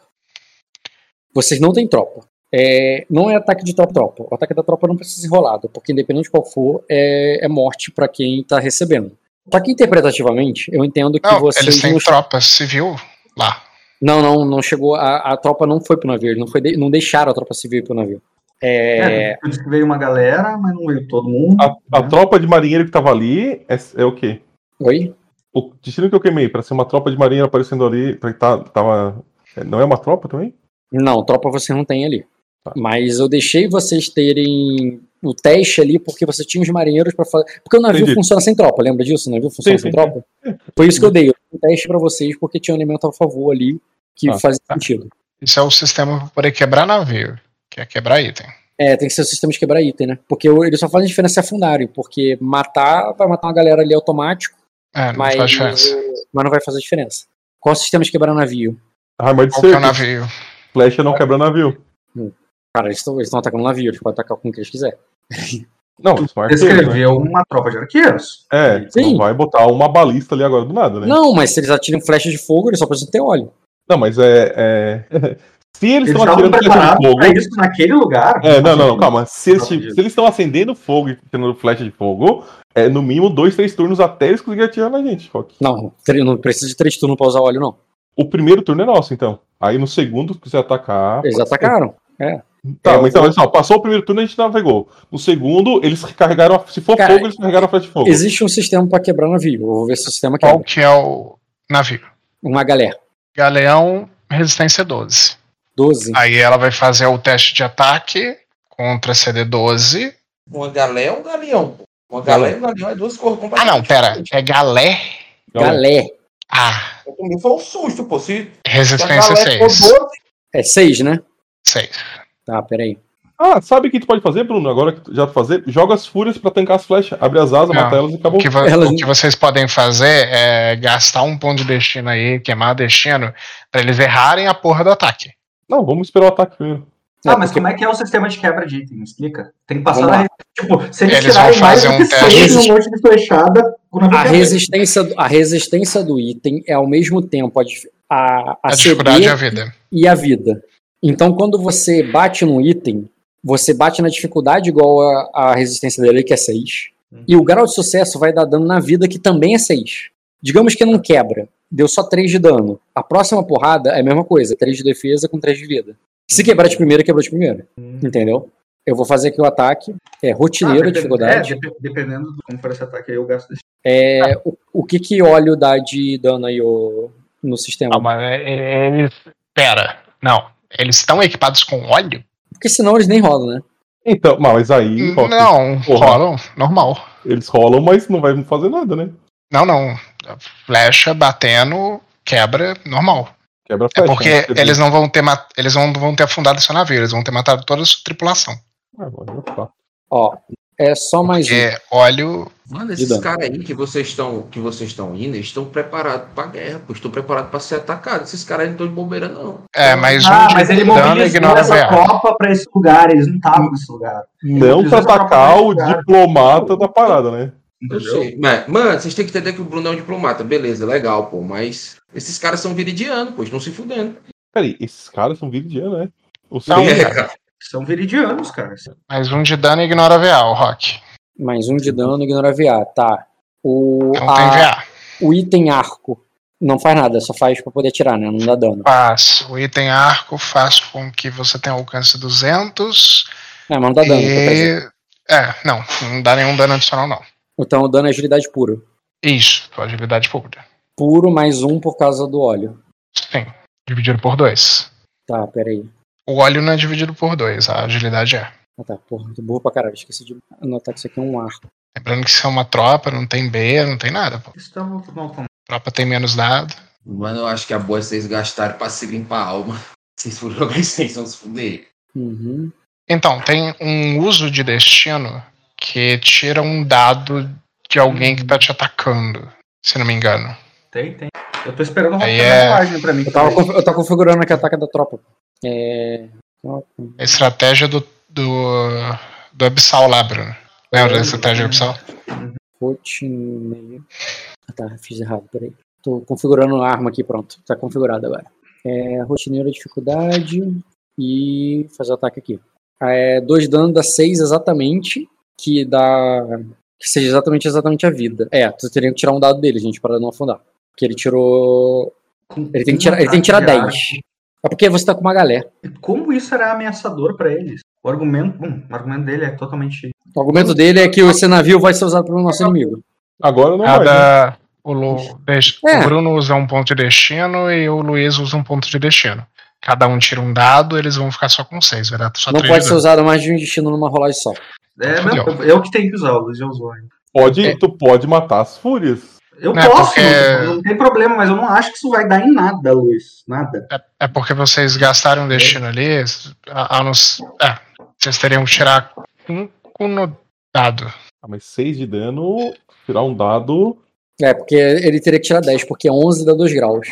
S1: Vocês não têm tropa. É, não é ataque de tropa-tropa. O ataque da tropa não precisa ser enrolado, porque independente de qual for, é, é morte pra quem tá recebendo. Só que interpretativamente, eu entendo que
S2: Não,
S1: vocês
S2: eles têm
S1: não
S2: tropa civil lá.
S1: Não, não, não chegou. A, a tropa não foi pro navio, eles não, foi de- não deixaram a tropa civil ir pro navio. É,
S3: É, tu disse que veio uma galera, mas não veio todo mundo.
S4: A, a
S3: né?
S4: tropa de marinheiro que tava ali é, é o quê?
S1: Oi?
S4: O destino que eu queimei, pra ser uma tropa de marinheiro aparecendo ali, pra que tá, tava. é, Não é uma tropa também?
S1: Não, tropa você não tem ali.
S4: Tá.
S1: Mas eu deixei vocês terem o teste ali porque você tinha os marinheiros pra fazer. Porque o navio
S4: Entendi.
S1: funciona sem tropa, lembra disso? O navio funciona
S4: Sim,
S1: sem
S4: sim,
S1: tropa? Foi isso que eu dei. Eu dei um teste pra vocês porque tinha um elemento a favor ali que
S4: Tá.
S1: fazia sentido.
S2: Isso é o sistema pra poder quebrar navio, que é quebrar item.
S1: É, tem que ser o sistema de quebrar item, né? Porque eles só fazem diferença se afundarem, porque matar vai matar uma galera ali automático,
S2: É, não
S1: mas,
S2: faz diferença.
S1: mas não vai fazer diferença. Qual o sistema de quebrar navio?
S4: Arma de
S2: Qual que é o
S4: cerco.
S2: navio?
S4: Flecha não quebra navio.
S1: Cara, eles estão atacando o navio, eles podem atacar com o que eles quiserem.
S4: Não, isso é arqueiro, né?
S3: Descreveu uma tropa de arqueiros.
S4: É,
S1: Sim.
S4: não vai botar uma balista ali agora do nada, né?
S1: Não, mas se eles atiram flecha de fogo, eles só precisam ter óleo.
S4: Não, mas é. é... Se eles
S3: Eles
S4: estão atirando flecha de fogo.
S3: pra isso naquele lugar.
S4: É, não, não, não, calma. Se eles se eles estão acendendo fogo e tirando flecha de fogo, é no mínimo dois, três turnos até eles conseguirem atirar na gente, Rock.
S1: Não, não precisa de três turnos pra usar óleo, não.
S4: O primeiro turno é nosso, então. Aí no segundo, se você atacar.
S1: Eles
S4: pode ser.
S1: atacaram.
S4: Tá,
S1: Eu
S4: mas então, olha só, passou o primeiro turno a gente navegou. No segundo, eles carregaram. a- Se for
S1: Cara,
S4: fogo, eles carregaram a flecha de fogo.
S1: Existe um sistema pra quebrar navio. Eu vou ver se o sistema
S2: Qual
S1: quebra.
S2: que é o navio?
S1: Uma galera.
S2: Galeão, resistência 12.
S1: 12.
S2: Aí ela vai fazer o teste de ataque contra CD12.
S5: Uma galé ou um galeão? Uma galé e um galeão é duas cores
S2: Ah,
S5: completamente
S2: não, pera. É galé?
S1: Galé.
S2: Ah,
S5: Eu também foi um susto, pô. Se,
S2: resistência
S5: galé for
S2: 6.
S5: 12,
S1: É 6, né?
S2: 6.
S1: Tá, peraí.
S4: Ah, sabe o que tu pode fazer, Bruno? Agora que tu já fazer, joga as fúrias pra tancar as flechas. Abre as asas,
S2: Não.
S4: mata elas e acabou.
S2: O que, vo-
S1: Elas-
S2: o que vocês podem fazer é gastar um ponto de destino aí, queimar destino, pra eles errarem a porra do ataque.
S4: Não, vamos esperar o ataque primeiro.
S3: Ah,
S1: É,
S3: mas
S1: porque-
S3: como é que é o sistema de quebra de item? Me explica. Tem que passar na. Tipo, se eles,
S2: Eles
S3: tirarem mais
S2: um
S3: que
S2: teste.
S3: no monte de flechada,
S1: A resistência, a resistência do item é ao mesmo tempo a, a, a
S2: A dificuldade é a vida.
S1: e a vida. Então, quando você bate num item, você bate na dificuldade igual a, a resistência dele, que é 6. E o grau de sucesso vai dar dano na vida, que também é 6. Digamos que não quebra. Deu só 3 de dano. A próxima porrada é a mesma coisa. 3 de defesa com 3 de vida. Se quebrar de primeira, quebrou de primeira. Entendeu? Eu vou fazer aqui o ataque. É
S3: Ah,
S1: rotineiro a
S3: depen-
S1: dificuldade.
S3: É, dep- dependendo de como for esse ataque aí, eu gasto desse.
S1: É, o, o que que óleo dá de dano aí ô, no sistema?
S2: Não, mas é- é- eles. Pera. Não. Eles estão equipados com óleo?
S1: Porque senão eles nem rodam, né?
S4: Então, mas aí, Rock,
S2: Não,
S4: porra.
S2: rolam, normal.
S4: eles rolam, mas não vai fazer nada, né?
S2: Não, não. Flecha batendo, quebra, normal.
S4: Quebra a
S2: É
S4: flecha.
S2: porque
S4: né?
S2: Eles não vão ter mat- eles não vão ter afundado seu navio, eles vão ter matado toda a sua tripulação.
S4: Ah, botar.
S1: Ó, é só mais um.
S2: Porque óleo.
S5: Mano, esses caras aí que vocês estão que vocês estão indo, eles estão preparados pra guerra, pô. Estão preparados pra ser atacados. Esses caras aí não estão de bobeira, não.
S2: É, mais
S3: Ah,
S2: um
S3: mas ele mobilizou essa
S2: VA.
S3: tropa pra esse lugar, eles não estavam nesse lugar.
S4: Não pra atacar o diplomata da parada, né?
S5: Eu sei. Mas, mano, vocês têm que entender que o Bruno é um diplomata. Beleza, legal, pô. Mas esses caras são viridianos, pô. Eles estão se fudendo.
S4: Peraí, esses caras são viridianos, né? O
S2: Não,
S5: É,
S2: cara.
S3: São veridianos, cara.
S2: Mais um de dano ignora VA, o Rock.
S1: Mais um de dano, ignora VA. Tá. O,
S2: Não tem
S1: a-
S2: VA.
S1: o item arco não faz nada, só faz pra poder atirar, né? Não dá dano.
S2: Faz. O item arco faz com que você tenha alcance 200.
S1: É, mas não dá dano.
S2: e... É, não. Não dá nenhum dano adicional, não.
S1: Então o dano é agilidade pura.
S2: Isso, agilidade pública.
S1: Puro mais um por causa do óleo.
S2: Sim. Dividido por dois.
S1: Tá, peraí.
S2: O óleo não é dividido por dois, a agilidade é.
S1: Ah, tá, porra, tô burro pra caralho. Esqueci de anotar que isso aqui é um arco.
S2: Lembrando que isso é uma tropa, não tem B, não tem nada, pô.
S3: Estamos não, não.
S2: Tropa tem menos dado.
S5: Mano, eu acho que a boa é vocês gastarem pra se limpar a alma.
S7: Vocês foram jogar extensão se fuder.
S1: Uhum.
S2: Então, tem um uso de destino que tira um dado de alguém que tá te atacando, se não me engano.
S3: Tem, tem. Eu tô esperando uma
S2: Aí é-
S3: rolagem pra mim.
S1: Eu tava, eu tava configurando aqui a ataque da tropa. É.
S2: A estratégia do, do, do Abissal lá, Bruno. Lembra da estratégia do Abissal?
S1: Rotineiro. Ah, tá, fiz errado, peraí. Tô configurando a arma aqui, pronto. Tá configurado agora. É, rotineiro dificuldade e fazer o ataque aqui. É, dois danos dá seis exatamente, que dá. Que seja exatamente exatamente a vida. É, tu teria que tirar um dado dele, gente, para não afundar. Porque ele tirou. Ele tem que tirar, ele tem que tirar 10. É porque você tá com uma galera.
S3: Como isso era ameaçador pra eles? O argumento, bom, o argumento dele é totalmente.
S1: O argumento dele é que esse navio vai ser usado pelo nosso inimigo.
S4: Agora não vai. né?
S2: Cada. O, Lu-
S1: É.
S2: o Bruno usa um ponto de destino e o Luiz usa um ponto de destino. Cada um tira um dado, eles vão ficar só com seis, vai dar só
S1: Não pode
S2: de
S1: ser usado mais de um destino numa rolagem só.
S3: É, não, eu que tenho que usar, o Luiz já usou ainda.
S4: Pode,
S1: É.
S4: Tu pode matar as fúrias.
S3: Eu
S2: Não,
S3: posso,
S2: porque-
S3: não, não tem problema, mas eu não acho que isso vai dar em nada, Luiz. Nada.
S2: É, é porque vocês gastaram um destino ali, a, a nos, é, vocês teriam que tirar um no dado.
S4: Ah, mas 6 de dano, tirar um dado.
S1: É, porque ele teria que tirar 10, porque 11 dá 2 graus.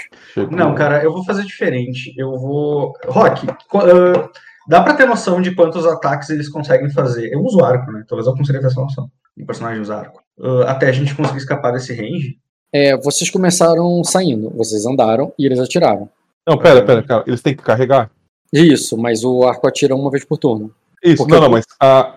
S3: Não, cara, eu vou fazer diferente. Eu vou. Rock, ah, dá pra ter noção de quantos ataques eles conseguem fazer? Eu uso arco, né? Talvez eu consiga ter essa noção. O personagem usa arco. Ah, até a gente conseguir escapar desse range.
S1: É, vocês começaram saindo, vocês andaram e eles atiraram.
S4: Não, pera, pera, cara. Eles têm que carregar?
S1: Isso, mas o arco atira uma vez por turno.
S4: Isso,
S1: Porque
S4: não, não, mas a,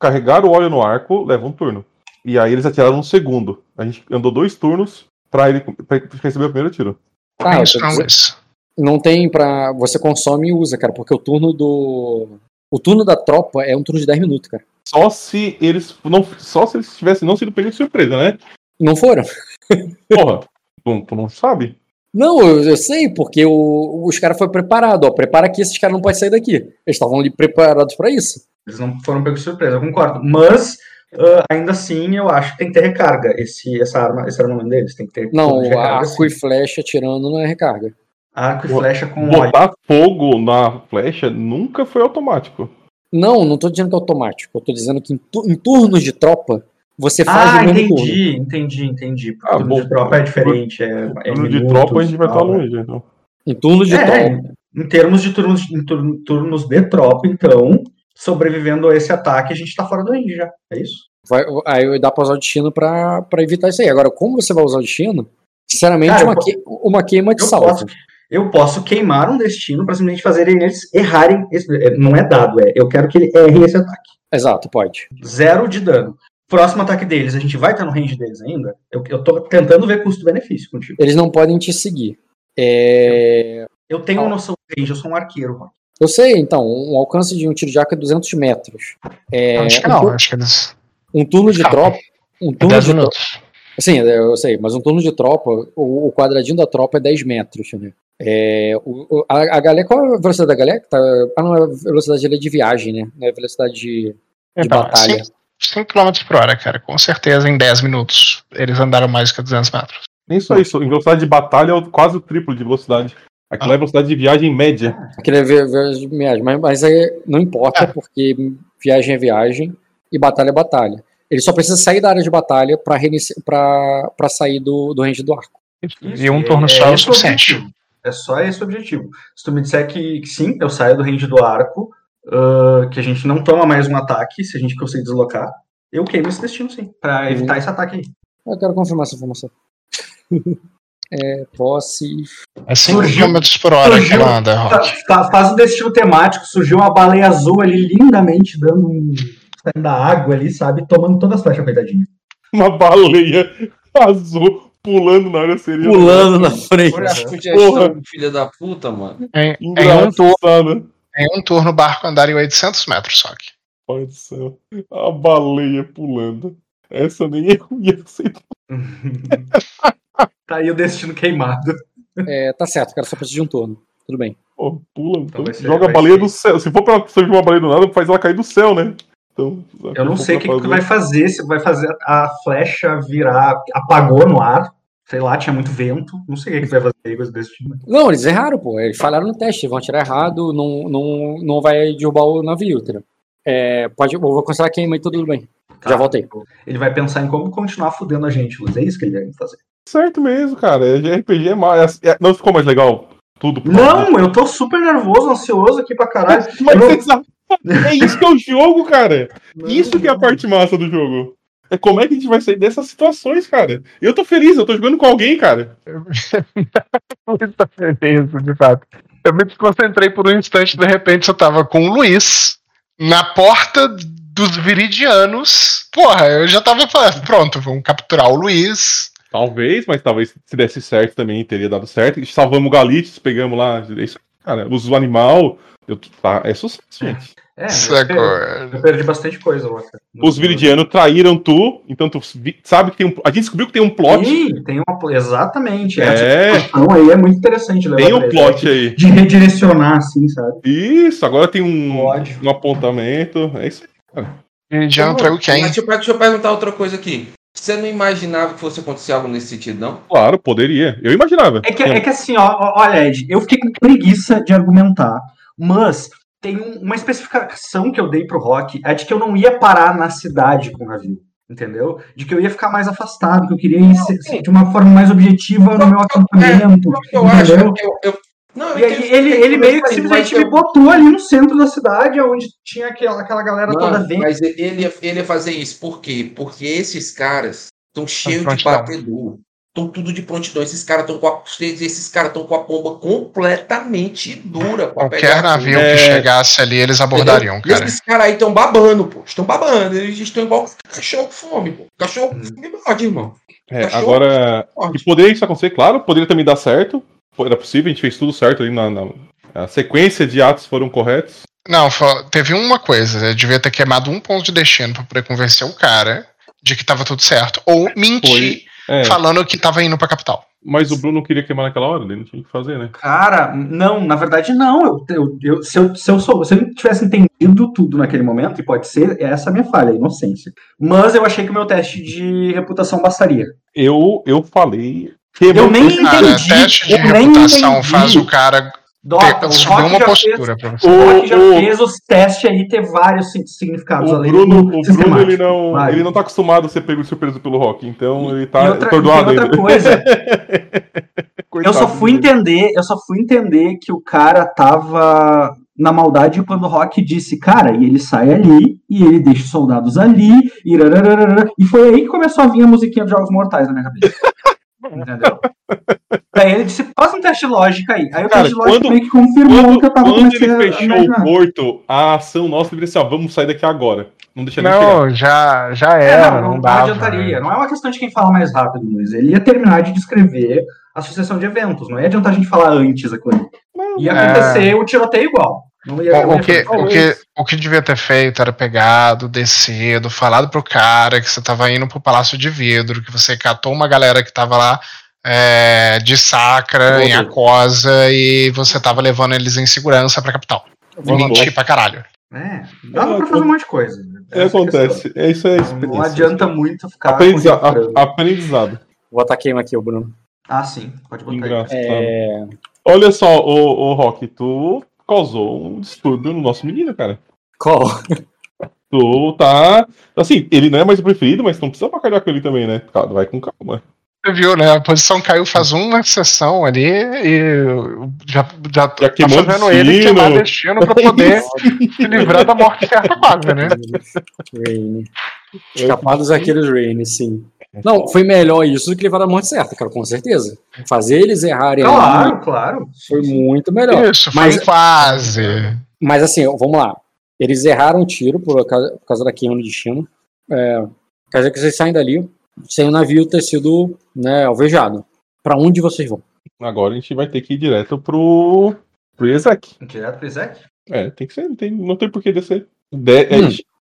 S4: carregar o óleo no arco leva um turno. E aí eles atiraram um segundo. A gente andou dois turnos pra ele, pra ele receber o primeiro tiro.
S1: Ah,
S2: Luiz.
S1: não tem pra. Você consome e usa, cara, porque o turno do. O turno da tropa é um turno de 10 minutos, cara.
S4: Só se eles não, só se eles tivessem não sido pegos de surpresa, né?
S1: Não foram?
S4: Porra, tu, tu não sabe?
S1: Não, eu, eu sei, porque o- os caras foram preparados. Ó, prepara aqui, esses caras não podem sair daqui. Eles estavam ali preparados pra isso.
S3: Eles não foram pegos de surpresa, eu concordo. Mas, ah, ainda assim, eu acho que tem que ter recarga. Esse, essa arma, esse armamento deles tem que ter.
S1: Não,
S3: de recarga,
S1: arco
S3: sim.
S1: e flecha atirando não é recarga.
S3: Arco e flecha com óleo.
S4: Botar fogo na flecha nunca foi automático.
S1: Não, não tô dizendo que é automático. Eu tô dizendo que em, tu- em turnos de tropa, você faz
S3: Ah,
S1: o mesmo turno.
S3: entendi, entendi, entendi. Porque
S4: Ah,
S3: turno
S4: bom,
S3: de tropa é diferente. É, é
S4: No de
S3: minutos,
S4: tropa a gente vai estar
S3: tal, né?
S4: longe, então.
S1: Em turnos de
S3: É,
S1: tropa.
S3: Em termos de turnos, em turno- turnos de tropa, então, sobrevivendo a esse ataque, a gente tá fora do range já. É isso?
S1: Vai, aí dá pra usar o destino pra, pra evitar isso aí. Agora, como você vai usar o destino? Sinceramente,
S3: Cara,
S1: uma, que- uma queima de
S3: eu
S1: salvo.
S3: posso, eu posso queimar um destino pra simplesmente fazerem eles errarem. esse- é, não é dado, é. Eu quero que ele erre esse ataque.
S1: Exato, pode.
S3: Zero de dano. Próximo ataque deles, a gente vai estar no range deles ainda? Eu, eu tô tentando ver custo-benefício contigo.
S1: Eles não podem te seguir. É,
S3: Eu tenho uma noção de range, eu sou um arqueiro, Rock.
S1: Eu sei, então, um alcance de um tiro de arco é 200 metros. É,
S2: acho que
S1: um,
S2: não,
S1: tu-
S2: acho que eles.
S1: um turno de
S2: Calma.
S1: tropa. Um
S2: É
S1: turno
S2: 10
S1: de tropa.
S2: minutos.
S1: Sim, eu sei, mas um turno de tropa, o, o quadradinho da tropa é 10 metros, né? É, o, a, a galera, qual é a velocidade da galera? Tá, ah, não, a velocidade dele é de viagem, né? Não é a velocidade de, de
S2: Então,
S1: batalha.
S2: 5 km por hora, cara. Com certeza, em 10 minutos, eles andaram mais que 200 metros.
S4: Nem só isso, em velocidade de batalha é quase o triplo de velocidade. Aquilo é velocidade de viagem média.
S1: Aquele é vi- viagem de viagem, mas, mas aí não importa,
S2: É.
S1: porque viagem é viagem e batalha é batalha. Ele só precisa sair da área de batalha pra sair do, do range do arco.
S2: e um turno só é o suficiente.
S3: É só esse o objetivo. Se tu me disser que, que sim, eu saio do range do arco, ah, que a gente não toma mais um ataque, se a gente conseguir deslocar, eu queimo esse destino, sim, pra evitar esse ataque aí.
S1: Eu quero confirmar essa informação. é, posse.
S2: É 5
S3: Surgiu-
S2: km por hora
S3: surgiu-
S2: anda,
S3: Fa-
S2: Rock.
S3: fa- faz um destino temático, surgiu uma baleia azul ali lindamente, dando um. saindo da água ali, sabe? Tomando todas as flechas, coitadinha.
S4: Uma baleia azul pulando na área seria.
S1: Pulando na frente.
S7: Olha a sugestão,
S4: Porra.
S7: filha da puta, mano.
S2: Em, em um turno,
S4: Engraçado.
S2: em um turno, o barco andaria 800 metros só que.
S4: Pai do céu. A baleia pulando. Essa nem eu ia aceitar.
S3: tá aí o destino queimado.
S1: É, tá certo, o cara só precisa de um turno. Tudo bem.
S4: Pô, pula.
S3: Então ser-
S4: joga a baleia
S3: ser-
S4: do céu. Se for pra surgir uma baleia do nada, faz ela cair do céu, né? Então,
S3: Eu não
S4: se
S3: sei o que, que tu vai fazer, se vai fazer a flecha virar, apagou no ar, Sei lá, tinha muito vento. Não sei o que que vai fazer coisa desse tipo.
S1: Não, eles erraram, pô. Eles falharam no teste, vão atirar errado, não, não, não vai derrubar o navio, entendeu? É, pode, eu vou cancelar a queima e tudo bem.
S3: Tá?
S1: Já voltei.
S3: Ele vai pensar em como continuar fudendo a gente, Luiz. É isso que ele vai fazer.
S4: Certo mesmo, cara. RPG é mais. é- Não ficou mais legal? Tudo.
S3: Não, eu tô super nervoso, ansioso aqui pra caralho.
S4: Mas
S3: não-
S4: sabe- é isso que é o jogo, cara. Isso que é a parte massa do jogo. É como é que a gente vai sair dessas situações, cara. Eu tô feliz, eu tô jogando com alguém, cara.
S2: Muita feliz, de fato. Eu me desconcentrei por um instante, de repente eu tava com o Luiz na porta dos Viridianos. Porra, eu já tava falando, pronto, vamos capturar o Luiz.
S4: Talvez, mas talvez se desse certo também teria dado certo. Salvamos o Galites, pegamos lá. É isso, cara. Os animal. Eu, tá, é sucesso, gente.
S3: É, eu perdi, eu perdi bastante coisa lá. cara.
S4: Os viridianos traíram tu, então tu sabe que tem um. A gente descobriu que tem um plot.
S3: Sim, tem uma. Exatamente.
S4: É.
S3: Essa situação aí é muito interessante. levar
S4: Tem um plot aí.
S3: De redirecionar, assim, sabe?
S4: Isso, agora tem um, um apontamento. É isso aí.
S2: Viridiano
S5: Não,
S2: traiu quem?
S5: Deixa eu, deixa eu perguntar outra coisa aqui. Você não imaginava que fosse acontecer algo nesse sentido, não?
S4: Claro, poderia. Eu imaginava.
S3: É que, é que assim, ó, ó, olha, Ed, eu fiquei com preguiça de argumentar, mas tem um- uma especificação que eu dei pro Rock, é de que eu não ia parar na cidade com o navio, entendeu? De que eu ia ficar mais afastado, que eu queria ir se- se- de uma forma mais objetiva no meu acampamento,
S5: eu acho é que eu, eu- Não, eu
S3: E aí
S5: entendo-
S3: ele, ele meio que simplesmente
S5: eu-
S3: me botou ali no centro da cidade, onde tinha aquela, aquela galera toda vendo.
S5: mas ele ia, ele ia fazer isso. Por quê? Porque esses caras estão cheios de batedor. Estão tudo de prontidão. Esses caras estão com a. Esses caras estão com a bomba completamente dura.
S2: Qualquer navio
S4: É.
S2: que chegasse ali, eles abordariam, cara.
S5: Esses caras aí estão babando, pô. Estão babando. Eles estão igual cachorro com fome, pô. Cachorro com fome morde, irmão.
S4: É, agora, que poderia isso acontecer, claro, poderia também dar certo. Era possível, a gente fez tudo certo ali na. na- a sequência de atos foram corretos.
S2: Não, teve uma coisa. Eu devia ter queimado um ponto de destino pra poder convencer o cara de que tava tudo certo. Ou mentir
S4: É,
S2: falando que tava indo pra capital.
S4: mas o Bruno queria queimar naquela hora, ele não tinha o que fazer, né?
S3: Cara, não, na verdade não. Eu, eu, eu- se, eu, se, eu sou, se eu tivesse entendido tudo naquele momento, e pode ser, essa é a minha falha, a inocência. Mas eu achei que o meu teste de reputação bastaria.
S4: Eu, eu falei.
S3: Eu nem
S2: Cara,
S3: entendi.
S2: teste de reputação faz o cara
S3: Dota, o Rock
S2: uma
S3: já
S2: postura.
S3: Fez, o Rock já
S4: O- o-
S3: fez os testes aí ter vários si- significados.
S4: O
S3: além
S4: Bruno,
S3: do
S4: o Bruno ele, não,
S3: Vai.
S4: ele não tá acostumado a ser pego de surpresa pelo Rock, então ele tá
S3: e outra, e tem
S4: atordoado
S3: outra
S4: ainda.
S3: coisa, eu só fui entender, eu só fui entender que o cara tava na maldade quando o Rock disse, cara, e ele sai ali, e ele deixa os soldados ali, e, e foi aí que começou a vir a musiquinha dos Jogos Mortais na minha cabeça. Entendeu? Daí ele disse, faz um teste de lógica aí. Aí o
S4: Cara,
S3: teste de lógica
S4: quando-
S3: meio que confirmou
S4: Quando,
S3: o que eu tava
S4: quando ele
S3: a
S4: fechou o porto, a ação nossa deveria ser, ó, vamos sair daqui agora. Não deixa chegar.
S2: Não, já, já
S3: É,
S2: era,
S3: não,
S2: não,
S3: não,
S2: dava.
S3: adiantaria. Não é uma questão de quem fala mais rápido, Luiz. Ele ia terminar de descrever a sucessão de eventos. Não ia adiantar a gente falar antes aquilo. ali. Ia
S2: É.
S3: acontecer o tiroteio igual. Não ia,
S2: O, que, o, que, o que devia ter feito era pegado, descido, falado pro cara que você tava indo pro Palácio de Vidro, que você catou uma galera que tava lá é, de sacra, em. Aquosa, e você tava levando eles em segurança pra capital. E mentir pra caralho.
S3: É, dava pra fazer um monte de coisa.
S4: É, acontece. É, isso é
S3: questão. Não, adianta muito ficar.
S4: Aprendiza- a- aprendizado.
S1: Vou botar queima aqui, o Bruno.
S3: Ah, sim. Pode botar aí.
S4: Engraçado.
S1: É,
S4: Olha só, o, o Rock, tu causou um distúrbio no nosso menino, cara.
S1: qual?
S4: Tu tá. Assim, ele não é mais o preferido, mas não precisa bacalhar com ele também, né? Vai com calma.
S2: Você viu, né? A posição caiu faz uma sessão ali e já, já,
S4: Já
S2: tá fazendo ele queimar destino pra poder se livrar da morte certa quase, né?
S1: Rain. Escapar dos arqueiros Rain, sim. Não, foi melhor isso do que levar a morte certa, cara, com certeza. Fazer eles errarem
S3: Claro, claro.
S1: foi muito melhor.
S2: Isso, foi
S1: Mas-
S2: quase.
S1: Mas assim, vamos lá. Eles erraram o tiro por causa, por causa da queima no destino. É, quer dizer que vocês saem dali sem o navio ter sido né, alvejado. Pra onde vocês vão?
S4: Agora a gente vai ter que ir direto pro. pro Ezek.
S3: Direto pro Isaac?
S4: É, tem que ser, não tem, não tem por que descer. De- é,
S1: Hum.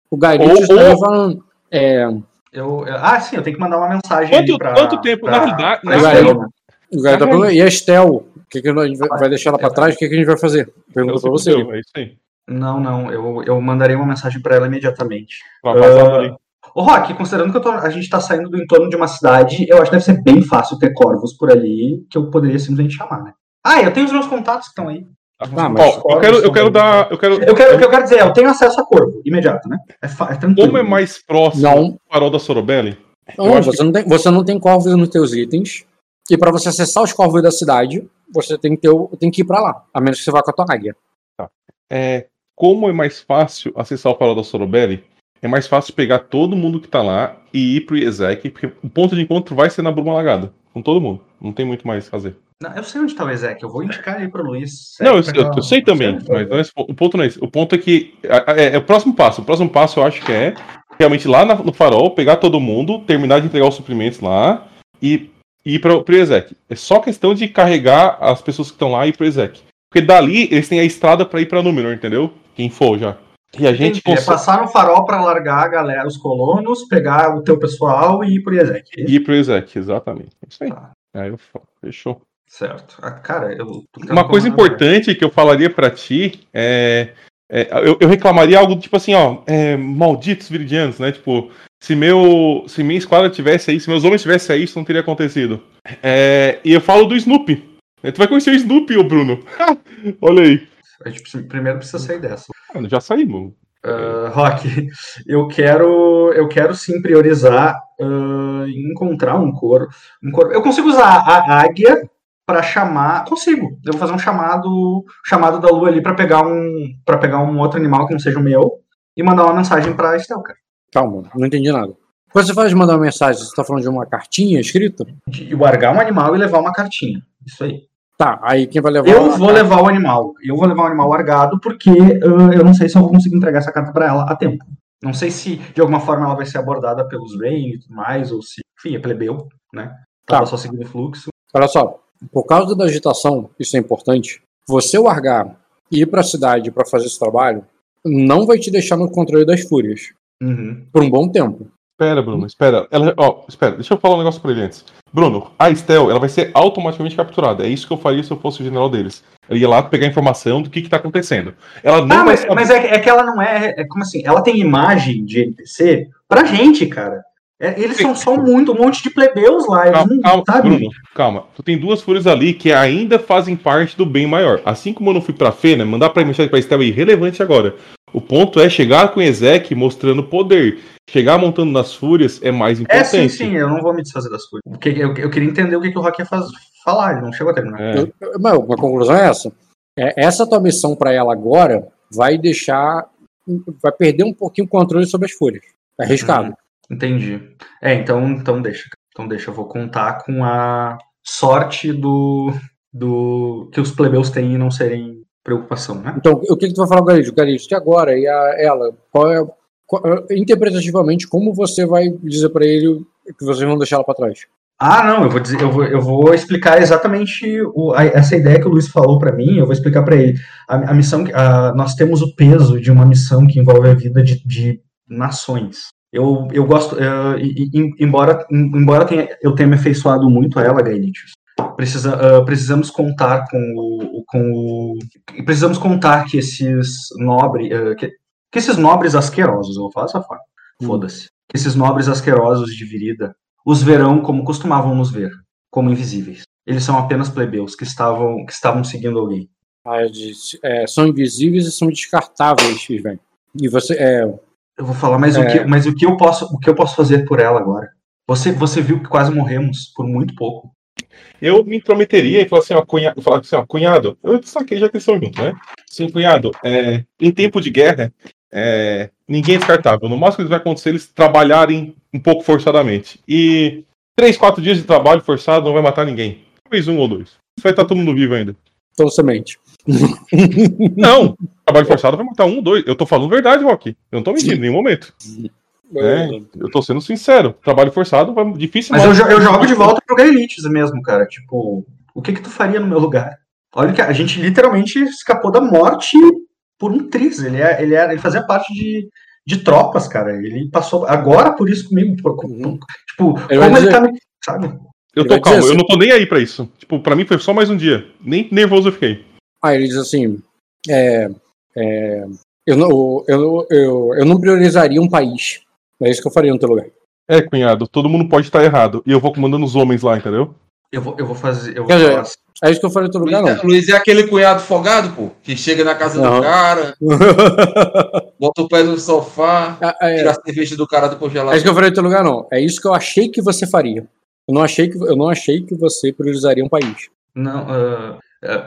S1: O Gairitos
S4: Ou-
S1: tá
S4: ou-
S1: levando. É,
S3: Eu, eu- ah, sim, eu tenho que mandar uma mensagem
S4: Quanto-
S3: pra...
S4: quanto tempo?
S3: pra-
S4: Na realidade-
S1: o
S3: Estela.
S1: Gairitos- o Gairitos tá e a Estel? O que, que a gente vai, vai deixar ela pra trás? O que, que a gente vai fazer? Pergunta pra você.
S4: É isso aí.
S3: Não, não, eu, eu mandarei uma mensagem pra ela imediatamente.
S4: Tá vazado
S3: Ah,
S4: ali.
S3: Ô, Rock, considerando que eu tô- a gente tá saindo do entorno de uma cidade, eu acho que deve ser bem fácil ter corvos por ali que eu poderia simplesmente chamar, né? Ah, eu tenho os meus contatos que estão aí.
S1: Ah, mas
S4: Ó, eu quero, eu quero dar. Eu quero,
S3: Eu quero, o que eu quero dizer é, eu tenho acesso a corvo, imediato, né? É, fa- é tranquilo.
S4: Como é mais próximo
S1: Não.
S4: do farol da Sorobelli?
S1: Não, você, não tem, você não tem corvos nos teus itens. E para você acessar os corvos da cidade, você tem que, ter, tem que ir para lá. A menos que você vá com a tua águia.
S4: É, como é mais fácil acessar o farol da Sorobelli, é mais fácil pegar todo mundo que tá lá e ir pro Ezek, porque o ponto de encontro vai ser na Bruma Lagada. Com todo mundo. Não tem muito mais a fazer.
S3: Não, eu sei onde tá o Ezek, eu vou indicar ele pro Luiz.
S4: Não, eu, eu- eu sei também, mas não é o ponto não é esse. O ponto é que é, é- é o próximo passo. O próximo passo eu acho que é realmente lá na- no farol, pegar todo mundo, terminar de entregar os suprimentos lá e e ir pro, pro Ezek. É só questão de carregar as pessoas que estão lá e ir pro Ezek. Porque dali eles têm a estrada pra ir pra Númenor, entendeu? Quem for já. E a gente
S3: Entendi, é passar no farol pra largar a galera, os colonos, pegar o teu pessoal e ir pro Ezek. é isso?
S4: ir pro Ezek, exatamente. É isso aí.
S3: Tá.
S4: Aí eu falo, fechou.
S3: Certo. Ah, cara, eu.
S4: Uma coisa importante que eu falaria pra ti é. é, eu, eu reclamaria algo tipo assim, ó, é, malditos viridianos, né? Tipo, se meu. Se minha esquadra tivesse aí, se meus homens tivessem aí, isso não teria acontecido. É, e eu falo do Snoopy. Tu vai conhecer o Snoopy, ô Bruno. Olha aí.
S3: A gente primeiro precisa sair dessa.
S4: Ah, Já saímos.
S3: Ah, Rock, eu quero, eu quero sim priorizar ah, encontrar um coro, um coro. Eu consigo usar a águia para chamar, consigo. Eu vou fazer um chamado, chamado da lua ali para pegar um, para pegar um outro animal que não seja o meu e mandar uma mensagem para Estel, cara.
S1: Calma, não entendi nada. Quando você fala de mandar uma mensagem, você tá falando de uma cartinha escrita?
S3: De largar um animal e levar uma cartinha. Isso aí.
S1: Tá, aí quem vai levar.
S3: Eu vou
S1: carta-
S3: levar o animal. Eu vou levar o animal largado porque ah, eu não sei se eu vou conseguir entregar essa carta para ela a tempo. Não sei se de alguma forma ela vai ser abordada pelos Rain e tudo mais, ou se, enfim, é plebeu, né?
S1: Tá.
S3: Tava só seguindo o fluxo.
S1: Olha só, por causa da agitação, isso é importante. Você largar e ir pra cidade para fazer esse trabalho não vai te deixar no controle das fúrias
S3: Uhum.
S1: por um bom tempo.
S4: Espera, Bruno, espera. Ela, ó, espera, deixa eu falar um negócio pra ele antes. Bruno, a Estel, ela vai ser automaticamente capturada. É isso que eu faria se eu fosse o general deles. Eu ia lá pegar informação do que que tá acontecendo. Ela não
S3: Ah,
S4: vai
S3: mas,
S4: saber.
S3: mas é, que- é que ela não é, é. Como assim? Ela tem imagem de NPC pra gente, cara. É, eles são só muito, um monte de plebeus lá.
S4: Calma,
S3: não,
S4: calma,
S3: sabe?
S4: Bruno, calma. Tu tem duas fúrias ali que ainda fazem parte do bem maior. Assim como eu não fui pra Fena, mandar pra mensagem pra Estel é irrelevante agora. O ponto é chegar com Ezek mostrando poder. Chegar montando nas fúrias é mais
S3: É,
S4: importante.
S3: sim, sim, eu não vou me desfazer das coisas. O que- Eu, eu queria entender o que, que o Rock ia faz, falar, ele não chegou a terminar.
S4: É.
S1: Eu- eu- Mas a conclusão é essa. É, essa tua missão para ela agora vai deixar. Vai perder um pouquinho o controle sobre as fúrias. É arriscado.
S3: Entendi. É, então, então deixa. Então deixa, eu vou contar com a sorte do, do que os plebeus têm em não serem preocupação, né?
S1: Então, o que, que tu vai falar com o Galisto? Galisto, e agora? E a, ela? Qual é, qual- interpretativamente, como você vai dizer para ele que vocês vão deixar ela para trás?
S3: Ah, não, eu vou dizer, eu vou, eu vou explicar exatamente o- a- essa ideia que o Luiz falou para mim, eu vou explicar para ele. A, a missão, que- a- nós temos o peso de uma missão que envolve a vida de, de nações. Eu, eu gosto, eh, embora, embora tenha, eu tenha me afeiçoado muito a ela, Gaelitius, precisa, ah, precisamos contar com o, com o, precisamos contar que esses nobres, que, que esses nobres asquerosos, eu vou falar dessa forma, foda-se, que esses nobres asquerosos de Virida os verão como costumavam nos ver, como invisíveis. Eles são apenas plebeus que estavam, que estavam seguindo alguém.
S1: Ah, eu disse, é, são invisíveis e são descartáveis, Sven. E você. É,
S3: Eu vou falar, mas, o,
S1: É.
S3: que, mas o, que eu posso, o que eu posso fazer por ela agora? Você, você viu que quase morremos por muito pouco.
S4: Eu me intrometeria e falar assim, ó, cunhado, falar assim, ó, cunhado, eu destaquei já que eles estão juntos, né? Sim, cunhado, é, em tempo de guerra, é, ninguém é descartável. No máximo que vai acontecer é eles trabalharem um pouco forçadamente. E três, quatro dias de trabalho forçado não vai matar ninguém. Talvez um ou dois. Vai estar todo mundo vivo ainda.
S1: então, semente.
S4: Não, trabalho forçado vai matar um dois. Eu tô falando verdade, Rock. Eu não tô mentindo em nenhum momento. É, eu tô sendo sincero. Trabalho forçado vai difícil
S3: Mas eu, jo- eu jogo de volta pro Gaelites mesmo, cara. Tipo, o que que tu faria no meu lugar? Olha que a gente literalmente escapou da morte por um triz. Ele, é, ele, é, ele fazia parte de, de tropas, cara. Ele passou agora por isso comigo. por- por-
S1: Uhum.
S3: Tipo,
S1: Ele vai
S3: como ele
S1: dizer-
S3: tá me. Sabe?
S4: Eu
S1: Ele
S4: tô calmo,
S1: dizer
S4: eu
S1: assim-
S4: não tô nem aí pra isso. Tipo, pra mim foi só mais um dia. Nem nervoso eu fiquei.
S1: Aí ele diz assim: é, é, eu, não, eu, eu, eu não priorizaria um país É isso que eu faria no teu lugar.
S4: É, cunhado, todo mundo pode estar errado. E eu vou comandando os homens lá, entendeu?
S3: Eu vou, eu vou fazer. Eu vou
S1: Quer dizer,
S3: falar assim.
S1: É isso que eu faria no teu lugar,
S5: Luiz, é,
S1: não.
S5: Luiz é aquele cunhado folgado, pô, que chega na casa
S1: Não.
S5: do cara, bota o pé no sofá,
S1: É, é,
S5: tira a cerveja do cara do
S1: é
S5: congelador.
S1: isso que eu faria no teu lugar, não. É isso que eu achei que você faria. Eu não achei que, eu não achei que você priorizaria um país.
S3: Não, ah, ah,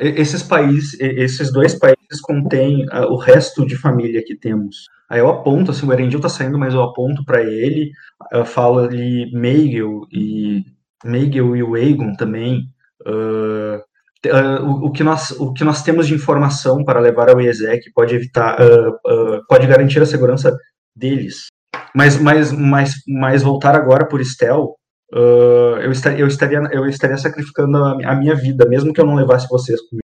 S3: esses países, esses dois países contêm ah, o resto de família que temos. Aí eu aponto, assim, o Erendil tá saindo, mas eu aponto para ele, eu falo ali Meigel e Meigel e o Aegon também. ah, ah, o, o que nós, o que nós temos de informação para levar ao IESEC pode evitar, ah, ah, pode garantir a segurança deles. Mas, mas, mas, mas voltar agora por Estel, ah, eu, estaria, eu, estaria, eu estaria sacrificando a, a minha vida, mesmo que eu não levasse vocês comigo.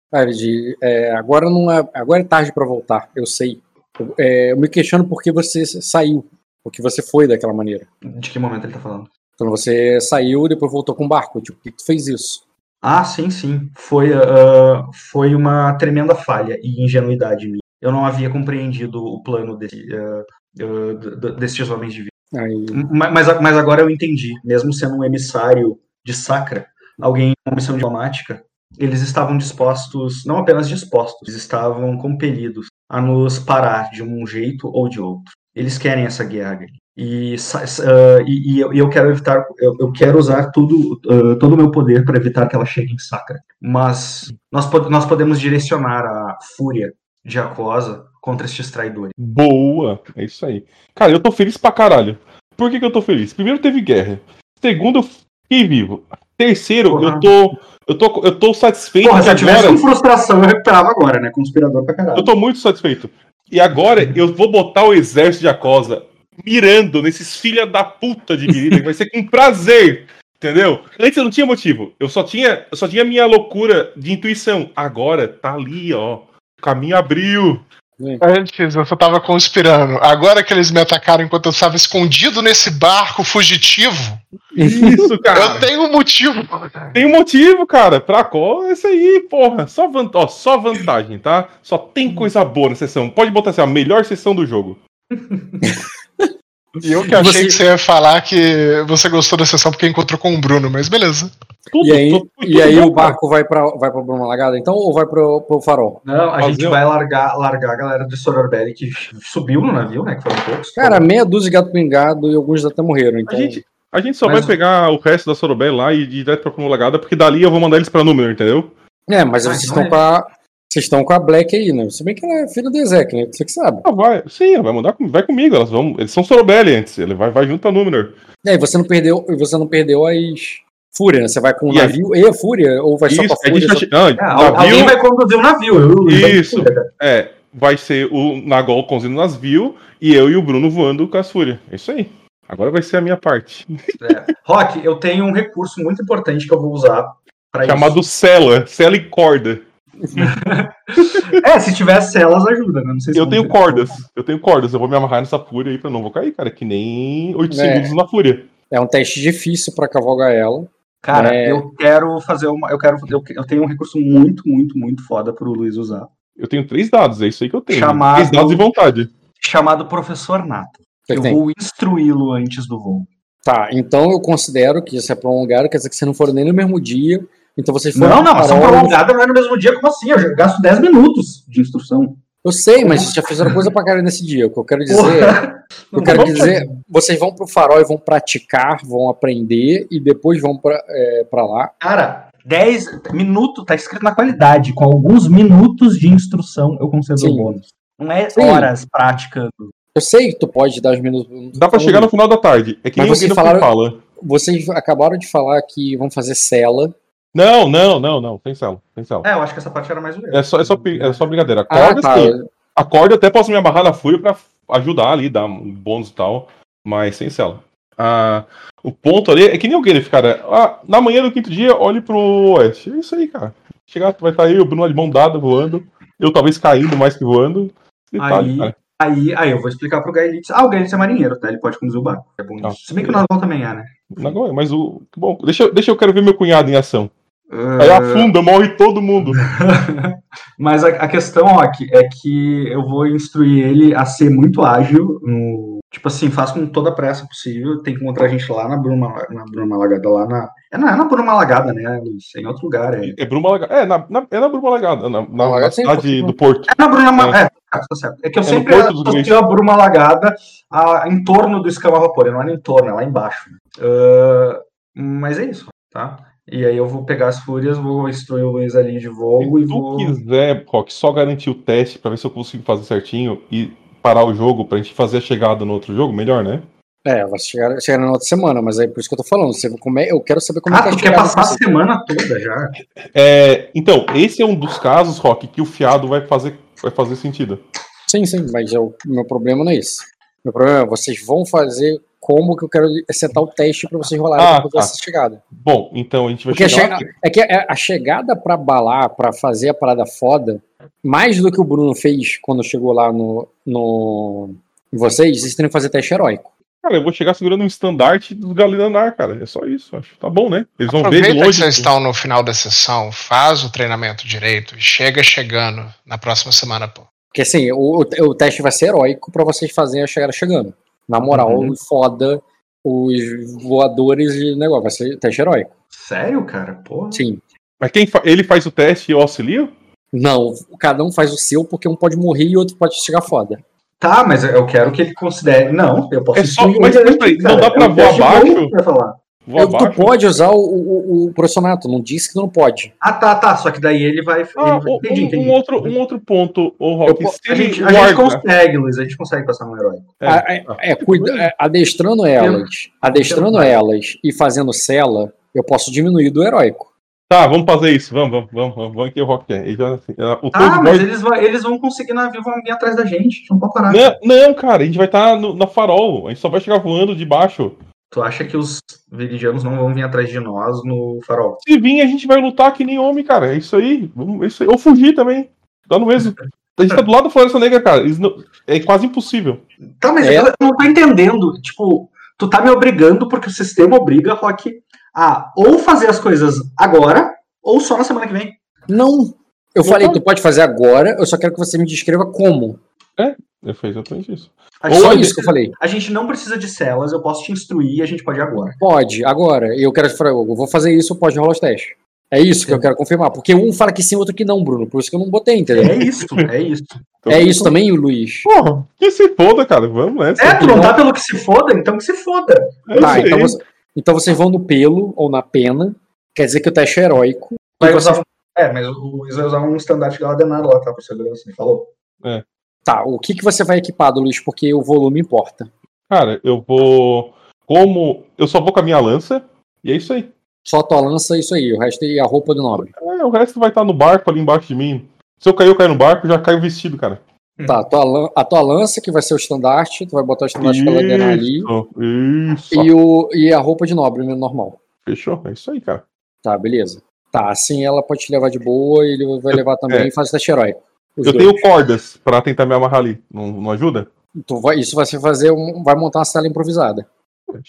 S1: É, agora não é, agora é tarde pra voltar, eu sei. Eu, é, eu me questiono por que você saiu, por que você foi daquela maneira.
S3: De que momento ele tá falando?
S1: Quando você saiu e depois voltou com o barco, tipo, por que tu fez isso?
S3: Ah, sim, sim. Foi, ah, foi uma tremenda falha e ingenuidade minha. Eu não havia compreendido o plano desse, ah, ah, d- d- destes homens de vida.
S1: Aí,
S3: Ma- Mas, mas agora eu entendi, mesmo sendo um emissário de Sacra, alguém com missão diplomática, eles estavam dispostos, não apenas dispostos, eles estavam compelidos a nos parar de um jeito ou de outro. Eles querem essa guerra. E, ah, e, e eu, quero evitar, eu, eu quero usar tudo, ah, todo o meu poder para evitar que ela chegue em Sacra. Mas nós, nós podemos direcionar a fúria de Aquosa contra estes traidores.
S4: Boa, é isso aí. Cara, eu tô feliz pra caralho. Por que, que eu tô feliz? Primeiro teve guerra. Segundo, eu fiquei vivo. Terceiro,
S3: Porra.
S4: eu tô. Eu tô, eu tô satisfeito
S3: Porra, se eu tivesse
S4: agora.
S3: com frustração, eu recuperava agora, né? Conspirador pra caralho.
S4: Eu tô muito satisfeito. E agora eu vou botar o exército de Acosa mirando nesses filha da puta de Mirida, que vai ser com prazer. Entendeu? Antes eu não tinha motivo. Eu só tinha, eu só tinha minha loucura de intuição. Agora tá ali, ó. O caminho abriu.
S2: Antes eu só tava conspirando. Agora que eles me atacaram enquanto eu estava escondido nesse barco fugitivo,
S4: Isso, cara.
S2: eu tenho um motivo.
S4: Tem um motivo, cara. Pra qual? Esse aí, porra. Só, van... ó, só vantagem, tá? Só tem coisa boa na sessão. Pode botar assim, a melhor sessão do jogo.
S2: E eu que achei
S1: Você-
S2: que você ia falar que você gostou da sessão porque encontrou com o Bruno, mas beleza.
S4: Tudo,
S1: e aí,
S4: tudo-
S1: e
S4: tudo
S1: aí
S4: bom,
S1: o barco vai pra, vai pra Bruma Lagada, então, ou vai pro, pro farol?
S3: Não, a
S4: Fazer
S3: gente vai largar, largar a galera de Sororbelli que subiu no navio, né? Que foram poucos.
S1: Cara, meia dúzia de gato pingado e alguns até morreram,
S4: A
S1: então...
S4: gente, a gente só
S3: Mas-
S4: vai pegar o resto da Sorobel lá e ir direto pra Croma Lagada, porque dali eu vou mandar eles pra Númenor, entendeu?
S1: É, mas
S3: Ah,
S1: vocês estão com a... Vocês estão com a Black aí, né? Se bem que ela é filha do Ezek, né? Você que sabe.
S4: Ah, vai. Sim, ela vai mandar com- vai comigo. Elas vão, eles são Sorobel antes. Ele vai, vai junto pra Númenor.
S1: E aí, você não perdeu, e você não perdeu as Fúria, né? Você vai com o
S4: E
S1: navio e a Fúria? Ou vai só
S4: Isso,
S1: com a
S4: a gente
S1: Fúria?
S4: vai,
S1: só-
S4: ah,
S3: É, al- alguém
S4: navio,
S3: vai conduzir o navio. Eu, eu-
S4: Isso. é, vai ser o Nagol conduzindo o navio e eu e o Bruno voando com as Fúria. É isso aí. Agora vai ser a minha parte.
S3: É. Rock, eu tenho um recurso muito importante que eu vou usar para isso.
S4: Chamado Cela. Cela e corda.
S3: É, se tiver celas, ajuda, né? Não sei se
S4: Eu tenho cordas. Eu tenho cordas. Eu vou me amarrar nessa Fúria aí pra não vou cair, cara. Que nem 8
S1: É.
S4: segundos na Fúria.
S1: É um teste difícil pra cavalgar ela.
S3: Cara,
S1: É.
S3: eu quero fazer uma. Eu quero. Eu, eu tenho um recurso muito, muito, muito foda pro Luiz usar.
S4: Eu tenho três dados, é isso aí que eu tenho.
S3: Chamado-
S4: Três dados e vontade.
S3: Chamado Professor Nato.
S1: que
S3: eu
S1: tem?
S3: vou instruí-lo antes do voo.
S1: Tá, então eu considero que isso é prolongado, quer dizer que vocês não foram nem no mesmo dia. Então vocês foram.
S3: Não, não, ação prolongada não é no mesmo dia, como assim? Eu já gasto 10 minutos de instrução.
S1: Eu sei, mas vocês já fizeram coisa pra caralho nesse dia. O que eu quero dizer.
S3: Porra.
S1: Eu quero dizer, vocês vão pro farol e vão praticar, vão aprender e depois vão pra, é, pra lá.
S3: Cara, 10 minutos, tá escrito na qualidade, com alguns minutos de instrução eu concedo
S1: Sim.
S3: o bônus. Não é
S1: Sim.
S3: horas praticando.
S1: Eu sei que tu pode dar os minutos.
S4: Dá pra chegar no final da tarde. É que
S1: Mas
S4: nem
S1: vocês falaram-
S4: fala.
S1: Vocês acabaram de falar que vão fazer cela.
S4: Não, não, não, não. Tem cela. Tem cela.
S3: É, eu acho que essa parte era mais ou menos.
S4: É só, é só, é só brincadeira.
S1: Ah,
S4: Corda,
S1: tá.
S4: sim. A corda eu até posso me amarrar na fúria pra ajudar ali, dar um bônus e tal, mas sem cela. Ah, o ponto ali é que nem o Guilherme, cara. Ah, na manhã do quinto dia, olhe pro oeste. É isso aí, cara. Chegar, vai estar aí o Bruno de mão dada voando. Eu talvez caindo mais que voando. Detalhe,
S3: Aí-
S4: cara.
S3: Aí, aí eu vou explicar pro Gaelitz. Ah, o Gaelitz é marinheiro, tá? Ele pode conduzir o barco. É bom
S4: Ah,
S3: isso. Se bem que o Naval também é, né?
S4: Agora, mas o. Bom, deixa, eu- deixa eu quero ver meu cunhado em ação. Aí
S3: Ah,
S4: afunda, morre todo mundo.
S3: Mas a, a questão, ó, que- é que eu vou instruir ele a ser muito ágil. No, tipo assim, faz com toda a pressa possível. Tem que encontrar a gente lá na Bruma, na Bruma Lagada, lá na. É na, é na Bruma Lagada, né, Luiz? É em outro lugar. É,
S4: É Bruma Lagada. É, na, na- é na Bruma Lagada, na, na, na
S1: Lagada
S4: cidade do Porto.
S3: é na Bruma.
S4: É.
S3: É, tá, certo. É que eu
S4: É
S3: sempre associo a Bruma Lagada a, em torno do escama vapor. Não é em torno, é lá embaixo. Ah, mas é isso, tá? E aí eu vou pegar as fúrias, vou instruir o Luiz ali de voo e
S4: Se tu
S3: vou.
S4: quiser, Rock, só garantir o teste pra ver se eu consigo fazer certinho e parar o jogo pra gente fazer a chegada no outro jogo, melhor, né?
S1: É, vai chegar, chegar na outra semana, mas é por isso que eu tô falando. Você, como é, eu quero saber como é
S3: Ah,
S1: que é a
S3: tu quer passar a semana toda já?
S4: É, então, esse é um dos casos, Rock, que o fiado vai fazer, vai fazer sentido.
S1: Sim, sim, mas o meu problema não é esse. Meu problema é vocês vão fazer como que eu quero sentar o teste pra vocês rolarem
S4: Ah, tá.
S1: essa chegada.
S4: Bom, então a gente vai
S1: Porque a,
S4: chegar.
S1: chega- é que a, a chegada pra balar, pra fazer a parada foda, mais do que o Bruno fez quando chegou lá no, no vocês, vocês têm que fazer teste heróico.
S4: Cara, eu vou chegar segurando um estandarte dos Galilenar, cara. É só isso, acho. Tá bom, né? Eles vão ver de
S2: Aproveita que
S4: longe.
S2: vocês estão no final da sessão, faz o treinamento direito e chega chegando na próxima semana, pô.
S1: Porque assim, o, o- teste vai ser heróico pra vocês fazerem a chegada chegando. Na moral,
S3: Uhum.
S1: foda os voadores e negócio. Vai ser teste heróico.
S3: Sério, cara? Porra.
S1: Sim.
S4: Mas quem fa- ele faz o teste e eu auxilio?
S1: Não, cada um faz o seu porque um pode morrer e outro pode chegar foda.
S3: Tá, mas eu quero que ele considere. Não, eu posso
S4: É só- mas peraí,
S3: aqui,
S4: não dá pra
S3: É um
S4: voar abaixo?
S3: pra falar.
S4: Vou
S1: Eu- tu pode usar o, o, o Prosonato, não disse que tu não pode.
S3: Ah, tá, tá. Só que daí ele vai. ele
S4: Ah,
S3: vai-
S4: um,
S3: entendi,
S4: um-
S3: entendi.
S4: um outro, um outro ponto, ô Rock.
S1: Eu-
S4: se
S3: A
S4: ele
S3: gente, a gente consegue, Luiz. A gente consegue passar no herói.
S4: É,
S1: é,
S4: tá.
S1: é, cuida- é, adestrando elas, adestrando
S3: vai.
S1: elas e fazendo cela, eu posso diminuir do heróico.
S4: Tá, vamos fazer isso. Vamos, vamos, vamos, vamos, vamos que o Rock quer. Ele já, assim, ah, o
S3: Ah, mas eles, vão- eles vão conseguir navio, vão vir atrás da gente. Não pode parar.
S4: Não, não, cara, a gente vai estar na farol. A gente só vai chegar voando de baixo.
S3: Tu acha que os viridianos não vão vir atrás de nós no farol?
S4: Se vir, a gente vai lutar que nem homem, cara. É isso aí. É isso aí. Ou fugir também. Dá no mesmo. A gente tá do lado da Floresta Negra, cara. Não- É quase impossível.
S3: Tá, mas
S1: É.
S3: eu não tô entendendo. Tipo, tu tá me obrigando porque o sistema obriga, Rock, a ou fazer as coisas agora, ou só na semana que vem.
S1: Não. Eu
S4: Não
S1: falei,
S4: pode.
S1: tu pode fazer agora, eu só quero que você me descreva como.
S4: Eu fiz exatamente isso.
S3: A
S1: É
S3: gente,
S1: só
S3: não
S1: isso que eu
S3: precisa-
S1: falei.
S3: a gente não precisa de celas, eu posso te instruir e a gente pode ir agora.
S1: Pode, agora. Eu quero falar, eu vou fazer isso, pode rolar os testes. É isso que eu quero confirmar. Porque um fala que sim, outro que não, Bruno. Por isso que eu não botei, entendeu?
S3: É isso, é isso.
S4: Então,
S1: É isso também, Luiz?
S4: Porra, que se foda, cara. Vamos nessa.
S3: É, tu não tá pelo que se foda, então que se foda.
S4: É
S1: Tá, então, você- então vocês vão no pelo ou na pena. Quer dizer que o teste é heróico.
S3: Vai
S1: você-
S3: usar um- É, mas o Luiz vai usar um estandarte galadenado lá, tá? Por segurança, ele falou.
S1: Tá, o que, que você vai equipado, Luiz? Porque o volume importa.
S4: Cara, eu vou. Como. Eu só vou com a minha lança. E é isso aí.
S1: Só a tua lança, isso aí. O resto é a roupa do nobre.
S4: É, o resto vai estar no barco ali embaixo de mim. Se eu cair, eu caio no barco, já cai o vestido, cara.
S1: Tá, a tua, a tua lança, que vai ser o estandarte. Tu vai botar o estandarte pra laderar ali.
S4: Isso, isso.
S1: E, o, e a roupa de nobre, né, normal.
S4: Fechou? É isso aí, cara.
S1: Tá, beleza. Tá, assim ela pode te levar de boa e ele vai levar também
S4: É.
S1: e faz o teste heróico. Os
S4: eu
S1: dois.
S4: tenho cordas pra tentar me amarrar ali. Não, não ajuda?
S1: Vai, isso vai ser fazer um, vai montar uma cela improvisada,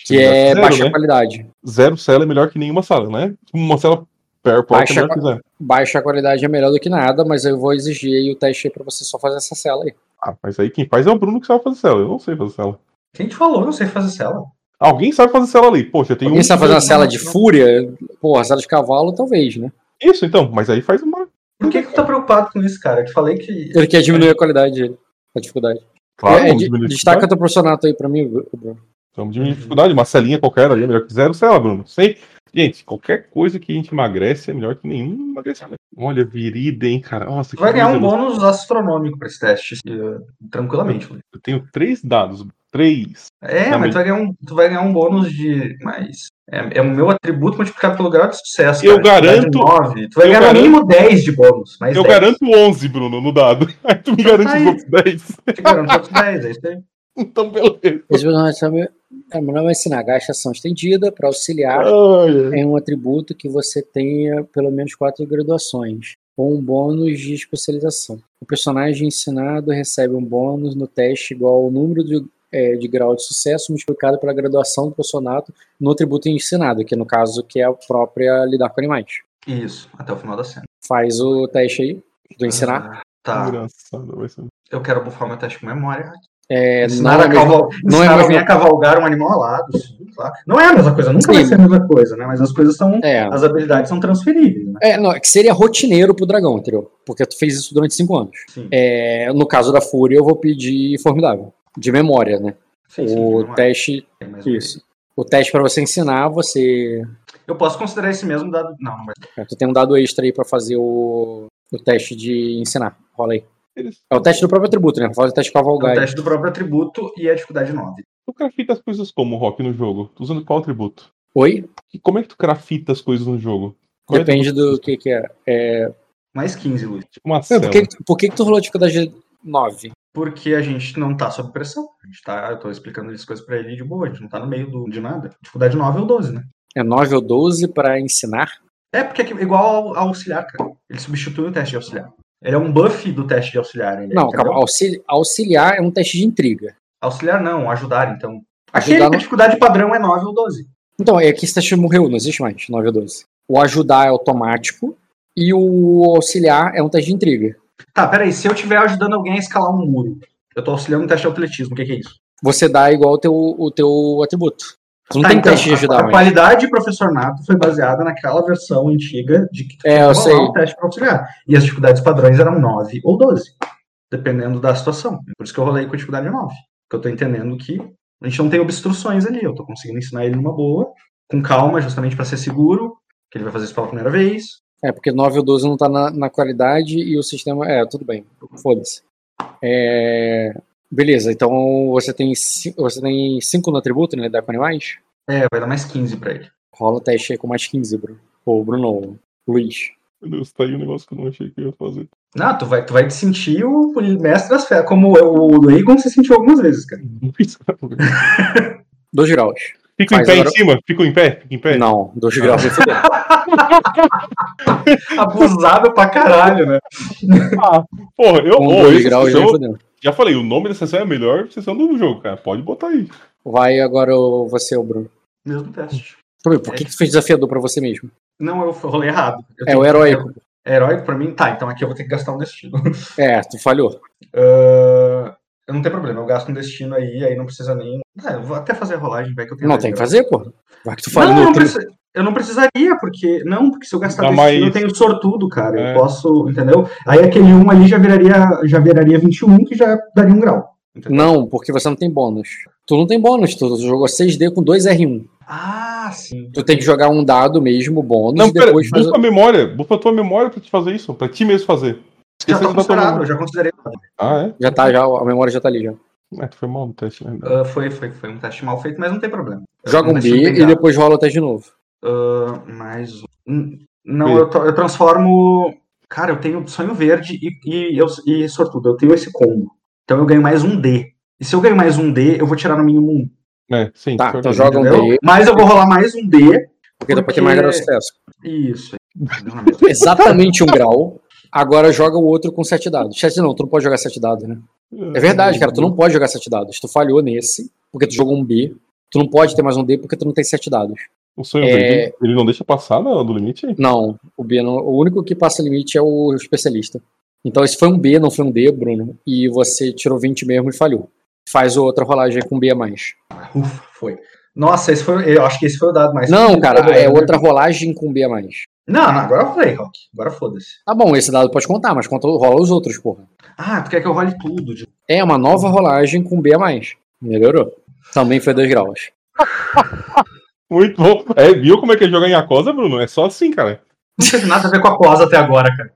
S1: que é
S4: zero,
S1: baixa
S4: né?
S1: qualidade.
S4: Zero cela é melhor que nenhuma sala, né? Uma cela PowerPoint é
S1: Baixa
S4: melhor que zero.
S1: Baixa qualidade é melhor do que nada, mas eu vou exigir aí o teste aí pra você só fazer essa cela aí.
S4: Ah, mas aí quem faz é o Bruno que sabe fazer cela. Eu não sei fazer cela.
S3: Quem te falou? Eu sei fazer cela.
S4: Alguém sabe fazer cela ali. Poxa, tem
S1: Alguém
S4: um.
S1: sabe fazer uma
S3: não,
S1: cela
S3: não,
S1: de
S3: não.
S1: fúria? Porra, cela de cavalo, talvez, né?
S4: Isso, então. Mas aí faz uma.
S3: Por que, que tu tá preocupado com isso, cara? Eu te falei que.
S1: Ele quer diminuir a qualidade dele, a dificuldade.
S4: Claro,
S1: É,
S4: a
S1: destaca
S4: dificuldade.
S1: teu personato aí pra mim, Bruno.
S4: Vamos diminuir a dificuldade. Uma celinha qualquer ali é melhor que zero cela, Bruno. Sem... Gente, qualquer coisa que a gente emagrece é melhor que nenhum emagrecimento. Olha, virida, hein, cara. Nossa,
S3: Tu vai ganhar um
S4: coisa
S3: bônus astronômico pra esse teste, eh, tranquilamente.
S4: Eu tenho três dados. Três.
S3: É, mas tu vai, ganhar um, tu vai ganhar um bônus de. Mas. É, é o meu atributo multiplicado pelo grau de sucesso.
S4: Eu
S3: cara.
S4: garanto-
S3: Tu vai de nove. Tu vai
S4: eu
S3: ganhar no
S4: garanto-
S3: mínimo 10 de bônus. Mais
S4: Eu
S3: 10.
S4: garanto 11, Bruno, no dado. Aí tu me garante
S3: aí.
S4: os outros 10.
S3: Eu te garanto outros 10, é isso aí.
S4: Então, beleza.
S1: Esse personagem sabe- é vai ensinar gaste ação estendida para auxiliar em um atributo que você tenha pelo menos quatro graduações, ou um bônus de especialização. O personagem ensinado recebe um bônus no teste igual ao número de, é, de grau de sucesso multiplicado pela graduação do personato no atributo ensinado, que no caso que é a própria lidar com animais.
S3: Isso, até o final da cena.
S1: Faz o teste aí do ensinar.
S3: Ah, tá.
S4: Engraçado, vai ser.
S3: Eu quero bufar meu teste com memória.
S1: É,
S3: Ensinar,
S1: não
S3: a,
S1: é
S3: caval...
S1: não é
S3: alguém a cavalgar um animal alado. sim, claro. Não é a mesma coisa, nunca vai
S1: Sim.
S3: ser a mesma coisa, né? Mas as coisas são.
S1: É.
S3: As habilidades são transferíveis, né?
S1: É, não, é que seria rotineiro pro dragão, entendeu? Porque tu fez isso durante cinco anos. É, no caso da Fúria, eu vou pedir formidável. De memória, né?
S3: Sim, sim,
S1: o
S3: não é.
S1: teste.
S3: Um
S1: Isso. O teste pra você ensinar, você.
S3: Eu posso considerar esse mesmo dado. Não, não vai.
S1: é, Tu tem um dado extra aí pra fazer o, o teste de ensinar. Rola aí.
S4: Eles
S1: É o teste do próprio atributo, né? Faz o teste
S3: É o
S1: cavalgar. aí.
S3: teste do próprio atributo e a dificuldade 9.
S4: Tu grafita as coisas como, Rock, no jogo? Tu usando qual atributo?
S1: Oi?
S4: E como é que tu grafita as coisas no jogo? Qual é
S1: Depende
S4: atributo
S1: do que que é. é...
S3: Mais 15, Luiz.
S4: Tipo uma cela.
S1: por que, por que, que tu rolou a dificuldade 9?
S3: Porque a gente não tá sob pressão. A gente tá, eu tô explicando as coisas pra ele de boa, a gente não tá no meio do, de nada. Dificuldade 9 ou 12, né?
S1: É 9 ou 12 pra ensinar?
S3: É, porque é que- igual ao, ao auxiliar, cara. Ele substitui o teste de auxiliar. Ele é um buff do teste de auxiliar. Ele,
S1: Não, calma. Auxili- auxiliar é um teste de intriga.
S3: Auxiliar não, ajudar, então.
S1: Ajudar
S3: Aquele que
S1: não-
S3: a dificuldade padrão é 9 ou 12.
S1: Então, é que esse teste morreu, não existe mais, 9 ou 12. O ajudar é automático e o auxiliar é um teste de intriga.
S3: Tá, peraí, se eu estiver ajudando alguém a escalar um muro, eu tô auxiliando um teste de atletismo, o que, que é isso?
S1: Você dá igual o teu, o teu atributo. Não
S3: Tá,
S1: tem
S3: então,
S1: teste de
S3: a-
S1: ajudar
S3: A,
S1: mais.
S3: qualidade professor Nato foi baseada naquela versão antiga de que tu
S1: É, eu sei.
S3: um teste para auxiliar. E as dificuldades padrões eram 9 ou 12, dependendo da situação. Por isso que eu rolei com a dificuldade 9. Porque eu tô entendendo que a gente não tem obstruções ali. Eu tô conseguindo ensinar ele numa boa, com calma, justamente para ser seguro, que ele vai fazer isso pela primeira vez.
S1: É, porque 9 ou 12 não tá na, na qualidade e o sistema. É, tudo bem. Foda-se. É, Beleza, então você tem 5 você tem cinco no atributo, né? Lidar com animais?
S3: É, vai dar mais 15 para ele.
S1: Rola o teste aí com mais 15, Bruno. Ô, Bruno, Luiz.
S4: Meu Deus, tá aí um negócio que eu não achei que eu ia fazer.
S3: Não, tu vai, tu vai te sentir o mestre das férias, como o Egon se sentiu algumas vezes, cara.
S4: Não fiz nada.
S1: Dois graus.
S4: Fico em pé
S1: agora-
S4: em cima? Fico em pé? Fico em pé?
S1: Não, dois graus foder.
S3: Abusado pra caralho, né?
S4: Porra, eu,
S1: Com dois graus
S4: sessão-
S1: fodendo.
S4: já falei, o nome da sessão é a melhor sessão do jogo, cara. Pode botar aí.
S1: Vai agora você, o Bruno.
S3: Mesmo teste.
S1: Por que, que tu fez desafiador pra você mesmo?
S3: Não, eu rolei errado. Eu
S1: É o
S3: que-
S1: heróico.
S3: É heróico pra mim? Tá, então aqui eu vou ter que gastar um destino.
S1: É, tu falhou.
S3: Ah, eu não tem problema, eu gasto um destino aí, aí não precisa nem. Ah, eu vou até fazer a rolagem, vai que eu tenho.
S1: Não, tem que fazer, pô. Vai que tu falhou
S3: Não,
S1: no
S3: não precisa- eu não precisaria, porque. Não, porque se eu gastar
S4: Dá
S3: destino,
S4: mais-
S3: eu tenho sortudo, cara.
S4: É.
S3: Eu posso, entendeu? Aí aquele 1 ali já viraria, já viraria 21, que já daria um grau. entendeu?
S1: Não, porque você não tem bônus. Tu não tem bônus, tu jogou 6D com 2 R1.
S3: Ah, sim.
S1: Tu tem que jogar um dado mesmo, bônus,
S4: Não,
S1: e
S4: pera,
S1: depois fazer.
S4: bufa a memória. Bufa a tua memória pra te fazer isso. Pra ti mesmo fazer.
S3: Já tá considerado, já considerei.
S4: Ah,
S1: Já tá, já, a memória já tá ali já.
S4: é? É, foi mal no teste, né?
S3: Ah, foi, foi, foi um teste mal feito, mas não tem problema.
S1: Joga um B e depois rola o teste de novo.
S3: Ah, mais um. Não, eu, to- eu transformo. Cara, eu tenho sonho verde e, e, eu, e sortudo. Eu tenho esse combo. Então eu ganho mais um D. E se eu ganho mais um D, eu vou tirar no mínimo um.
S4: É, sim.
S1: Tá, então
S4: joga-
S1: joga um? D,
S3: Mas eu vou rolar mais um D.
S1: porque depois tem mais grau de sucesso.
S3: Isso.
S1: Exatamente um grau. Agora joga o outro com 7 dados. 7 não, tu não pode jogar 7 dados, né? É verdade, cara, tu não pode jogar 7 dados. Tu falhou nesse, porque tu jogou um B. Tu não pode ter mais um D porque tu não tem 7 dados.
S4: O sonho
S1: É-
S4: verde, ele não deixa passar no, do limite?
S1: Não, o B não. O único que passa limite é o especialista. Então esse foi um B, não foi um D, Bruno. E você tirou 20 mesmo e falhou. Faz outra rolagem com B a mais.
S3: Ufa, foi. Nossa, esse foi. Eu acho que esse foi o dado mais.
S1: Não, cara, é outra rolagem com B a mais.
S3: Não, não, agora eu falei, Rock. Agora foda-se.
S1: Tá bom, esse dado pode contar, mas conta, rola os outros, porra.
S3: Ah, tu quer que eu role tudo? De...
S1: É uma nova rolagem com B a mais. Melhorou. Também foi 2 graus.
S4: Muito bom. É, viu como é que é jogar em Acosa, Bruno? É só assim, cara.
S3: Não teve nada a ver com a cosa até agora, cara.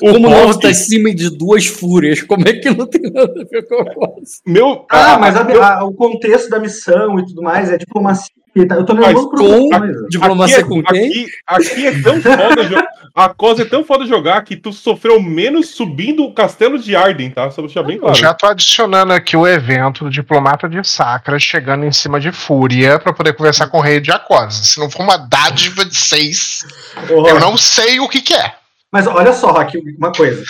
S4: O
S1: Como
S4: Rock-
S1: novo tá em cima de duas fúrias, como é que não tem nada a ver com a?
S4: Meu.
S3: Ah,
S4: a-
S3: mas a-
S4: meu-
S3: a- o contexto da missão e tudo mais é diplomacia. Tá? Eu tô nervoso por
S1: com-. Diplomacia
S4: aqui,
S1: com
S4: é,
S1: quem?
S4: aqui, aqui é tão foda jogar. A Cosa é tão foda jogar que tu sofreu menos subindo o castelo de Arden, tá? Só deixar bem claro.
S2: Já tô adicionando aqui o evento do Diplomata de Sacra chegando em cima de Fúria pra poder conversar com o Rei de Acosa. Se não for uma dádiva de seis,
S3: Ô,
S2: eu não sei o que, que é.
S3: Mas olha só, Rock, uma coisa.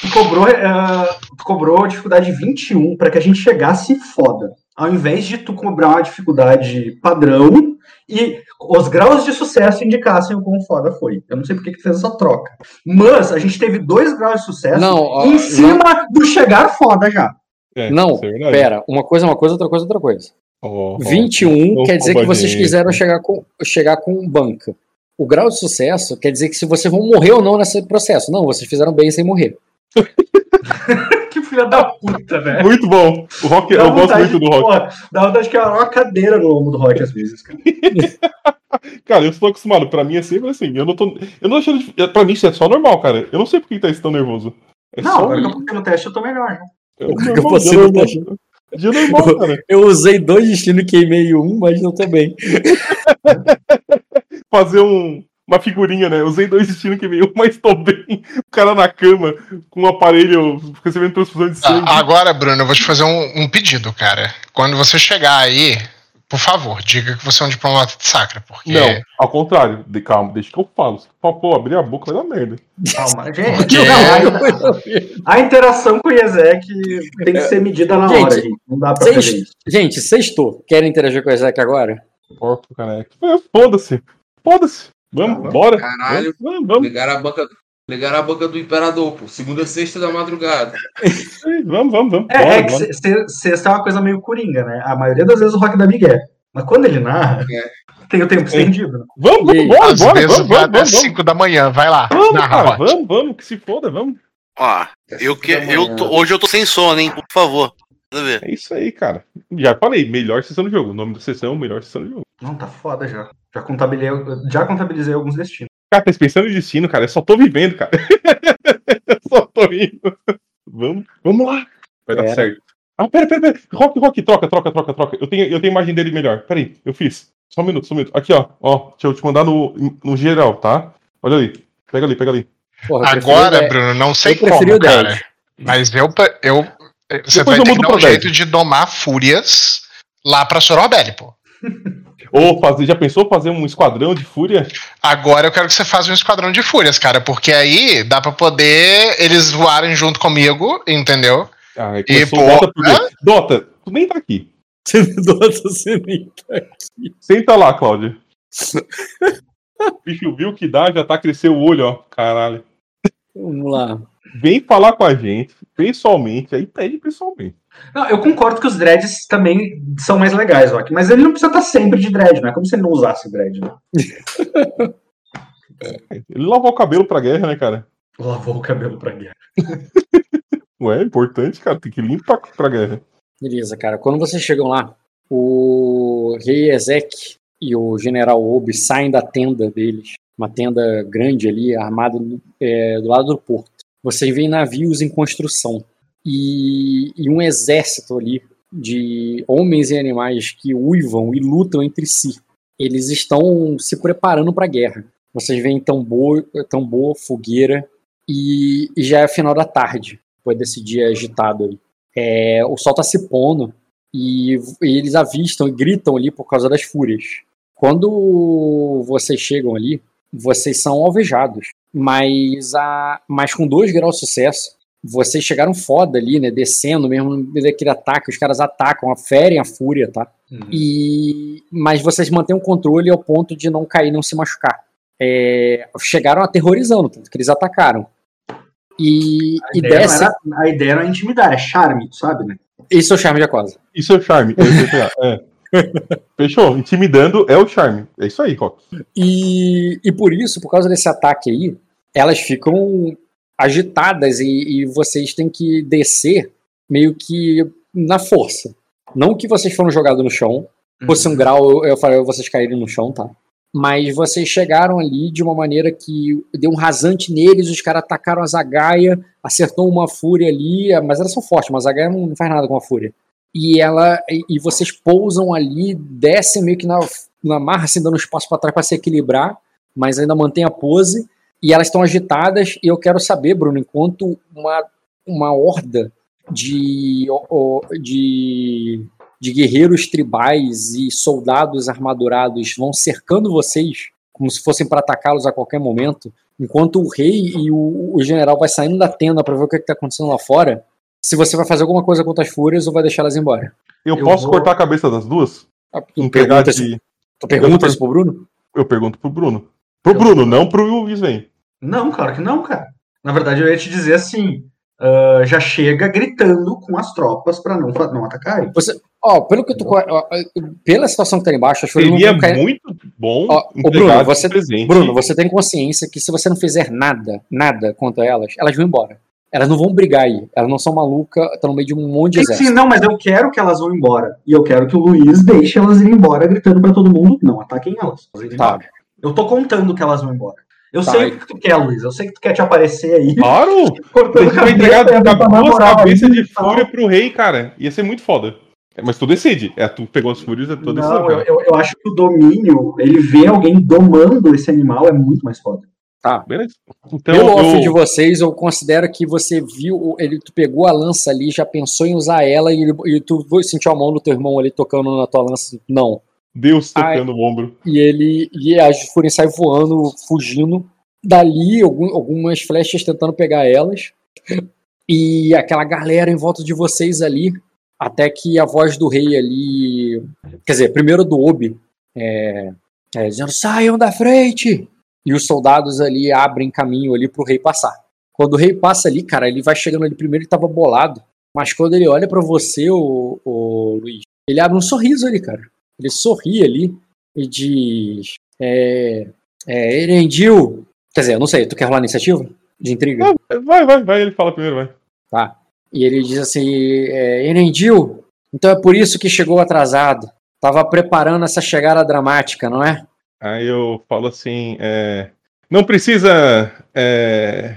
S3: Tu cobrou, eh, tu cobrou dificuldade 21 pra que a gente chegasse foda. Ao invés de tu cobrar uma dificuldade padrão e os graus de sucesso indicassem o quão foda foi. Eu não sei por que que fez essa troca. Mas a gente teve dois graus de sucesso
S1: Não, ó,
S3: em cima do chegar foda já.
S4: É,
S1: Não,
S4: é
S1: pera, uma coisa é uma coisa, outra coisa é outra coisa.
S4: Ó.
S1: 21
S4: não
S1: quer dizer que vocês
S4: gente.
S1: quiseram chegar com, chegar com banca. O grau de sucesso quer dizer que se vocês vão morrer ou não nesse processo. Não, vocês fizeram bem sem morrer.
S3: Que filha da puta, velho.
S4: Muito bom. O Rock,
S3: Dá
S4: eu gosto muito do
S3: de-
S4: Rock.
S3: porra, Dá vontade de quebrar uma cadeira no lombo do Rock às vezes, cara.
S4: Cara, eu estou acostumado. Pra mim é sempre assim. Eu não tô. Eu não achando. de- Pra mim isso é só normal, cara. Eu não sei por que tá tão nervoso. É
S3: Não,
S4: só
S3: agora que eu passei no teste eu tô melhor. né?
S1: Que eu
S4: normal,
S1: passei no teste.
S4: Dia normal, cara.
S1: Eu usei dois destinos e queimei um, mas não tô bem.
S4: Fazer um, uma figurinha, né? Usei dois destinos que veio, mas tô bem. O cara na cama, com um aparelho recebendo transfusão de sangue.
S2: Ah, agora, Bruno, eu vou te fazer um, um pedido, cara. Quando você chegar aí, por favor, diga que você é um diplomata de sacra, porque.
S4: Não, ao contrário. De, calma, deixa que eu falo. Se pô, pô, abrir a boca vai dar merda.
S3: Calma, gente.
S2: Porque-
S3: não, a, a interação com o Iezek tem que ser medida na
S1: Gente,
S3: hora, gente. Não dá pra fazer isso.
S1: gente, sextou. Querem interagir com o Isaac agora?
S4: É, Foda-se. Foda-se. Vamos, bora.
S5: Caralho.
S4: Vamos, vamos,
S5: Ligaram a banca, ligaram a banca do imperador, pô. Segunda, sexta da madrugada.
S4: vamos, vamos, vamos.
S3: É,
S4: Bora,
S3: é que
S4: bora.
S3: sexta é uma coisa meio coringa, né? A maioria das vezes o rock dá migué. Mas quando ele narra,
S5: É.
S3: tem o tempo estendido. né?
S4: Vamos, vamos, bora,
S2: Às
S4: bora,
S2: vezes
S4: vamos, vamos, vamos.
S2: 5 da manhã, vai lá.
S4: Vamos,
S2: narra,
S4: cara, vamos, vamos, que se foda, vamos.
S6: Ó, eu que, eu tô- hoje eu tô sem sono, hein? Por favor.
S4: É isso aí, cara. Já falei, melhor sessão do jogo. O nome da sessão, melhor sessão do jogo.
S3: Não, tá foda já. Já contabilizei, já contabilizei alguns destinos.
S4: Cara, tá pensando em destino, cara. Eu só tô vivendo, cara. eu só tô indo. Vamos, vamos lá. Vai dar
S1: Pera.
S4: certo. Ah, pera, pera, pera. Rock, Rock, troca, troca, troca, troca. Eu tenho, eu tenho imagem dele melhor. Pera aí, eu fiz. Só um minuto, só um minuto. Aqui, ó. Ó, deixa eu te mandar no, no geral, tá? Olha ali. Pega ali, pega ali.
S1: Porra,
S2: Agora. Bruno, não sei como,
S1: o 10.
S2: cara. Mas eu. eu você
S4: Depois
S2: vai
S4: eu
S2: ter que dar um
S4: 10.
S2: jeito de domar fúrias lá pra Sorobelli, pô.
S4: Ou fazer, já pensou fazer um esquadrão de fúria?
S2: Agora eu quero que você faça um esquadrão de fúrias, cara, porque aí dá pra poder eles voarem junto comigo, entendeu?
S4: Ah,
S2: E, pô,
S4: Dota por quê? Dota, tu nem tá aqui.
S1: Nossa, você nem tá aqui.
S4: Senta lá, Cláudia. Bicho viu que dá, já tá crescendo o olho, ó. Caralho.
S1: Vamos lá.
S4: Vem falar com a gente, pessoalmente, aí pede pessoalmente.
S3: Não, eu concordo que os dreads também são mais legais, Rock. Mas ele não precisa estar sempre de dread, né? Como se ele não usasse dread, né?
S4: Ele lavou o cabelo pra guerra, né, cara?
S3: Lavou o cabelo pra guerra.
S4: Ué, é importante, cara. Tem que limpar pra guerra.
S1: Beleza, cara. Quando vocês chegam lá, o rei Ezek e o general Obi saem da tenda deles, uma tenda grande ali, armada é, do lado do porto. Vocês veem navios em construção e, e um exército ali de homens e animais que uivam e lutam entre si. Eles estão se preparando para a guerra. Vocês veem tambor, tambor fogueira e, e já é final da tarde, depois desse dia agitado ali é, o sol tá se pondo e, e eles avistam e gritam ali por causa das fúrias. Quando vocês chegam ali, vocês são alvejados, mas, a, mas com dois graus de sucesso, vocês chegaram foda ali, né? Descendo mesmo no meio daquele ataque, os caras atacam, ferem a fúria, tá? E, mas vocês mantêm o controle ao ponto de não cair, não se machucar. É, chegaram aterrorizando, tanto que eles atacaram. E,
S3: A
S1: e
S3: ideia, não
S1: descem.
S3: era, a ideia é intimidar, é charme, sabe, né?
S1: Esse é o charme de Aquosa.
S4: Isso é o charme. É é. Fechou. Intimidando é o charme. É isso aí, Rock.
S1: E, e por isso, por causa desse ataque aí, elas ficam agitadas e, e vocês têm que descer meio que na força. Não que vocês foram jogados no chão, fosse um grau, eu, eu falei vocês caírem no chão, tá? Mas vocês chegaram ali de uma maneira que deu um rasante neles, os caras atacaram a Zagaia, acertou uma fúria ali, mas elas são fortes, mas a Zagaia não faz nada com a fúria. E ela e, vocês pousam ali, descem meio que na, na marra, assim, dando espaço para trás para se equilibrar, mas ainda mantém a pose. E elas estão agitadas, e eu quero saber, Bruno, enquanto uma, uma horda de, de, de guerreiros tribais e soldados armadurados vão cercando vocês, como se fossem para atacá-los a qualquer momento, enquanto o rei e o, o general vai saindo da tenda para ver o que está acontecendo lá fora, se você vai fazer alguma coisa contra as fúrias ou vai deixar elas embora.
S4: Eu,
S3: Eu
S4: posso
S3: vou-
S4: cortar a cabeça das duas?
S1: Ah, Tu pergunta,
S4: de...
S1: tu pergunta isso pro Bruno?
S4: Eu pergunto pro Bruno. Pro
S3: Eu-
S4: Bruno, não pro Sven.
S3: Não, claro que não, cara. Na verdade, eu ia te dizer assim: ah, já chega gritando com as tropas pra não, fa- não atacarem.
S1: Ó, pelo que tu. ó, pela situação que tá embaixo, acho que
S4: Seria
S1: cair-
S4: muito bom
S1: Ó,
S4: entregar
S1: Bruno, você-
S4: presente.
S1: Bruno, você tem consciência que se você não fizer nada, nada contra elas, elas vão embora. Elas não vão brigar aí. Elas não são malucas, estão no meio de um monte de
S3: Sim, sim,
S1: exército.
S3: não, mas eu quero que elas vão embora. E eu quero que o Luiz deixe elas irem embora gritando pra todo mundo: não ataquem elas. elas
S1: Tá.
S3: embora. Eu tô contando que elas vão embora. Eu
S1: Tá,
S3: sei o que tu quer, Luiz. Eu sei que tu quer te aparecer aí,
S4: Claro!
S3: Cortando
S4: gente vai entregar
S3: cabeça,
S4: duas cabeças
S3: aí
S4: de
S3: tal.
S4: fúria pro rei, cara. Ia ser muito foda. É, Mas tu decide. É, tu pegou as fúrias, é tua decisão.
S3: Não, eu, eu, eu acho que o domínio, ele vê alguém domando esse animal, é muito mais foda.
S4: Beleza. Então,
S1: Pelo off
S4: eu-
S1: de vocês, eu considero que você viu, ele, tu pegou a lança ali, já pensou em usar ela e, ele- e tu sentiu a mão do teu irmão ali tocando na tua lança. Não.
S4: Deus
S1: Ai.
S4: tocando o ombro.
S1: E ele e a Fúria sai voando, fugindo. Dali, algum- algumas flechas tentando pegar elas. E aquela galera em volta de vocês ali. Até que a voz do rei ali. Quer dizer, primeiro do Obi. É, é, dizendo: saiam da frente! E os soldados ali abrem caminho ali pro rei passar. Quando o rei passa ali, cara, ele vai chegando ali primeiro, ele tava bolado. Mas quando ele olha pra você, o, o Luiz, ele abre um sorriso ali, cara. Ele sorri ali e diz: É. É. Erendil. Quer dizer, eu não sei, tu quer rolar iniciativa? De intriga?
S4: Ah, Vai, vai, vai. Ele fala primeiro, vai.
S1: Tá. E ele diz assim: é, Erendil, então é por isso que chegou atrasado. Tava preparando essa chegada dramática, não é?
S4: Aí eu falo assim, é, não precisa. é,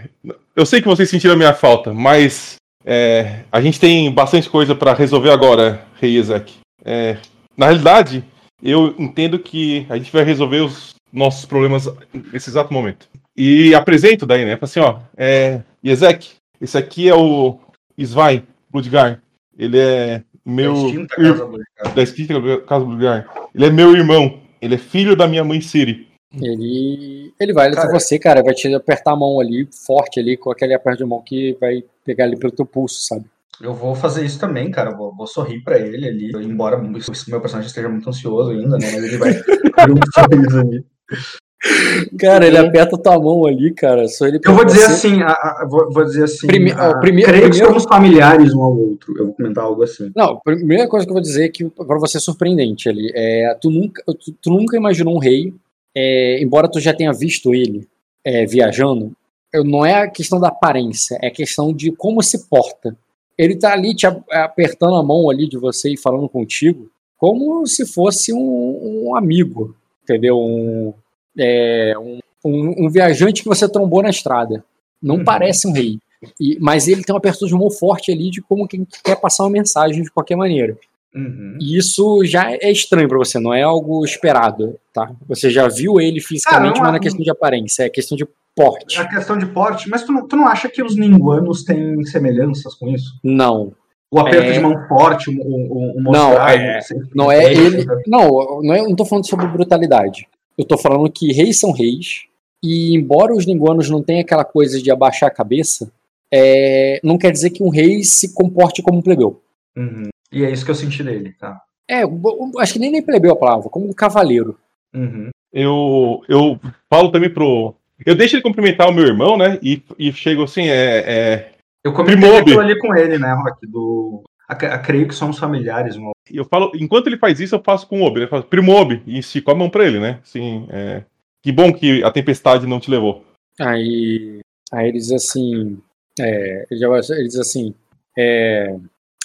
S4: eu sei que vocês sentiram a minha falta, mas é, a gente tem bastante coisa para resolver agora, Rei Ezek. É, na realidade, eu entendo que a gente vai resolver os nossos problemas nesse exato momento. E apresento daí, né? Falo assim, ó, é, esse aqui é o Svein Bloodgar. Ele é meu. Da extinta Casa Bloodgar. Ele é meu irmão. Ele é filho da minha mãe Siri.
S1: Ele, ele vai ali
S3: Cara.
S1: até você, cara, vai te apertar a mão ali, forte ali, com aquele aperto de mão que vai pegar ali pelo teu pulso, sabe?
S3: Eu vou fazer isso também, cara. Eu Vou, vou sorrir pra ele ali. Embora o meu personagem esteja muito ansioso ainda, né? Mas ele vai abrir um sorriso ali.
S1: Cara, ele aperta tua mão ali, cara. Só ele
S3: Eu vou dizer assim, a- a- vou, vou dizer assim.
S1: Prime-
S3: a-
S1: prime-
S3: creio que
S1: primeiro-
S3: somos familiares um ao outro. Eu vou comentar algo assim.
S1: Não, a primeira coisa que eu vou dizer é que pra você é surpreendente ali. É, tu, nunca, tu, tu nunca imaginou um rei, é, embora tu já tenha visto ele é, viajando, não é a questão da aparência, é a questão de como se porta. Ele tá ali te apertando a mão ali de você e falando contigo como se fosse um, um amigo, entendeu? Um, é, um, um- um viajante que você trombou na estrada. Não
S3: Uhum.
S1: parece um rei. E- mas ele tem uma apertura de mão forte ali de como quem quer passar uma mensagem de qualquer maneira.
S3: Uhum.
S1: E isso já é estranho pra você, não é algo esperado, tá? Você já viu ele fisicamente,
S3: não,
S1: mas na
S3: ah,
S1: questão de aparência, é questão de porte.
S3: A questão de porte, mas tu não, tu não acha que os ninguanos têm semelhanças com isso?
S1: Não,
S3: O aperto
S1: É.
S3: de mão forte, o, o, o
S1: Não,
S3: mostrar,
S1: é-
S3: o sempre-
S1: não é ele. Não, não, é, não tô falando sobre brutalidade. Eu tô falando que reis são reis, e embora os linguanos não tenham aquela coisa de abaixar a cabeça, é, não quer dizer que um rei se comporte como um plebeu.
S3: Uhum. E é isso que eu senti dele, tá?
S1: É, acho que nem nem plebeu a palavra, como um cavaleiro.
S3: Uhum.
S4: Eu, eu falo também pro. Eu deixo ele cumprimentar o meu irmão, né? E, e chego assim, é. é
S3: Eu comentei
S4: Primob.
S3: aquilo ali com ele, né, Rock? Do... ac- creio que somos familiares. Um...
S4: eu falo, enquanto ele faz isso, eu faço com o Obi. Eu falo, Primob, e estico a mão pra ele, né? Assim, é, que bom que a tempestade não te levou.
S1: Aí, aí ele diz assim, é, ele, já ele diz assim, é,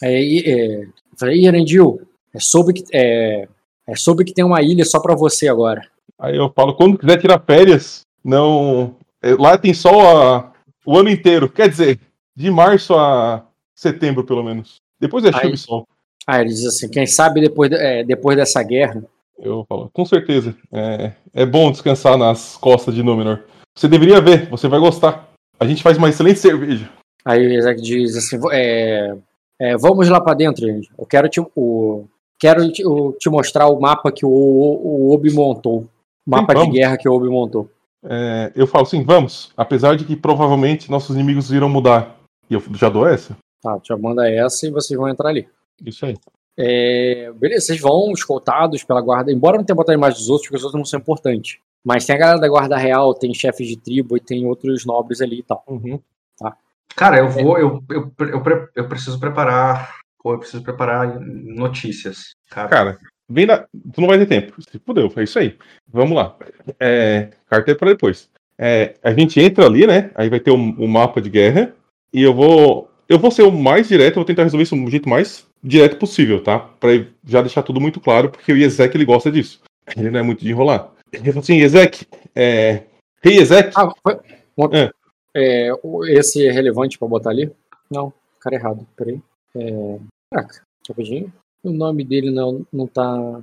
S1: é, é, eu falei, "Ih, Erendil, é, soube que é, é, soube que tem uma ilha só pra você agora.
S4: Aí eu falo, quando quiser tirar férias, não. é, Lá tem sol a- o ano inteiro. Quer dizer, de março a setembro, pelo menos. Depois é chuva
S1: Aí-
S4: e sol.
S1: Aí ele diz assim, quem sabe depois, de- é, depois dessa guerra,
S4: Eu falo, com certeza. É, é bom descansar nas costas de Númenor. Você deveria ver, você vai gostar. A gente faz uma excelente cerveja.
S1: aí o Isaac diz assim, "Vo- é, é, vamos lá pra dentro, Erendil. eu quero te, o, quero te, o- te mostrar o mapa que o, o Obi montou, o mapa de
S4: vamos.
S1: guerra que o Obi montou.
S4: É, eu falo assim, vamos. Apesar de que provavelmente nossos inimigos irão mudar. E eu já dou essa?
S1: Tá, já manda essa e vocês vão entrar ali.
S4: Isso aí.
S1: É, beleza, vocês vão escoltados pela guarda, embora não tenha botado a imagem dos outros, porque os outros não são importantes. Mas tem a galera da guarda real, tem chefes de tribo e tem outros nobres ali e tal.
S4: Uhum.
S3: Cara, eu vou, eu, eu, eu, pre- eu preciso preparar, pô, eu preciso preparar notícias, cara.
S4: Cara, vem da. Tu não vai ter tempo. Se fudeu, é isso aí. Vamos lá. É, carteira pra depois. É, a gente entra ali, né? Aí vai ter o um, mapa de guerra. E eu vou. Eu vou ser o mais direto, eu vou tentar resolver isso do jeito mais direto possível, tá? Pra já deixar tudo muito claro, porque o Ezek ele gosta disso. Ele não é muito de enrolar. Ele falou assim, Ezek, é. Rei Ezek,
S1: Ah, foi, uma-
S4: É.
S1: é, esse é relevante pra botar ali? Não, cara errado, peraí. É, caraca, rapidinho. O nome dele não, não tá.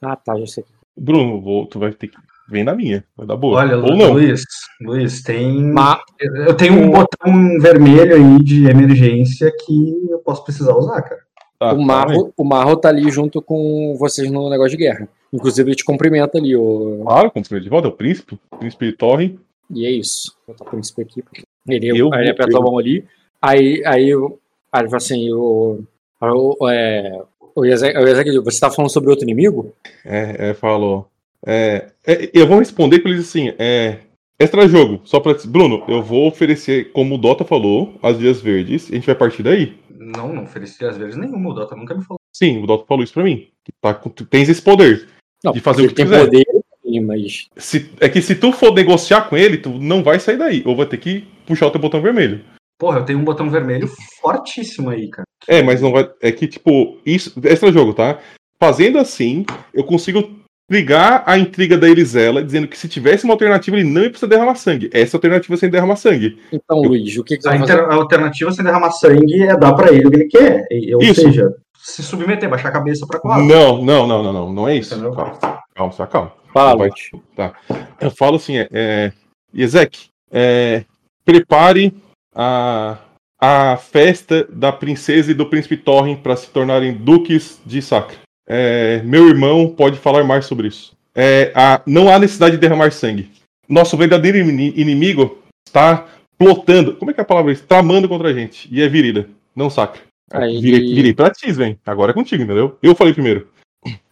S1: Ah, tá, já sei.
S4: Bruno, vou- tu vai ter que. Vem na minha, vai dar boa.
S3: Olha,
S4: Ou não.
S3: Luiz, Luiz, tem.
S1: Ma-
S3: Eu tenho um botão vermelho aí de emergência que eu posso precisar usar, cara.
S4: Tá,
S1: o, Marro, o Marro tá ali junto com vocês no negócio de guerra. Inclusive, ele te cumprimenta ali, o...
S4: Claro, como de volta, é o príncipe. O príncipe Torre.
S1: e é isso. Vou botar o príncipe aqui. porque Ele,
S4: Eu
S1: aí ele
S4: vou-
S1: aperta
S4: eu-
S1: a mão ali. Aí, aí, aí ele fala assim: o, o, é, o Ezek, você tá falando sobre outro inimigo?
S4: É, é, falou. É, é, eu vou responder com eles assim: é, extra jogo, só pra. Bruno, eu vou oferecer, como o Dota falou, as vias verdes, e a gente vai partir daí.
S3: Não, não ofereci às vezes nenhuma, o Dota nunca me falou.
S4: Sim, o Dota falou isso pra mim. Que tá, com- tu tens esse poder.
S1: Não,
S4: De fazer o que
S1: tem
S4: quiser.
S1: poder, sim, mas.
S4: Se- é que se tu for negociar com ele, tu não vai sair daí. Ou vai ter que puxar o teu botão vermelho.
S3: Porra, eu tenho um botão vermelho fortíssimo aí, cara.
S4: É, mas não vai. É que, tipo, isso. Extra jogo, tá? Fazendo assim, eu consigo ligar a intriga da Elisela, dizendo que se tivesse uma alternativa, ele não ia precisar derramar sangue. Essa alternativa é sem derramar sangue.
S1: Então, Luiz, o que, que você
S3: A,
S1: vai fazer?
S3: inter- a alternativa sem derramar sangue é dar pra ele o que ele quer. Ou
S4: Isso.
S3: seja, se submeter, baixar a cabeça pra quadra.
S4: Não, não, não, não, não. Não é isso.
S3: Entendeu?
S4: Calma, calma, só calma.
S1: Fala,
S4: Vai-. Tá. Eu falo assim, é, é, Ezek, é, prepare a, a festa da princesa e do príncipe Torren para se tornarem duques de Sacra. É, meu irmão pode falar mais sobre isso. É, a- não há necessidade de derramar sangue. Nosso verdadeiro ini- inimigo está plotando. Como é que é a palavra? isso? Tramando contra a gente. E é virida, não Sacra.
S1: Aí-
S4: Virei, virei pra ti, vem. Agora é contigo, entendeu? Eu falei primeiro.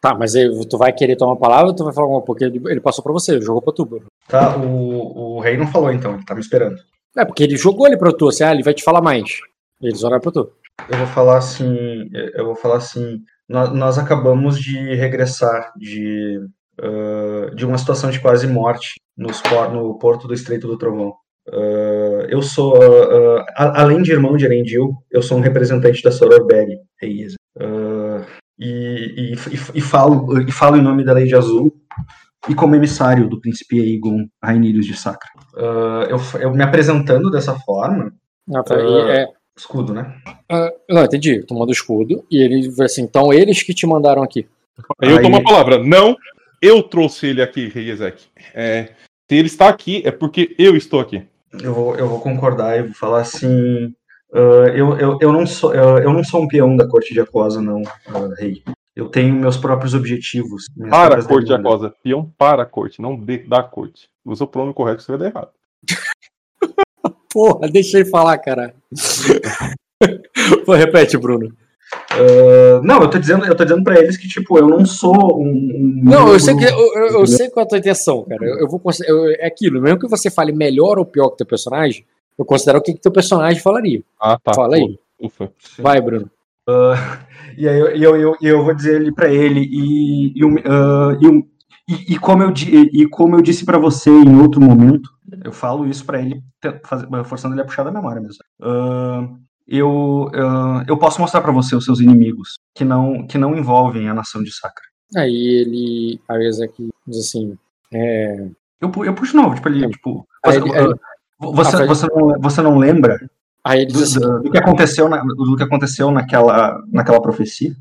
S1: Tá, mas aí, tu vai querer tomar a palavra ou tu vai falar alguma porque ele, ele passou pra você, jogou pra tu, Bruno.
S3: Tá, o, o rei não falou então, ele tá me esperando.
S1: É, porque ele jogou ele pra tu, assim, ah, ele vai te falar mais. Eles olharam pra tu.
S3: Eu vou falar assim, eu vou falar assim, nós, acabamos de regressar de, ah, de uma situação de quase morte nos no porto do Estreito do Trovão. Ah, eu sou, a- além de irmão de Erendil, eu sou um representante da Sororberg, rei Isa. Ah, e, e, e, falo, e falo em nome da Lei de Azul e como emissário do príncipe Aegon Rainírios de Sacra. Eu, eu me apresentando dessa forma,
S1: Ah, tá, é,
S3: escudo, né?
S1: ah, não, entendi. Tu manda o escudo e ele vai assim, então eles que te mandaram aqui.
S4: Aí eu tomo a palavra. Não, eu trouxe ele aqui, Rei Ezek. É, se ele está aqui, é porque eu estou aqui.
S3: Eu vou, eu vou concordar e vou falar assim. ah, eu, eu, eu, não sou, eu, eu não sou um peão da corte de Aquosa, não, ah, rei. Eu tenho meus próprios objetivos.
S4: Para a corte de. Acosa. Peão para a corte, não de, da corte. Usa o pronome correto você vai dar errado.
S1: Porra, deixa ele falar, cara. Pô, repete, Bruno.
S3: Ah, não, eu tô dizendo, eu tô dizendo para eles que tipo eu não sou um. um
S1: Não, eu sei, que, eu, eu- eu sei qual é a tua intenção, cara. Eu, eu vou eu- é aquilo, mesmo que você fale melhor ou pior que teu personagem, eu considero o que, que teu personagem falaria.
S4: Ah, tá.
S1: Fala aí.
S4: Ufa.
S1: Vai, Bruno.
S3: E aí eu, eu, eu, eu vou dizer ali para ele e, e, o- ah, e, o- e- e como eu e como eu disse para você em outro momento, eu falo isso para ele, forçando ele a puxar da memória mesmo. Ah, eu, ah, eu posso mostrar para você os seus inimigos que não que não envolvem a nação de Sacra.
S1: Aí ele. O Ezek diz assim. É,
S3: Eu, eu puxo de novo, tipo, ele, tipo, você,
S1: ele-
S3: você,
S1: Ah,
S3: não, você não lembra
S1: aí ele
S3: do,
S1: diz assim.
S3: do- do que aconteceu na, do que aconteceu naquela naquela profecia?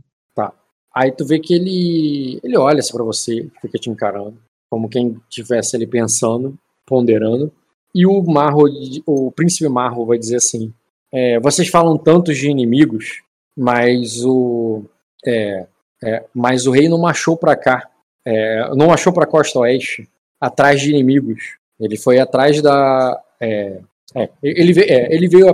S1: Aí tu vê que ele. Ele olha assim pra você, fica te encarando, como quem estivesse ali pensando, ponderando. E o Marro, o príncipe Marro vai dizer assim: é, vocês falam tantos de inimigos, mas o. é, é, mas o rei não marchou pra cá. é, não marchou pra costa oeste, atrás de inimigos. Ele foi atrás da. é, é, ele, ele veio,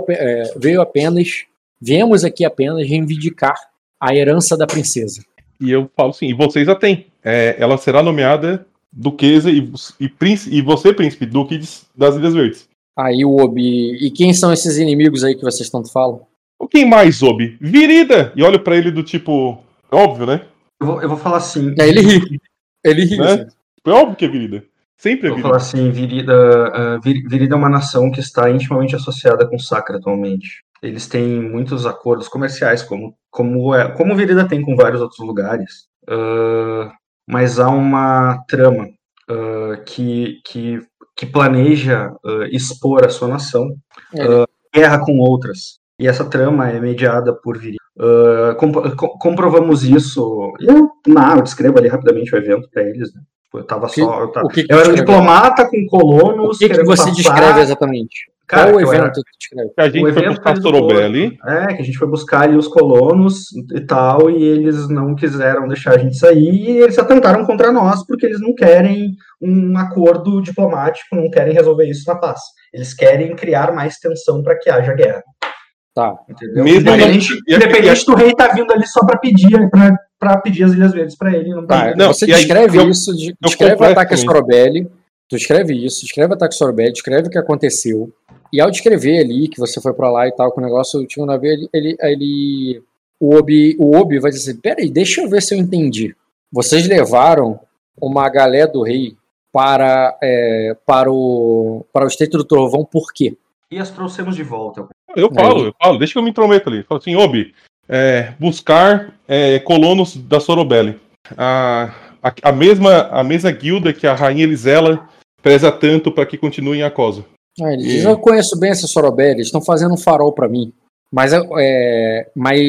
S1: veio apenas. Viemos aqui apenas reivindicar a herança da princesa.
S4: E eu falo assim, e vocês a têm. É, ela será nomeada duquesa e, e, príncipe, e você, príncipe, duque das Ilhas Verdes.
S1: Aí o Obi. E quem são esses inimigos aí que vocês tanto falam?
S4: O quem mais, Obi? Virida! E olho pra ele do tipo. Óbvio, né?
S3: Eu vou, eu vou falar assim.
S1: Aí ele ri. Ele ri.
S4: Né?
S1: assim.
S4: É óbvio que é Virida. Sempre é
S3: Eu vou falar
S4: Virida.
S3: assim, Virida, Vir- Virida é uma nação que está intimamente associada com Sacra atualmente. Eles têm muitos acordos comerciais, como, como, é, como Virida tem com vários outros lugares. Ah, mas há uma trama ah, que, que, que planeja ah, expor a sua nação
S1: Ele-
S3: guerra com outras. E essa trama é mediada por Virida. Ah, compro- co- comprovamos isso. Eu, não, eu descrevo ali rapidamente o evento para eles. Né? Eu tava
S1: Que-
S3: só. Eu, tava,
S1: o que que
S3: eu era um diplomata com
S1: O
S3: colonos.
S1: que, que
S3: querendo
S1: você
S3: passar-
S1: descreve exatamente?
S3: Cara,
S1: Qual
S3: eu
S1: evento
S3: era-?
S4: Que a gente
S3: o
S4: foi
S3: evento
S4: buscar Sorobelli.
S3: É, que a gente foi buscar ali os colonos e tal, e eles não quiseram deixar a gente sair, e eles atentaram contra nós, porque eles não querem um acordo diplomático, não querem resolver isso na paz. Eles querem criar mais tensão para que haja guerra.
S1: Tá.
S3: Entendeu?
S4: Mesmo
S3: independente, do rei tá vindo ali só para pedir, pra, pra pedir as Ilhas Verdes para ele. Não
S1: Tá,
S3: pra-
S4: não,
S1: você
S4: e aí,
S1: descreve
S4: eu-
S1: isso, de- descreve o
S4: completo
S1: ataque a. Sorobelli, tu escreve isso, descreve o ataque Sorobelli, descreve o que aconteceu, e ao descrever ali, que você foi pra lá e tal, com o negócio, tinha um navio, ele, ele, ele- o, Obi, o Obi vai dizer assim, peraí, deixa eu ver se eu entendi. Vocês levaram uma galé do rei para, é, para, o, para o Estreito do Trovão, por quê?
S3: E as trouxemos de volta.
S4: Eu falo, eu falo, deixa que eu me intrometo ali. Falo assim, Obi, é, buscar é, colonos da Sorobelli. A, a, a mesma, a mesma guilda que a Rainha Elisela preza tanto para que continue em Acosa.
S1: Ele
S4: E-
S1: diz, eu conheço bem essa Sorobelli, eles estão fazendo um farol pra mim. Mas, é, é, mas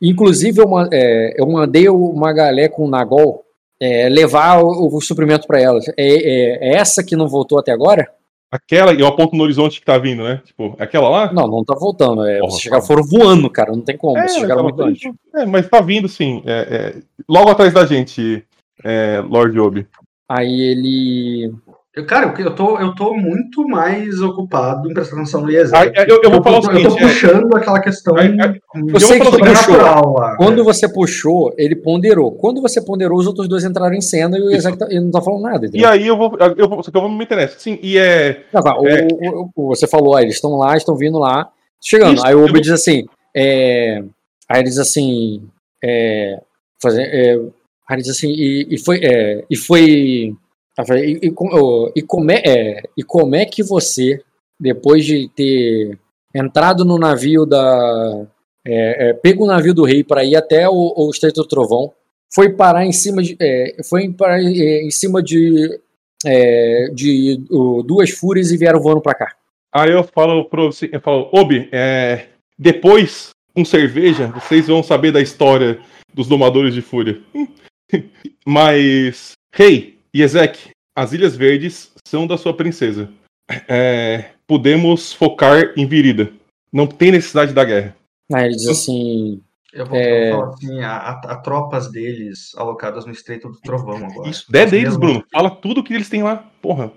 S1: inclusive, eu, é, eu mandei uma galé com o Nagol é, levar o, o suprimento pra elas. É, é- é essa que não voltou até agora?
S4: Aquela, e eu aponto no horizonte que tá vindo, né? Tipo, aquela lá?
S1: Não, não tá voltando. É,
S4: Porra,
S1: chegaram,
S4: tá.
S1: foram voando, cara. Não tem como. vocês chegaram
S4: mas
S1: muito antes.
S4: é, mas tá vindo sim. é, é, logo atrás da gente, é, Lord Obi.
S1: Aí ele.
S3: Eu, cara, eu, eu, tô, eu tô muito mais ocupado em prestar atenção no
S4: Aí,
S3: Iezek.
S4: é, eu, eu vou
S3: tô-
S4: falar o
S3: eu tô
S4: seguinte: é,
S3: puxando aquela questão
S4: Aí- aí-
S1: Eu sei que tu puxou.
S3: sobrenatural lá.
S1: Quando você puxou, ele ponderou. Quando você ponderou, os outros dois entraram em cena e o Isaac tá- ele não tá falando nada.
S4: e
S1: entendeu?
S4: aí eu vou, eu só que eu vou me interessar. Sim, e é.
S1: Não, tá, o-
S4: É.
S1: o- o- você falou, ah, eles estão lá, estão vindo lá, chegando.
S4: Isso,
S1: aí o
S4: eu vou-
S1: diz assim, é, aí ele diz assim, é, fazer, é, aí ele diz assim, e, e foi, é, e foi, aí e, e, e como é, é, e como é que você, depois de ter entrado no navio da, é, é, pego o navio do rei para ir até o, o Estreito do Trovão, foi parar em cima de, é, foi parar é, em cima de é, de duas fúrias e vieram voando pra cá.
S4: Aí eu falo pro eu falo, Obi, é, depois, com cerveja, vocês vão saber da história dos domadores de fúria. Mas, rei, Ezek, as Ilhas Verdes são da sua princesa. É, podemos focar em Virida. Não tem necessidade da guerra.
S1: Aí ele diz assim,
S3: Eu vou,
S1: É.
S3: falar assim, há, há- tropas deles alocadas no Estreito do Trovão agora.
S4: Isso, é deles,
S3: mesmas-
S4: Bruno. Fala tudo que eles têm lá. Porra,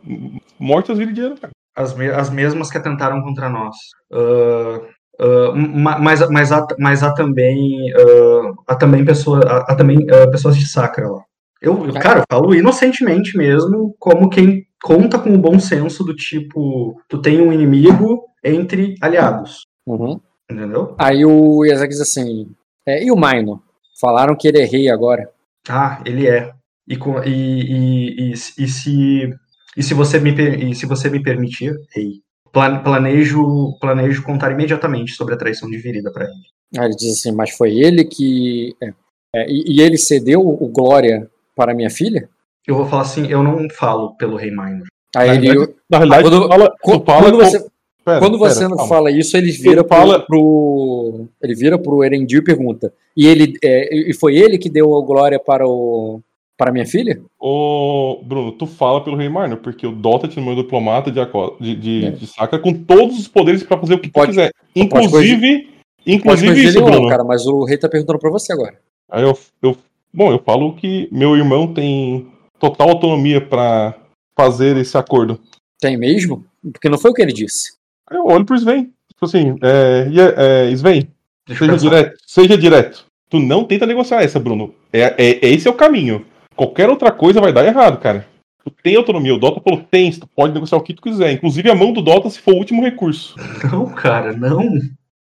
S4: mortos viridianos, cara.
S3: As, me- as mesmas que atentaram contra nós. Ah, ah, ma- mas, mas, há, mas há também, ah, há também, pessoa, há, há também ah, pessoas de Sacra lá. Eu, cara, eu falo inocentemente mesmo, como quem conta com o bom senso do tipo, tu tem um inimigo entre aliados,
S1: uhum.
S3: entendeu?
S1: aí o Isaac diz assim, é, e o Maino? Falaram que ele é rei agora.
S3: Ah, ele é. E, e, e, e, se e se você me e se você me permitir, rei, pla- planejo planejo contar imediatamente sobre a traição de Virida para ele.
S1: Aí ele diz assim, mas foi ele que é, é, e, e ele cedeu o Glória para minha filha?
S3: Eu vou falar assim, eu não falo pelo rei Minor.
S1: Aí
S4: Na
S1: ele,
S4: realidade, Na realidade,
S1: Quando-
S4: tu fala,
S1: quando,
S4: fala com-
S1: você,
S4: Pera,
S1: quando você
S4: pera,
S1: não
S4: calma.
S1: fala isso, ele vira
S4: Ele fala-
S1: pro, pro ele vira pro Erendil e pergunta, e ele é, e foi ele que deu a Glória para o para minha filha?
S4: Ô, Bruno, tu fala pelo Rei Marno, porque o Dota te nomeou diplomata de, de, de,
S1: É.
S4: de Sacra com todos os poderes pra fazer o que
S1: Pode-
S4: tu quiser.
S1: pode
S4: Inclusive,
S1: Pode
S4: inclusive
S1: corrigir
S4: isso,
S1: ele não,
S4: Bruno.
S1: cara, mas o rei tá perguntando pra você agora.
S4: Aí eu, eu, bom, eu falo que meu irmão tem total autonomia pra fazer esse acordo.
S1: Tem mesmo? Porque não foi o que ele disse.
S4: Eu olho pro Sven. Tipo assim, é, é, é, Sven,
S3: Deixa eu
S4: seja direto, seja direto. Tu não tenta negociar essa, Bruno. É, é, é esse é o caminho. Qualquer outra coisa vai dar errado, cara. Tu tem autonomia. O Dota falou, tem, tu pode negociar o que tu quiser. Inclusive a mão do Dota se for o último recurso.
S3: Não, cara, não.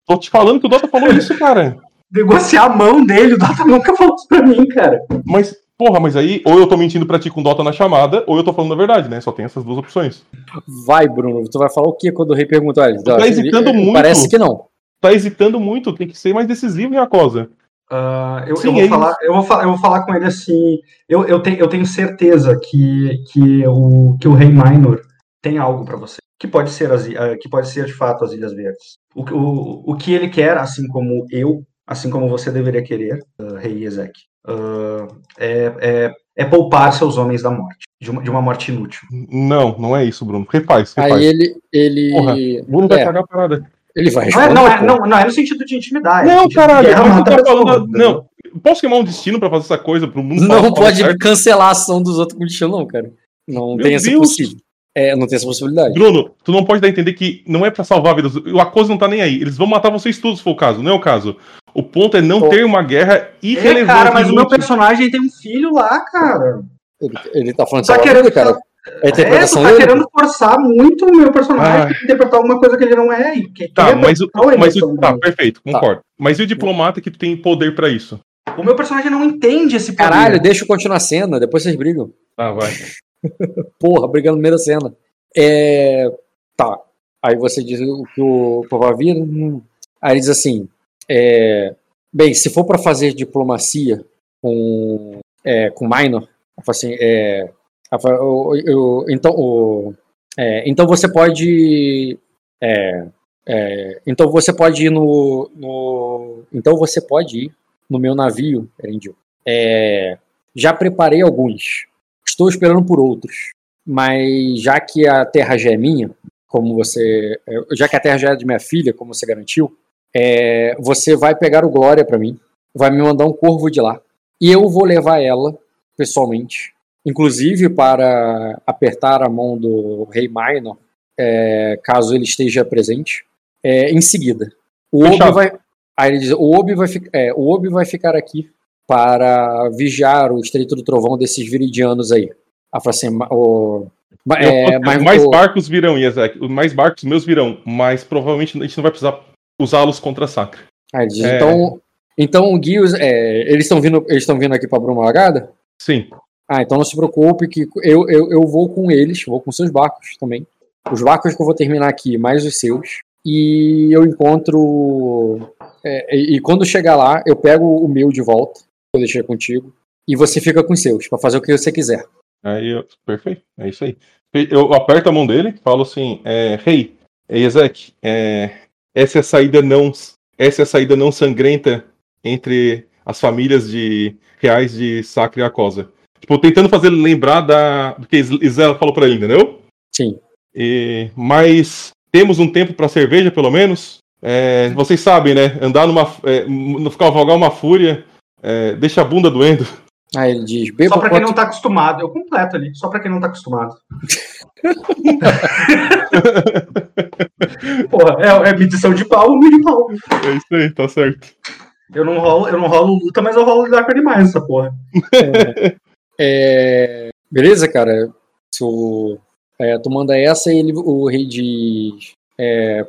S4: Tô te falando que o Dota falou isso, cara.
S3: Negociar a mão dele, o Dota nunca falou isso pra mim, cara.
S4: Mas, porra, mas aí, ou eu tô mentindo pra ti com Dota na chamada, ou eu tô falando a verdade, né? Só tem essas duas opções.
S1: Vai, Bruno, tu vai falar o que quando o rei pergunta? Olha,
S4: tá hesitando muito.
S1: Parece que não.
S4: Tá hesitando muito, tem que ser mais decisivo em Acosa.
S3: Uh, eu,
S4: Sim,
S3: eu, vou
S4: é
S3: falar, eu, vou falar, eu vou falar com ele assim. Eu, eu, tenho, eu tenho certeza que, que, o, que o Rei Minor tem algo pra você. Que pode ser as, uh, que pode ser de fato as Ilhas Verdes. O, o, o que ele quer, assim como eu, assim como você deveria querer, uh, Rei Ezek, é, é, é poupar seus homens da morte, de uma, de uma morte inútil.
S4: Não, não é isso, Bruno. Refaz, refaz.
S1: Aí ele. ele...
S4: Porra, Bruno vai
S1: É.
S4: cagar a parada.
S1: Ele vai
S3: Não é, não, é, não, não, é no sentido de intimidar. é
S4: Não, caralho,
S3: guerra, mata
S4: tá falando. Não, posso queimar um destino pra fazer essa coisa pro mundo
S1: Não
S4: falar-
S1: pode
S4: certo?
S1: cancelar a ação dos outros com destino, não, cara. Não
S4: Meu
S1: tem essa possível. É, não tem essa possibilidade.
S4: Bruno, tu não pode dar a entender que não é pra salvar vidas. O Acosa não tá nem aí. Eles vão matar vocês todos se for o caso, não é o caso. O ponto é não
S1: Pô.
S4: ter uma guerra
S3: É,
S4: irrelevante.
S3: cara, mas o meu personagem tem um filho lá, cara.
S1: Ele, ele tá falando
S3: Tá querendo-
S1: cara. É
S3: É, tá
S1: dele.
S3: querendo forçar muito o meu personagem
S4: Ah.
S3: pra interpretar alguma coisa que ele não é. E que
S4: Tá,
S3: que é
S4: mas, o, mas o, tá,
S3: dele.
S4: perfeito, concordo. Mas e o diplomata que tem poder pra isso?
S3: O meu personagem não entende esse poder.
S1: Caralho, deixa eu continuar a cena, depois vocês brigam.
S4: Tá, vai.
S1: Porra, brigando no meio da cena. É. Tá. Aí você diz o que o Papa vira. hum. Aí ele diz assim: é, Bem, se for pra fazer diplomacia com, é, com Minor, assim, é, eu eu- então, o- é, então você pode. é, é, então você pode ir no, no. Então você pode ir no meu navio, Erendil. É, já preparei alguns. Estou esperando por outros. Mas já que a terra já é minha, como você. Já que a terra já é de minha filha, como você garantiu, é, você vai pegar o Glória para mim, vai me mandar um corvo de lá. E eu vou levar ela, pessoalmente, inclusive para apertar a mão do Rei Minor, é, caso ele esteja presente, é, em seguida. O Obi vai. Aí ele diz: o Obi, vai, é, o Obi vai ficar aqui para vigiar o Estreito do Trovão desses viridianos aí. Ela fala assim, ma- o, é,
S4: mais
S1: o-
S4: barcos virão, Iezek. Mais barcos meus virão, mas provavelmente a gente não vai precisar usá-los contra a Sacra.
S1: Ele diz,
S4: é.
S1: então, então o Guios, é, eles estão vindo, eles estão vindo aqui para Bruma Lagada?
S4: Sim.
S1: Ah, então não se preocupe que eu, eu, eu vou com eles, vou com seus barcos também. Os barcos que eu vou terminar aqui, mais os seus. E eu encontro. é, e, e quando chegar lá, eu pego o meu de volta, que eu deixei contigo, e você fica com os seus, para fazer o que você quiser.
S4: Aí, eu- perfeito, é isso aí. Eu aperto a mão dele, falo assim, é, Rei, é, Ezek, é, essa é a saída não, essa é a saída não sangrenta entre as famílias de reais de Sacra e Acosa. Tipo, tentando fazer ele lembrar da, do que Is- Isela falou pra ele, entendeu?
S1: Sim.
S4: E, mas temos um tempo pra cerveja, pelo menos. É, vocês sabem, né? Andar numa. É, cavalgar uma fúria, é, deixa a bunda doendo.
S1: Aí ele diz: beba
S3: Só pra quem não tá acostumado. Eu completo ali, só pra quem não tá acostumado. Porra, é, é medição de pau, de pau.
S4: É isso aí, tá certo.
S3: Eu não rolo, eu não rolo luta, mas eu rolo lidar com animais, essa porra.
S1: É, beleza, cara? Se o, é, tu manda essa e ele, o rei diz: é,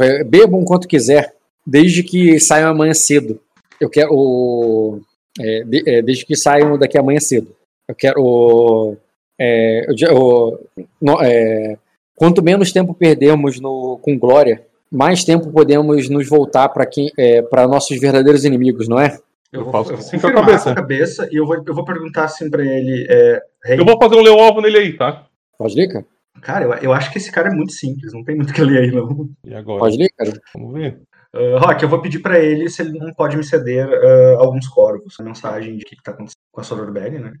S1: é, bebam quanto quiser, desde que saiam amanhã cedo. Eu quero. o- é, de- é, desde que saiam daqui amanhã cedo. Eu quero. é, eu já- o- no- é, quanto menos tempo perdermos no, com Glória, mais tempo podemos nos voltar para nossos verdadeiros inimigos, não é?
S3: Eu
S4: Eu
S3: vou, eu vou
S4: assim com a
S3: confirmar
S4: cabeça.
S3: com a cabeça e eu vou, eu vou perguntar assim pra ele. É, rei,
S4: Eu vou fazer um leão alvo nele aí, tá?
S1: Pode ler, cara?
S3: Cara, eu, eu acho que esse cara é muito simples, não tem muito o que ler aí, não.
S4: E agora?
S1: Pode ler, cara?
S4: Vamos ver.
S3: Uh, Rock, eu vou pedir pra ele se ele não pode me ceder uh, alguns corvos. Uma mensagem de o que, que tá acontecendo com a Sororberry, né?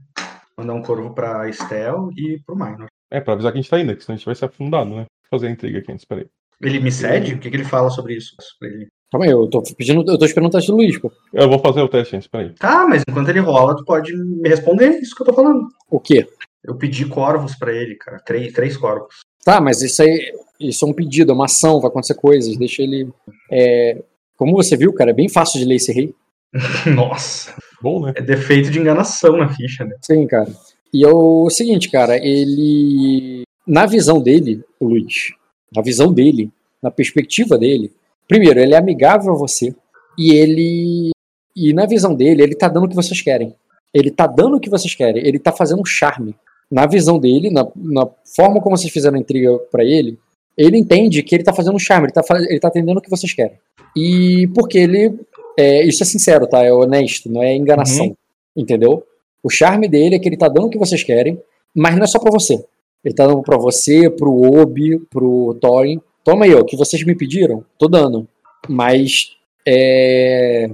S3: Mandar um corvo pra Estel e pro Minor.
S4: É, pra avisar que a gente tá indo, que senão a gente vai ser afundado, né? Eu fazer a intriga aqui antes, peraí.
S3: Ele me cede? O que, que ele fala sobre isso? Ele?
S1: Calma aí, eu tô pedindo, eu tô esperando o teste do Luiz, pô.
S4: Eu vou fazer o teste antes, peraí.
S3: Tá, mas enquanto ele rola, tu pode me responder isso que eu tô falando.
S1: O quê?
S3: Eu pedi corvos pra ele, cara. Três, três corvos.
S1: Tá, mas isso aí, isso é um pedido, é uma ação, vai acontecer coisas, deixa ele. é, como você viu, cara, é bem fácil de ler esse rei.
S3: Nossa,
S4: Bom, né?
S3: é defeito de enganação na ficha, né?
S1: Sim, cara. E é o seguinte, cara, ele. Na visão dele, o Luiz, na visão dele, na perspectiva dele, primeiro, ele é amigável a você. E ele. E na visão dele, ele tá dando o que vocês querem. Ele tá dando o que vocês querem. Ele tá fazendo um charme. Na visão dele, na, na forma como vocês fizeram a intriga pra ele, ele entende que ele tá fazendo um charme, ele tá, ele tá atendendo o que vocês querem. E porque ele. é, isso é sincero, tá? É honesto, não é enganação. Entendeu? O charme dele é que ele tá dando o que vocês querem, mas não é só pra você. Ele tá dando pra você, pro Obi, pro Thorin. Toma aí, ó, o que vocês me pediram, tô dando. Mas é,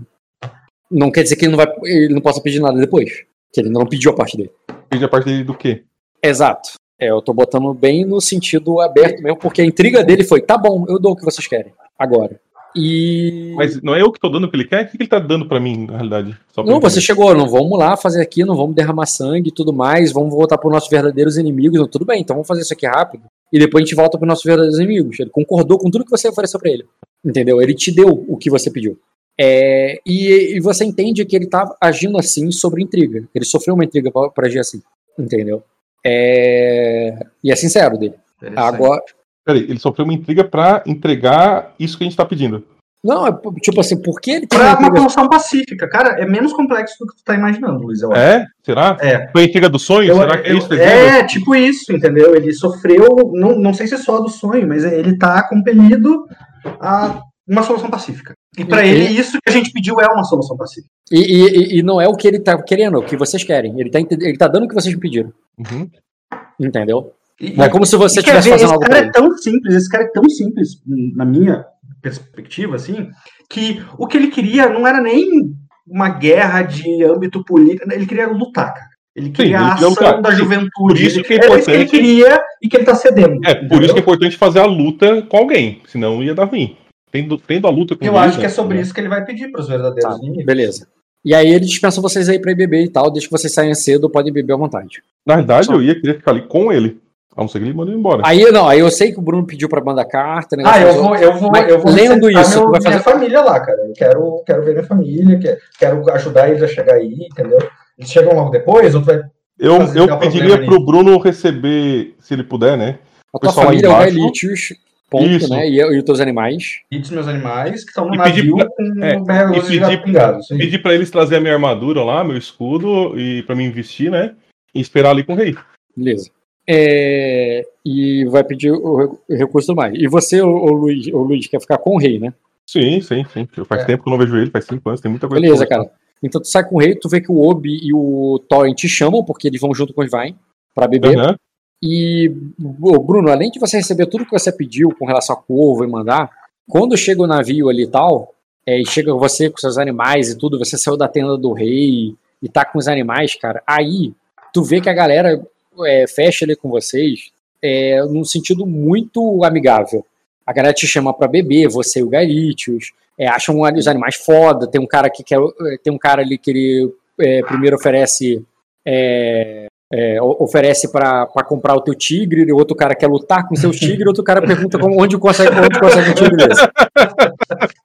S1: não quer dizer que ele não, vai, ele não possa pedir nada depois. Que ele não pediu a parte dele.
S4: Pede a parte dele do quê?
S1: Exato. É, eu tô botando bem no sentido aberto mesmo, porque a intriga dele foi: tá bom, eu dou o que vocês querem. Agora. E.
S4: Mas não é eu que tô dando o que ele quer? O que ele tá dando pra mim, na realidade?
S1: Não, você chegou, não vamos lá fazer aqui, não vamos derramar sangue e tudo mais, vamos voltar para os nossos verdadeiros inimigos. Não, tudo bem, então vamos fazer isso aqui rápido. E depois a gente volta para os nossos verdadeiros inimigos. Ele concordou com tudo que você ofereceu para ele. Entendeu? Ele te deu o que você pediu. É, e, e você entende que ele tá agindo assim sobre intriga. Ele sofreu uma intriga para agir assim. Entendeu? É, e é sincero dele. Agora.
S4: Peraí, ele sofreu uma intriga pra entregar isso que a gente tá pedindo.
S1: Não, é tipo assim, por que ele tem
S3: Pra
S1: uma
S3: solução pacífica. Cara, é menos complexo do que tu tá imaginando, Luiz. Eu acho.
S4: É? Será?
S3: É.
S4: Foi a intriga do sonho?
S3: Eu-
S4: Será que é
S3: eu-
S4: isso? que dizendo?
S3: é, tipo isso, entendeu? Ele sofreu, não, não sei se é só do sonho, mas ele tá compelido a uma solução pacífica. E pra
S1: E-
S3: ele, isso que a gente pediu é uma solução pacífica.
S1: E, e- e não é o que ele tá querendo, é o que vocês querem. Ele tá, ele tá dando o que vocês me pediram.
S4: Uhum.
S1: Entendeu?
S3: E,
S1: é como se você estivesse fazendo
S3: esse
S1: algo
S3: cara
S1: pra
S3: é tão simples, esse cara é tão simples, na minha perspectiva, assim, que o que ele queria não era nem uma guerra de âmbito político, ele queria lutar, cara. Ele queria
S4: ele
S3: a ação
S4: lutar.
S3: da
S4: Sim,
S3: juventude.
S4: por isso que é
S3: é isso que ele
S4: importante-
S3: queria e que ele tá cedendo.
S4: É, por
S3: entendeu?
S4: isso que é importante fazer a luta com alguém, senão ia dar ruim. Tendo, tendo a luta com
S3: Eu acho que é
S4: né?
S3: sobre isso que ele vai pedir pros verdadeiros
S1: Tá, beleza. E aí ele dispensa vocês aí pra ir beber e tal, desde que vocês saiam cedo, podem beber à vontade.
S4: Na verdade,
S1: Só.
S4: eu ia querer ficar ali com ele. A não ser que ele manda embora.
S1: Aí não, aí eu sei que o Bruno pediu pra mandar carta,
S3: Ah, eu vou, eu vou, eu vou
S1: lendo isso,
S3: meu-
S1: vai
S3: minha
S1: fazer-
S3: família lá, cara. Eu quero, quero ver minha família, quero, quero ajudar eles a chegar aí, entendeu? Eles chegam logo depois, ou tu vai.
S4: Eu, eu pediria pro Bruno receber, se ele puder, né?
S1: A tua família é. Gaelitius, ponto,
S4: Isso.
S1: né? E, e os teus animais.
S3: E dos meus animais que estão no
S4: E pedir
S3: navio
S4: pra-
S3: com
S4: é,
S3: berro
S4: e pedir-
S3: pingado.
S4: pra eles trazer a minha armadura lá, meu escudo, e pra mim vestir, né? E esperar ali com o rei.
S1: Beleza. É, e vai pedir o o recurso do mais. E você, o, o Luiz, o Luiz, quer ficar com o rei, né?
S4: Sim, sim, sim. Faz
S3: É.
S4: tempo que eu não vejo ele, faz cinco anos, tem muita coisa
S1: Beleza, cara. Então tu sai com o rei, tu vê que o Obi e o Thorin te chamam, porque eles vão junto com os Vain pra beber.
S4: Aham.
S1: E, Bruno, além de você receber tudo que você pediu com relação a corvo e mandar, quando chega o navio ali e tal, é, e chega você com seus animais e tudo, você saiu da tenda do rei e tá com os animais, cara, aí tu vê que a galera é, fecha ali com vocês é, num sentido muito amigável. A galera te chama pra beber, você e o Garitius, é, acham os animais foda, tem um cara que quer, tem um cara ali que ele é, primeiro oferece é, é, o- oferece pra comprar o teu tigre, e outro cara quer lutar com seus tigres, outro cara pergunta como, onde consegue, onde consegue tigre desse.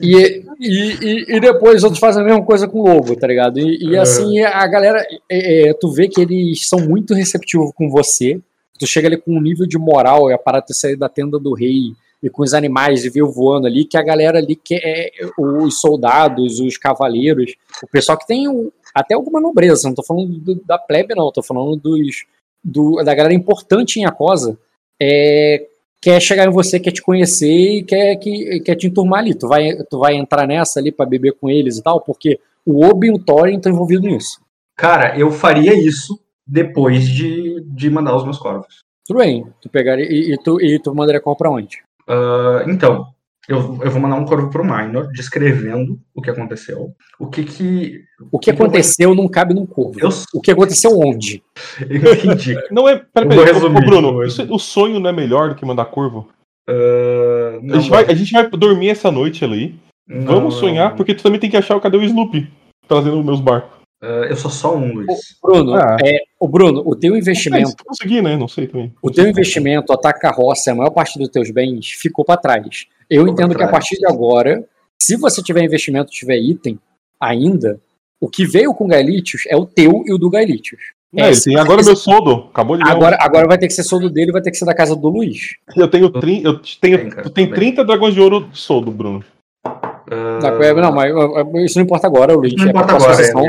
S1: E, e, e- depois outros fazem a mesma coisa com o lobo, tá ligado? E, e assim, a galera, é, é, tu vê que eles são muito receptivos com você, tu chega ali com um nível de moral, e a parada de sair da tenda do rei, e com os animais e ver voando ali, que a galera ali, que é, os soldados, os cavaleiros, o pessoal que tem o- até alguma nobreza, não tô falando do- da plebe não, tô falando dos, do- da galera importante em Acosa, é, quer chegar em você, quer te conhecer e quer, que, quer te enturmar ali. Tu vai, tu vai entrar nessa ali pra beber com eles e tal, porque o Obi e o Thorin estão envolvidos nisso.
S3: Cara, eu faria isso depois de, de mandar os meus corvos.
S1: Tudo bem, tu pegaria e, e tu, e tu mandaria qual pra onde?
S3: Ah, então, eu, eu vou mandar um corvo pro Minor descrevendo o que aconteceu. O que que.
S1: O que aconteceu não cabe num corvo.
S3: Eu,
S1: O que aconteceu onde?
S3: eu entendi.
S4: Não é. Pera,
S3: Eu
S4: pera,
S3: resumir,
S4: Bruno, isso- o sonho não é melhor do que mandar corvo? A
S3: não,
S4: gente, vai, a gente vai dormir essa noite ali.
S3: não,
S4: Vamos sonhar,
S3: não.
S4: porque tu também tem que achar o cadê o Snoopy trazendo os meus barcos.
S3: Ah, eu sou só um, Luiz.
S1: Bruno,
S4: Ah.
S1: é, o Bruno, o teu
S4: É,
S1: investimento,
S4: se conseguir, né? Não sei também.
S1: o teu investimento, a carroça, a maior parte dos teus bens ficou pra trás. Eu entendo que a partir de agora, se você tiver investimento, tiver item, ainda, o que veio com o Gaelitius é o teu e o do Gaelitius.
S4: É, ele tem agora o meu soldo. Acabou de
S1: Agora, agora vai ter que ser soldo dele, vai ter que ser da casa do Luiz.
S4: um. Eu tenho, eu tenho,
S3: Tem, cara,
S4: tu tem
S3: tudo
S4: 30 dragões de ouro de soldo, Bruno.
S1: Da- é, Não, mas uh, isso não importa agora, Luiz.
S3: Não
S1: é pra
S3: importa
S1: próxima
S3: agora,
S1: sessão.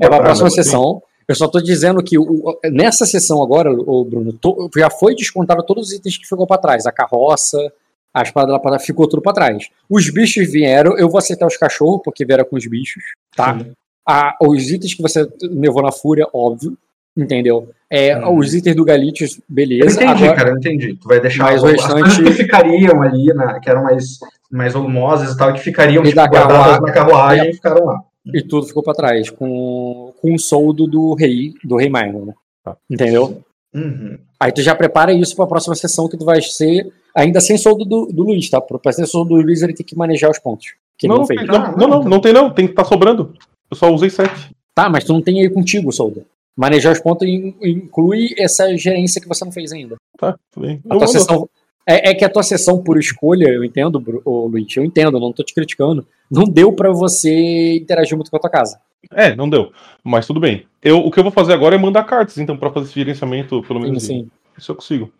S3: é,
S1: É pra próxima sessão. Eu só tô dizendo que o- nessa sessão agora, ô Bruno, to- já foi descontado todos os itens que ficou pra trás. A carroça, a espada lá pra trás, ficou tudo pra trás. Os bichos vieram, eu vou aceitar os cachorros, porque vieram com os bichos, tá? Ah, os itens que você levou na fúria, óbvio, entendeu? É,
S3: Hum.
S1: Os itens do Galitos,
S3: Eu
S1: beleza.
S3: entendi,
S1: Agora,
S3: cara, eu entendi. Tu vai deixar
S1: Mas o
S3: as
S1: restante-
S3: coisas que ficariam ali, na, que eram mais, mais volumosas e tal, que ficariam
S1: E
S3: tipo,
S1: da
S3: guardadas na carruagem e ficaram lá.
S1: e tudo ficou pra trás, com, com o soldo do rei, do rei Minor, né?
S4: Tá.
S1: Entendeu?
S3: Uhum.
S1: Aí tu já prepara isso pra próxima sessão que tu vai ser ainda sem soldo do, do Luiz, tá? Pra ser soldo do Luiz ele tem que manejar os pontos. Que
S4: Não,
S1: não, fez.
S4: não, não, não, não tem não. Tem que estar sobrando. Eu só usei 7.
S1: Tá, mas tu não tem aí contigo o soldo. Manejar os pontos in- inclui essa gerência que você não fez ainda.
S4: Tá, tudo bem.
S1: A tua sessão, é, é que a tua sessão por escolha, eu entendo, Bru- ô, Luiz, eu entendo, não tô te criticando. Não deu pra você interagir muito com a tua casa.
S4: É, não deu. Mas tudo bem. Eu, o que eu vou fazer agora é mandar cartas, então, pra fazer esse gerenciamento, pelo menos.
S1: Assim,
S4: Isso eu consigo.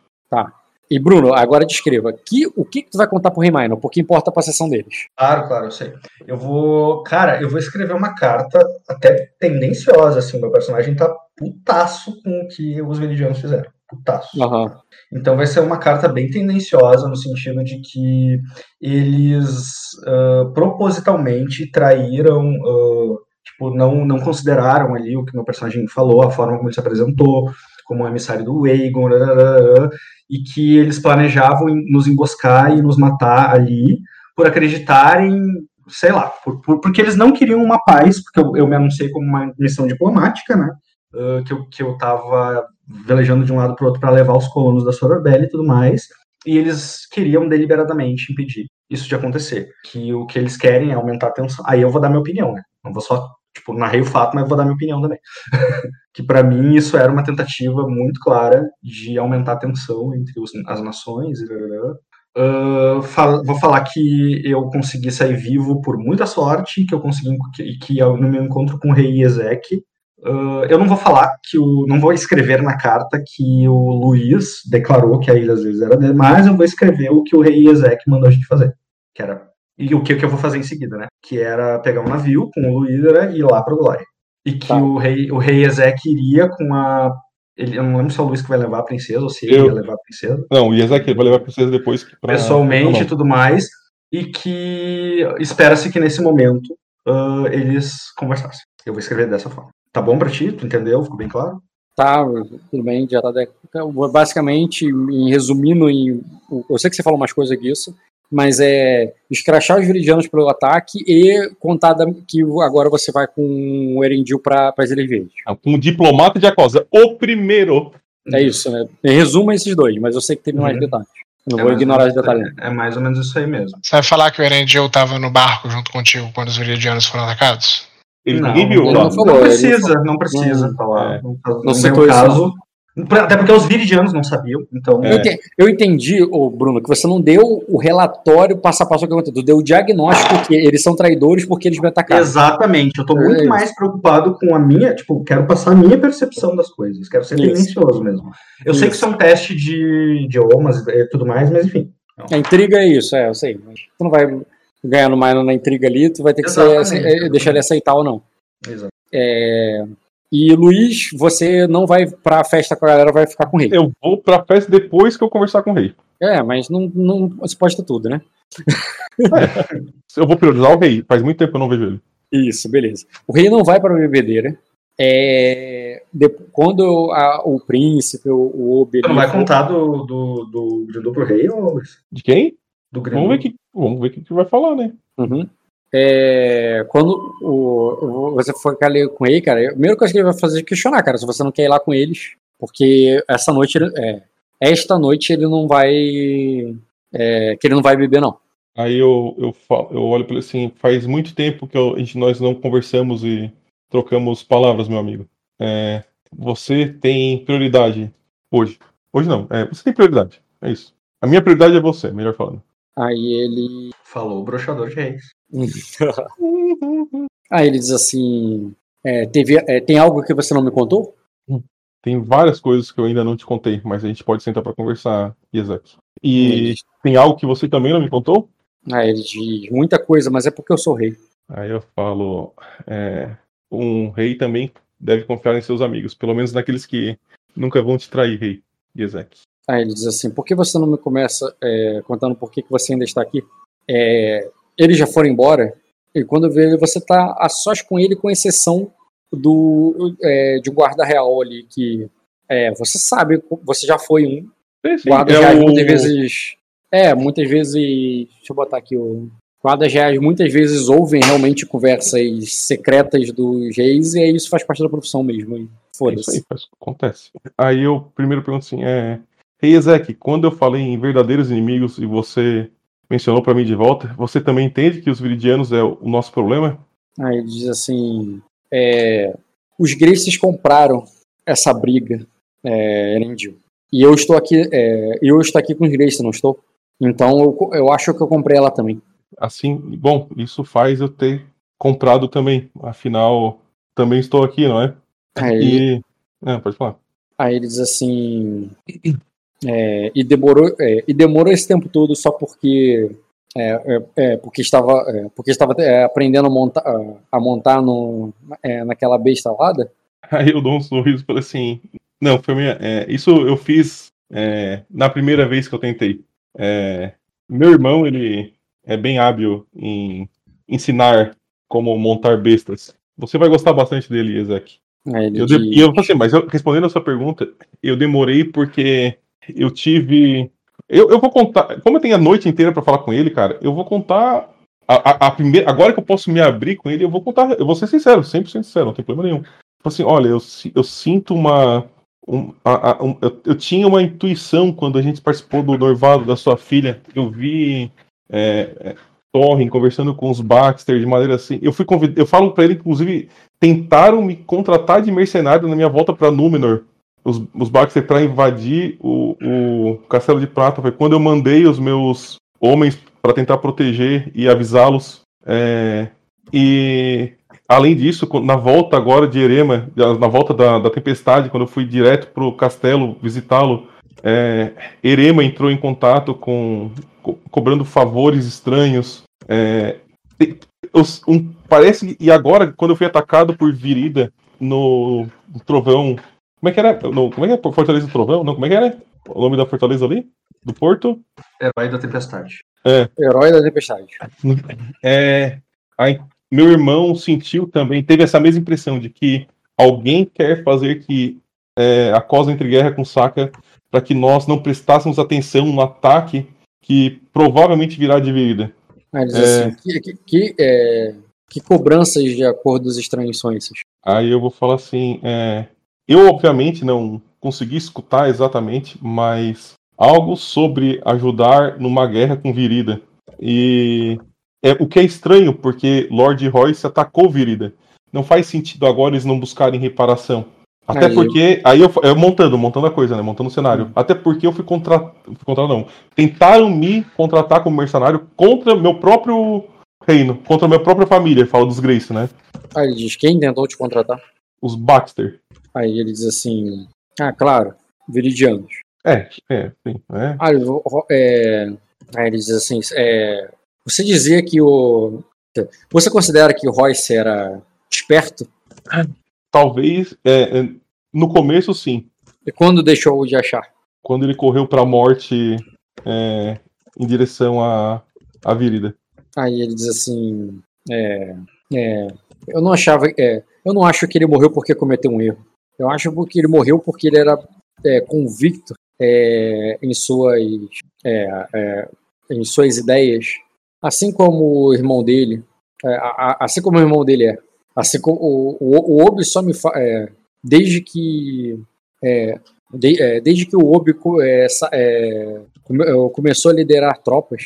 S1: E Bruno, agora descreva. Que, o que, que tu vai contar pro Rei Minor? Porque importa pra sessão deles.
S3: Claro, claro, eu sei. Eu vou. Cara, eu vou escrever uma carta até tendenciosa, assim. Meu personagem tá putaço com o que os Viridianos fizeram. Putaço.
S1: Aham.
S3: Então vai ser uma carta bem tendenciosa, no sentido de que eles ah, propositalmente traíram, ah, tipo, não, não consideraram ali o que meu personagem falou, a forma como ele se apresentou, como um emissário do rararara, e que eles planejavam nos emboscar e nos matar ali por acreditarem, sei lá, por, por- porque eles não queriam uma paz, porque eu, eu me anunciei como uma missão diplomática, né? ah, que, eu, que eu tava velejando de um lado para o outro para levar os colonos da Sororbelli e tudo mais, e eles queriam deliberadamente impedir isso de acontecer. Que o que eles querem é aumentar a tensão. Aí eu vou dar minha opinião, né? Não vou só, tipo, narrei o fato, mas vou dar minha opinião também. que para mim isso era uma tentativa muito clara de aumentar a tensão entre os- as nações. Ah, fal- vou falar que eu consegui sair vivo por muita sorte, que eu consegui que, que no meu encontro com o rei Ezek, ah, eu não vou falar que o. Não vou escrever na carta que o Luiz declarou que a ilha às vezes era dele, mas eu vou escrever o que o rei Ezek mandou a gente fazer. Que era. E o que, que eu vou fazer em seguida, né? Que era pegar um navio com o Luiz né, e ir lá para Glória. E que
S1: Tá.
S3: o rei, o rei Ezek iria com a. Ele, eu não lembro se é o Luiz que vai levar a princesa ou se ele
S4: Eu-
S3: ia levar a princesa
S4: Não, o Isaac vai levar pra vocês depois pra...
S3: pessoalmente e tudo mais, e que espera-se que nesse momento ah, eles conversassem. Eu vou escrever dessa forma. Tá bom pra ti? Tu entendeu? Ficou bem claro?
S1: Tá, tudo bem, já tá. de- Basicamente, em resumindo, em, eu sei que você falou mais coisa que isso, mas é escrachar os viridianos pelo ataque e contar da- que agora você vai com o Erendil para as Ilhas Verdes.
S4: não. Um diplomata de Acosa. O primeiro.
S1: É isso, né? Em resumo, esses dois, mas eu sei que teve mais
S3: Uhum.
S1: detalhes. Não
S3: É
S1: vou ignorar os detalhes.
S3: É mais ou menos isso aí mesmo.
S2: Você vai falar que o Erendil tava no barco junto contigo quando os viridianos foram atacados?
S4: Ele,
S3: Não,
S4: ninguém viu
S1: ele não falou,
S3: Não
S1: ele
S3: precisa, não precisa
S1: Hum,
S3: falar.
S4: é.
S3: Não, não,
S1: Não citou isso,
S3: caso. Até porque os viridianos não sabiam, então.
S4: É.
S1: Eu, ente- eu entendi, ô Bruno, que você não deu o relatório passo a passo do que aconteceu. Tu deu o diagnóstico que eles são traidores porque eles me atacaram.
S3: Exatamente, eu
S1: É
S3: muito
S1: isso.
S3: mais preocupado com a minha, tipo, quero passar a minha percepção das coisas, quero ser
S1: Isso.
S3: tendencioso mesmo. Eu sei que
S1: Isso.
S3: isso é um teste de idiomas e tudo mais, mas enfim.
S1: A intriga é isso, é, eu sei. Mas tu não vai ganhar no mais na intriga ali, tu vai ter que ser, é, deixar ele aceitar ou não.
S3: Exato.
S1: É, e Luiz, você não vai pra festa com a galera, vai ficar com o rei.
S4: Eu vou pra festa depois que eu conversar com o rei.
S1: É, mas não, não você pode ter tudo, né?
S4: Eu vou priorizar o rei. Faz muito tempo que eu não vejo ele.
S1: Isso, beleza. O rei não vai para a bebedeira. É, de- quando a- o príncipe, o, o Obi.
S3: Tu não vai contar do, do, do Grindu pro rei, ou Luiz?
S4: De quem?
S3: Do Grindu?
S4: Vamos ver que, vamos ver o que vai falar, né?
S1: Uhum. É, quando o, você for ficar ali com ele, cara, a primeira coisa que ele vai fazer é questionar, cara, se você não quer ir lá com eles, porque essa noite, ele- é, esta noite ele não vai, é, que ele não vai beber não.
S4: Aí eu, eu, falo, eu olho para ele assim, faz muito tempo que eu- a gente, nós não conversamos e trocamos palavras, meu amigo. É, você tem prioridade hoje. Hoje não, é, você tem prioridade. É isso. A minha prioridade é você, melhor falando.
S1: Aí ele,
S3: Falou o broxador de reis.
S1: Aí ele diz assim: é, teve, é, tem algo que você não me contou?
S4: Tem várias coisas que eu ainda não te contei, mas a gente pode sentar pra conversar, Isaac. E tem algo que você também não me contou?
S1: Aí ele diz: muita coisa, mas é porque eu sou rei.
S4: Aí eu falo, é, um rei também deve confiar em seus amigos, pelo menos naqueles que nunca vão te trair, rei Isaac.
S1: Aí ele diz assim: por que você não me começa é, contando por que, que você ainda está aqui? É, eles já foram embora, e quando vê ele, você está a sós com ele, com exceção do é, de um guarda real ali, que você sabe, você já foi um.
S4: Sim,
S1: Guardas
S4: é
S1: reais
S4: o-
S1: muitas vezes. É, muitas vezes. Deixa eu botar aqui o. Guardas reais muitas vezes ouvem realmente conversas secretas dos reis, e aí isso faz parte da profissão mesmo. e
S4: É Isso
S1: Foda-se.
S4: aí, faz- acontece. Aí eu primeiro pergunto assim, é... Rei Ezek, quando eu falei em verdadeiros inimigos e você mencionou pra mim de volta, você também entende que os viridianos é o nosso problema?
S1: Aí ele diz assim: é, os Graces compraram essa briga, é, Erendil. E eu estou aqui, é, eu estou aqui com os Graces, não estou? Então eu, eu acho que eu comprei ela também.
S4: Assim, bom, isso faz eu ter comprado também. Afinal, também estou aqui, não é?
S1: Aí,
S4: E... É, pode falar.
S1: aí ele diz assim: é, e demorou, é, e demorou esse tempo todo só porque é, é, é, porque estava, é, porque estava é, aprendendo a montar, a montar no, é, naquela besta alada?
S4: Aí eu dou um sorriso e falo assim, não, foi minha... isso eu fiz na primeira vez que eu tentei. Meu irmão, ele é bem hábil em ensinar como montar bestas. Você vai gostar bastante dele,
S1: ele
S4: Eu de- E eu falei assim, mas eu- respondendo a sua pergunta, eu demorei porque eu tive. Eu, eu vou contar. Como eu tenho a noite inteira pra falar com ele, cara, eu vou contar. A, a- a primeira, agora que eu posso me abrir com ele, eu vou contar. Eu vou ser sincero, 100% sincero, não tem problema nenhum. Tipo assim, olha, eu, eu sinto uma. um- a- um- eu, eu tinha uma intuição quando a gente participou do noivado da sua filha. Eu vi. É, é, Torren conversando com os Baxter de maneira assim. Eu fui convidado. Eu falo pra ele, inclusive, tentaram me contratar de mercenário na minha volta pra Númenor. Os, os Baxter para invadir o, o Castelo de Prata. Foi quando eu mandei os meus homens para tentar proteger e avisá-los. É, e além disso, na volta agora de Erema, na volta da, da tempestade, quando eu fui direto pro castelo visitá-lo, é, Erema entrou em contato com co- cobrando favores estranhos. É, os- um- parece e agora quando eu fui atacado por Virida no, no Trovão, como é que era? No, como é que é? Fortaleza do Trovão? Não, como é que era? O nome da fortaleza ali? Do Porto?
S3: Herói da Tempestade.
S1: herói da tempestade.
S4: É, aí, meu irmão sentiu também, teve essa mesma impressão de que alguém quer fazer que é, a Cosa entre guerra com Saka para que nós não prestássemos atenção no ataque que provavelmente virá de.
S1: Aí ele diz
S4: É.
S1: assim, que, que, que, é, que cobranças de acordos estranhos são essas?
S4: Aí eu vou falar assim, é, eu obviamente não consegui escutar exatamente, mas algo sobre ajudar numa guerra com Virida. E é o que é estranho, porque Lord Royce atacou Virida. Não faz sentido agora eles não buscarem reparação. Até
S1: Aí eu-
S4: porque. Aí eu, eu montando, montando a coisa, né? Montando o cenário. Até porque eu fui contratado. Contra, não. Tentaram me contratar como mercenário contra meu próprio reino, contra minha própria família, fala dos Grace, né?
S1: Aí ele diz, quem tentou te contratar?
S4: Os Baxter.
S1: Aí ele diz assim, ah, claro, viridianos.
S4: É, é, sim. É.
S1: O- é, aí ele diz assim, é, você dizia que o... Você considera que o Royce era esperto?
S4: Talvez. é, é, no começo, sim.
S1: E quando deixou de achar?
S4: Quando ele correu pra morte é, em direção à, à Virida.
S1: Aí ele diz assim, é, é, eu não achava, é, eu não acho que ele morreu porque cometeu um erro. Eu acho que ele morreu porque ele era é, convicto é, em suas, é, é, em suas ideias, assim como o irmão dele, é, a- a- assim como o irmão dele é, assim como o, o, o Obi só me fa, é, desde que de- desde que o Obi come- começou a liderar tropas,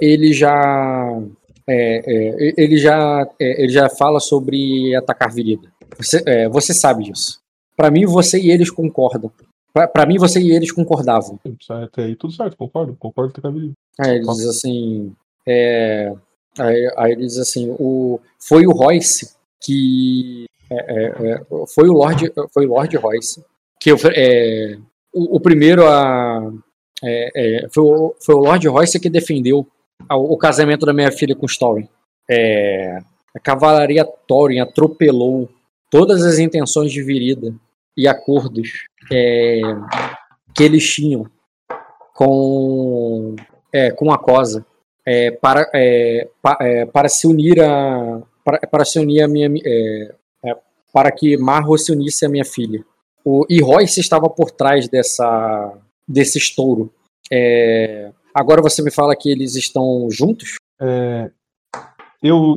S1: ele já ele já ele já fala sobre atacar Virida. Você, é, você sabe disso. Pra mim, você e eles concordam. Pra- Pra mim, você e eles concordavam.
S4: Até aí tudo certo, concordo. Concordo Virida.
S1: Aí ele diz assim: é, Aí, aí ele diz assim, o, foi o Royce que é, é, é, foi o Lord foi o Lord Royce que é, o, o primeiro a é, é, foi, o, foi o Lord Royce que defendeu o, o casamento da minha filha com Story. É, a cavalaria Thorin atropelou todas as intenções de virida e acordos é, que eles tinham com, é, com a Cosa é, para, é, pa, é, para se unir a para, para se unir a minha é, para que Marro se unisse a minha filha. O, e Royce estava por trás dessa desse estouro. agora você me fala que eles estão juntos?
S4: eu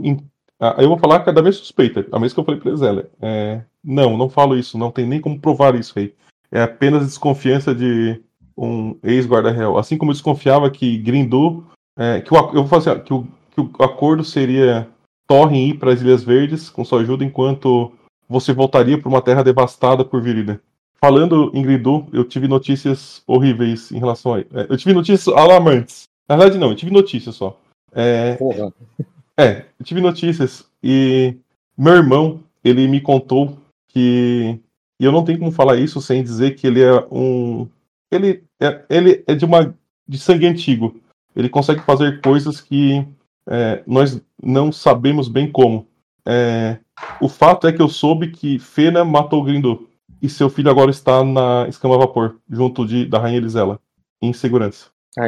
S4: ah, eu vou falar cada vez suspeita, a mesma que eu falei pra Zélia. É, não, não falo isso, não tem nem como provar isso aí. É apenas desconfiança de um ex-guarda-real. Assim como eu desconfiava que Grindu, é, que o, eu vou fazer assim, que o, que o acordo seria Torren ir para as Ilhas Verdes com sua ajuda, enquanto você voltaria para uma terra devastada por Virida. Falando em Grindu, eu tive notícias horríveis em relação a. É, eu tive notícias alarmantes. Na verdade, não, eu tive notícias só. É,
S1: Porra.
S4: É, eu tive notícias e meu irmão, ele me contou que e eu não tenho como falar isso sem dizer que ele é um ele é, ele é de uma de sangue antigo. Ele consegue fazer coisas que é, nós não sabemos bem como. É, o fato é que eu soube que Fena matou Grindu e seu filho agora está na escama a vapor junto de, da rainha Elisela em segurança.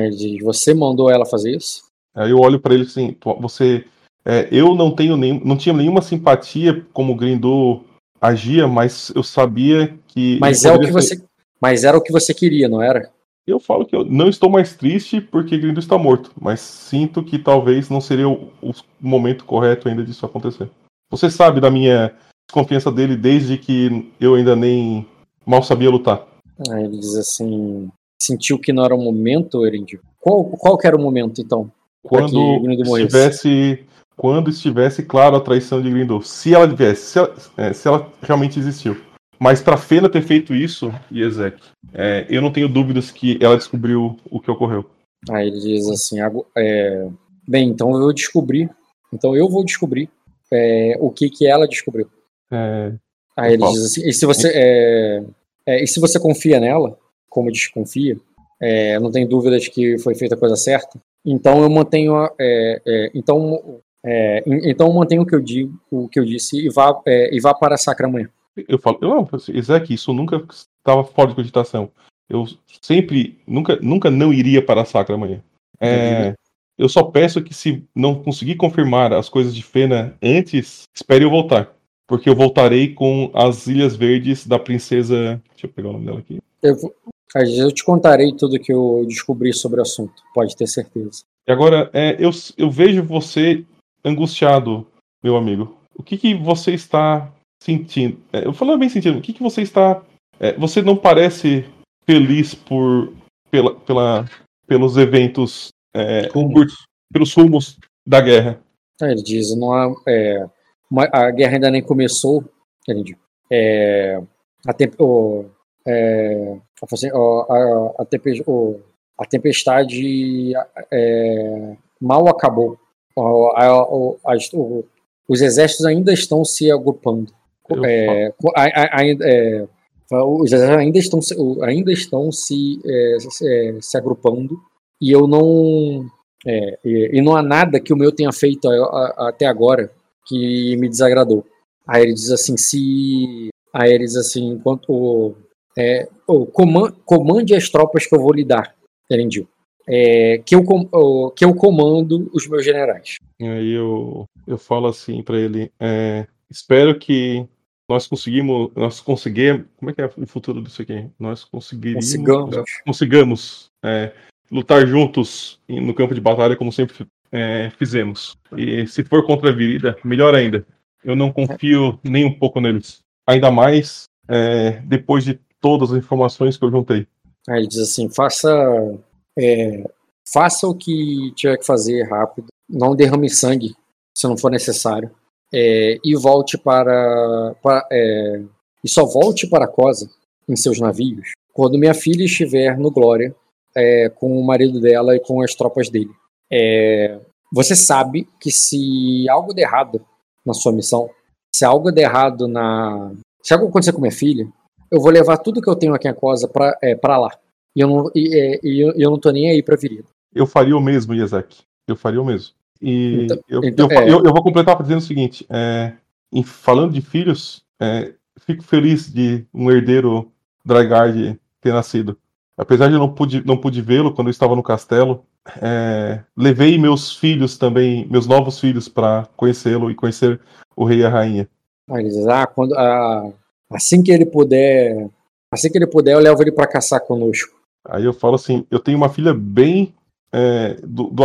S1: Diz, você mandou ela fazer isso?
S4: Aí eu olho para ele assim, você é, eu não tenho nem, não tinha nenhuma simpatia como o Grindu agia, mas eu sabia que.
S1: Mas é o que ser... você, mas era o que você queria, não era?
S4: Eu falo que eu não estou mais triste porque Grindu está morto, mas sinto que talvez não seria o, o momento correto ainda disso acontecer. Você sabe da minha desconfiança dele desde que eu ainda nem mal sabia lutar.
S1: Ah, ele diz assim, sentiu que não era o momento, Erindio. Qual, qual que era o momento, então?
S4: Quando estivesse quando estivesse claro a traição de Grindor. Se ela tivesse, se ela, é, se ela realmente existiu. Mas para Fena ter feito isso, e Ezek, é, eu não tenho dúvidas que ela descobriu o que ocorreu.
S1: Aí ele diz assim: é, bem, então eu vou descobrir. Então eu vou descobrir é, o que que ela descobriu.
S4: É,
S1: Aí ele diz assim: e se você é, é, e se você confia nela, como desconfia, não tem dúvidas que foi feita a coisa certa. Então eu mantenho, então é, então mantenha o que eu digo, o que eu disse e vá, é, e vá para a Sacra amanhã.
S4: Eu falo, não, Isaac, isso nunca estava fora de cogitação. Eu sempre, nunca, nunca não iria para a Sacra amanhã. É, eu só peço que se não conseguir confirmar as coisas de Fena antes, espere eu voltar. Porque eu voltarei com as Ilhas Verdes da princesa. Deixa eu pegar o nome dela aqui.
S1: Eu, eu te contarei tudo que eu descobri sobre o assunto, pode ter certeza.
S4: E agora, é, eu, eu vejo você angustiado, meu amigo. O que, que você está sentindo? É, eu falo bem sentindo. O que, que você está. É, você não parece feliz por pela, pela pelos eventos, é, por, pelos rumos da guerra.
S1: É, ele diz, não há, é, uma, a guerra ainda nem começou. Ele é, a, temp, é, a, a, a tempestade é, mal acabou a, a, os exércitos ainda estão se agrupando. É, ainda, é, os exércitos ainda estão, ainda estão se, é, se, é, se, agrupando e eu não. É, e não há nada que o meu tenha feito a, até agora que me desagradou. Aí ele diz assim: se. Aí ele diz assim: enquanto. É, comande as tropas que eu vou lhe dar, Erendil é, que, eu, que eu comando os meus generais.
S4: E aí eu, eu falo assim para ele: é, espero que nós conseguimos, nós conseguimos, como é que é o futuro disso aqui? Nós conseguiríamos,
S1: consigamos,
S4: consigamos é, lutar juntos no campo de batalha como sempre é, fizemos. E se for contra a Virida, melhor ainda. Eu não confio nem um pouco neles. Ainda mais é, depois de todas as informações que eu juntei.
S1: Aí ele diz assim: faça é, faça o que tiver que fazer rápido, não derrame sangue se não for necessário, é, e volte para, para é, e só volte para Cosa em seus navios quando minha filha estiver no Glória é, com o marido dela e com as tropas dele. É, você sabe que se algo der errado na sua missão, se algo der errado na. Se algo acontecer com minha filha, eu vou levar tudo que eu tenho aqui em Cosa pra, é, lá. E eu, não, e, é, e eu, eu não tô nem aí pra virida.
S4: Eu faria o mesmo, Yazaki. Eu faria o mesmo. E
S1: Então-
S4: eu,
S1: então,
S4: eu,
S1: é.
S4: eu- eu vou completar dizendo o seguinte: é, em- falando de filhos, é, fico feliz de um herdeiro Dragard ter nascido. Apesar de eu não pude, não pude vê-lo quando eu estava no castelo, é, levei meus filhos também, meus novos filhos, para conhecê-lo e conhecer o rei e a rainha.
S1: Diz, ah, quando, ah, assim que ele puder. Assim que ele puder, eu levo ele pra caçar conosco.
S4: Aí eu falo assim: eu tenho uma filha bem. é, do, do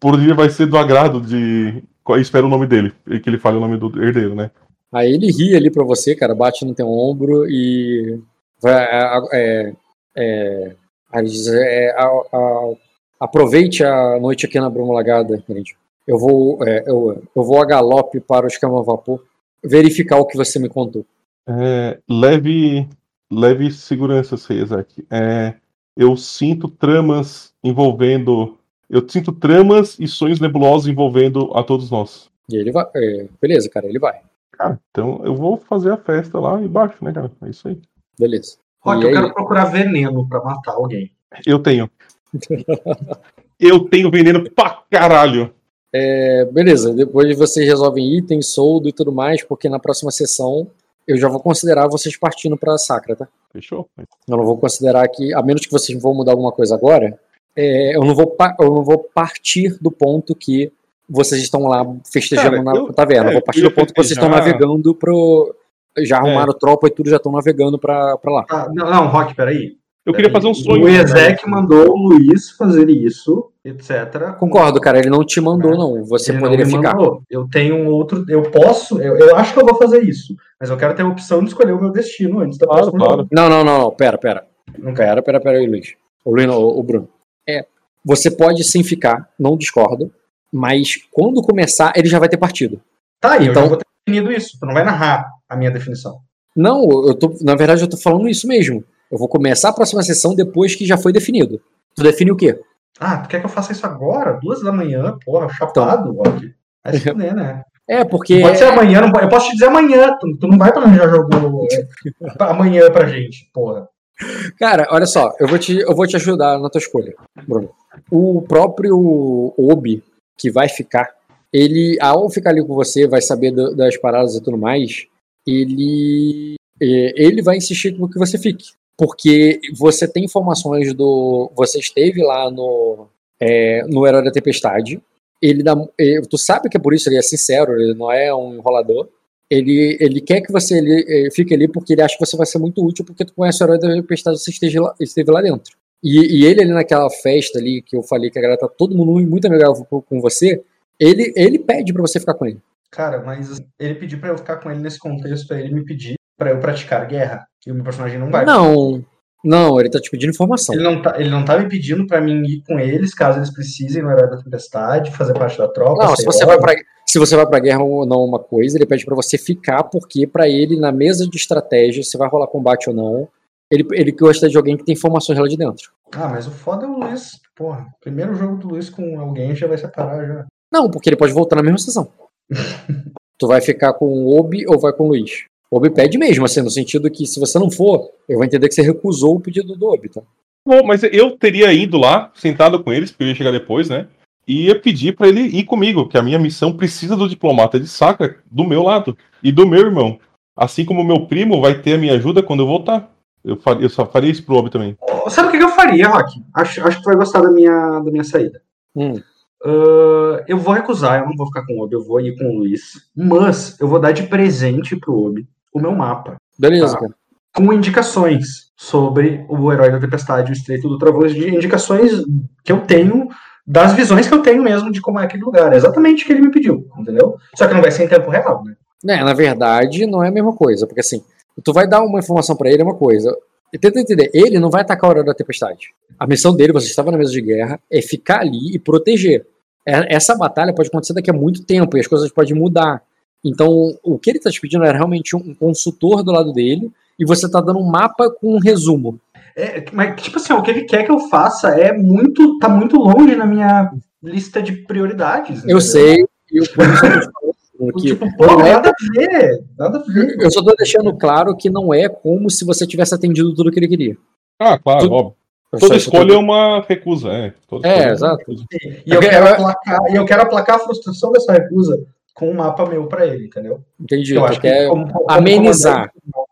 S4: por dia vai ser do agrado de. eu Espero o nome dele, e que ele fale o nome do herdeiro, né?
S1: Aí ele ri ali pra você, cara, bate no teu ombro e. Vai, é, é, é, diz, é, a- a- aproveite a noite aqui na Bruma Lagada, gente. Eu vou, é, eu, eu vou a galope para o esquema a vapor verificar o que você me contou.
S4: Leve, leve segurança, Isaac. É, eu sinto tramas envolvendo. Eu sinto tramas e sonhos nebulosos envolvendo a todos nós.
S1: E ele vai. é, beleza, cara, ele vai.
S4: Cara, então eu vou fazer a festa lá embaixo, né, cara? É isso aí.
S1: Beleza.
S3: Rock, eu
S1: aí?
S3: quero procurar veneno pra matar alguém.
S4: Eu tenho. eu tenho veneno pra caralho.
S1: É, beleza, depois vocês resolvem itens, soldo e tudo mais, porque na próxima sessão eu já vou considerar vocês partindo pra Sacra, tá?
S4: Fechou?
S1: Eu não vou considerar que, a menos que vocês vão mudar alguma coisa agora, é, eu, não vou eu não vou partir do ponto que vocês estão lá festejando
S4: Cara,
S1: na
S4: eu-
S1: taverna.
S4: é,
S1: eu vou partir do ponto que vocês estão
S4: festejar-
S1: navegando pro. Já arrumaram tropa e tudo, já estão navegando pra, pra lá.
S3: Ah, não, não, Rock, peraí.
S4: Eu queria fazer um sonho.
S3: O Ezek mandou o Luiz fazer isso, etc.
S1: Concordo, cara, ele não te mandou, não. Você
S3: Ele não
S1: poderia
S3: me
S1: ficar.
S3: mandou. Eu tenho um outro. Eu posso. Eu, eu acho que eu vou fazer isso. Mas eu quero ter a opção de escolher o meu destino antes da
S4: Claro,
S3: próxima.
S4: claro.
S1: Não, não, não, não, pera, pera.
S3: Não quero.
S1: Pera, pera, pera aí, Luiz. O, Luiz, não, o, Bruno. É, você pode sim ficar, não discordo, mas quando começar, ele já vai ter partido.
S3: Tá, eu
S1: Então-
S3: já vou ter definido isso. Tu não vai narrar a minha definição.
S1: Não, eu tô, na verdade eu tô falando isso mesmo. Eu vou começar a próxima sessão depois que já foi definido. Tu define o quê?
S3: Ah, tu quer que eu faça isso agora? Duas da manhã? Porra, chapado, Rock. Se fuder, né?
S1: É, porque.
S3: Pode ser amanhã, não, eu posso te dizer amanhã. Tu, tu não vai planejar jogo é, amanhã pra gente, porra.
S1: Cara, olha só, eu vou te, eu vou te ajudar na tua escolha, Bruno. O próprio Obi, que vai ficar, ele, ao ficar ali com você, vai saber do- das paradas e tudo mais, ele, é, ele vai insistir com que você fique. Porque você tem informações do. Você esteve lá no, é, no Herói da Tempestade. Ele dá, é, tu sabe que é por isso, ele é sincero, ele não é um enrolador. Ele, ele quer que você ali, eh, fique ali porque ele acha que você vai ser muito útil porque tu conhece o herói da tempestade você esteja lá, esteve lá dentro. E, e ele ali naquela festa ali que eu falei que a galera tá todo mundo muito amigável com, você, ele, ele pede pra você ficar com ele.
S3: Cara, mas ele pediu pra eu ficar com ele nesse contexto, ele me pedir pra eu praticar guerra. E o meu personagem não vai.
S1: Não, não, ele tá te pedindo informação.
S3: Ele não, tá, ele não tá me pedindo pra mim ir com eles, caso eles precisem no Herói da Tempestade, fazer parte da tropa.
S1: Não, se você, vai pra, se você vai pra guerra ou não uma coisa, ele pede pra você ficar, porque pra ele, na mesa de estratégia, se vai rolar combate ou não, ele, ele gosta de alguém que tem informações lá de dentro.
S3: Ah, mas o foda é o Luiz. Porra, primeiro jogo do Luiz com alguém já vai separar já.
S1: Não, porque ele pode voltar na mesma sessão. tu vai ficar com o Obi ou vai com o Luiz? O Obi pede mesmo, assim, no sentido que se você não for, eu vou entender que você recusou o pedido do Obi, tá?
S4: Bom, mas eu teria ido lá, sentado com eles, porque eu ia chegar depois, né? E ia pedir pra ele ir comigo, que a minha missão precisa do diplomata de saca do meu lado e do meu irmão. Assim como o meu primo vai ter a minha ajuda quando eu voltar. Eu, faria, eu só faria isso pro Obi também.
S3: Sabe o que eu faria, Rock? Acho, acho que tu vai gostar da minha, da minha saída.
S1: Hum.
S3: Ah, eu vou recusar, eu não vou ficar com o Obi, eu vou ir com o Luiz. Mas eu vou dar de presente pro Obi o meu mapa.
S1: Beleza,
S3: Tá. com indicações sobre o herói da tempestade, o Estreito do Trovão, de indicações que eu tenho, das visões que eu tenho mesmo de como é aquele lugar. É exatamente o que ele me pediu, entendeu? Só que não vai ser em tempo real, né?
S1: É, na verdade, não é a mesma coisa, porque assim, tu vai dar uma informação pra ele, é uma coisa. E tenta entender, ele não vai atacar o Herói da Tempestade. A missão dele, você estava na mesa de guerra, é ficar ali e proteger. É- Essa batalha pode acontecer daqui a muito tempo e as coisas podem mudar. Então, o que ele tá te pedindo é realmente um consultor do lado dele e você tá dando um mapa com um resumo.
S3: É, mas, tipo assim, o que ele quer que eu faça é muito. tá muito longe na minha lista de prioridades.
S1: Eu
S3: entendeu?
S1: sei, e o eu falando que
S3: Tipo, pô,
S1: é-
S3: nada a ver. Nada a ver.
S1: eu só tô deixando claro que não é como se você tivesse atendido tudo que ele queria.
S4: Ah, claro,
S1: Tu-
S4: óbvio.
S1: Eu
S4: Toda escolha é uma recusa, é. Toda
S1: É,
S4: uma
S1: exato.
S4: recusa.
S3: E eu,
S1: Eu
S3: quero
S1: quero-
S3: aplacar, e eu quero aplacar a frustração dessa recusa com um mapa meu pra ele, entendeu?
S1: Entendi.
S3: Eu acho que como- como
S1: amenizar.
S3: comandante-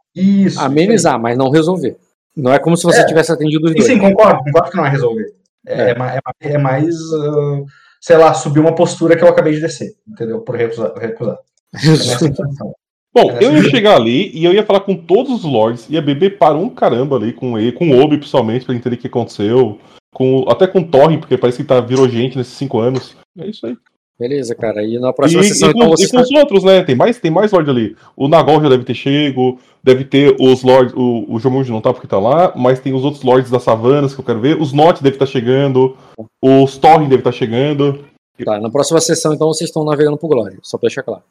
S3: Isso.
S1: amenizar, mas não resolver. Não é como se você
S3: É.
S1: tivesse atendido os
S3: Sim,
S1: dois.
S3: sim, concordo. Concordo que não é resolver. É,
S1: É.
S3: é ma- é é mais, ah, sei lá, subir uma postura que eu acabei de descer, entendeu? Por recusar. recusar. É.
S4: Bom, eu ia
S3: sim.
S4: chegar ali e eu ia falar com todos os lords, ia beber para um caramba ali com ele, com o Obi principalmente, pra entender o que aconteceu. Com, até com o Torre, porque parece que tá, virou gente nesses cinco anos. É isso aí.
S1: Beleza, cara. E na
S4: E,
S1: próxima sessão,
S4: e com,
S1: então, você
S4: e com os outros, né? Tem mais, tem mais Lord ali. O Nagol já deve ter chego, deve ter os Lords. O, o Jomund não tá porque tá lá, mas tem os outros Lords das Savanas que eu quero ver. Os Not deve estar chegando. Os Thorin deve estar chegando.
S1: Tá, na próxima sessão, então, vocês estão navegando pro Glória. Só pra deixar claro.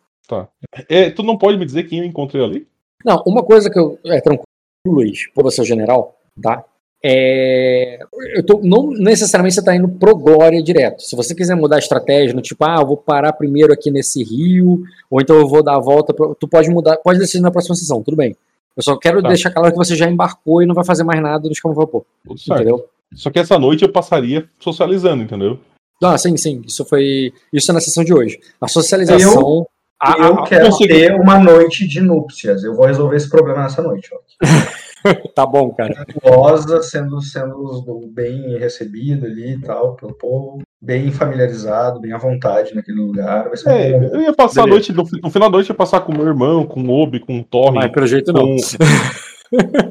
S4: É, tu não pode me dizer quem eu encontrei ali?
S1: Não, uma coisa que eu. É tranquilo, Luiz, por você, general, tá? É. Eu tô, não necessariamente você tá indo pro Glória direto. Se você quiser mudar a estratégia, no tipo, ah, eu vou parar primeiro aqui nesse rio, ou então eu vou dar a volta. Pro... Tu pode mudar, pode decidir na próxima sessão, tudo bem. Eu só quero
S4: Tá.
S1: deixar claro que você já embarcou e não vai fazer mais nada dos campos vapor.
S4: Tudo certo.
S1: Entendeu?
S4: Só que essa noite eu passaria socializando, entendeu?
S1: Ah, sim, sim. Isso foi. Isso é na sessão de hoje. A socialização. a- a-
S3: eu quero
S4: consegui-
S3: ter uma noite de núpcias. Eu vou resolver esse problema nessa noite.
S1: Tá bom, cara.
S3: Rosa sendo, sendo bem recebido ali e tal, pelo povo, bem familiarizado, bem à vontade naquele lugar. Vai ser bom
S4: É, eu ia passar a
S1: Beleza.
S4: noite, no, final da noite ia passar com o meu irmão, com o Obi, com o Torre.
S1: Mas pelo jeito não.
S4: com...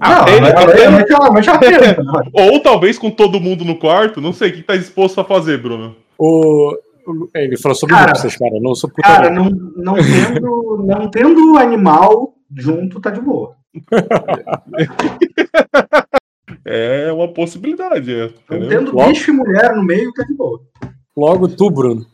S3: Ah,
S4: ele-
S3: a a a é a é treta, né?
S4: Ou talvez com todo mundo no quarto, não sei o que tá disposto a fazer, Bruno.
S1: O, o- ele falou sobre
S3: Cara,
S1: cara. Não.
S3: Cara, não, não, tendo, não tendo animal junto, tá de boa.
S4: É uma possibilidade, é,
S3: tendo
S1: Logo-
S3: bicho e mulher no meio, tá de boa.
S1: Logo tu, Bruno.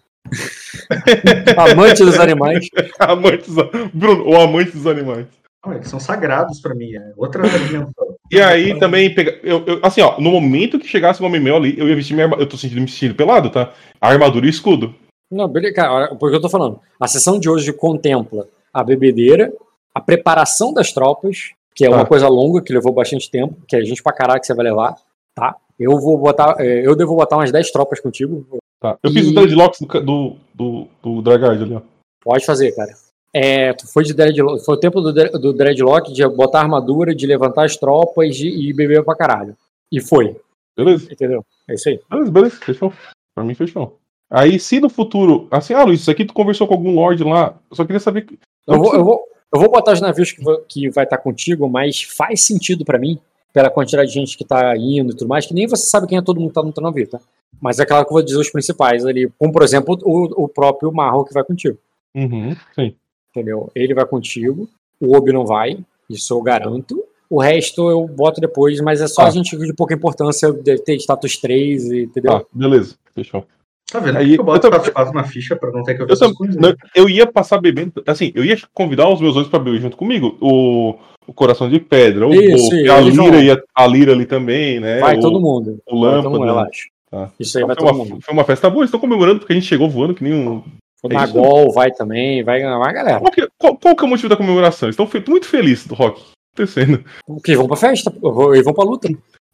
S1: Amante dos animais.
S4: Amantes, Bruno, o amante dos animais.
S3: Não, eles são sagrados pra mim, é outra dimensão.
S4: E aí também, pega, eu, eu- assim, ó, no momento que chegasse um homem meu ali, eu ia vestir minha armadura. Eu tô sentindo me sentindo pelado, tá? Armadura e escudo.
S1: Não, beleza, cara, porque eu tô falando. A sessão de hoje contempla a bebedeira, a preparação das tropas, que é uma
S4: Tá.
S1: coisa longa, que levou bastante tempo, que é gente pra caralho que você vai levar, tá? Eu vou botar, é, eu devo botar umas 10 tropas contigo.
S4: Tá. Eu fiz
S1: E-
S4: o dreadlocks do, do, do, do Dragard ali, ó.
S1: Pode fazer, cara. É, tu foi de dreadlock, foi o tempo do, do dreadlock de botar armadura, de levantar as tropas de- e beber pra caralho. E foi,
S4: Beleza?
S1: entendeu? É isso aí.
S4: Beleza, beleza, fechou. Pra mim, fechou. Aí, se no futuro. Assim, ah, Luiz, isso aqui tu conversou com algum Lorde lá. Eu só queria saber. que-
S1: Eu vou, eu vou, eu vou botar os navios que, vou- que vai estar contigo, mas faz sentido pra mim, pela quantidade de gente que tá indo e tudo mais, que nem você sabe quem é todo mundo que tá no teu navio, tá? Mas é claro que eu vou dizer os principais ali, como por exemplo o, o próprio Marro que vai contigo,
S4: Uhum, sim.
S1: entendeu? Ele vai contigo, o Obi não vai, isso eu garanto. O resto eu boto depois, mas é só
S4: Tá.
S1: a gente de pouca importância, deve ter status 3, e- entendeu?
S4: Tá, beleza, fechou.
S3: Tá vendo?
S4: Aí,
S3: eu boto
S4: eu também-
S3: status 4 na ficha pra não ter que ver
S4: Eu,
S3: coisas.
S4: não, eu ia passar bebendo. Assim, eu ia convidar os meus olhos pra beber junto comigo. O, o Coração de Pedra, o
S1: Isso, isso,
S4: a Lira, ia, a Lira ali também, né?
S1: vai
S4: o,
S1: todo mundo.
S4: O
S1: Vai mundo,
S4: Lâmpada.
S1: relaxa.
S4: Tá.
S1: Isso aí
S4: Então
S1: vai todo
S4: uma,
S1: mundo.
S4: foi uma festa boa, eles estão comemorando porque a gente chegou voando que nem um.
S1: O
S4: É.
S1: Nagol vai também, vai vai a galera.
S4: Qual que, qual, qual que é o motivo da comemoração? Estão fe- muito felizes do rock. Acontecendo.
S1: Porque vão pra festa, e vão pra luta.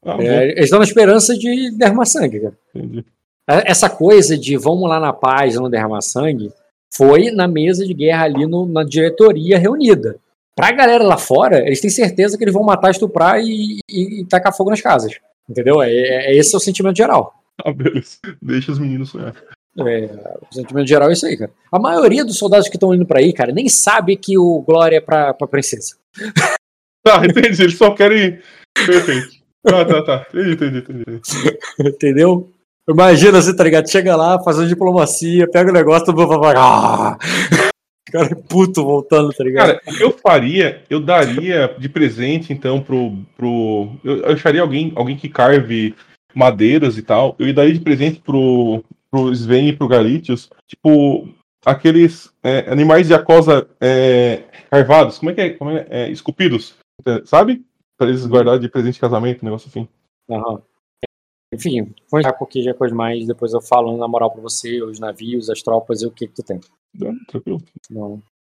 S4: Ah,
S1: É, eles estão na esperança de derramar sangue, cara.
S4: entendi.
S1: É, Essa coisa de vamos lá na paz, não derramar sangue, foi na mesa de guerra ali no- na diretoria reunida. Pra galera lá fora, eles têm certeza que eles vão matar, estuprar e, e- e tacar fogo nas casas. Entendeu? É, é- esse é o sentimento geral.
S4: Ah, beleza. Deixa os meninos sonhar.
S1: É, o sentimento geral é isso aí, cara. A maioria dos soldados que estão indo pra aí, cara, nem sabe que o Glória é pra, pra princesa.
S4: Tá, entendi. Eles só querem. Perfeito. Tá, tá, tá. Entendi, entendi, entendi.
S1: Entendeu? Imagina você, tá ligado? Chega lá, faz uma diplomacia, pega o negócio, todo mundo vai. Ah! O cara é puto voltando, tá ligado?
S4: Cara, eu faria, eu daria de presente, então, pro. pro eu acharia alguém, alguém que carve madeiras e tal. Eu daria de presente pro, pro Sven e pro Galitius, tipo, aqueles é, animais de acosa é, carvados. Como é que é? Como é? É, esculpidos, sabe? Pra eles guardarem de presente de casamento, negócio assim.
S1: Aham. Enfim, vou entrar com qualquer coisa mais, depois eu falo na moral pra você, os navios, as tropas e o que que tu tem.
S4: Não, tranquilo.
S1: Não.